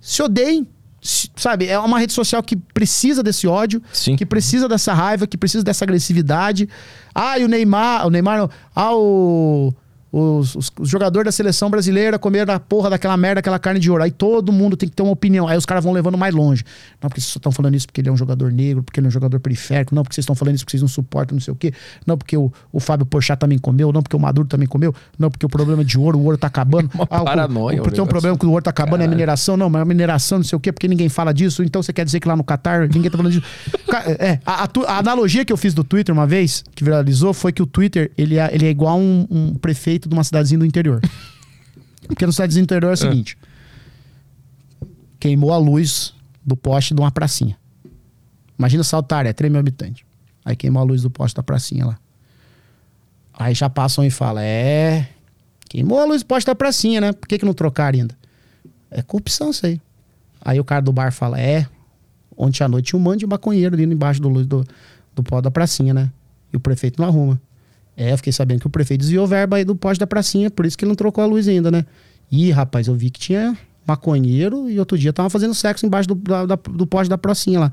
se odeiem. se- Sabe? É uma rede social que precisa desse ódio, que precisa dessa raiva, que precisa dessa agressividade. Ah, e o Neymar. O Neymar não. Ah, o. Os, os- os jogadores da seleção brasileira comeram a porra daquela merda, aquela carne de ouro. Aí todo mundo tem que ter uma opinião. Aí os caras vão levando mais longe. Não, porque vocês só estão falando isso porque ele é um jogador negro, porque ele é um jogador periférico. Não, porque vocês estão falando isso porque vocês não suportam não sei o quê. Não, porque o, o Fábio Porchat também comeu. Não, porque o Maduro também comeu. Não, porque o problema é de ouro, o ouro tá acabando. Ah, o- paranoia o- o Porque tem um problema que o ouro tá acabando, é a mineração. Não, mas a mineração não sei o quê, porque ninguém fala disso. Então você quer dizer que lá no Catar ninguém tá falando disso. É, a, a a analogia que eu fiz do Twitter uma vez, que viralizou, foi que o Twitter ele é, ele é igual um, um prefeito de uma cidadezinha do interior. Porque no cidadezinha do interior é o seguinte: queimou a luz do poste de uma pracinha. Imagina Saltar, é 3 mil habitantes. Aí queimou a luz do poste da pracinha lá. Aí já passam e falam: É. Queimou a luz do poste da pracinha, né? Por que, que não trocaram ainda? É corrupção isso aí. Aí o cara do bar fala: É. Ontem à noite tinha um monte de maconheiro ali embaixo do luz do, do poste da pracinha, né? E o prefeito não arruma. É, fiquei sabendo que o prefeito desviou verba aí do poste da pracinha, por isso que ele não trocou a luz ainda, né? Ih, rapaz, eu vi que tinha maconheiro e outro dia tava fazendo sexo embaixo do, da- da- do poste da pracinha lá.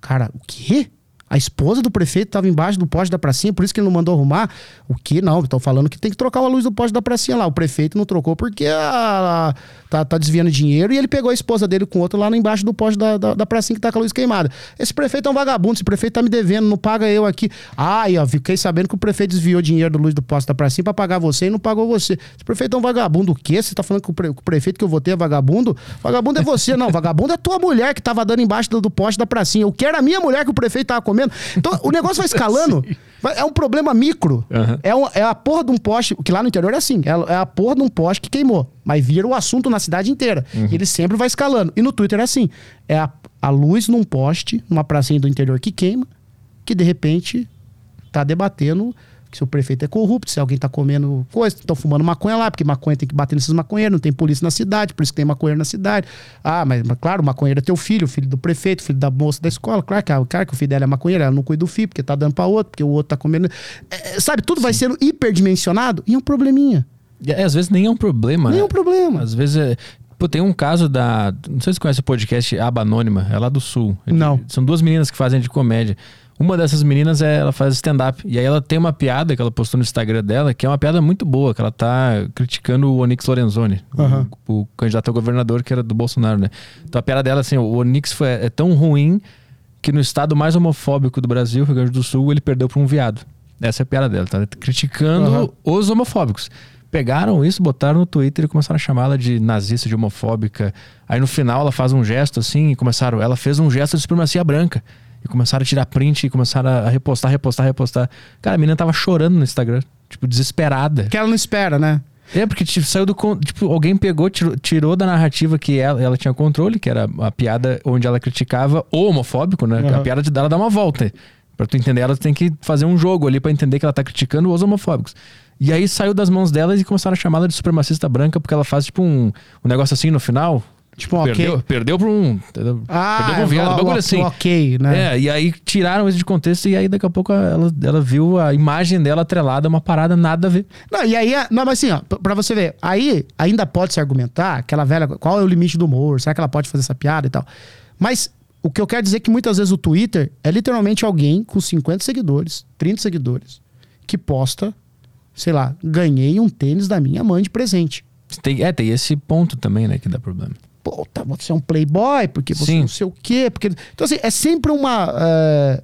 Cara, o quê? A esposa do prefeito tava embaixo do poste da pracinha, por isso que ele não mandou arrumar? O que? Não, estão falando que tem que trocar a luz do poste da pracinha lá. O prefeito não trocou porque a- tá, tá desviando dinheiro e ele pegou a esposa dele com outro lá embaixo do poste da, da, da pracinha que tá com a luz queimada. Esse prefeito é um vagabundo, esse prefeito tá me devendo, não paga eu aqui. Ai, ó, fiquei sabendo que o prefeito desviou dinheiro do luz do poste da pracinha pra pagar você e não pagou você. Esse prefeito é um vagabundo. O quê? Você tá falando que o, pre- que o prefeito que eu votei é vagabundo? Vagabundo é você, não. Vagabundo é tua mulher que tava dando embaixo do, do poste da pracinha. Eu quero a minha mulher que o prefeito tava comendo Então, o negócio vai escalando. É um problema micro. É, um- é a porra de um poste, que lá no interior é assim, é, é a porra de um poste que queimou. Mas vira o assunto na cidade inteira. E ele sempre vai escalando. E no Twitter é assim, é a, a luz num poste, numa pracinha do interior que queima, que de repente tá debatendo que se o prefeito é corrupto, se alguém tá comendo coisa, estão fumando maconha lá, porque maconha tem que bater nesses maconheiros, não tem polícia na cidade, por isso que tem maconheiro na cidade. Ah, mas, mas claro, o maconheiro é teu filho, filho do prefeito, filho da moça da escola, claro que, claro que o filho dela é maconheiro, ela não cuida do filho, porque tá dando pra outro, porque o outro tá comendo. É, é, sabe, tudo vai sendo hiperdimensionado e é um probleminha. É, às vezes nem é um problema. Nem né? é um problema. Às vezes é. Pô, tem um caso da. Não sei se você conhece o podcast Aba Anônima, é lá do Sul. Não. São duas meninas que fazem de comédia. Uma dessas meninas, é, ela faz stand-up. E aí ela tem uma piada que ela postou no Instagram dela, que é uma piada muito boa, que ela tá criticando o Onyx Lorenzoni, o- Aham. o, candidato a governador que era do Bolsonaro, né? Então a piada dela, assim, o Onyx foi, é tão ruim que no estado mais homofóbico do Brasil, Rio Grande do Sul, ele perdeu pra um viado. Essa é a piada dela, tá criticando Aham. os homofóbicos. Pegaram isso, botaram no Twitter e começaram a chamá-la de nazista, de homofóbica. Aí no final ela faz um gesto assim e começaram. Ela fez um gesto de supremacia branca. E começaram a tirar print e começaram a repostar, repostar, repostar. Cara, a menina tava chorando no Instagram, tipo, desesperada. Que ela não espera, né? É, porque tipo, saiu do. Tipo, alguém pegou, tirou, tirou da narrativa que ela, ela tinha controle, que era a piada onde ela criticava o homofóbico, né? Aham. A piada dela dá uma volta. Pra tu entender, ela tem que fazer um jogo ali pra entender que ela tá criticando os homofóbicos. E aí saiu das mãos delas e começaram a chamá-la de supremacista branca, porque ela faz tipo um, um negócio assim no final. Tipo, um ok. perdeu, perdeu pra um. Ah, perdeu pra um viado, o- bagulho o- assim. ok, né? É, e aí tiraram isso de contexto e aí daqui a pouco ela, ela viu a imagem dela atrelada uma parada nada a ver. Não, e aí, não, mas assim, ó, pra você ver, aí ainda pode se argumentar aquela velha, qual é o limite do humor? Será que ela pode fazer essa piada e tal? Mas o que eu quero dizer é que muitas vezes o Twitter é literalmente alguém com 50 seguidores, 30 seguidores, que posta, sei lá, ganhei um tênis da minha mãe de presente. Tem, é, tem esse ponto também, né, que dá problema. Pô, tá, você é um playboy, porque você Sim. não sei o quê. Porque... Então, assim, é sempre uma, é,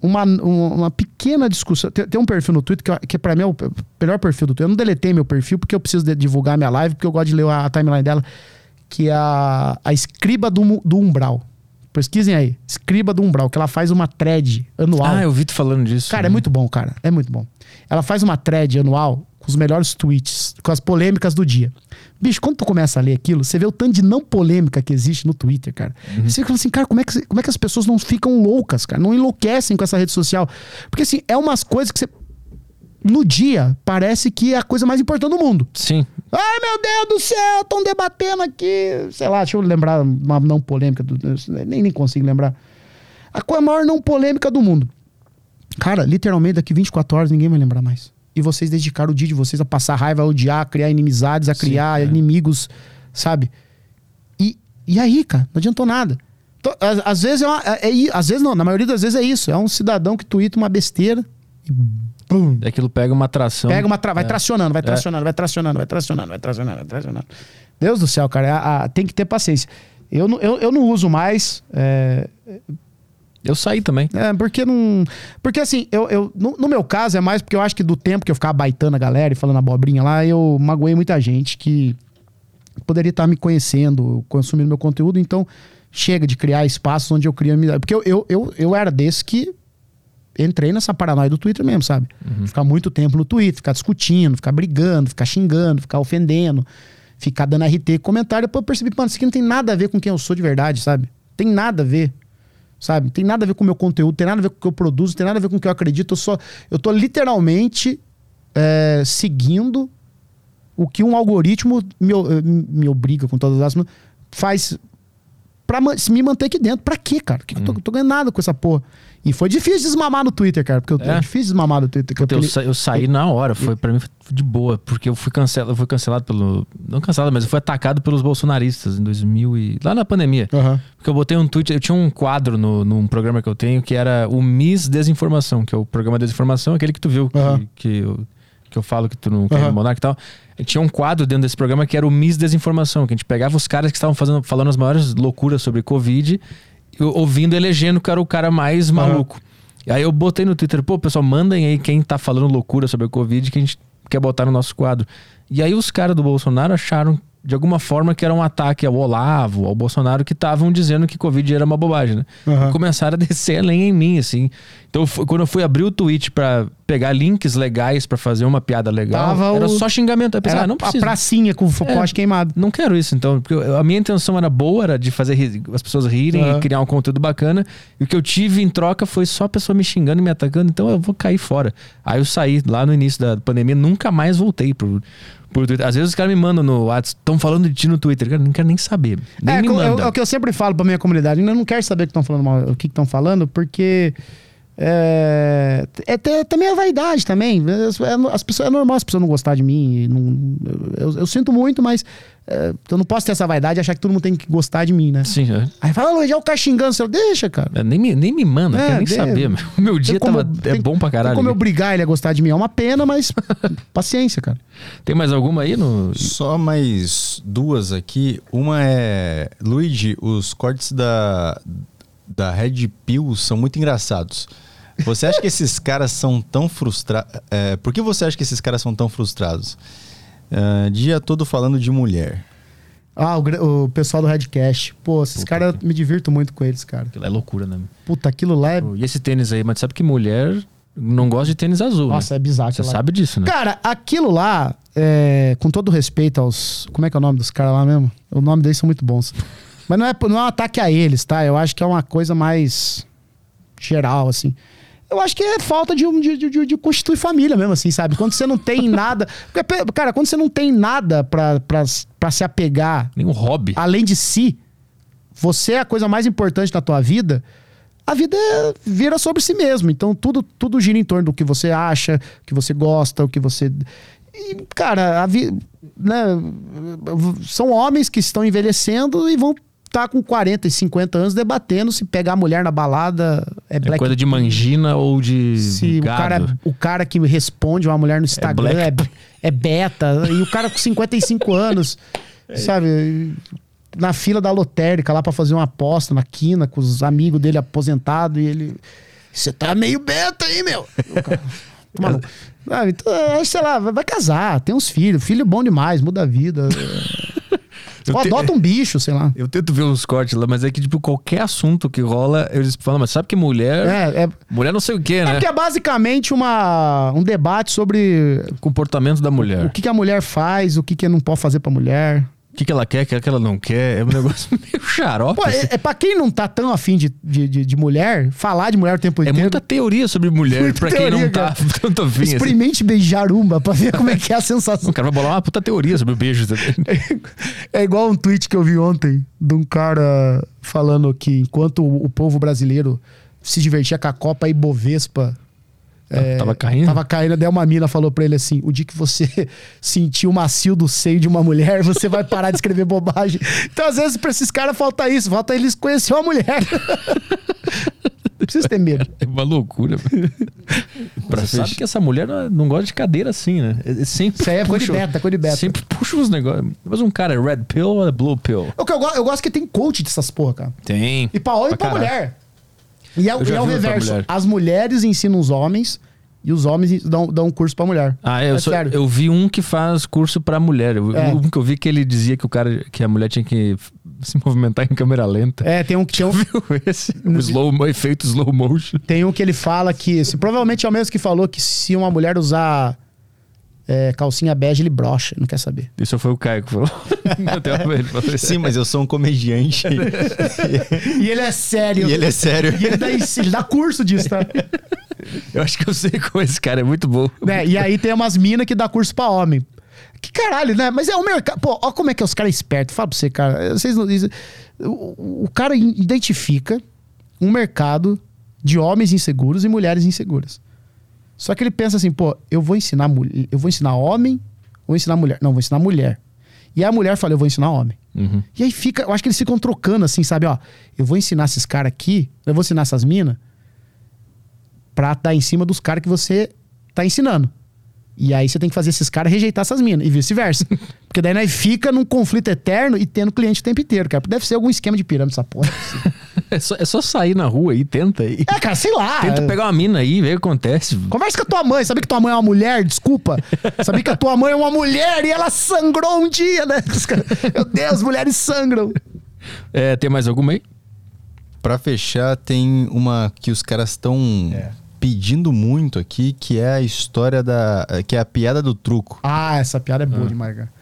uma, uma, pequena discussão. Tem, tem um perfil no Twitter que, que pra mim é o melhor perfil do Twitter. Eu não deletei meu perfil porque eu preciso de- divulgar minha live, porque eu gosto de ler a, a timeline dela, que é a, a escriba do, do Umbral. Pesquisem aí. Escriba do Umbral, que ela faz uma thread anual. Ah, eu vi tu falando disso. Cara, é muito bom, cara. É muito bom. Ela faz uma thread anual com os melhores tweets, com as polêmicas do dia. Bicho, quando tu começa a ler aquilo, você vê o tanto de não polêmica que existe no Twitter, cara. Você fica assim, cara, como é, que, como é que as pessoas não ficam loucas, cara? Não enlouquecem com essa rede social? Porque, assim, é umas coisas que você. No dia, parece que é a coisa mais importante do mundo. Sim. Ai, meu Deus do céu, estão debatendo aqui. Sei lá, deixa eu lembrar uma não polêmica. Do, nem, nem consigo lembrar. A qual é a maior não polêmica do mundo? Cara, literalmente daqui 24 horas ninguém vai lembrar mais. E vocês dedicaram o dia de vocês a passar raiva, a odiar, a criar inimizades, a criar inimigos, sabe? E, e aí, cara, não adiantou nada. Então, às, às vezes é, uma- é- é às vezes não, na maioria das vezes é isso. É um cidadão que tuita uma besteira e bum, Aquilo pega uma atração. Pega uma tra vai É. tracionando, vai É. tracionando, vai tracionando, vai tracionando, vai tracionando, vai tracionando. Deus do céu, cara, é a- a- tem que ter paciência. Eu, eu, eu não uso mais. Eu saí também. é, porque não. Porque assim, eu, eu, no, no meu caso é mais porque eu acho que do tempo que eu ficava baitando a galera e falando abobrinha lá, eu magoei muita gente que poderia estar me conhecendo, consumindo meu conteúdo, então chega de criar espaços onde eu crio amizade. Porque eu, eu, eu, eu era desse que entrei nessa paranoia do Twitter mesmo, sabe? Ficar muito tempo no Twitter, ficar discutindo, ficar brigando, ficar xingando, ficar ofendendo, ficar dando RT comentário. Depois eu percebi, mano, isso aqui não tem nada a ver com quem eu sou de verdade, sabe? Tem nada a ver. Sabe? Tem nada a ver com o meu conteúdo, tem nada a ver com o que eu produzo, tem nada a ver com o que eu acredito. Eu só. Eu tô literalmente é, seguindo o que um algoritmo me, me obriga, com todas as. faz pra ma- me manter aqui dentro. Pra quê, cara? Que que eu tô, tô ganhando nada com essa porra. E foi difícil desmamar no Twitter, cara. Porque eu, é, É? difícil desmamar no Twitter. Puta, eu, sa- eu saí na hora, foi para mim foi de boa, porque eu fui cancelado, eu fui cancelado pelo, não cancelado, mas eu fui atacado pelos bolsonaristas em 2000 e lá na pandemia. Porque eu botei um tweet, eu tinha um quadro no, num programa que eu tenho que era o Miss Desinformação, que é o programa Desinformação, aquele que tu viu que, que, eu, que eu falo que tu não quer Aham. monarca e tal. Tinha um quadro dentro desse programa que era o Miss Desinformação, que a gente pegava os caras que estavam fazendo, falando as maiores loucuras sobre Covid, eu- ouvindo, elegendo que era o cara mais maluco. E aí eu botei no Twitter, pô, pessoal, mandem aí quem tá falando loucura sobre o Covid que a gente quer botar no nosso quadro. E aí os caras do Bolsonaro acharam de alguma forma que era um ataque ao Olavo, ao Bolsonaro, que estavam dizendo que Covid era uma bobagem, né? E começaram a descer a lenha em mim, assim. Então, quando eu fui abrir o tweet pra pegar links legais pra fazer uma piada legal, Tava era o- só xingamento. Eu pensei, Era ah, não a precisa. pracinha com o É. poste queimado. Não quero isso, então. Porque eu- a minha intenção era boa, era de fazer as pessoas rirem Aham. e criar um conteúdo bacana. E o que eu tive em troca foi só a pessoa me xingando e me atacando, então eu vou cair fora. Aí eu saí lá no início da pandemia, nunca mais voltei pro, pro Twitter. Às vezes os caras me mandam no WhatsApp, estão falando de ti no Twitter. Cara, não quero nem saber. Nem é, me é, manda. é o que eu sempre falo pra minha comunidade. Eu não quero saber o que estão falando mal, o que estão falando, porque é, é, até- também é vaidade também. As, é, as pessoas, é normal as pessoas não gostar de mim. não- eu, eu sinto muito, mas é, eu não posso ter essa vaidade e achar que todo mundo tem que gostar de mim, né? Sim, é. Aí fala, Luiz, já o cara xingando, você deixa, cara. É, Nem me, nem me manda, É, quero nem de- saber. meu. O meu dia Tem como- tava, é tem- bom pra Tem caralho. como eu obrigar ele a gostar de mim. É uma pena, mas paciência, cara. Tem mais alguma aí no. Só mais duas aqui. Uma é. Luigi, os cortes da, da Red Pill são muito engraçados. Você acha que esses caras são tão frustrados. por que você acha que esses caras são tão frustrados? Ah, dia todo falando de mulher. Ah, o, o pessoal do Redcast. Pô, esses caras, eu me divirto muito com eles, cara. Aquilo é loucura, né? Puta, aquilo lá é. E esse tênis aí, mas sabe que mulher não gosta de tênis azul, Nossa, né? é bizarro. Você lá. sabe disso, né? Cara, aquilo lá, é, com todo respeito aos. Como é que é o nome dos caras lá mesmo? O nome deles são muito bons. Mas não é, não é um ataque a eles, tá? Eu acho que é uma coisa mais geral, assim. Eu acho que é falta de, de, de, de constituir família mesmo, assim, sabe? Quando você não tem nada. Cara, quando você não tem nada pra se apegar. Nenhum hobby. Além de si, você é a coisa mais importante na tua vida. A vida é- vira sobre si mesmo. Então tudo, tudo gira em torno do que você acha, o que você gosta, o que você. E, cara, a vi... né, são homens que estão envelhecendo e vão estar com 40 e 50 anos debatendo se pegar a mulher na balada é É black. coisa de mangina ou de Se o gado. cara, o cara que responde uma mulher no Instagram é, black. é beta, e o cara com 55 anos, sabe, na fila da lotérica lá pra fazer uma aposta na quina com os amigos dele aposentados, e ele. Você tá meio beta aí, meu. O cara, então, é, sei lá, vai vai casar, tem uns filhos. Filho é bom demais, muda a vida. Ou te- adota um bicho, sei lá. Eu tento ver uns cortes lá, mas é que, tipo, qualquer assunto que rola, eles falam, mas sabe que mulher. É, é, Mulher não sei o quê, é né? porque é basicamente uma, um debate sobre Comportamento da mulher. o que, que a mulher faz, o que, que não pode fazer pra mulher. O que, que ela quer, o que, que ela não quer. É um negócio meio xarope. Pô, assim. é, é pra quem não tá tão afim de, de, de, de mulher, falar de mulher o tempo É inteiro. muita teoria sobre mulher, Muita pra quem teoria, não tá cara. tanto afim. Assim. Experimente beijar uma pra ver como é que é a sensação. O cara vai bolar uma puta teoria sobre o beijo. É igual um tweet que eu vi ontem de um cara falando que enquanto o, o povo brasileiro se divertia com a Copa Ibovespa. É, tava caindo? Tava caindo, daí uma mina falou pra ele assim: o dia que você sentir o macio do seio de uma mulher, você vai parar de escrever bobagem. Então, às vezes, pra esses caras falta isso, falta eles conhecer uma mulher. Não precisa ter medo. É uma loucura. velho. Você sabe que essa mulher não, não gosta de cadeira assim, né? É- é Sempre Isso aí é coisa de puxa- beta, coisa de beta. Sempre puxa uns negócios. Mas um cara é red pill ou é blue pill? O que eu, go- eu gosto que tem coach dessas porra, cara. Tem. E pra homem e Pra pra caralho. mulher. E é, e é o pra reverso. mulher. As mulheres ensinam os homens e os homens dão, dão curso pra mulher. Ah, eu, É sou- sério. eu vi um que faz curso pra mulher. Eu- É. Um que eu vi que ele dizia que o cara, que a mulher tinha que se movimentar em câmera lenta. É, tem um que tem um, Viu esse? O slow, efeito slow motion. tem um que ele fala que. Se, provavelmente é o mesmo que falou que se uma mulher usar é, calcinha bege, ele brocha, não quer saber. Isso foi o Caio que falou. Até ele falou isso. Sim, mas eu sou um comediante. E ele é sério. e ele é sério. E ele dá, ele dá curso disso, tá? Eu acho que eu sei com esse cara, é muito bom. Né? E aí tem umas minas que dá curso pra homem. Que caralho, né? Mas é o mercado. Pô, ó como é que é os caras espertos. Fala pra você, cara. Vocês não dizem. O, o cara identifica um mercado de homens inseguros e mulheres inseguras. Só que ele pensa assim, pô, eu vou ensinar mulher, eu vou ensinar homem, vou ensinar mulher. Não, vou ensinar mulher. E a mulher fala, eu vou ensinar homem. Uhum. E aí fica, eu acho que eles ficam trocando assim, sabe? Ó, eu vou ensinar esses caras aqui, eu vou ensinar essas minas pra estar em cima dos caras que você tá ensinando. E aí você tem que fazer esses caras rejeitar essas minas e vice-versa. Porque daí nós fica num conflito eterno e tendo cliente o tempo inteiro, cara. Deve ser algum esquema de pirâmide essa porra. É só, é só sair na rua aí, tenta aí. É, cara, sei lá. Tenta pegar uma mina aí, ver o que acontece. Conversa com a tua mãe. Sabia que tua mãe é uma mulher? Desculpa. Sabia que a tua mãe é uma mulher e ela sangrou um dia, né? Meu Deus, mulheres sangram. É, tem mais alguma aí? Pra fechar, tem uma que os caras estão pedindo muito aqui, que é a história da. que é a piada do truco. Ah, essa piada é boa demais, cara.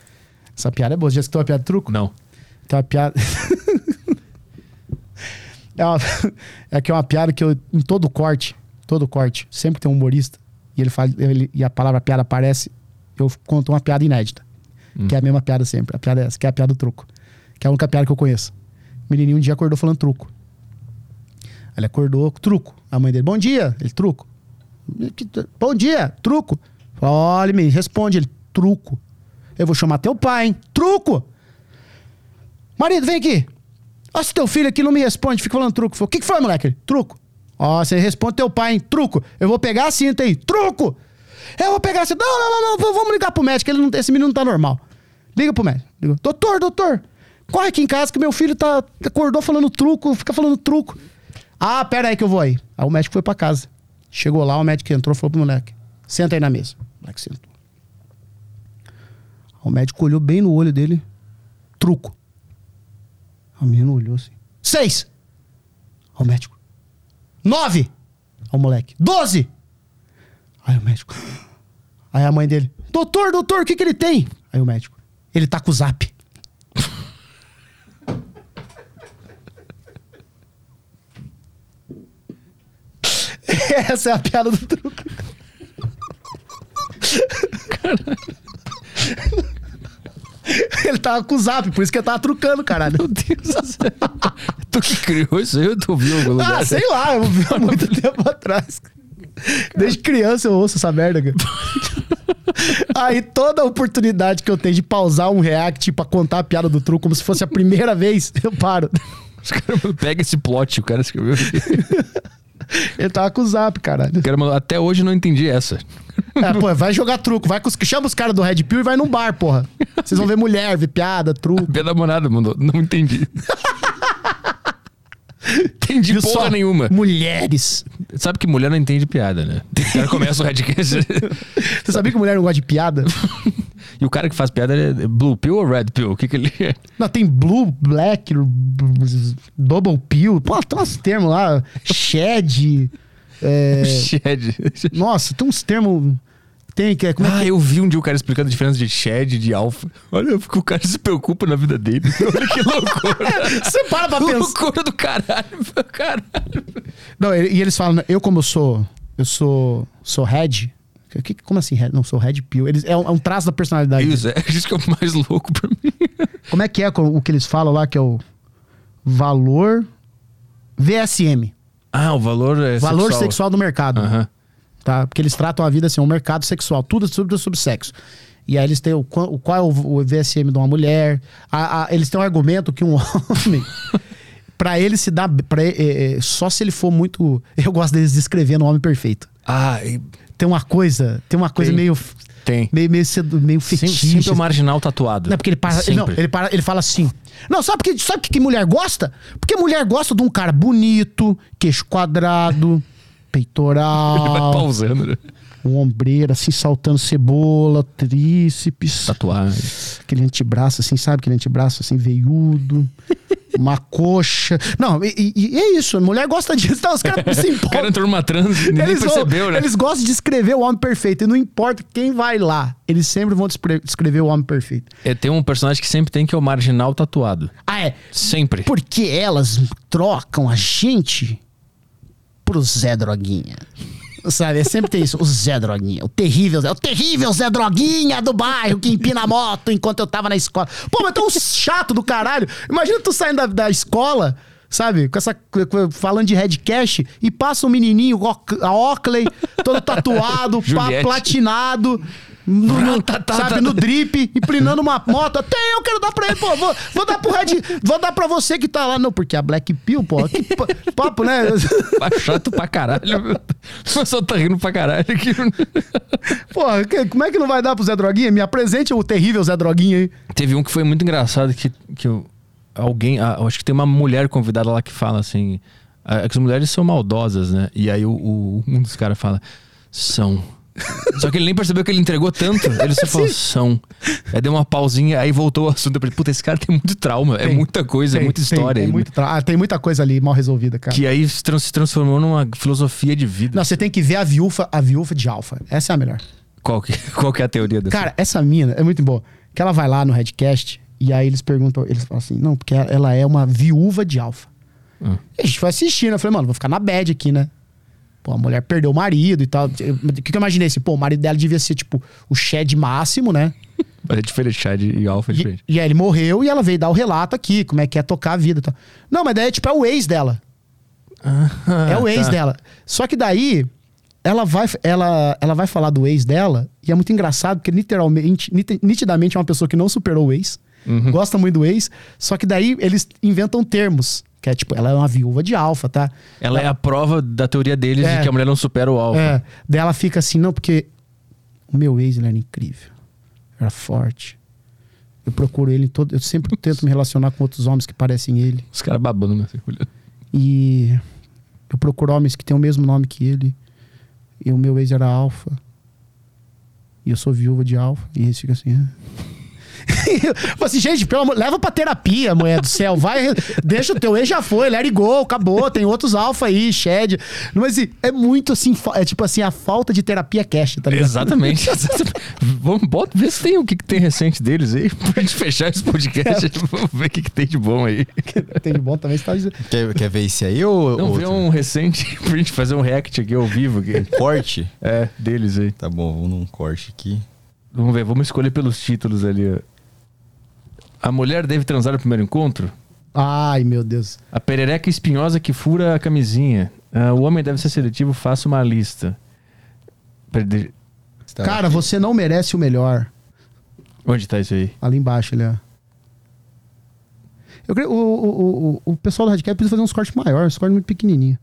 Essa piada é boa. Você já escutou a piada do truco? Não. Tem uma piada. é, uma... é que é uma piada que eu, em todo corte, todo corte, sempre tem um humorista e ele fala ele- e a palavra piada aparece, eu conto uma piada inédita. Que é a mesma piada sempre. A piada é essa, que é a piada do truco. Que é a única piada que eu conheço. O menininho um dia acordou falando truco. Ele acordou, truco. A mãe dele, bom dia. Ele, truco. Bom dia, truco. Olha, me responde ele, truco. Eu vou chamar teu pai, hein? Truco! Marido, vem aqui. Ó, se teu filho aqui não me responde, fica falando truco. O que, que foi, moleque? Ele, Truco. Ó, você responde teu pai, hein? Truco. Eu vou pegar a cinta aí. Truco! Eu vou pegar a cinta. Não, não, não, não. Vamos ligar pro médico. Ele não, esse menino não tá normal. Liga pro médico. Liga. Doutor, doutor. Corre aqui em casa que meu filho tá, acordou falando truco, fica falando truco. Ah, pera aí que eu vou aí. Aí o médico foi pra casa. Chegou lá, o médico entrou e falou pro moleque: Senta aí na mesa. O moleque sentou. O médico olhou bem no olho dele. Truco. O menino olhou assim. Seis. O médico. Nove. O moleque. Doze. Aí o médico. Aí a mãe dele. Doutor, doutor, o que que ele tem? Aí o médico. Ele tá com o zap. Essa é a piada do truco. Ele tava com o zap, por isso que ele tava trucando, caralho. Meu Deus do céu. Tu que criou isso aí, tu viu algum lugar? Ah, sei lá, eu vi há muito tempo atrás. Desde criança eu ouço essa merda, cara. Aí toda oportunidade que eu tenho de pausar um react pra contar a piada do truco como se fosse a primeira vez, eu paro. Os caras pega esse plot, o cara escreveu. Ele tava com o zap, caralho. Até hoje eu não entendi essa. É, pô, vai jogar truco, vai com os, chama os caras do Red Pill e vai num bar, porra. Vocês vão ver mulher, ver piada, truco. Minha namorada mandou, não entendi. entendi Viu porra só? nenhuma. Mulheres. Sabe que mulher não entende piada, né? O cara começa o Redcast. Você sabia que mulher não gosta de piada? e o cara que faz piada é Blue Pill ou Red Pill? O que que ele é? Não, tem blue, black, double pill. Pô, tem uns termos lá. Shed. É... Shed. Nossa, tem uns termos. Tem que é. Como é ah, que... eu vi um dia o cara explicando a diferença de Shed e de Alpha. Olha, porque o cara se preocupa na vida dele. Olha que loucura. Você para pra pensar. loucura do caralho, meu caralho. Não, e e eles falam, né, eu como eu sou. Eu sou. Sou red. Que- que- como assim, red? Não, sou red pill. Eles, é, um, é um traço da personalidade. Isso, é isso que é o mais louco pra mim. Como é que é o que eles falam lá, que é o valor VSM. Ah, o valor é valor sexual, do mercado. Aham. Tá? Porque eles tratam a vida assim, um mercado sexual, tudo sobre, sobre sexo. E aí eles têm o, qua- o qual é o, o VSM de uma mulher. A- a- eles têm um argumento que um homem. pra ele se dar. Pra, é, é, só se ele for muito. Eu gosto deles descrevendo o homem perfeito. Ah, e Tem uma coisa. Tem uma coisa Tem. meio. tem. Meio, meio, sedu- meio fetiche. sempre o marginal tatuado. Não, porque ele para, ele, não, ele para, ele fala assim. Não, sabe porque sabe que mulher gosta? Porque mulher gosta de um cara bonito, queixo quadrado, Ele vai peitoral, pausando, né? um ombreira assim saltando cebola, tríceps, Tatuagem. aquele antebraço assim, sabe? Aquele antebraço assim veiudo, uma coxa. Não, e, e- é isso, a mulher gosta disso, tá? Os caras se O importam. cara entrou numa transe e ninguém Eles, vão- percebeu, né? eles gostam de escrever o homem perfeito. E não importa quem vai lá, eles sempre vão descrever o homem perfeito. É, tem um personagem que sempre tem que é o marginal tatuado. Ah, é? Sempre. Porque elas trocam a gente pro Zé Droguinha. Sabe? É sempre tem isso. O Zé Droguinha. O terrível Zé. O terrível Zé Droguinha do bairro que empina a moto enquanto eu tava na escola. Pô, mas tão chato do caralho. Imagina tu saindo da, da escola. Sabe? Com essa. Falando de headcash e passa um menininho, a Oakley, todo tatuado, Juliette. platinado. No, no- sabe, no drip, emplinando uma moto. Até eu quero dar pra ele, pô. Vou, vou dar pro Red. Vou dar pra você que tá lá. Não, porque a Black Pill, pô. Que pa- papo, né? Tá chato pra caralho. O pessoal tá rindo pra caralho aqui. Porra, como é que não vai dar pro Zé Droguinha? Me apresente o terrível Zé Droguinha aí. Teve um que foi muito engraçado que, que eu- alguém. ah, eu acho que tem uma mulher convidada lá que fala assim. ah, é que as mulheres são maldosas, né? E aí o, o- um dos caras fala. São. Só que ele nem percebeu que ele entregou tanto. Ele só falou, são. Aí deu uma pausinha, aí voltou o assunto. Eu falei, puta, esse cara tem muito trauma. é Tem, muita coisa, é Tem, muita tem, história. Tem, aí. muito tra- ah, tem muita coisa ali mal resolvida, cara. Que aí se, trans- se transformou numa filosofia de vida. Não, você tem que ver a viúva, a viúva de Alfa. Essa é a melhor. Qual que, qual que é a teoria dessa? Cara, essa mina é muito boa. Que ela vai lá no Redcast e aí eles perguntam, eles falam assim, não, porque ela é uma viúva de Alfa. Hum. E a gente foi assistindo, eu falei, mano, vou ficar na bad aqui, né? Pô, a mulher perdeu o marido e tal. O que, que eu imaginei? Assim, pô, o marido dela devia ser, tipo, o Shed máximo, né? Mas é diferente, Chad e Alpha é E, diferente. e aí ele morreu e ela veio dar o relato aqui, como é que é tocar a vida e tal. Não, mas daí, tipo, é o ex dela. é o ex tá. dela. Só que daí, ela vai, ela, ela vai falar do ex dela, e é muito engraçado, porque literalmente, nit- nitidamente é uma pessoa que não superou o ex, Uhum. gosta muito do ex, só que daí eles inventam termos. Que é tipo, ela é uma viúva de alfa, tá? Ela é a prova da teoria deles É. de que a mulher não supera o Alpha. É. Daí ela fica assim, não, porque o meu ex ele era incrível. Era forte. Eu procuro ele em todo. Eu sempre tento me relacionar com outros homens que parecem ele. Os caras babando, né? E eu procuro homens que têm o mesmo nome que ele. E o meu ex era Alfa. E eu sou viúva de Alfa. E eles ficam assim. "Ah." eu falo assim, gente, pelo amor, leva pra terapia, mulher do céu. Vai, deixa o teu ex já foi, let it go, acabou. Tem outros alfa aí, Shed. Mas assim, é muito assim, é tipo assim, a falta de terapia cash, tá ligado? Exatamente. exatamente. Vamos, bota, vê se tem o que, que tem recente deles aí, pra gente fechar esse podcast. Vamos ver o que, que tem de bom aí. Tem de bom também, você tá dizendo. Quer, quer ver esse aí ou Não, vê outro? um recente pra gente fazer um react aqui ao vivo. Aqui. Corte? É, deles aí. Tá bom, vamos num corte aqui. Vamos ver, vamos escolher pelos títulos ali. ó. A mulher deve transar no primeiro encontro? Ai, meu Deus. A perereca espinhosa que fura a camisinha. Ah, o homem deve ser seletivo, faça uma lista. Perde- Cara, você não merece o melhor. Onde tá isso aí? Ali embaixo, ele, ó. Eu creio, o, o, o, o pessoal do Radicap precisa fazer uns cortes maiores, uns cortes muito pequenininhos.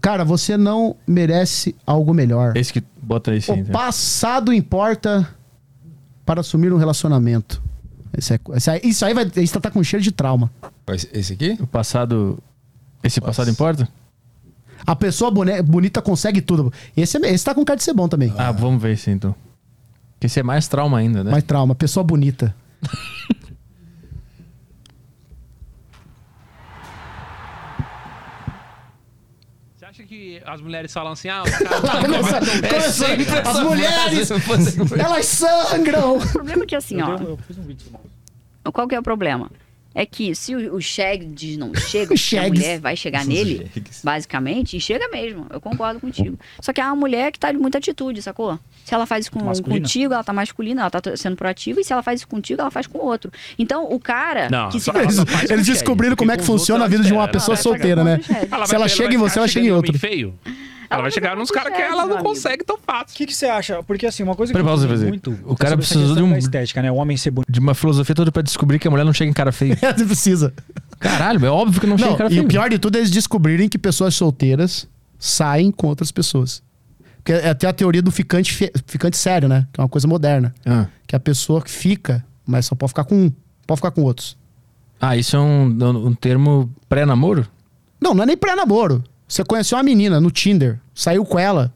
Cara, você não merece algo melhor. Esse que bota aí sim. O tá? passado importa para assumir um relacionamento. Esse é- esse aí- isso aí vai isso tá com cheiro de trauma. Esse aqui? O passado. Esse passado importa? A pessoa bonita consegue tudo. Esse, é- esse tá com cara de ser bom também. Ah, vamos ver esse então. Que esse é mais trauma ainda, né? Mais trauma. Pessoa bonita. que as mulheres falam assim, ah, o Lá começa- É começou- sempre as mulheres, elas sangram. O problema é que assim, ó. Qual que é o problema? É que se o, o Shags não chega, O a mulher vai chegar nele, basicamente, e chega mesmo. Eu concordo contigo. Só que é uma mulher que tá de muita atitude, sacou? Se ela faz isso com, contigo, ela tá masculina, ela tá sendo proativa, e se ela faz isso contigo, ela faz com o outro. Então, o cara Não, que se Eles o descobriram como é que os funciona a vida de uma pessoa solteira, né? Se ela chega em você, ela chega em outro. feio. Ela vai chegar nos caras que ela não consegue tão fácil. O que, que você acha? Porque assim, uma coisa que Peraí, eu fazer. muito O é cara precisou questão de um- da estética, né? O homem ser bonito. De uma filosofia toda pra descobrir que a mulher não chega em cara feio. Você precisa. Caralho, é óbvio que não, chega em Não, cara e feio. o pior de tudo é eles descobrirem que pessoas solteiras saem com outras pessoas. Porque é até a teoria do ficante, fe- ficante sério, né? Que é uma coisa moderna. Ah. Que a pessoa que fica, mas só pode ficar com um. Pode ficar com outros. Ah, isso é um, um termo pré-namoro? Não, não é nem pré-namoro. Você conheceu uma menina no Tinder, saiu com ela.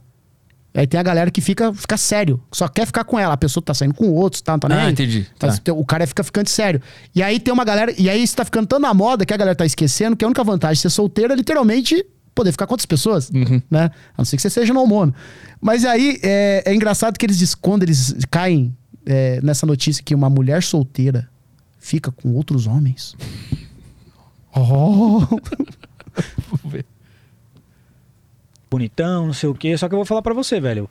Aí tem a galera que fica, fica sério, só quer ficar com ela. A pessoa tá saindo com outros, tá? Não tá nem Ah, aí. entendi. Mas Tá. o cara fica ficando sério. E aí tem uma galera. E aí isso tá ficando tão na moda que a galera tá esquecendo que a única vantagem de ser solteiro é literalmente poder ficar com outras pessoas, Uhum. né? A não ser que você seja no hormônio. Mas aí é, é engraçado que eles quando eles caem é, nessa notícia que uma mulher solteira fica com outros homens. Oh! Bonitão, não sei o quê. Só que eu vou falar pra você, velho.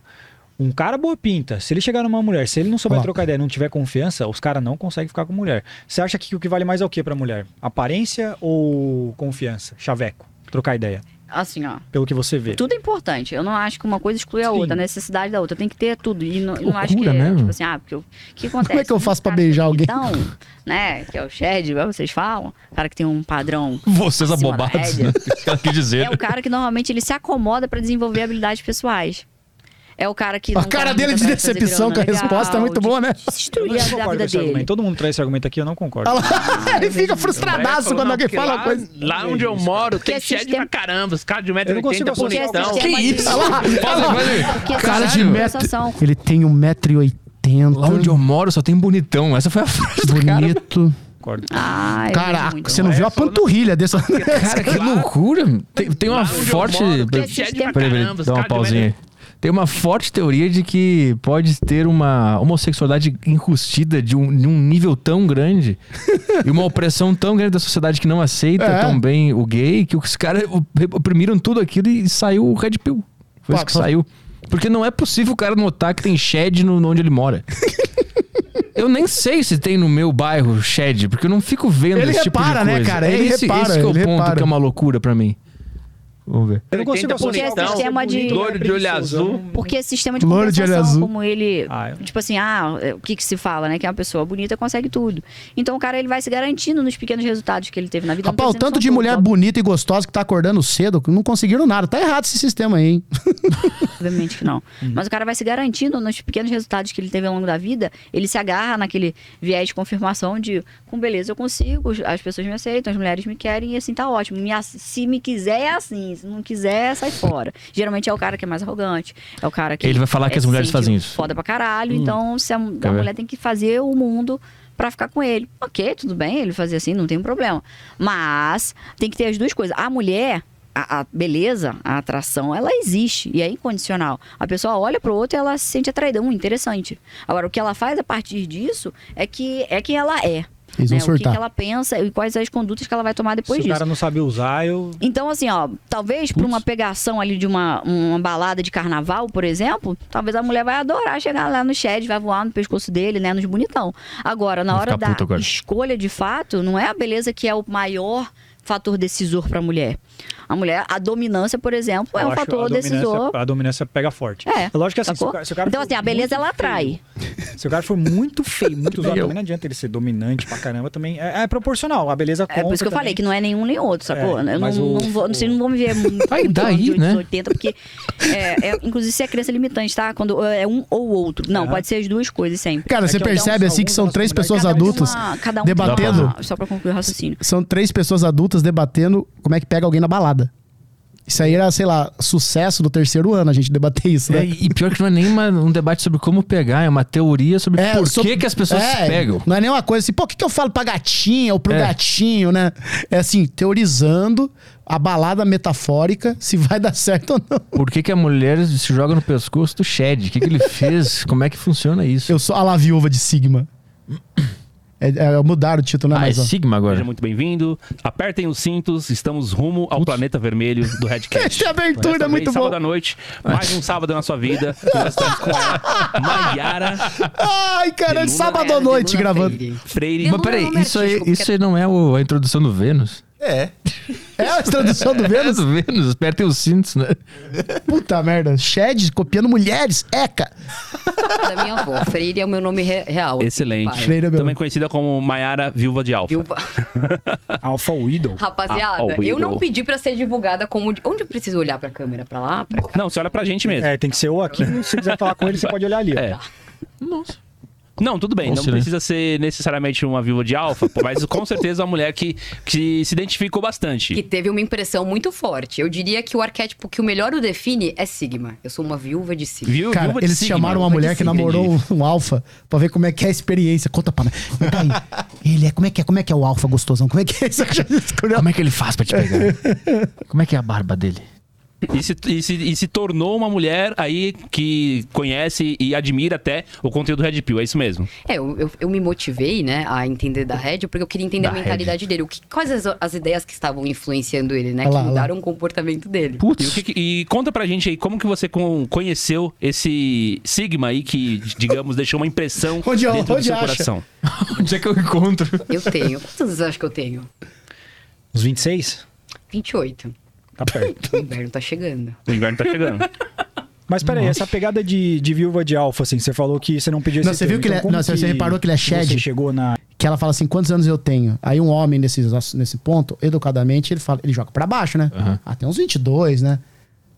Um cara boa pinta, se ele chegar numa mulher, se ele não souber Ó. trocar ideia, não tiver confiança, os caras não conseguem ficar com mulher. Você acha que o que vale mais é o que pra mulher? Aparência ou confiança? Chaveco, trocar ideia. Assim, ó. Pelo que você vê. Tudo é importante. Eu não acho que uma coisa exclui a outra, a necessidade da outra. Tem que ter tudo. E não, não acho que, loucura, né? tipo assim, ah, porque o que acontece? Como é que eu faço pra beijar alguém? Então, né, que é o Shed, igual vocês falam, cara que tem um padrão. Vocês abobados, média. né? Quis dizer. É o cara que normalmente ele se acomoda pra desenvolver habilidades pessoais. É o cara que. A não cara dele de decepção com a grana resposta é muito boa, né? Eu Destruir não a concordo com vida esse dele. argumento. Todo mundo traz esse argumento aqui, eu não concordo. Ele fica frustradaço quando alguém fala uma coisa. Lá onde eu moro, tem sistema- pra caramba. Os caras de Eu não 1,80m consigo bonitão. Que isso? Olha lá, olha lá. Porque Cara de metro. Ele tem 1,80m. Lá onde eu moro só tem bonitão. Essa foi a frase. Bonito. Ah, Cara, muito. você não viu a panturrilha dessa. Cara, que loucura. Tem, tem uma forte. moro, Peraí, dá uma pausinha aí. Tem uma forte teoria de que pode ter uma homossexualidade enrustida de um, de um nível tão grande e uma opressão tão grande da sociedade que não aceita É. tão bem o gay que os caras oprimiram tudo aquilo e saiu o Red Pill. Foi Pá, isso que saiu. Porque não é possível o cara notar que tem shed no, onde ele mora. Eu nem sei se tem no meu bairro shed, porque eu não fico vendo Ele esse tipo repara, de né, coisa. cara? É Ele esse, repara, esse que é o ponto repara. que é uma loucura pra mim. Vamos ver. Eu não consigo Porque é sistema de. Loiro de olho azul. Porque esse sistema de Louro de olho azul. como ele. Ah, eu- Tipo assim, ah, é, o que que se fala, né? Que uma pessoa bonita consegue tudo. Então o cara ele vai se garantindo nos pequenos resultados que ele teve na vida. Rapaz, o tanto de mulher bonita e gostosa que tá acordando cedo, que não conseguiram nada. Tá errado esse sistema aí, hein? Obviamente que não. Mas o cara vai se garantindo nos pequenos resultados que ele teve ao longo da vida. Ele se agarra naquele viés de confirmação de, com beleza eu consigo, as pessoas me aceitam, as mulheres me querem e assim tá ótimo. Me se me quiser é assim, se não quiser, sai fora. Geralmente é o cara que é mais arrogante, é o cara que. Ele vai falar que é, as se mulheres fazem isso. Foda pra caralho. Então, se a, a mulher tem que fazer o mundo pra ficar com ele. Ok, tudo bem, ele fazer assim, não tem problema. Mas tem que ter as duas coisas. A mulher. A, a beleza, a atração, ela existe e é incondicional. A pessoa olha pro outro e ela se sente atraída. Um, interessante. Agora, o que ela faz a partir disso é que é quem ela é. Eles né? vão O que, que ela pensa e quais as condutas que ela vai tomar depois Se o disso. cara não sabe usar, eu. Então, assim, ó, talvez pra uma pegação ali de uma, uma balada de carnaval, por exemplo, talvez a mulher vai adorar chegar lá no shed, vai voar no pescoço dele, né, nos bonitão. Agora, na Vai hora da agora. escolha de fato, não é a beleza que é o maior fator decisor pra mulher. A mulher, a dominância, por exemplo, é eu um acho fator a decisor. A dominância pega forte. É. Lógico que assim, se o cara, se o cara então, assim, a beleza ela atrai. feio- Se o cara for muito feio, muito usado, também não adianta ele ser dominante pra caramba também. É, é proporcional. A beleza É por isso que eu falei que não é nenhum nem outro, sacou? É, eu não, mas o- não vou, vocês não vão me ver muito Vai muito daí, né? 880, porque é, é, inclusive se é crença limitante, tá? Quando é um ou outro. Não, pode ser as duas coisas sempre. Cara, É você que percebe assim que são três pessoas um adultas um debatendo. só pra concluir o raciocínio. São três pessoas adultas debatendo como é que pega alguém na balada. Isso aí era, sei lá, sucesso do terceiro ano, a gente debater isso, É, né? e pior que não é nem uma- um debate sobre como pegar, é uma teoria sobre É, por sobre- que, que as pessoas é, se pegam. Não é nenhuma coisa assim, pô, o que, que eu falo pra gatinha ou pro É. gatinho, né? É assim, teorizando a balada metafórica, se vai dar certo ou não. Por que, que a mulher se joga no pescoço do Shed? O que, que ele fez? Como é que funciona isso? Eu sou a la viúva de Sigma. É, é, mudaram o título, né? Ah, é Mas, ó. Sigma agora. Seja muito bem-vindo. Apertem os cintos. Estamos rumo ao planeta vermelho do Redcast. Essa abertura é muito vez, sábado boa. à noite. Mais um sábado na sua vida. Nós estamos com a Maiara Ai, cara, Luna sábado à noite gravando. Freire. Mas peraí, isso aí, isso aí não é o- a introdução do Vênus? É. É a introdução do É Vênus? do Vênus, apertem os cintos, né? Puta merda. Shed copiando mulheres. Eca. Da minha avó. Freire é o meu nome re- real. Excelente. Freire é meu Também conhecida como Maiara Viúva de Alfa. Viúva. Alpha Widow. Rapaziada, ó, eu não pedi pra ser divulgada como. Onde eu preciso olhar pra câmera? Pra lá? Pra cá? Não, você olha pra gente mesmo. É, tem que ser ou aqui. Se você quiser falar com ele, você pode olhar ali. ó. É. Não, tudo bem. Bom não silêncio. precisa ser necessariamente uma viúva de alfa, mas com certeza uma mulher que, que se identificou bastante. Que teve uma impressão muito forte. Eu diria que o arquétipo que o melhor o define é Sigma. Eu sou uma viúva de Sigma. Viu? Cara, Viúva de eles Sigma. chamaram uma mulher que Sigma, namorou um, um alfa pra ver como é que é a experiência. Conta pra aí. Ele é, como é que é? Como é que é o alfa gostosão? Como é que é isso? Como é que ele faz pra te pegar? Como é que é a barba dele? E se, e, se, e se tornou uma mulher aí que conhece e admira até o conteúdo Red Pill, é isso mesmo? É, eu, eu, eu me motivei, né, a entender da Red, porque eu queria entender Da a mentalidade dele. O que, quais as, as ideias que estavam influenciando ele, né? Olha lá, que mudaram o comportamento dele. E, o Putz, que que- e conta pra gente aí, como que você con- conheceu esse Sigma aí que, digamos, deixou uma impressão Onde- dentro do onde seu acha? coração? onde é que eu encontro? Eu tenho. Quantos anos eu acho que eu tenho? Uns 26? 28. Tá perto. O inverno tá chegando. O inverno tá chegando. Mas peraí, essa pegada de, de viúva de alfa, assim, você falou que você não pediu esse Não, você viu termo, que ele é- então não, você reparou que ele é shed? Você chegou na... Que ela fala assim, quantos anos eu tenho? Aí um homem nesse, nesse ponto, educadamente, ele fala, ele joga pra baixo, né? Ah, tem uns 22, né?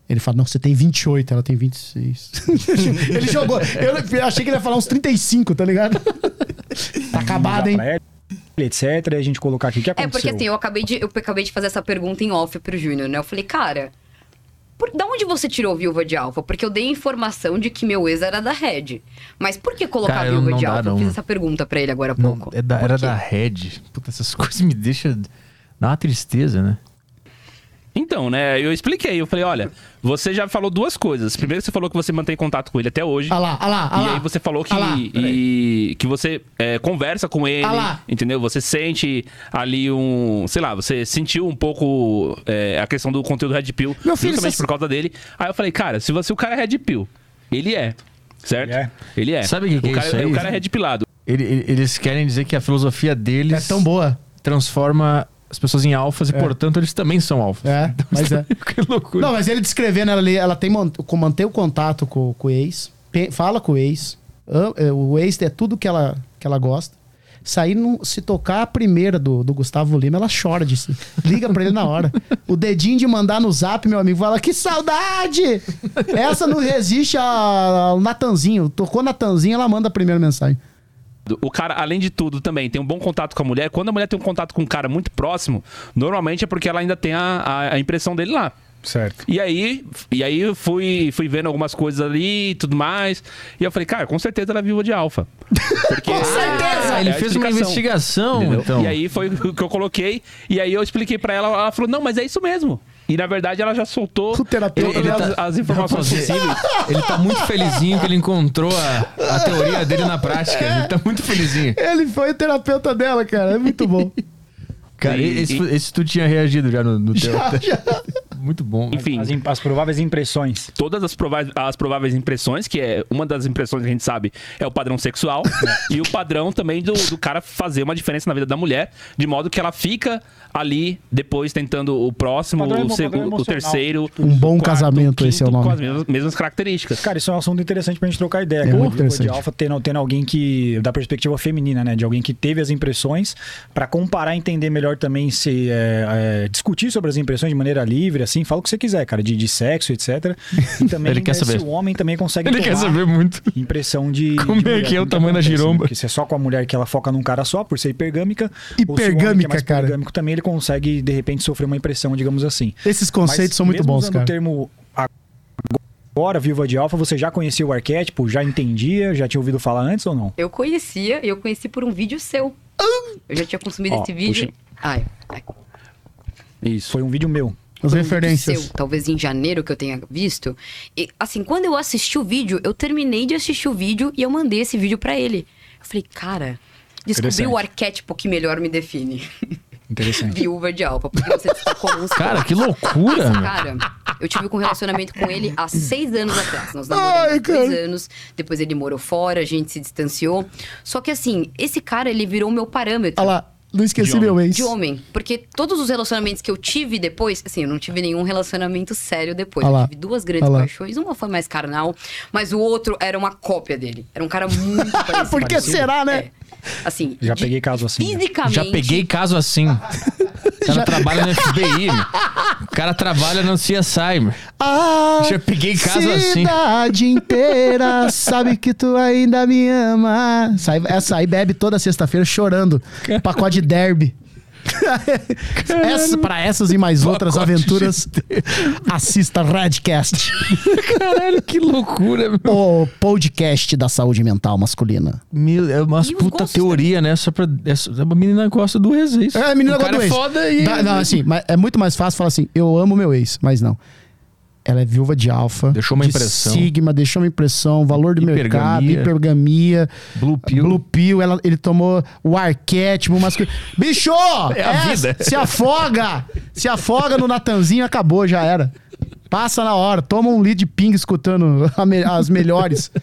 Ele fala, não, você tem 28, ela tem 26. ele jogou. Eu achei que ele ia falar uns 35, tá ligado? tá acabado, hein? Etc, e a gente colocar aqui, o que É, aconteceu? porque assim, eu acabei, de, eu acabei de fazer essa pergunta em off pro Júnior, né? Eu falei, cara, por, da onde você tirou viúva de alfa? Porque eu dei a informação de que meu ex era da Red. Mas por que colocar Cara, viúva não de dá, alfa? Eu não. fiz essa pergunta pra ele agora há pouco. É da- era da Red. Puta, essas coisas me deixam. Dá uma tristeza, né? Então, né, eu expliquei. Eu falei, olha, você já falou duas coisas. Primeiro, você falou que você mantém contato com ele até hoje. Ah lá, ah lá, ah e lá. aí você falou que, Ah lá, e- que você é, conversa com ele, Ah lá. entendeu? Você sente ali um, sei lá, você sentiu um pouco é, a questão do conteúdo Red Pill, Meu filho, justamente você- por causa dele. Aí eu falei, cara, se você o cara é Red Pill, ele é, certo? Ele é. Sabe o que, que o é cara, isso aí? O cara é Red Pilado. Ele- ele- eles querem dizer que a filosofia deles é tão boa. Transforma as pessoas em alfas e, portanto, eles também são alfas. É, mas é. que loucura. Não, mas ele descrevendo ela ali, ela tem manter o contato com, com o ex, fala com o ex. é, O ex é tudo que ela, que ela gosta. Sair, num- se tocar a primeira do, do Gustavo Lima, ela chora disso. Liga pra ele na hora. O dedinho de mandar no zap, meu amigo, fala: Que saudade! Essa não resiste a- ao Natanzinho. Tocou Natanzinho, ela manda a primeira mensagem. O cara, além de tudo, também tem um bom contato com a mulher. Quando a mulher tem um contato com um cara muito próximo, normalmente é porque ela ainda tem a, a- a impressão dele lá. Certo. E aí, e aí eu fui, fui vendo algumas coisas ali e tudo mais. E eu falei, cara, com certeza ela é viúva de alfa. Porque Com certeza! é Ele a fez uma investigação, entendeu? então. E aí foi o que eu coloquei. E aí eu expliquei pra ela, ela falou, não, mas é isso mesmo. E na verdade ela já soltou todas Ele as, tá- as informações possíveis. Ele tá muito felizinho que ele encontrou a, a teoria dele na prática. Ele tá muito felizinho. Ele foi o terapeuta dela, cara. É muito bom. Cara, E- esse, e- esse tu tinha reagido já no, no teu. Já, já. Muito bom. Enfim. As, as prováveis impressões. Todas as prováveis, as prováveis impressões, que é uma das impressões que a gente sabe é o padrão sexual, e o padrão também do, do cara fazer uma diferença na vida da mulher, de modo que ela fica ali depois tentando o próximo, o, emo- segundo, o terceiro. Um bom o quarto, casamento, o esse é o quinto, nome. Com as mesmas, mesmas características. Cara, isso é um assunto interessante pra gente trocar ideia. É cara. muito interessante. De alfa tendo, tendo alguém que, da perspectiva feminina, né? De alguém que teve as impressões, pra comparar e entender melhor também se é, é, discutir sobre as impressões de maneira livre, assim, fala o que você quiser, cara, de, de sexo, etc. E também Ele quer se saber. o homem também consegue Ele quer saber muito. impressão de. Como de é que é o tamanho da acontece, né? giromba? Porque se é só com a mulher que ela foca num cara só, por ser hipergâmica, ou se o homem que é Hipergâmica, mais cara. poligâmico também ele consegue, de repente, sofrer uma impressão, digamos assim. Esses conceitos Mas são muito mesmo bons, usando cara. o termo agora, viúva de alfa, você já conhecia o arquétipo, já entendia, já tinha ouvido falar antes ou não? Eu conhecia, e eu conheci por um vídeo seu. Eu já tinha consumido Ó, esse vídeo. puxa. Ai, ai. Isso. Foi um vídeo meu. As referências. Seu, talvez em janeiro que eu tenha visto. E, assim, quando eu assisti o vídeo, eu terminei de assistir o vídeo e eu mandei esse vídeo pra ele. Eu falei, cara, descobri o arquétipo que melhor me define. Interessante. Viúva de alfa, porque você destacou Cara, que loucura, Esse cara, eu tive um relacionamento com ele há seis anos atrás. Nós namoramos há dois anos. Depois ele morou fora, a gente se distanciou. Só que assim, esse cara, ele virou meu parâmetro. Olha lá, não esqueci De meu ex. De homem. Porque todos os relacionamentos que eu tive depois, assim, eu não tive nenhum relacionamento sério depois. Ah. Eu tive duas grandes Ah paixões. Uma foi mais carnal, mas o outro era uma cópia dele. Era um cara muito parecido. Por que será, né? É. Assim, Já de- peguei caso assim. né? fisicamente. Já peguei caso assim. O cara trabalha no FBI, meu. O cara trabalha no CSI, meu. Ah, Já peguei caso assim. cidade inteira sabe que tu ainda me ama. Sai, essa aí bebe toda sexta-feira chorando. Pacote de derby. Essa, para essas e mais outras Pacote aventuras, assista Redcast, Caralho, que loucura, meu. o podcast da saúde mental masculina. Meu, é umas os puta teoria, né? Só pra. Essa, a menina gosta do ex, é isso. É, a menina o gosta cara do é ex. foda e. Dá- não, assim, mas é muito mais fácil falar assim, eu amo meu ex, mas não. Ela é viúva de alfa. Deixou uma de impressão. Sigma, deixou uma impressão, valor do mercado, Hipergamia. hipergamia. Blue Pill. Blue Pill, ela, ele tomou o arquétipo masculino. Bicho! É a vida. Se afoga! Se afoga no Natanzinho, acabou, já era. Passa na hora, toma um de ping escutando me- as melhores.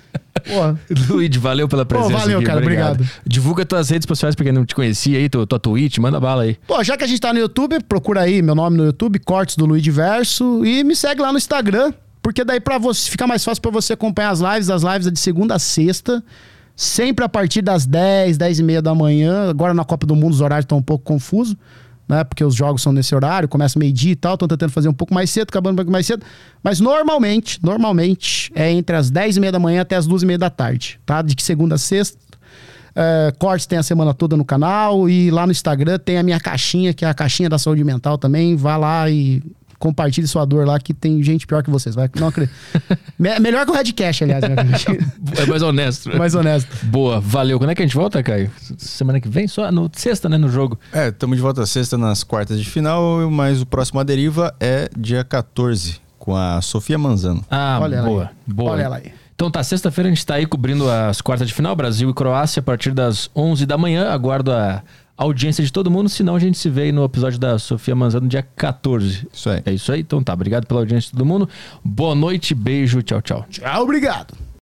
Luigi, valeu pela presença. valeu, aqui, cara, obrigado. Divulga tuas redes sociais pra quem não te conhecia aí, tua, tua Twitch, manda bala aí. Pô, já que a gente tá no YouTube, procura aí meu nome no YouTube, Cortes do Luiz Verso, e me segue lá no Instagram, porque daí pra você fica mais fácil pra você acompanhar as lives. As lives é de segunda a sexta, sempre a partir das 10, 10 e meia da manhã. Agora na Copa do Mundo os horários estão um pouco confusos, né? Porque os jogos são nesse horário, começa meio-dia e tal, estão tentando fazer um pouco mais cedo, acabando um pouco mais cedo. Mas normalmente, normalmente é entre as 10 e meia da manhã até as 2 e meia da tarde, tá? De segunda a sexta. É, Cortes tem a semana toda no canal e lá no Instagram tem a minha caixinha, que é a caixinha da saúde mental também. Vá lá e compartilhe sua dor lá, que tem gente pior que vocês. Vai, não acredito. Me- melhor que o Redcast, aliás. né? É mais honesto. mais honesto. Boa, valeu. Quando é que a gente volta, Caio? Semana que vem? Só no sexta, né? No jogo. É, estamos de volta sexta nas quartas de final, mas o próximo A Deriva é dia 14, com a Sofia Manzano. Ah, Olha boa. Boa. Olha ela aí. Então tá, sexta-feira a gente tá aí cobrindo as quartas de final, Brasil e Croácia, a partir das 11 da manhã. Aguardo a audiência de todo mundo, senão a gente se vê aí no episódio da Sofia Manzano, dia 14. Isso aí. É isso aí, então tá. Obrigado pela audiência de todo mundo. Boa noite, beijo, tchau, tchau. Tchau, obrigado.